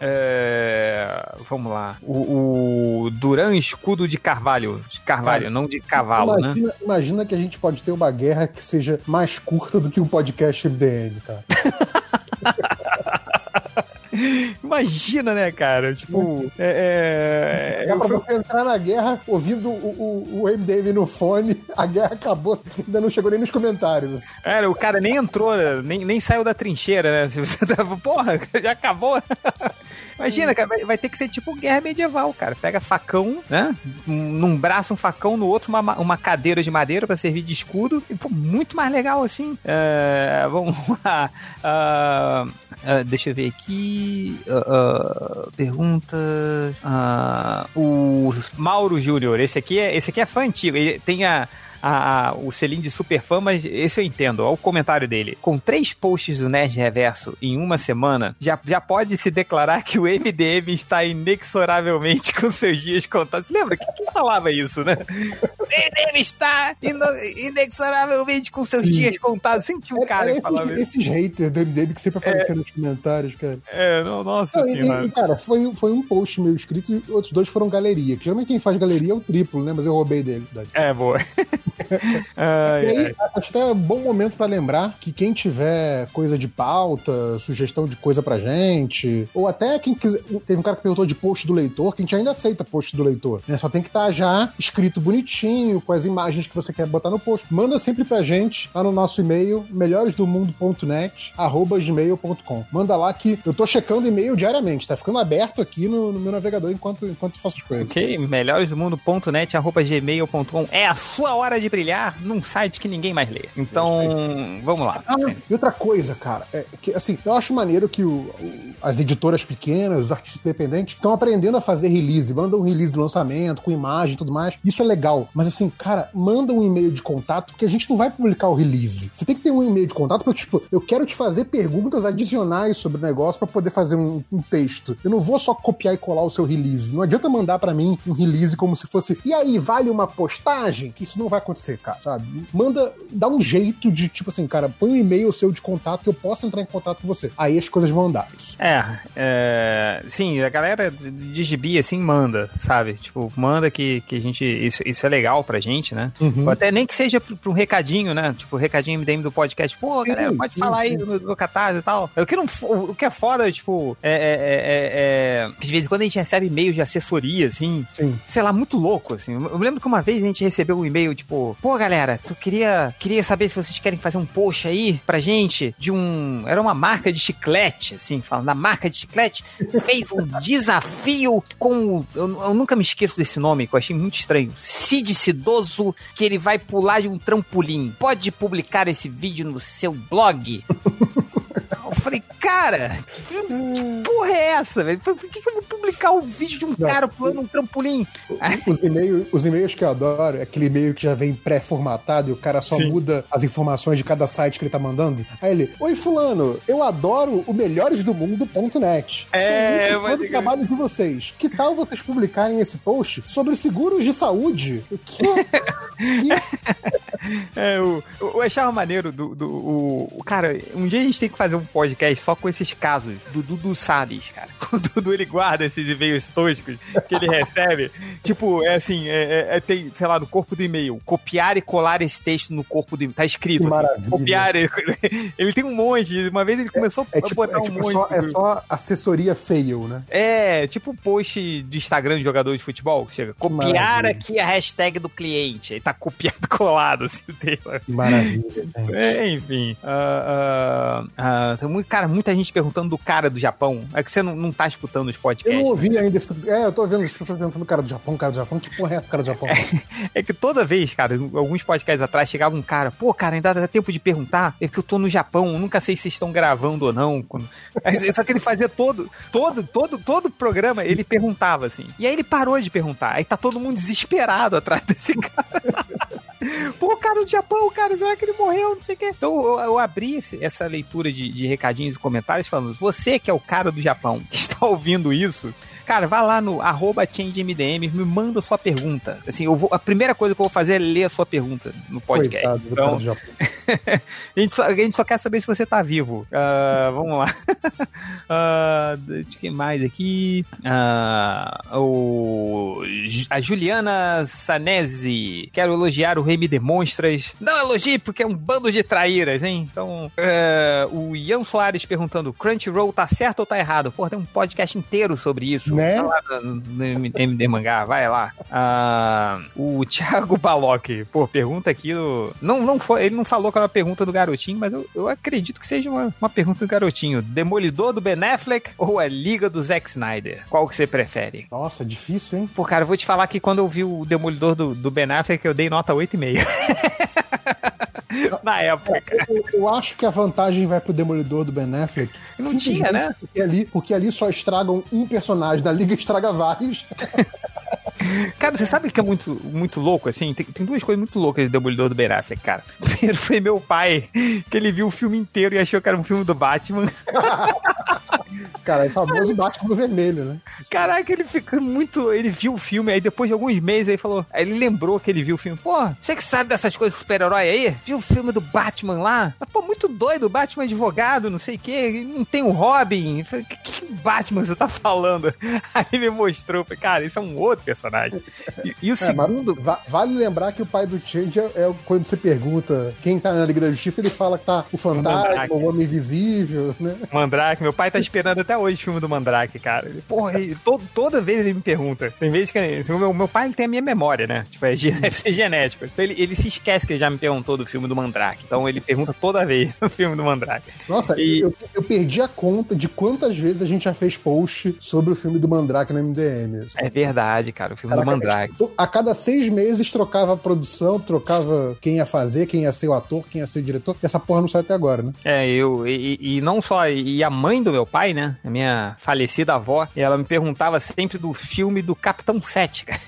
é, vamos lá. O, o Duran Escudo de Carvalho. De Carvalho, não de cavalo, né? imagina, imagina que a gente pode ter uma guerra que seja mais curta do que um podcast MDM, cara. Imagina, né, cara? Tipo, é. é, Dá eu pra você entrar na guerra ouvindo o, o, o MDM no fone, a guerra acabou, ainda não chegou nem nos comentários. Era, o cara nem entrou, né? nem, nem saiu da trincheira, né? Se você tava, porra, já acabou. Imagina, cara, vai, vai ter que ser tipo guerra medieval, cara. Pega facão, né? Num braço um facão, no outro uma, ma- uma cadeira de madeira pra servir de escudo. E, pô, muito mais legal assim. É, vamos lá. Ah, ah, deixa eu ver aqui. Ah, ah, perguntas. Ah, o Mauro Júnior, esse aqui é, esse aqui é fã antigo. Ele tem a. a, a- o selinho de super fã, mas esse eu entendo. Olha o comentário dele. Com três posts do Nerd Reverso em uma semana, já, já pode se declarar que o MDM está inexoravelmente com seus dias contados. Lembra? Quem, quem falava isso, né? O MDM está inexoravelmente com seus dias contados. Sempre tinha um cara Era que falava esses, isso. esses haters do MDM que sempre apareceram nos comentários, cara. É, não, nossa Não, senhora. e, cara, foi, foi um post meu escrito e outros dois foram galeria. Que geralmente quem faz galeria é o triplo, né? Mas eu roubei dele. É, boa. Ai, E aí, ai. acho até um bom momento pra lembrar que quem tiver coisa de pauta, sugestão de coisa pra gente, ou até quem quiser. Teve um cara que perguntou de post do leitor, que a gente ainda aceita post do leitor. Né? Só tem que estar já escrito bonitinho, com as imagens que você quer botar no post. Manda sempre pra gente lá no nosso e-mail, melhoresdomundo.net, arroba gmail.com. Manda lá que eu tô checando e-mail diariamente, tá ficando aberto aqui no, no meu navegador enquanto, enquanto faço as coisas. Ok, melhoresdomundo.net, arroba gmail.com. É a sua hora de brilhar num site que ninguém mais lê. Então, vamos lá. Ah, e outra coisa, cara, é que assim, eu acho maneiro que o- o- as editoras pequenas, os artistas independentes, estão aprendendo a fazer release, mandam um release do lançamento, com imagem e tudo mais. Isso é legal. Mas assim, cara, manda um e-mail de contato, porque a gente não vai publicar o release. Você tem que ter um e-mail de contato, porque, tipo, eu quero te fazer perguntas adicionais sobre o negócio pra poder fazer um, um texto. Eu não vou só copiar e colar o seu release. Não adianta mandar pra mim um release como se fosse, e aí, vale uma postagem? Que isso não vai acontecer, cara, sabe? Manda, dá um jeito de, tipo assim, cara, põe um e-mail seu de contato que eu possa entrar em contato com você. Aí as coisas vão andar. É, é, sim, a galera de gibi, assim, manda, sabe? Tipo, manda que, que a gente. Isso, isso é legal pra gente, né? Uhum. Até nem que seja pra um recadinho, né? Tipo, recadinho MDM do podcast. Pô, galera, pode sim, falar aí sim. do, do catarse e tal. O que, não, o que é foda, tipo, é, é, é, é- é- de vez em quando a gente recebe e-mails de assessoria, assim, Sim. sei lá, muito louco, assim. Eu me lembro que uma vez a gente recebeu um e-mail, tipo, pô, galera, tu queria, queria saber se vocês querem fazer um post aí pra gente de um. Era uma marca de chiclete, assim, falando da marca de chiclete, fez um desafio com o. Eu, eu nunca me esqueço desse nome, que eu achei muito estranho. Cid Cidoso, que ele vai pular de um trampolim. Pode publicar esse vídeo no seu blog? Eu falei, cara, que porra é essa, velho? Por que, que eu vou publicar um vídeo de um Não. cara pulando um trampolim? Os e-mails, os e-mails que eu adoro é aquele e-mail que já vem pré-formatado e o cara só Sim. muda as informações de cada site que ele tá mandando. Aí ele, oi fulano, eu adoro o melhoresdomundo.net. É, mas- do trabalho de vocês. Que tal vocês publicarem esse post sobre seguros de saúde? Que... É, o, eu achava maneiro do. do o, o- cara, um dia a gente tem que fazer um podcast só com esses casos do Dudu Salles, cara. O Dudu ele guarda esses e-mails toscos que ele recebe. tipo, é assim, é, é- é- tem, sei lá, no corpo do e-mail, copiar e colar esse texto no corpo do e-mail. Tá escrito, assim, copiar. e- Ele tem um monte. Uma vez ele começou É a tipo, botar é, um tipo monte. só, é só assessoria fail, né? É, tipo post de Instagram de jogador de futebol. Chega, copiar aqui a hashtag do cliente. Aí tá copiado e colado assim, texto. Que maravilha. É, enfim. ah, ah, ah, tem muito, cara, muita gente perguntando do cara do Japão. É que você não, não tá escutando os Eu podcasts. não ouvi ainda esse. É, eu tô vendo as pessoas perguntando do cara do Japão, cara do Japão. Que porra é essa, cara do Japão? É que toda vez, cara, alguns podcasts atrás chegava um cara, pô, cara, ainda dá tempo de perguntar, é que eu tô no Japão, eu nunca sei se vocês estão gravando ou não. Só que ele fazia todo, todo, todo, todo programa, ele perguntava assim. E aí ele parou de perguntar. Aí tá todo mundo desesperado atrás desse cara. Pô, cara do Japão, cara, será que ele morreu? Não sei o quê. Então eu, eu abri essa leitura de, de recadinhos e comentários falando: você que é o cara do Japão, que está ouvindo isso. Cara, vai lá no arroba ChangeMDM, me manda sua pergunta. Assim, eu vou, a primeira coisa que eu vou fazer é ler a sua pergunta no podcast. Coitado Então, a, gente só, a gente só quer saber se você tá vivo. Ah, vamos lá. De que mais aqui? Ah, o, a Juliana Sanese. Quero elogiar o Rei Me Demonstras. Não elogie, porque é um bando de traíras, hein? Então, é, o Ian Soares perguntando: Crunchyroll tá certo ou tá errado? Pô, tem um podcast inteiro sobre isso. Né? Vai lá no, no MD Mangá, vai lá. Ah, o Thiago Baloc, pô, pergunta aqui do. Não, não foi, ele não falou que era uma pergunta do garotinho, mas eu, eu acredito que seja uma, uma pergunta do garotinho. Demolidor do Ben Affleck ou a Liga do Zack Snyder? Qual que você prefere? Nossa, difícil, hein? Pô, cara, eu vou te falar que quando eu vi o Demolidor do, do Ben Affleck, eu dei nota 8,5. Na época. Eu, eu acho que a vantagem vai pro Demolidor do Ben Affleck. Não tinha, né? Porque ali, porque ali só estragam um personagem, da Liga estraga vários. Cara, você sabe que é muito, muito louco, assim? Tem, tem duas coisas muito loucas de Demolidor do Ben Affleck, cara. Primeiro foi meu pai, que ele viu o filme inteiro e achou que era um filme do Batman. Cara, é famoso Batman vermelho, né? Caraca, ele fica muito. Ele viu o filme, aí depois de alguns meses ele falou. Aí ele lembrou que ele viu o filme. Pô, você que sabe dessas coisas super-herói aí? Viu o filme do Batman lá? Mas, pô, muito doido, o Batman advogado, não sei o quê. Não tem o Robin. Eu falei, que, Batman você tá falando? Aí ele mostrou. falei, Cara, isso é um outro personagem. E, e o É, segundo. va- vale lembrar que o pai do Change é, é quando você pergunta quem tá na Liga da Justiça, ele fala que tá o Fantasma, Mandrake. o Homem Invisível, né? Mandrake, meu pai tá esperando até hoje o filme do Mandrake, cara. Ele, porra, ele- to- toda vez ele me pergunta. Tem vezes que assim, o meu, meu pai ele tem a minha memória, né? Tipo, é, deve ser genético. Então ele, ele se esquece que já me perguntou do filme do Mandrake. Então ele pergunta toda vez do filme do Mandrake. Nossa, E- eu, eu perdi a conta de quantas vezes a gente já fez post sobre o filme do Mandrake no MDM. É verdade, cara, o filme do Caraca, Mandrake. tipo, A cada seis meses trocava a produção, trocava quem ia fazer, quem ia ser o ator, quem ia ser o diretor. E essa porra não sai até agora, né? É, eu, e, e- e não só, e a mãe do meu pai, né, a minha falecida avó, ela me perguntava sempre do filme do Capitão 7, cara.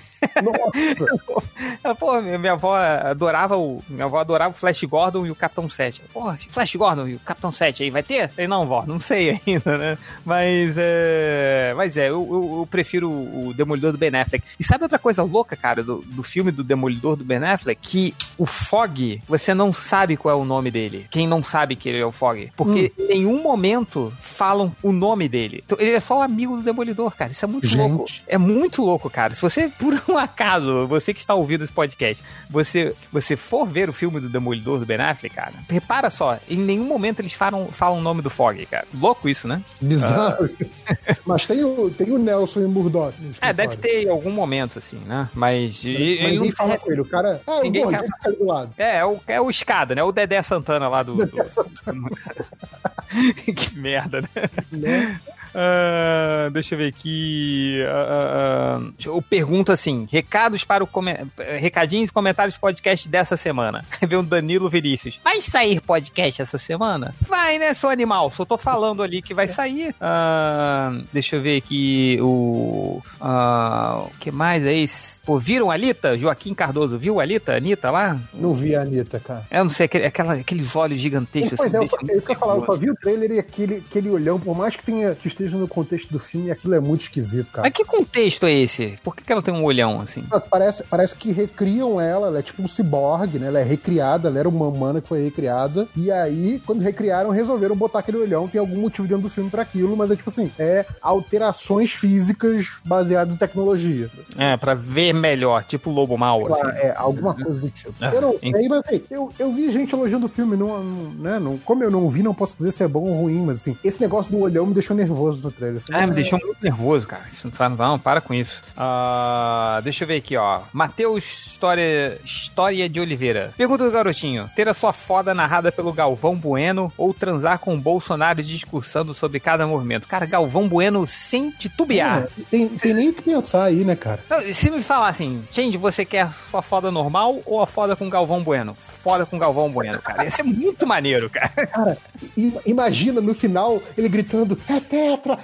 Nossa, Pô, minha avó adorava o. Minha avó adorava o Flash Gordon e o Capitão 7. Pô, Flash Gordon e o Capitão 7 aí, vai ter? Falei, não, vó, não sei ainda, né? Mas é. Mas é, eu, eu, eu prefiro o Demolidor do Ben Affleck. E sabe outra coisa louca, cara, do, do filme do Demolidor do Ben Affleck? Que o Fog, você não sabe qual é o nome dele. Quem não sabe que ele é o Fog. Porque em nenhum momento falam o nome dele. Então, ele é só o amigo do Demolidor, cara. Isso é muito Gente. louco. É muito louco, cara. Se você, por um acaso, você que está ouvindo esse podcast, você, você for ver o filme do Demolidor do Ben Affleck, cara, repara só, em nenhum momento eles falam, falam o nome do Fog, cara. Louco isso, né? bizarro isso. Mas tem o, tem o Nelson e o Murdoch. É, deve ter em algum momento, assim, né? Mas. Mas ele não fala com ele. O cara. Ah, o Ninguém fala. que tá do lado. É, é o, é o Escada, né? O Dedé Santana lá do. do- que merda, né? Né? Ah, deixa eu ver aqui. ah, ah, eu pergunto assim: recados para o come- recadinhos e comentários do podcast dessa semana. Vem o Danilo Vinícius. Vai sair podcast essa semana? Vai, né, seu animal? Só tô falando ali que vai sair. Deixa eu ver aqui o. o que mais aí? Pô, viram a Anitta? Joaquim Cardoso, viu a Anitta? A Anitta lá? Não vi a Anitta, cara. Eu não sei, aquele- aquela, aqueles olhos gigantescos. Pois assim, é, eu, eu, muito quero falar, eu só nervoso. vi o trailer e aquele, aquele olhão, por mais que, tenha, que esteja no contexto do filme, aquilo é muito esquisito, cara. Mas que contexto é esse? Por que, que ela tem um olhão assim? Parece, parece que recriam ela, ela é tipo um ciborgue, né? Ela é recriada, ela era uma humana que foi recriada. E aí, quando recriaram, resolveram botar aquele olhão. Tem algum motivo dentro do filme pra aquilo, mas é tipo assim, é alterações físicas baseadas em tecnologia. É, pra ver melhor, tipo lobo mal, Claro, assim. é, alguma coisa do tipo. Ah, eu não sei, mas assim, eu, eu vi gente elogiando o filme, não, não, né? Não, como eu não vi, não posso dizer se é bom ou ruim, mas assim, esse negócio do olhão me deixou nervoso no trailer. Ah, me deixou muito nervoso, cara. Isso não, tá- não, para com isso. Ah, deixa eu ver aqui, ó. Matheus História, História de Oliveira. Pergunta do garotinho: ter a sua foda narrada pelo Galvão Bueno ou transar com o Bolsonaro discursando sobre cada movimento? Cara, Galvão Bueno sem titubear. É, tem, tem nem o que pensar aí, né, cara? Não, se me falar assim, Change, você quer sua foda normal ou a foda com Galvão Bueno? Foda com Galvão Bueno, cara. Ia ser muito maneiro, cara. Cara, imagina no final ele gritando, é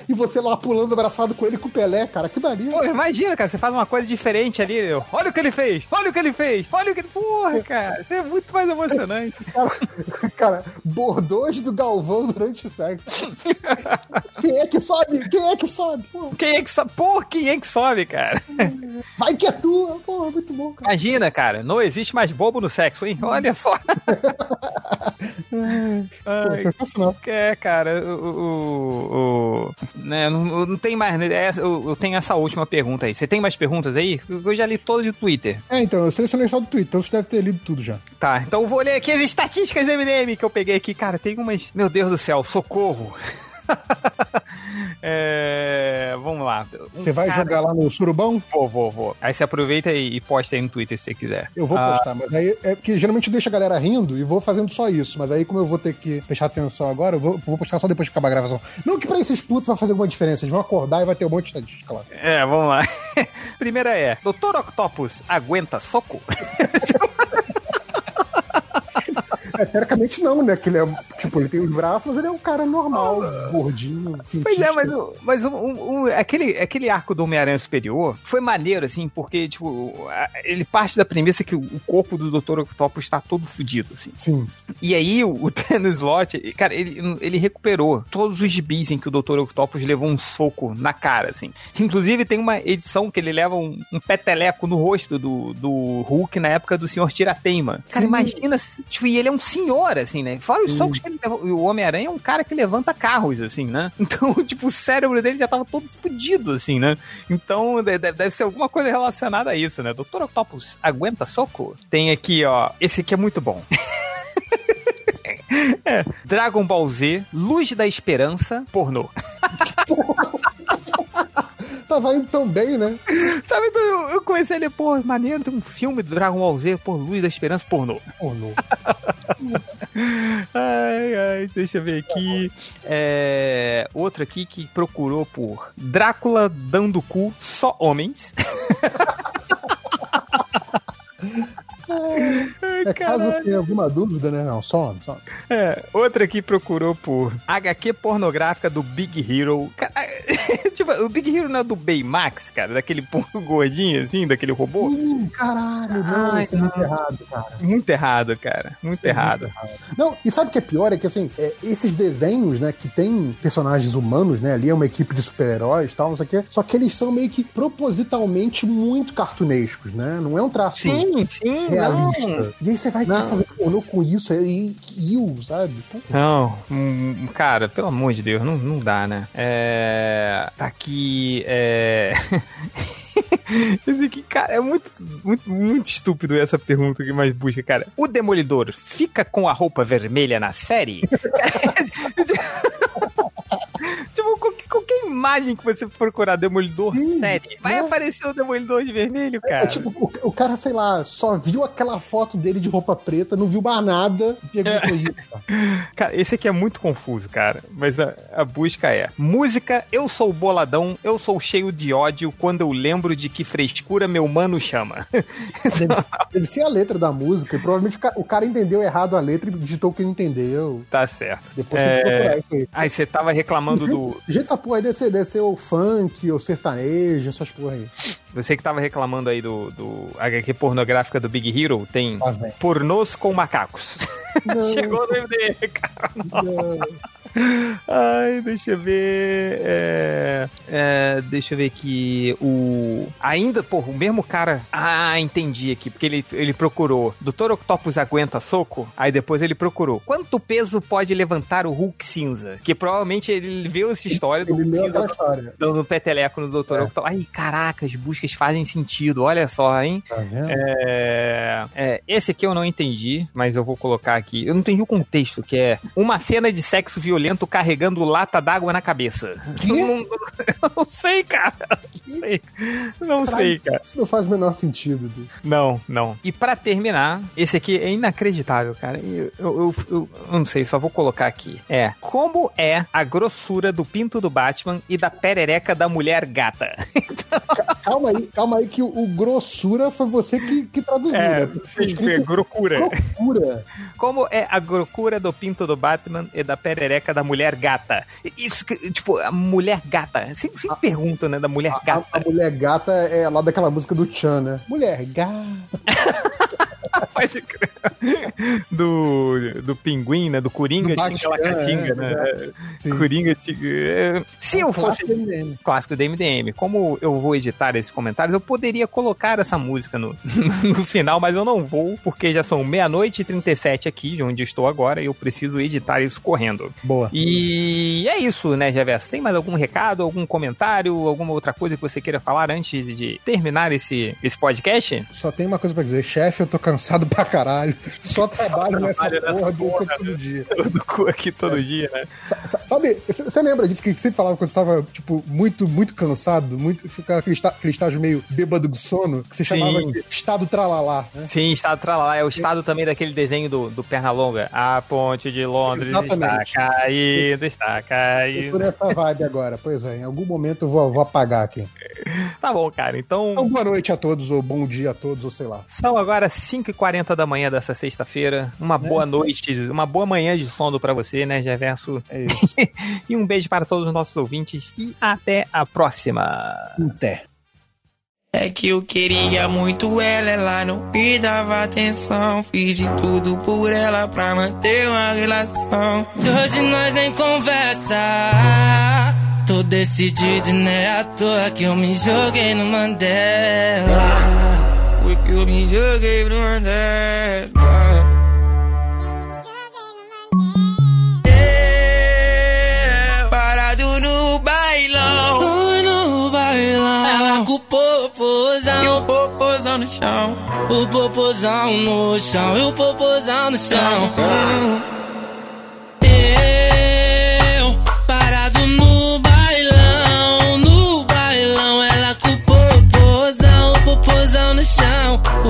E você lá pulando abraçado com ele com o Pelé, cara, que maneiro. Pô, imagina, cara, você faz uma coisa diferente ali. eu, Olha o que ele fez, olha o que ele fez, olha o que ele. Porra, cara, isso é muito mais emocionante. Cara, cara, bordões do Galvão durante o sexo. Quem é que sobe? Quem é que sobe? Pô, Quem é que sobe? Porra, quem é que sobe, cara? vai que é tua! Pô, muito bom, cara. Imagina, cara, não existe mais bobo no sexo, hein? Olha só. Pô, Ai, sensacional. é, cara, o. o, o- né, não, não tem mais. essa- Eu, eu tenho essa última pergunta aí. Você tem mais perguntas aí? Eu já li todas de Twitter. É, então, eu selecionei só do Twitter, então você deve ter lido tudo já. Tá, então eu vou ler aqui as estatísticas do MDM que eu peguei aqui. Cara, tem umas. Meu Deus do céu, socorro. É, vamos lá. Um Você vai cara- jogar lá no Surubão? Vou, vou, vou. Aí você aproveita e, e posta aí no Twitter se você quiser. Eu vou Ah, postar, mas aí é porque geralmente deixa a galera rindo e vou fazendo só isso. Mas aí, como eu vou ter que prestar atenção agora, eu vou, vou postar só depois que acabar a gravação. Não que pra esses putos vai fazer alguma diferença, eles vão acordar e vai ter um monte de estatística lá. É, vamos lá. Primeira é: Doutor Octopus aguenta soco? É, teoricamente não, né? Que ele é, tipo, ele tem os braços, mas ele é um cara normal, gordinho, cientista. Pois é, mas, mas o- o- aquele, aquele arco do Homem-Aranha Superior foi maneiro, assim, porque, tipo, ele parte da premissa que o corpo do Dr. Octopus está todo fudido, assim. Sim. E aí, o, o Dennis Slott, cara, ele, ele recuperou todos os gibis em que o Dr. Octopus levou um soco na cara, assim. Inclusive, tem uma edição que ele leva um, um peteleco no rosto do, do Hulk na época do Senhor Tirateima. Cara, Sim. imagina, tipo, e ele é um senhor, assim, né? Fora os Sim. socos que o Homem-Aranha é um cara que levanta carros, assim, né? Então, tipo, o cérebro dele já tava todo fudido, assim, né? Então, de- de- deve ser alguma coisa relacionada a isso, né? Dr. Octopus aguenta soco? Tem aqui, ó. Esse aqui é muito bom. É, Dragon Ball Z, Luz da Esperança, pornô. Tava indo tão bem, né? Então eu, comecei a ler, pô, maneiro, tem um filme do Dragon Ball Z, pô, Luz da Esperança, pornô. Pornô. Ai, ai, deixa eu ver aqui. É, outro aqui que procurou por Drácula dando cu, só homens. É caso tenha alguma dúvida, né? Não, só, só. É, outra aqui procurou por HQ pornográfica do Big Hero. Cara, tipo, o Big Hero não é do Baymax, cara? Daquele gordinho, assim, daquele robô? Ih, caralho, não, Ai, isso é muito errado, cara. Muito errado, cara. Muito errado. Não, e sabe o que é pior? É que assim, é, esses desenhos, né, que tem personagens humanos, né? Ali é uma equipe de super-heróis e tal, não sei o quê. Só que eles são meio que propositalmente muito cartunescos, né? Não é um traço Sim, sim, realista. não. E aí você vai Não. fazer pornô com isso, aí, eu, sabe? Pô, Não, hum, cara, pelo amor de Deus, não, não dá, né? É. Tá aqui. É. Esse aqui, cara, é muito, muito, muito estúpido essa pergunta que mais busca, cara. O Demolidor fica com a roupa vermelha na série? qualquer, imagem que você procurar Demolidor série, vai aparecer o Demolidor de vermelho, É cara. tipo, o, o cara, sei lá, só viu aquela foto dele de roupa preta, não viu mais nada, e pegou e isso. Cara, esse aqui é muito confuso, cara. Mas a, a busca é: música, eu sou boladão, eu sou cheio de ódio quando eu lembro de que frescura meu mano chama. Deve, deve ser a letra da música, e provavelmente o ca- o cara entendeu errado a letra e digitou o que não entendeu. Tá certo. Depois você procurar isso aí. Aí você tava reclamando do. Gente, essa porra aí deve ser o funk, o sertanejo, essas porra aí. Você que tava reclamando aí do, do HQ pornográfica do Big Hero, tem Tá bem. pornôs com macacos. Não. Chegou no MDM, cara. Não. Ai, deixa eu ver. É, é, deixa eu ver aqui. O. Ainda, porra, o mesmo cara. Ah, entendi aqui. Porque ele, ele procurou. Doutor Octopus aguenta soco? Aí depois ele procurou. Quanto peso pode levantar o Hulk cinza? Que provavelmente ele viu essa história do Ele Hulk cinza história. dando peteleco no Doutor É. Octopus. Ai, caraca, as buscas fazem sentido. Olha só, hein? Tá vendo? É, é, esse aqui eu não entendi, mas eu vou colocar aqui. Eu não entendi o contexto, que é uma cena de sexo violento carregando lata d'água na cabeça. Eu não, eu não sei, cara. Não sei. Não sei, cara. Isso não faz o menor sentido. bicho. Não, não. E pra terminar, esse aqui é inacreditável, cara. Eu, eu, eu- não sei, só vou colocar aqui. É, como é a grossura do pinto do Batman e da perereca da mulher gata? Calma aí, calma aí, que o, o grossura foi você que, que traduziu, né? Porque foi escrito grocura. procura. Como é a grocura do pinto do Batman e da perereca da mulher gata? Isso, tipo, a mulher gata. Sempre, sempre perguntam, né, da mulher A, gata. a mulher gata é lá daquela música do Chan, né? Mulher gata. Pode crer. Do, do pinguim, né? Do Coringa, Do tinha é, né? Sim. Coringa, tinha- é, Se eu fosse Clássico MDM. clássico da MDM, como eu vou editar esses comentários, eu poderia colocar essa música no, no final, mas eu não vou, porque já são meia-noite e 37 aqui, de onde estou agora, e eu preciso editar isso correndo. Boa. E é isso, né, Javerso? Tem mais algum recado, algum comentário, alguma outra coisa que você queira falar antes de terminar esse, esse podcast? Só tem uma coisa pra dizer, chefe, eu tô cansado pra caralho. Só trabalho nessa nessa porra do porra, todo dia. Eu do cu aqui todo dia, né? Sa- sa- Sabe, você lembra disso que você falava quando você tava, tipo, muito, muito cansado, muito, ficava aquele, aquele estágio meio bêbado de sono, que você Sim. chamava de estado tralalá, né? Sim, estado tralala. É o estado também daquele desenho do, do Pernalonga. A ponte de Londres Exatamente. está caindo, está caindo. nessa vibe agora. Pois é, em algum momento eu vou, vou apagar aqui. Tá bom, cara. Então. Então, boa noite a todos, ou bom dia a todos, ou sei lá. São agora 5h40 da manhã dessa sexta-feira. Uma boa noite, uma boa manhã de sono pra você, né, Geverso? É isso. e um beijo para todos os nossos ouvintes. E até a próxima. Até. É que eu queria muito ela, ela não me dava atenção. Fiz de tudo por ela pra manter uma relação. E hoje nós nem conversa. Tô decidido, e não é à toa que eu me joguei no Mandela. Foi que eu me joguei pro Mandela. Eu, Parado no bailão, no bailão. Ela com o popozão e o popozão no chão. O popozão no chão e o popozão no chão.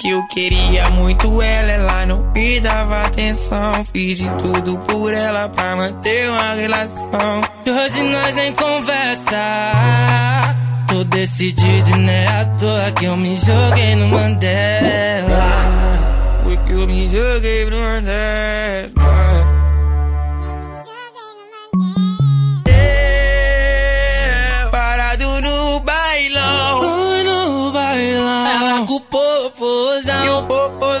que eu queria muito ela, ela não me dava atenção. Fiz de tudo por ela pra manter uma relação. E hoje nós nem conversa. Tô decidido, e não é à toa que eu me joguei no Mandela. Foi que eu me joguei pro Mandela.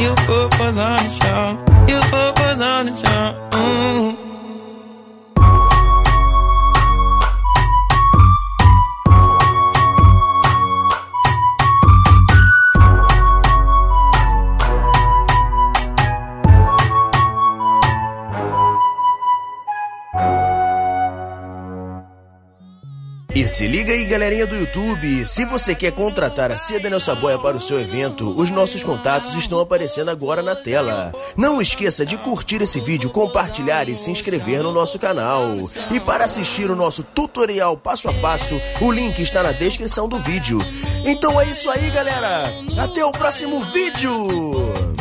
chão, e o popozão no chão, se liga aí, galerinha do YouTube. Se você quer contratar a Daniel Saboia para o seu evento, os nossos contatos estão aparecendo agora na tela. Não esqueça de curtir esse vídeo, compartilhar e se inscrever no nosso canal. E para assistir o nosso tutorial passo a passo, o link está na descrição do vídeo. Então é isso aí, galera. Até o próximo vídeo.